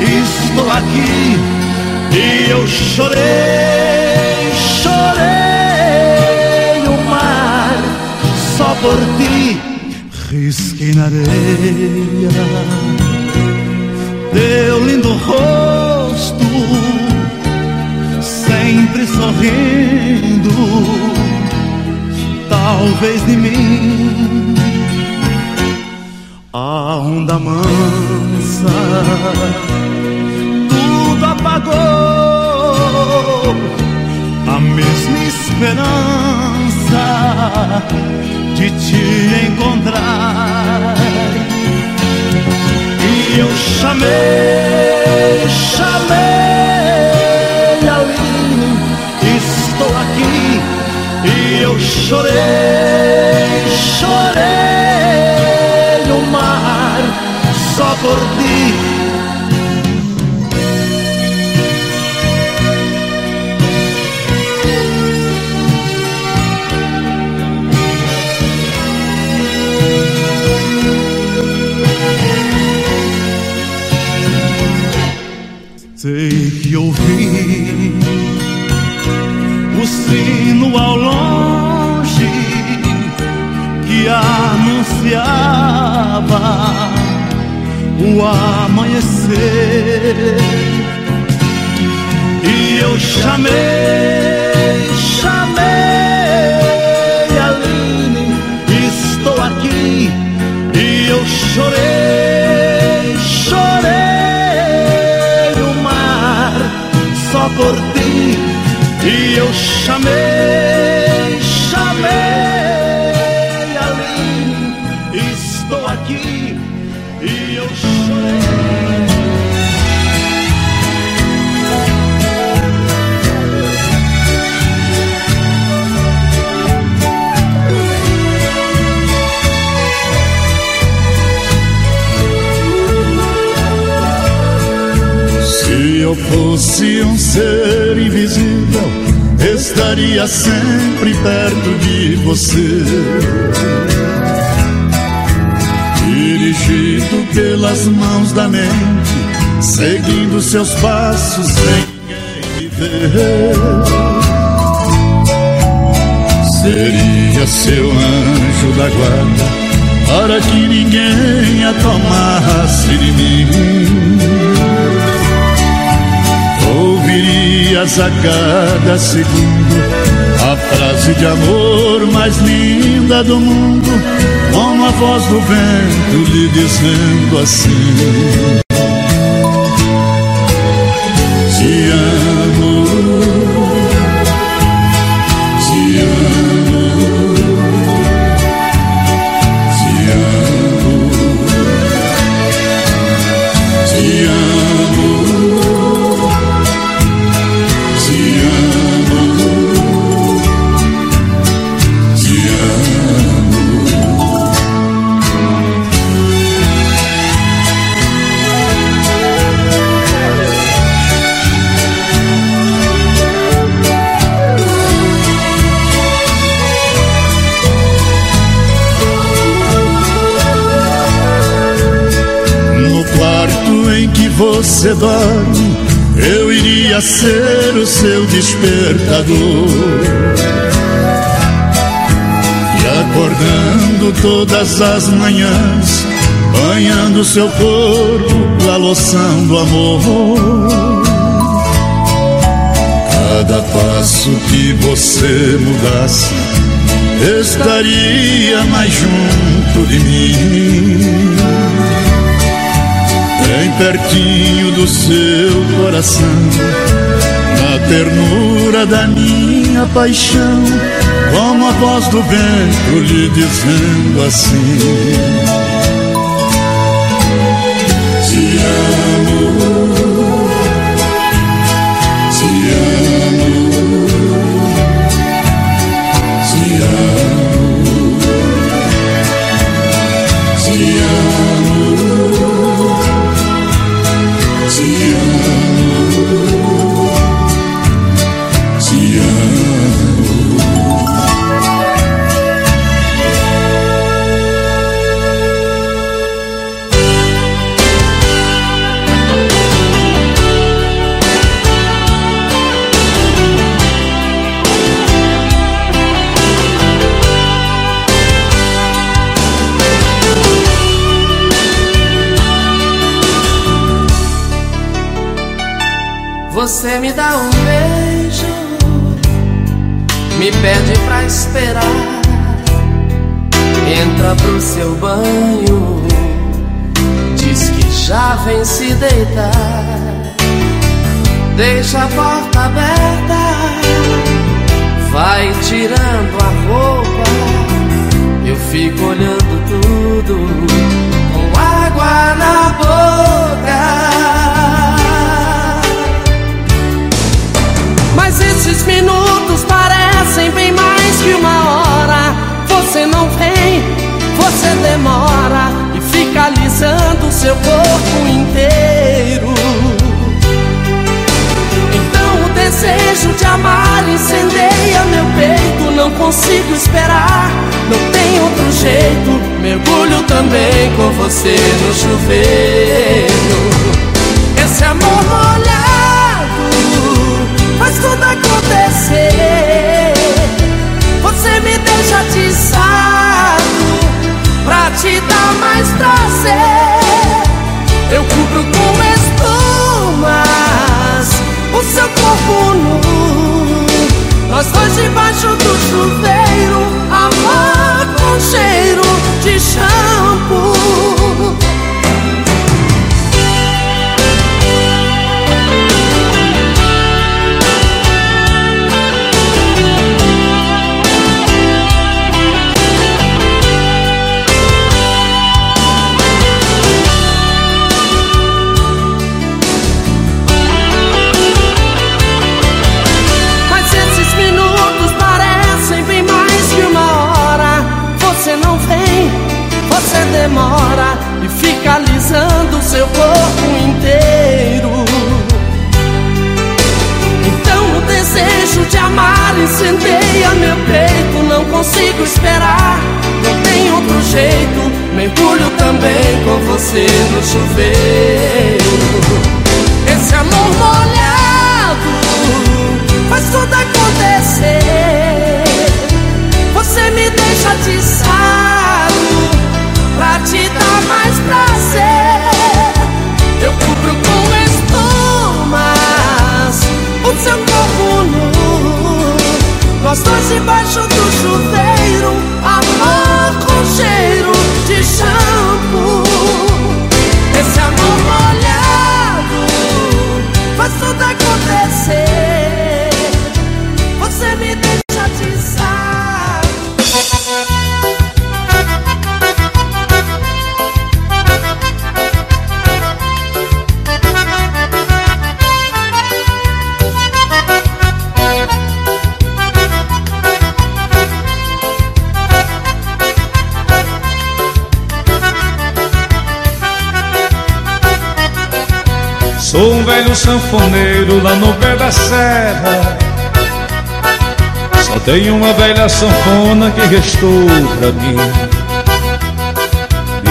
estou aqui. E eu chorei, chorei o mar. Só por ti, risquei na areia teu lindo rosto sorrindo, talvez de mim. A onda mansa, tudo apagou, a mesma esperança de te encontrar. E eu chamei, chamei eu chorei, chorei no mar só por ti. Sei que ouvi o sino ao longe anunciava o amanhecer. E eu chamei, chamei Aline, estou aqui. E eu chorei, chorei o mar só por ti. E eu chamei, estaria sempre perto de você. Dirigido pelas mãos da mente, seguindo seus passos sem ninguém me ver. Seria seu anjo da guarda para que ninguém a tomasse de mim. Ouvirias a cada segundo a frase de amor mais linda do mundo, com a voz do vento lhe dizendo assim: dorme, eu iria ser o seu despertador. E acordando todas as manhãs, banhando seu corpo a loção do amor. Cada passo que você mudasse, estaria mais junto de mim pertinho do seu coração, na ternura da minha paixão, como a voz do vento lhe dizendo assim: Te amo, Você me dá um beijo, me pede pra esperar. Entra pro seu banho, diz que já vem se deitar. Deixa a porta aberta, vai tirando a roupa. Eu fico olhando tudo com água na boca. Minutos parecem bem mais que uma hora. Você não vem, você demora e fica alisando seu corpo inteiro. Então o desejo de amar incendeia meu peito. Não consigo esperar, não tem outro jeito. Mergulho também com você no chuveiro. Esse amor molhado atiçado pra te dar mais prazer. Eu cubro com espumas o seu corpo nu. Nós dois debaixo do chuveiro, amor com cheiro de shampoo. Consigo esperar, não tem outro jeito. Mergulho também com você no chuveiro. Esse amor molhado faz tudo acontecer. Você me deixa atiçado pra te dar mais prazer. Eu cubro com espumas o seu corpo nu. Nós dois debaixo do chuveiro, velho sanfoneiro lá no pé da serra. Só tenho uma velha sanfona que restou pra mim.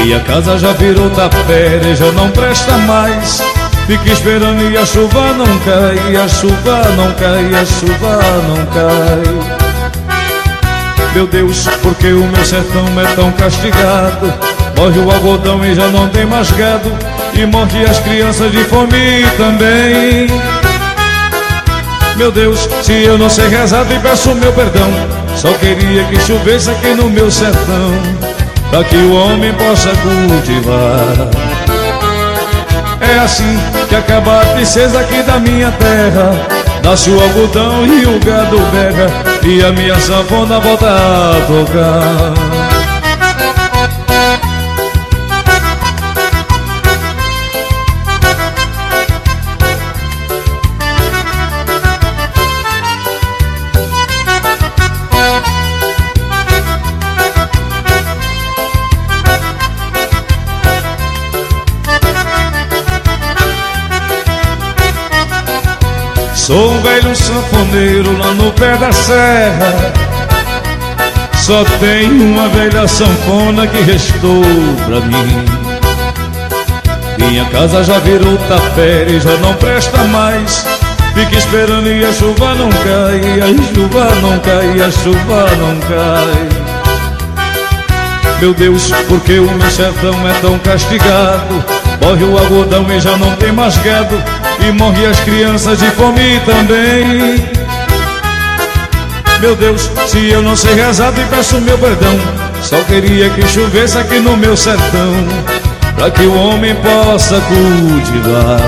E a casa já virou tapera e já não presta mais. Fica esperando e a chuva não cai, a chuva não cai, a chuva não cai. Meu Deus, porque o meu sertão é tão castigado? Morre o algodão e já não tem mais gado. E morre as crianças de fome também. Meu Deus, se eu não sei rezar, e peço meu perdão. Só queria que chovesse aqui no meu sertão, para que o homem possa cultivar. É assim que acaba a tristeza aqui da minha terra. Nasce o algodão e o gado berra, e a minha sanfona volta a tocar. Sanfoneiro lá no pé da serra. Só tenho uma velha sanfona que restou pra mim. Minha casa já virou tapera e já não presta mais. Fica esperando e a chuva não cai, a chuva não cai, a chuva não cai. Meu Deus, porque o meu sertão é tão castigado? Morre o algodão e já não tem mais gado. E morre as crianças de fome também. Meu Deus, se eu não sei rezar, e peço meu perdão. Só queria que chovesse aqui no meu sertão, para que o homem possa cultivar.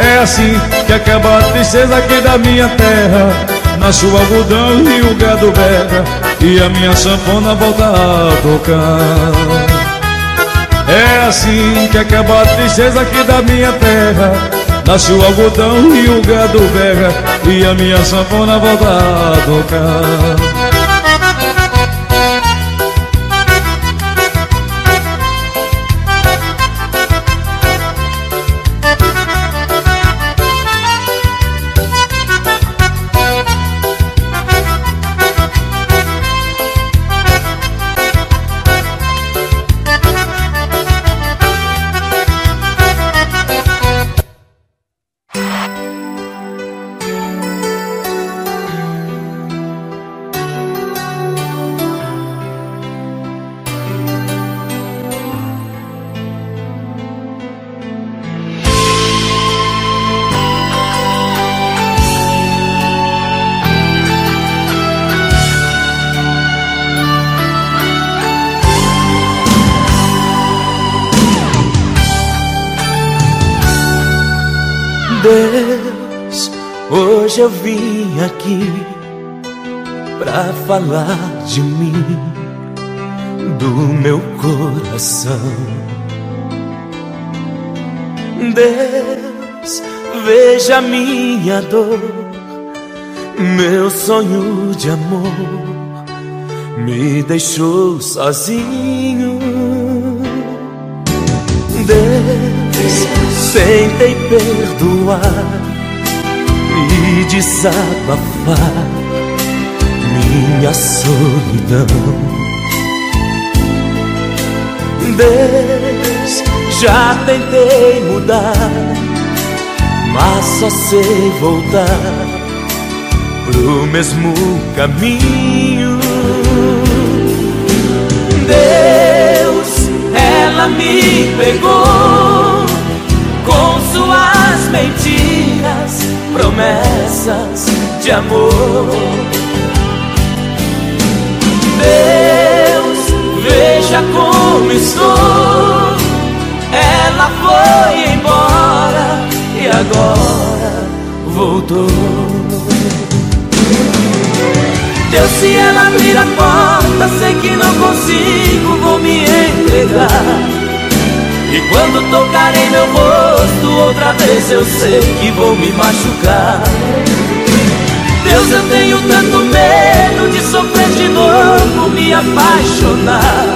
É assim que acaba a tristeza aqui da minha terra. Nasce o algodão e o gado berra, e a minha sanfona volta a tocar. É assim que acaba a tristeza aqui da minha terra. Nasce o algodão e o gado berra, e a minha sanfona volta a tocar. Hoje eu vim aqui pra falar de mim, do meu coração. Deus, veja minha dor, meu sonho de amor me deixou sozinho. Deus, tentei perdoar e desabafar, minha solidão. Deus, já tentei mudar, mas só sei voltar pro mesmo caminho. Deus, ela me pegou com suas mentiras, promessas de amor. Deus, veja como estou. Ela foi embora e agora voltou. Deus, se ela abrir a porta, sei que não consigo, vou me entregar. E quando tocarei meu rosto outra vez, eu sei que vou me machucar. Deus, eu tenho tanto medo de sofrer de novo, me apaixonar.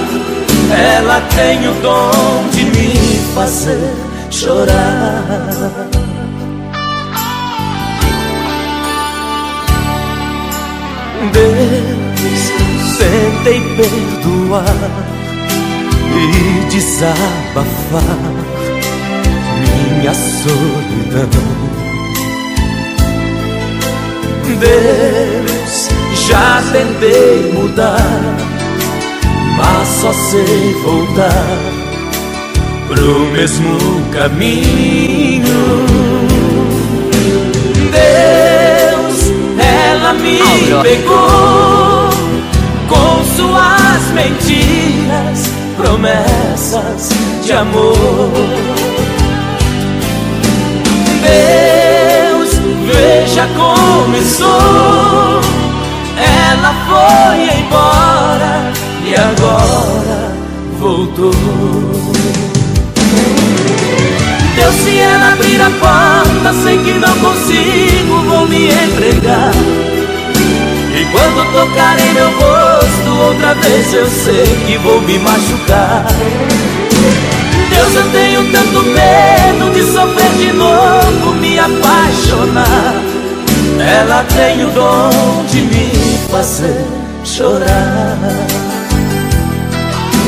Ela tem o dom de me fazer chorar. Deus, tentei perdoar e desabafar minha solidão. Deus, já tentei mudar, mas só sei voltar pro mesmo caminho. Deus, ela me pegou com suas mentiras, promessas de amor. Deus, veja como estou. Ela foi embora e agora voltou. Deus, se ela abrir a porta, sei que não consigo, vou me entregar. E quando tocarei meu rosto outra vez, eu sei que vou me machucar. Deus, eu tenho tanto medo de sofrer de novo, me apaixonar. Ela tem o dom de me fazer chorar.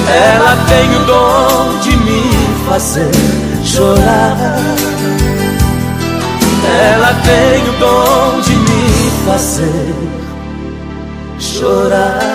Ela tem o dom de me fazer chorar. Ela tem o dom de me fazer chorar.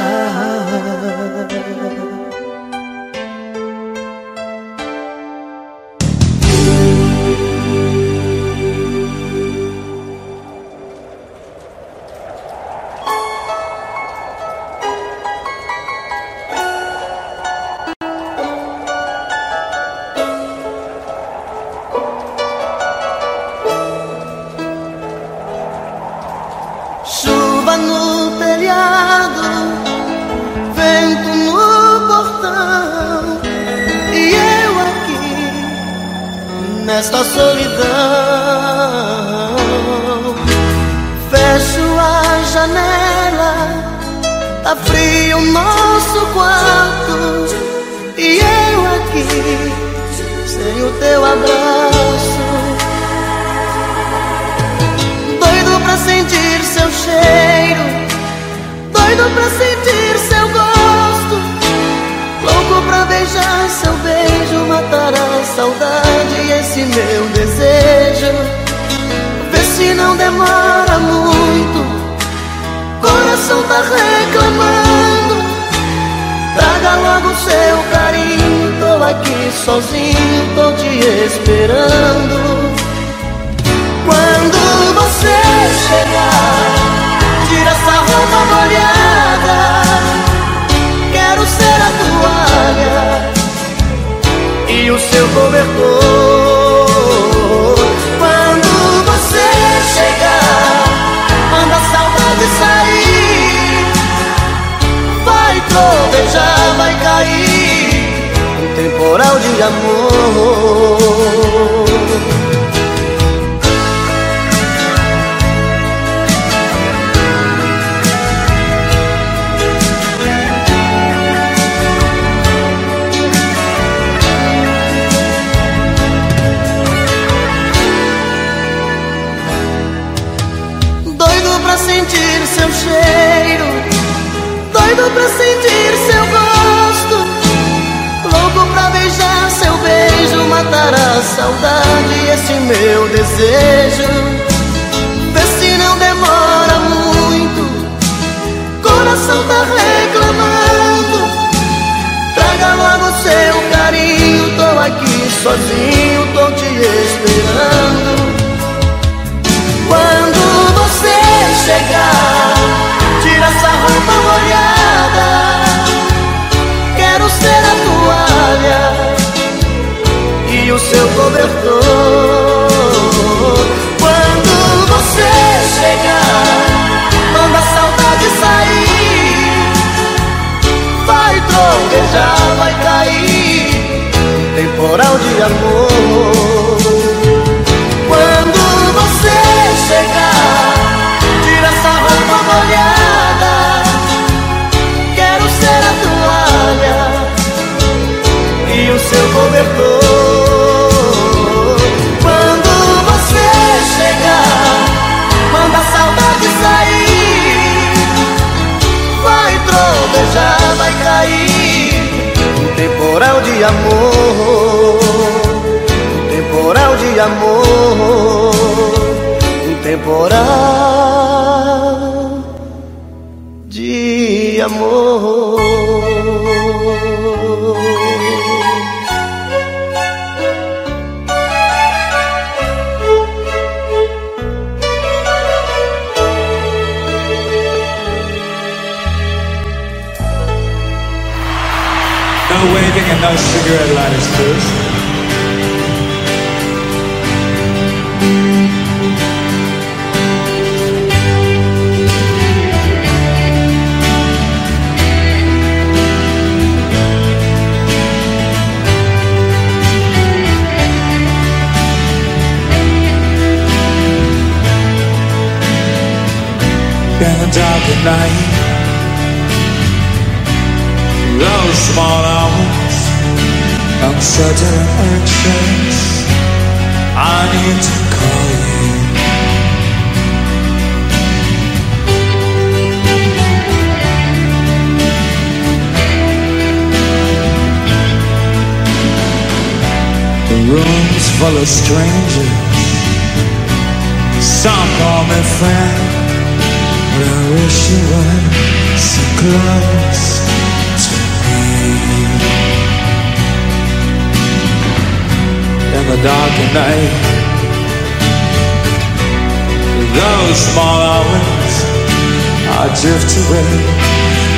Drift away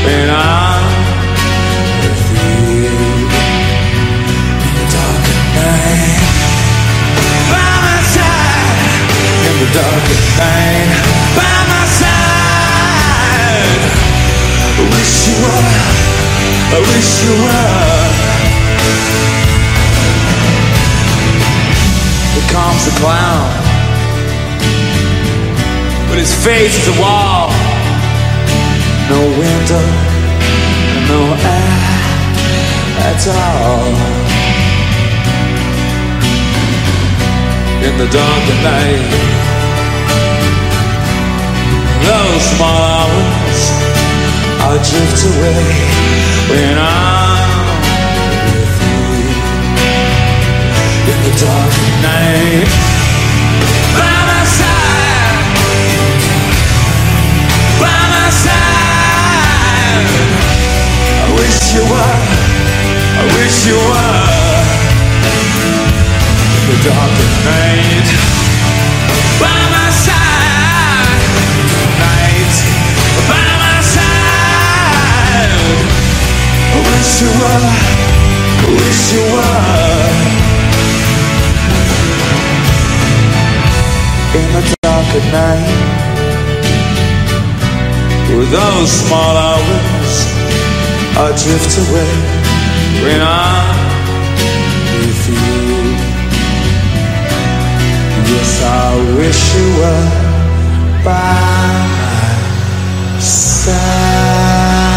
when I'm with you. In the dark at night, by my side. In the dark night, by my side. I wish you were. I wish you were. Here comes the clown. But his face is a wall. No window, no air at all. In the dark at night, those small hours I drift away when I'm with you. In the dark at night, wish you were, I wish you were. In the dark at night, by my side, night, by my side. I wish you were, I wish you were. In the dark at night, with those small hours, I drift away when I'm with you. Yes, I wish you were by my side.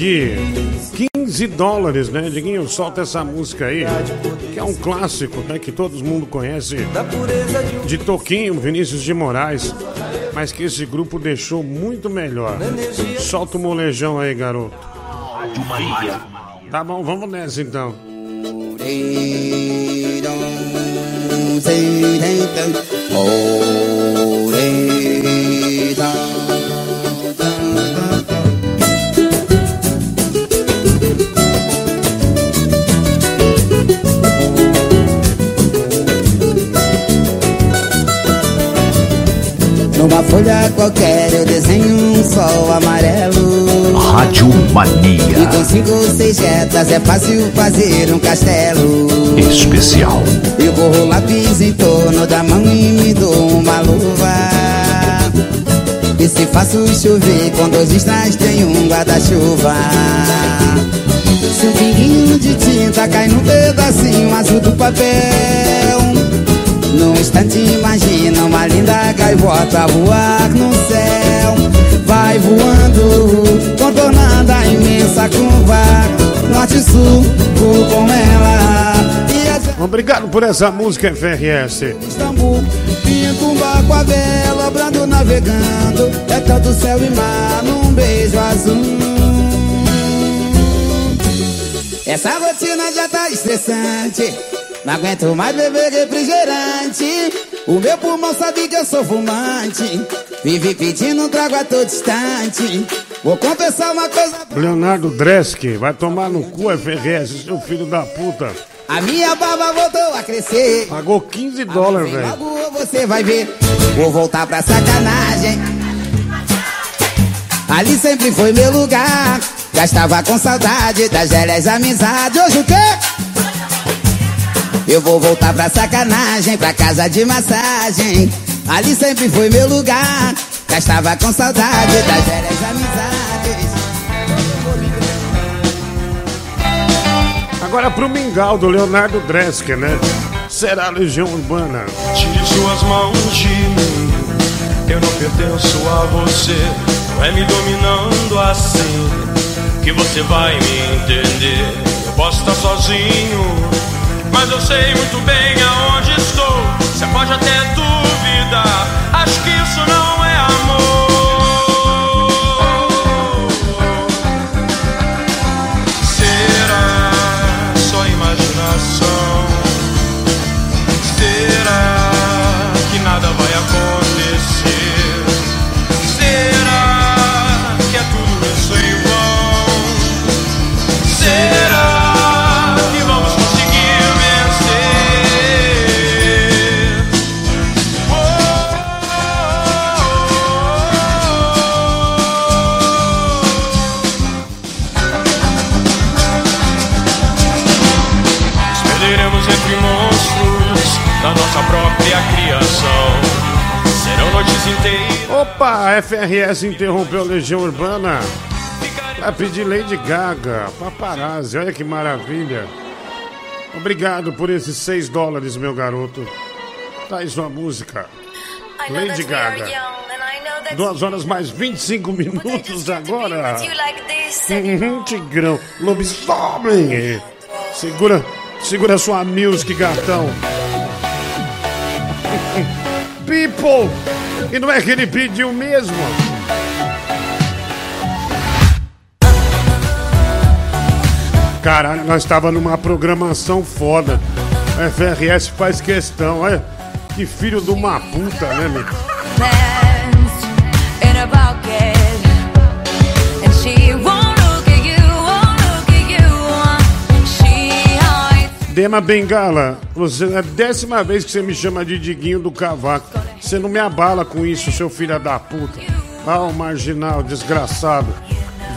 Aqui. 15 15 dólares, né? Diguinho, solta essa música aí, que é um clássico, né? Que todo mundo conhece. De Toquinho, Vinícius de Moraes. Mas que esse grupo deixou muito melhor. Solta o molejão aí, garoto. Tá bom, vamos nessa então. Rádio E Mania com cinco ou seis retas é fácil fazer um castelo. Especial. Eu corro lápis em torno da mão e me dou uma luva. E se faço chover com dois listras tem um guarda-chuva. Se um pinguinho de tinta cai num pedacinho azul do papel. Num instante imagina uma linda gaivota voar no céu Vai voando, contornando a imensa curva Norte-sul, vou com ela. E a Obrigado por essa música, FRS. Istambul Pinto um barco a vela, brando navegando É tanto céu e mar num beijo azul. Essa rotina já tá estressante Não aguento mais beber refrigerante. O meu pulmão sabe que eu sou fumante Vive pedindo um trago a todo instante Vou confessar uma coisa Leonardo Dresk, vai tomar no cu, FRS, seu filho da puta. A minha barba voltou a crescer. Pagou 15 dólares, velho. Logo você vai ver. Vou voltar pra sacanagem. Ali sempre foi meu lugar. Já estava com saudade das velhas amizades. Hoje o quê? Eu vou voltar pra sacanagem Pra casa de massagem Ali sempre foi meu lugar Já estava com saudade das velhas amizades Agora pro Mingau, do Leonardo Dresk, né? Será a Legião Urbana. Tire suas mãos de mim. Eu não pertenço a você. Não é me dominando assim que você vai me entender. Eu posso estar sozinho, mas eu sei muito bem aonde estou. Você pode até duvidar. Acho que isso não é amor. Opa, FRS interrompeu a Legião Urbana. Vai pedir Lady Gaga, paparazzi, olha que maravilha. Obrigado por esses 6 dólares, meu garoto. Tá aí sua música. Lady Gaga. 2 horas mais 25 minutos agora. Uhum, Tigrão, lobisomem. Segura, segura sua music, gatão. <laughs> People! E não é que ele pediu mesmo? Caralho, nós tava numa programação foda. FRS faz questão, olha. Que filho de uma puta, né, meu? Dema Bengala, você é a décima vez que você me chama de Diguinho do Cavaco. Você não me abala com isso, seu filho da puta. Ah, o marginal, desgraçado,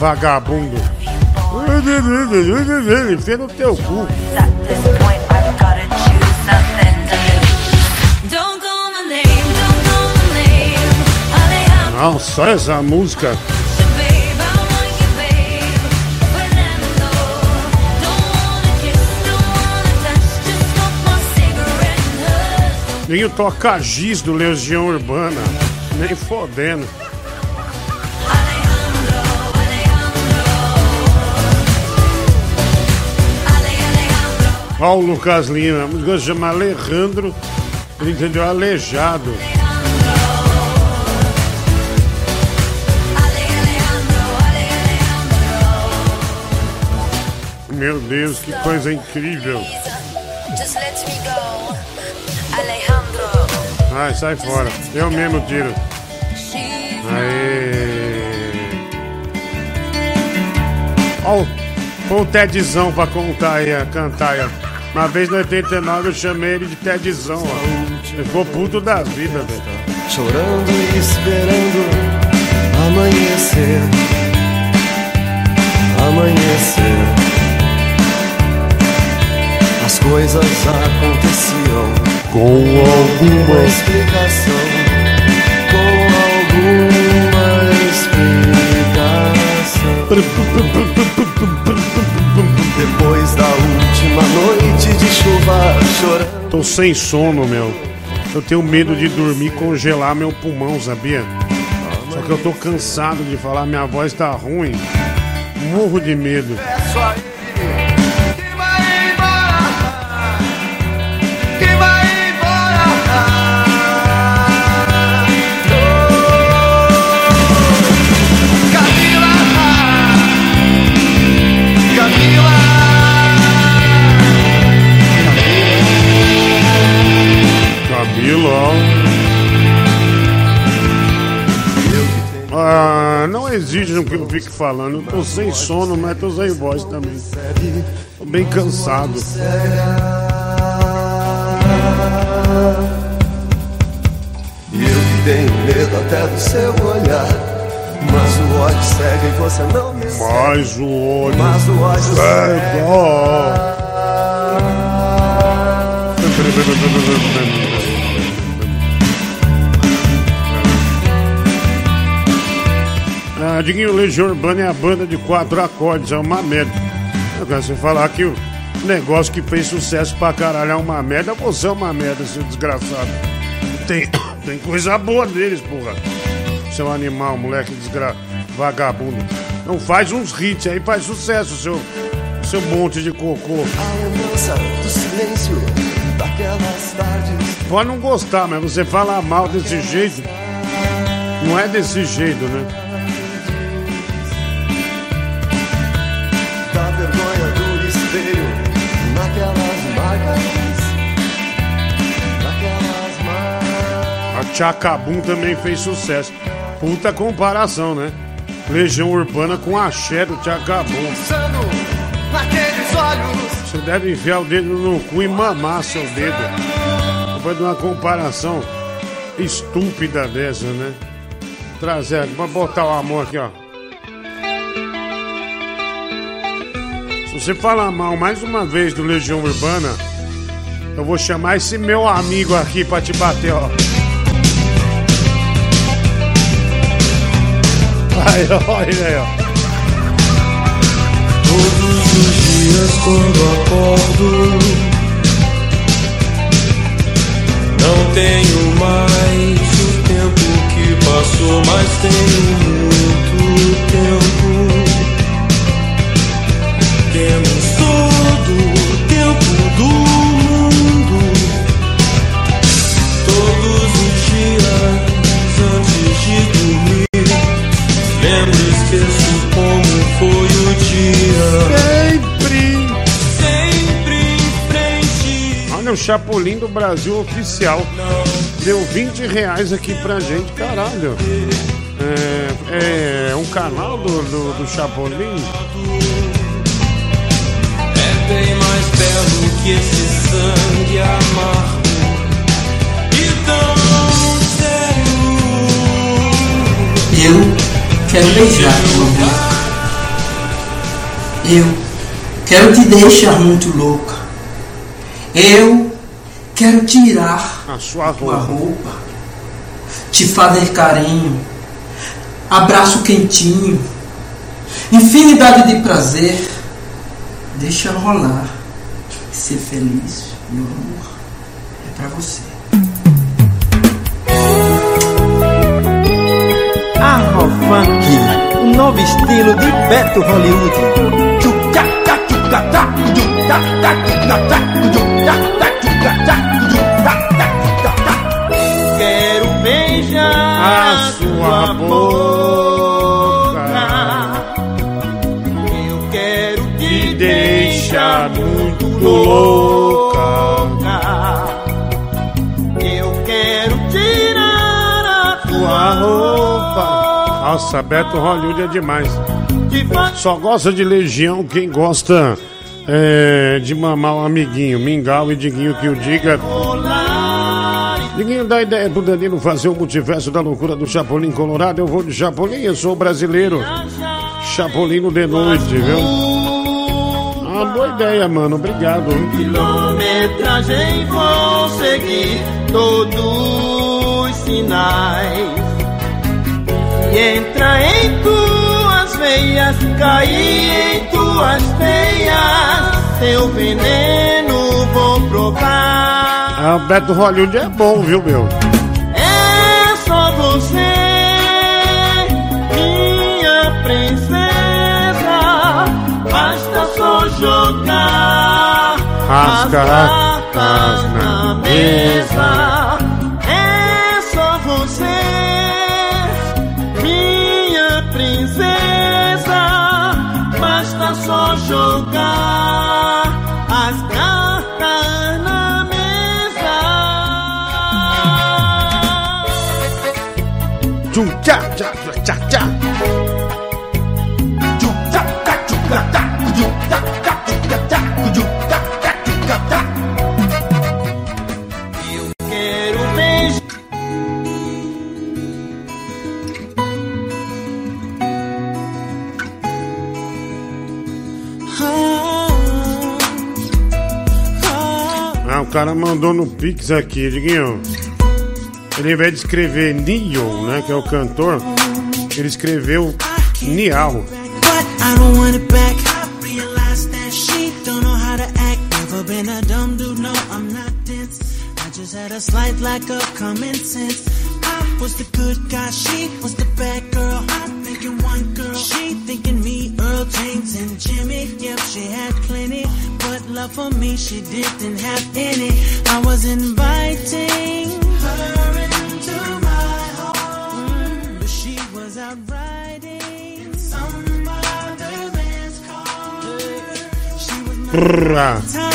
vagabundo. Enfia no teu cu. Não, só essa música. Ninho toca giz do Legião Urbana. Nem fodendo. Ó, o Lucas Lima, a música se chama Alejandro, ele entendeu aleijado. Meu Deus, que coisa incrível. Just let me go. Ai, sai fora. Eu mesmo tiro. Aê. Ó, o- ó o Tedzão pra contar aí, cantar aí. Uma vez no 89 eu chamei ele de Tedzão, ó. Ficou puto da vida, velho. Chorando e esperando amanhecer. Amanhecer. As coisas aconteciam com alguma explicação. Com alguma explicação. Depois da última noite de chuva chorando. Tô sem sono, meu. Eu tenho medo de dormir e congelar meu pulmão, sabia? Só que eu tô cansado de falar, minha voz tá ruim. Morro de medo. Camila. Ah, não exige que eu fique falando. Eu tô sem sono, mas tô sem voz também. Tô bem cansado. E eu que tenho medo até do seu olhar. Mas o ódio cega e você não me Mas o ódio Mas o ódio cega. Ah, Diguinho Legião Urbana é a banda de quatro acordes, é uma merda. Eu quero você falar que o negócio que fez sucesso pra caralho é uma merda, você é uma merda, seu desgraçado. Tem, <coughs> tem coisa boa deles, porra. Seu animal, moleque desgra... vagabundo. Não faz uns hits aí, faz sucesso, seu, seu monte de cocô. A lembrança do silêncio daquelas tardes. Pode não gostar, mas você falar mal desse jeito, não é desse jeito, né? Chacabum também fez sucesso. Puta comparação, né? Legião Urbana com axé do Chacabum. Você deve enfiar o dedo no cu e mamar seu dedo. Depois de uma comparação estúpida dessa, né? Trazer, vou botar o amor aqui, ó. Se você falar mal mais uma vez do Legião Urbana, eu vou chamar esse meu amigo aqui pra te bater, ó. Aí, olha aí, ó. Todos os dias quando acordo Não tenho mais o tempo que passou Mas tenho muito tempo Temos todo o tempo do Chapolin do Brasil oficial. Deu 20 reais aqui pra gente, caralho. É, é um canal do, do, do Chapolin? É bem mais belo que esse sangue amargo E tão sério Eu quero beijar boca. Eu quero te deixar muito louca. Eu quero tirar a sua tua roupa, te fazer carinho, abraço quentinho, infinidade de prazer. Deixa rolar, ser feliz, meu amor, é pra você. Afro Funk, o novo estilo de Beto Hollywood. A sua boca Eu quero me deixa deixar muito louca. Eu quero tirar a Tua roupa. Nossa, Beto Hollywood é demais. Só gosta de Legião quem gosta é, de mamar o amiguinho, Mingau e Diguinho que o diga. Diguinho dá ideia pro Danilo fazer o multiverso da loucura do Chapolin Colorado. Eu vou de Chapolin, eu sou brasileiro. Chapolino de noite, viu? Ah, boa ideia, mano. Obrigado. Quilometragem vou seguir todos os sinais. E entra em tuas veias, cair em tuas veias. Teu veneno vou provar. Ah, o Beto Hollywood é bom, viu, meu? É só você, minha princesa. Basta só jogar As cartas na mesa. Cara mandou no Pix aqui, Diguinho. Ele, ao invés de escrever Nio, né, que é o cantor, ele escreveu Nial. Had a slight lack of common sense. I was the good guy, she was the for me she didn't have any. I was inviting her into my home, but she was out riding some other man's car. She was my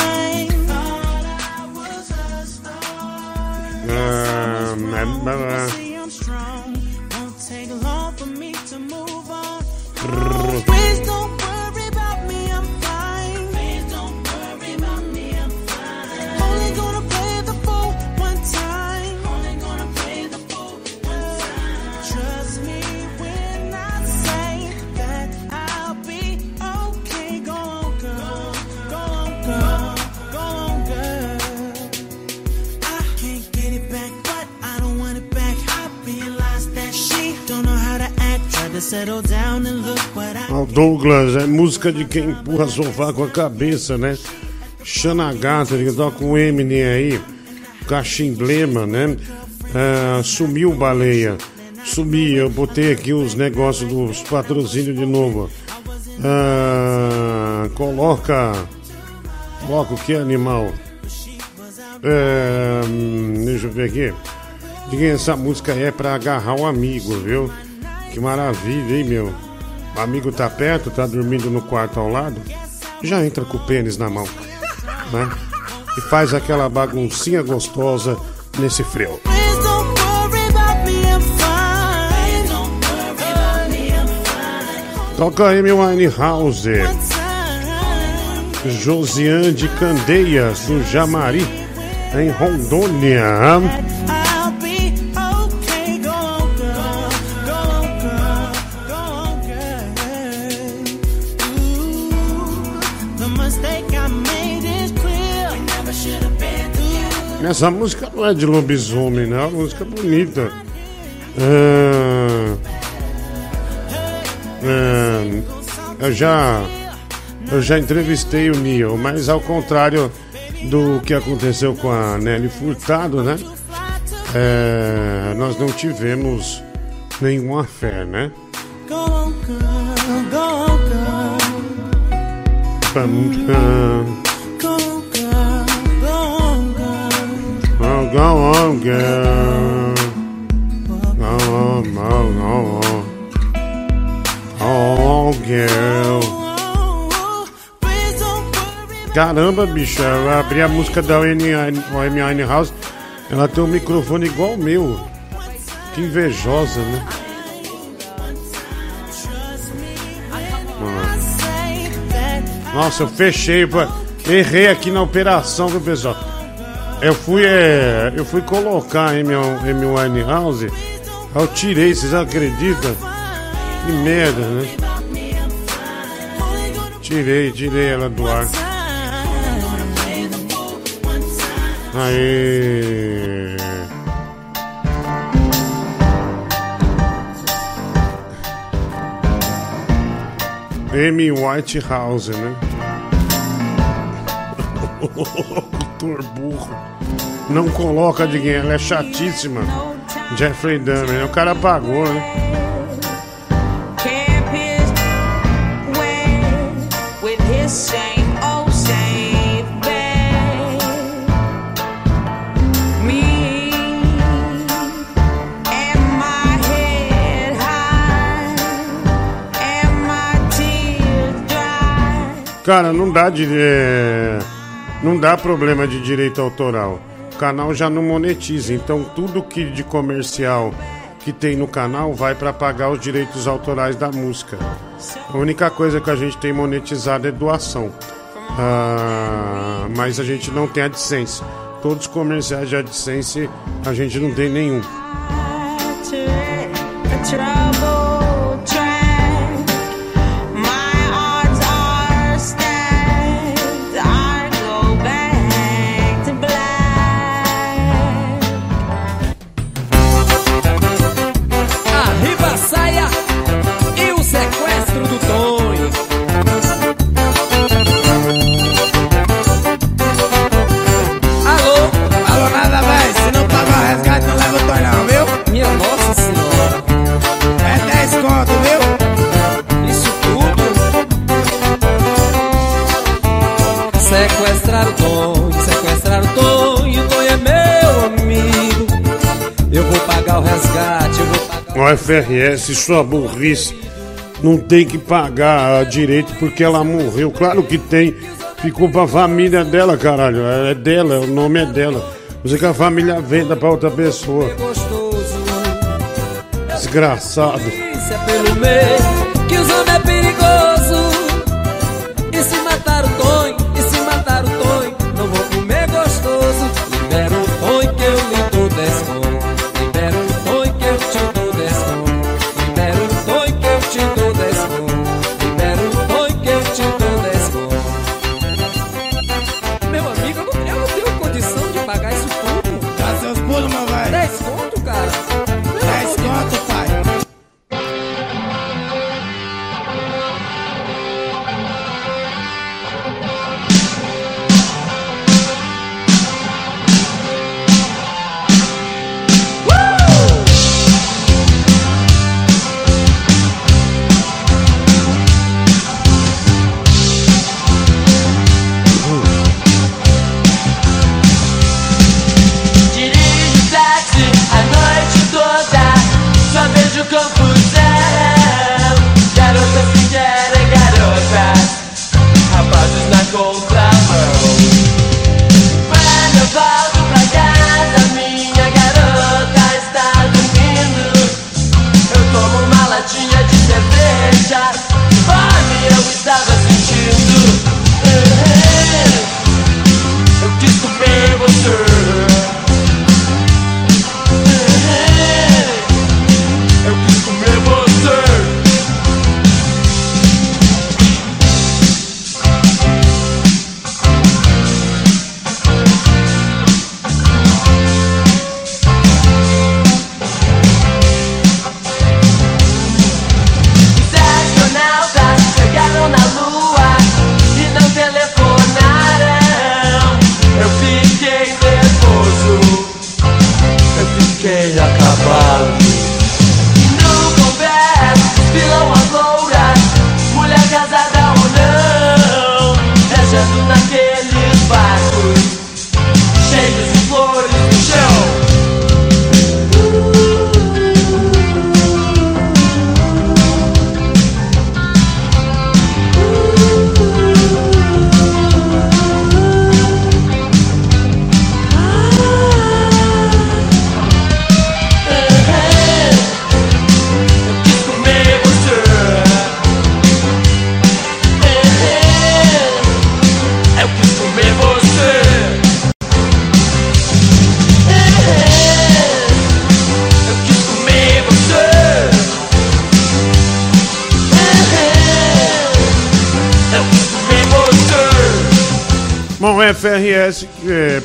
O Douglas, é música de quem empurra sofá com a cabeça, né? Xana Gata, ele toca o Eminem aí, Cachimblema, né? Ah, sumiu baleia. Sumi, eu botei aqui os negócios dos patrocínios de novo. Ah, coloca. Coloca o que animal? É, hum, deixa eu ver aqui. Diga, essa música é pra agarrar um amigo, viu? Que maravilha, hein, meu? O amigo tá perto, tá dormindo no quarto ao lado, já entra com o pênis na mão, né? E faz aquela baguncinha gostosa nesse frio. Toca Amy Winehouse, Josiane de Candeias, do Jamari, em Rondônia. Essa música não é de lobisomem, né? É uma música bonita. Ah, ah, eu já eu já entrevistei o Neil, mas ao contrário do que aconteceu com a Nelly Furtado, né? É, nós não tivemos nenhuma fé, né? Go on. Go on, girl. Oh, oh, oh. Oh, girl. Caramba, bicho, eu abri a música da Amy House. Ela tem um microfone igual o meu. Que invejosa, né? Nossa, eu fechei. Errei aqui na operação, viu, pessoal? Eu fui, é, eu fui colocar Amy Amy Winehouse. aí Eu tirei, vocês acreditam? Que merda, né? Tirei, tirei ela do ar. Aê! Amy Whitehouse, né? <laughs> Doutor burro. Não coloca de quem ela é chatíssima. Jeffrey Dahmer, o cara pagou, né? Cara, não dá de. é, Não dá problema de direito autoral. O canal já não monetiza, então tudo que de comercial que tem no canal vai para pagar os direitos autorais da música. A única coisa que a gente tem monetizado é doação. Ah, mas a gente não tem AdSense. Todos os comerciais de AdSense a gente não tem nenhum. O FRS, sua burrice, não tem que pagar direito porque ela morreu. Claro que tem. Ficou pra família dela, caralho. É dela, o nome é dela. Você a família venda pra outra pessoa. Desgraçado.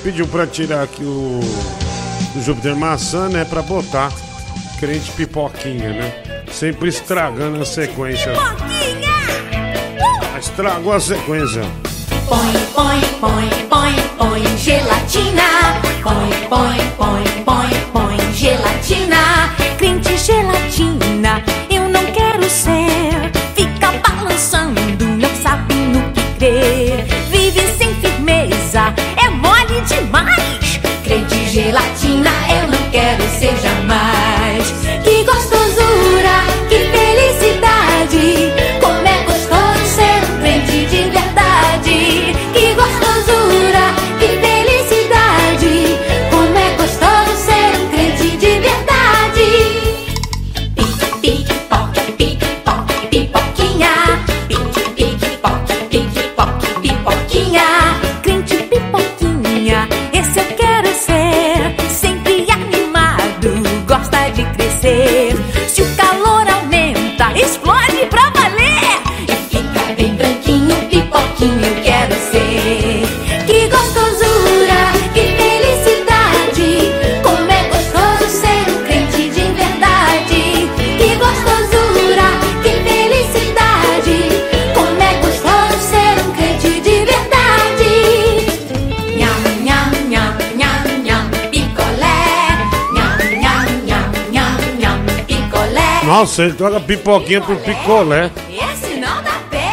Pediu pra tirar aqui o, o Júpiter Maçã, né? Pra botar crente pipoquinha, né? Sempre estragando a sequência. Pipoquinha! Uh! Estragou a sequência. Põe, põe, põe, põe, põe gelatina. Põe, põe, põe, põe, põe gelatina. Crente gelatina. latina, eu não quero ser jamais. Nossa, ele troca pipoquinha por picolé. Esse não dá pé.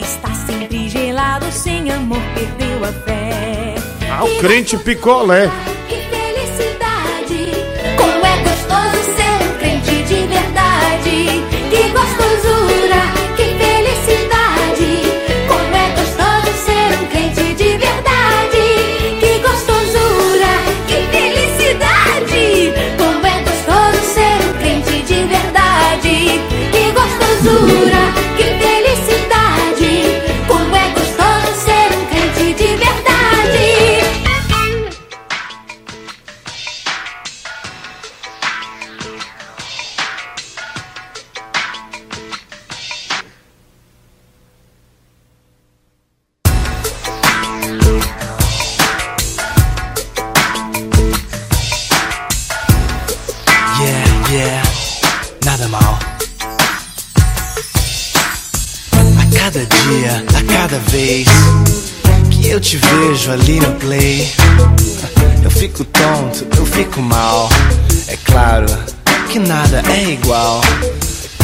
Está sempre gelado, sem amor, perdeu a fé. Ah, o crente picolé. mal. É claro que nada é igual.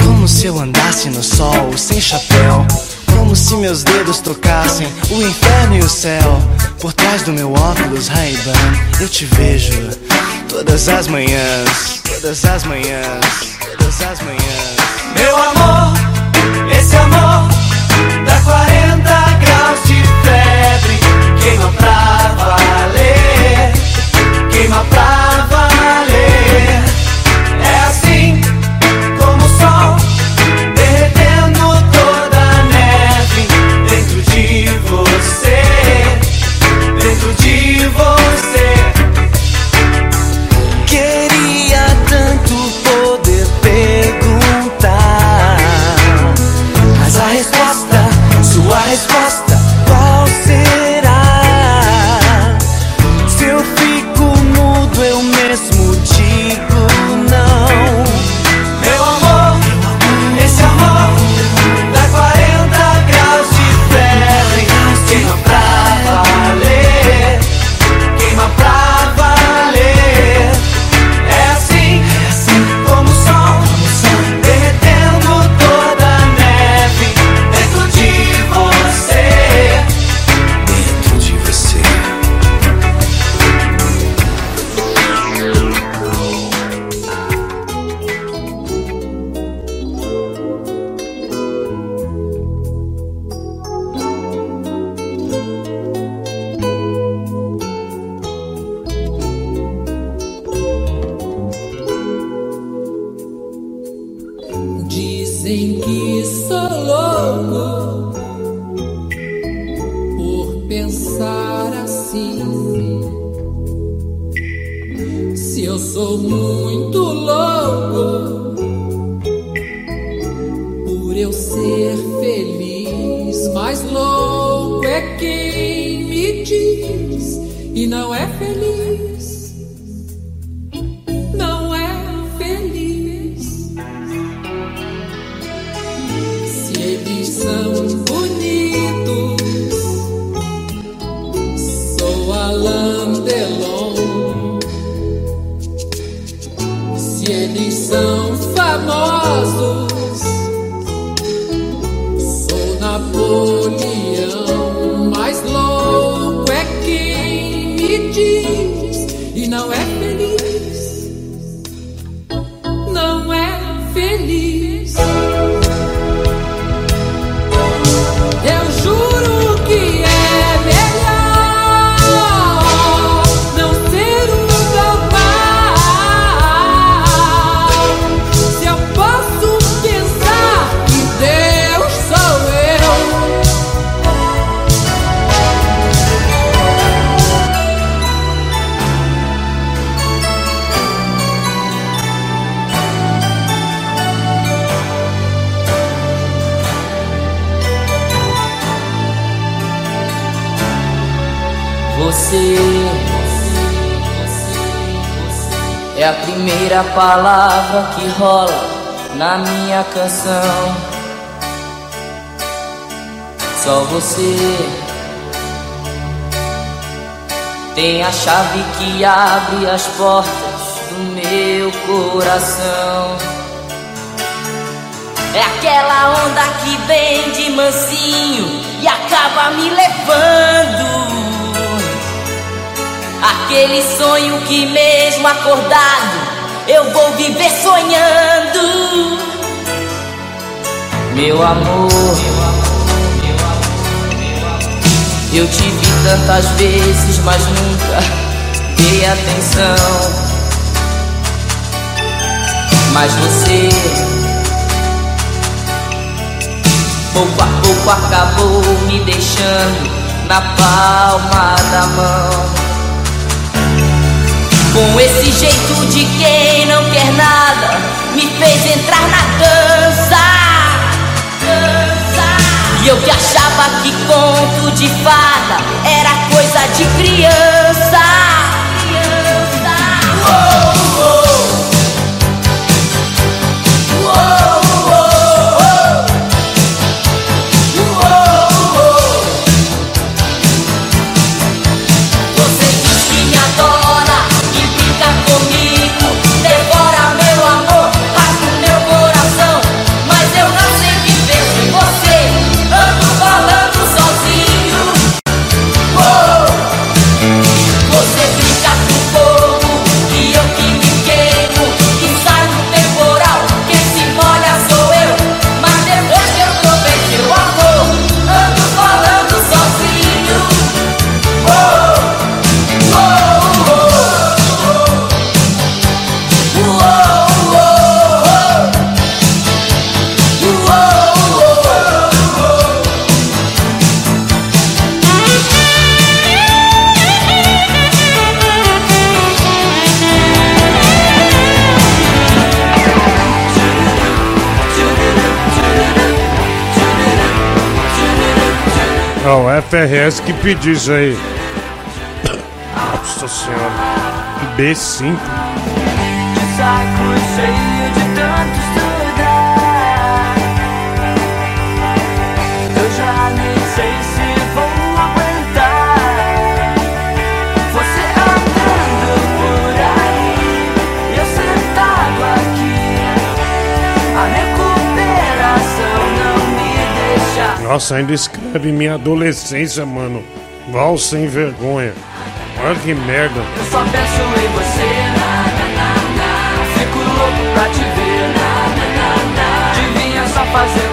Como se eu andasse no sol sem chapéu. Como se meus dedos trocassem o inferno e o céu. Por trás do meu óculos Ray-Ban, eu te vejo todas as manhãs, todas as manhãs, todas as manhãs. Meu amor, esse amor abre as portas do meu coração. É aquela onda que vem de mansinho e acaba me levando. Aquele sonho que mesmo acordado eu vou viver sonhando. Meu amor, eu te vi tantas vezes, mas nunca dei atenção. Mas você, pouco a pouco, acabou me deixando na palma da mão. Com esse jeito de quem não quer nada, me fez entrar na dança. E eu que achava que conto de fada era coisa de criança. O FRS que pediu isso aí. Nossa senhora. B5. De saco cheio de tanto Nossa, ainda escreve minha adolescência, mano. Val sem vergonha. Olha que merda. Eu só penso em você na, na, na, na. Fico louco pra te ver na, na, na, na. Adivinha só fazendo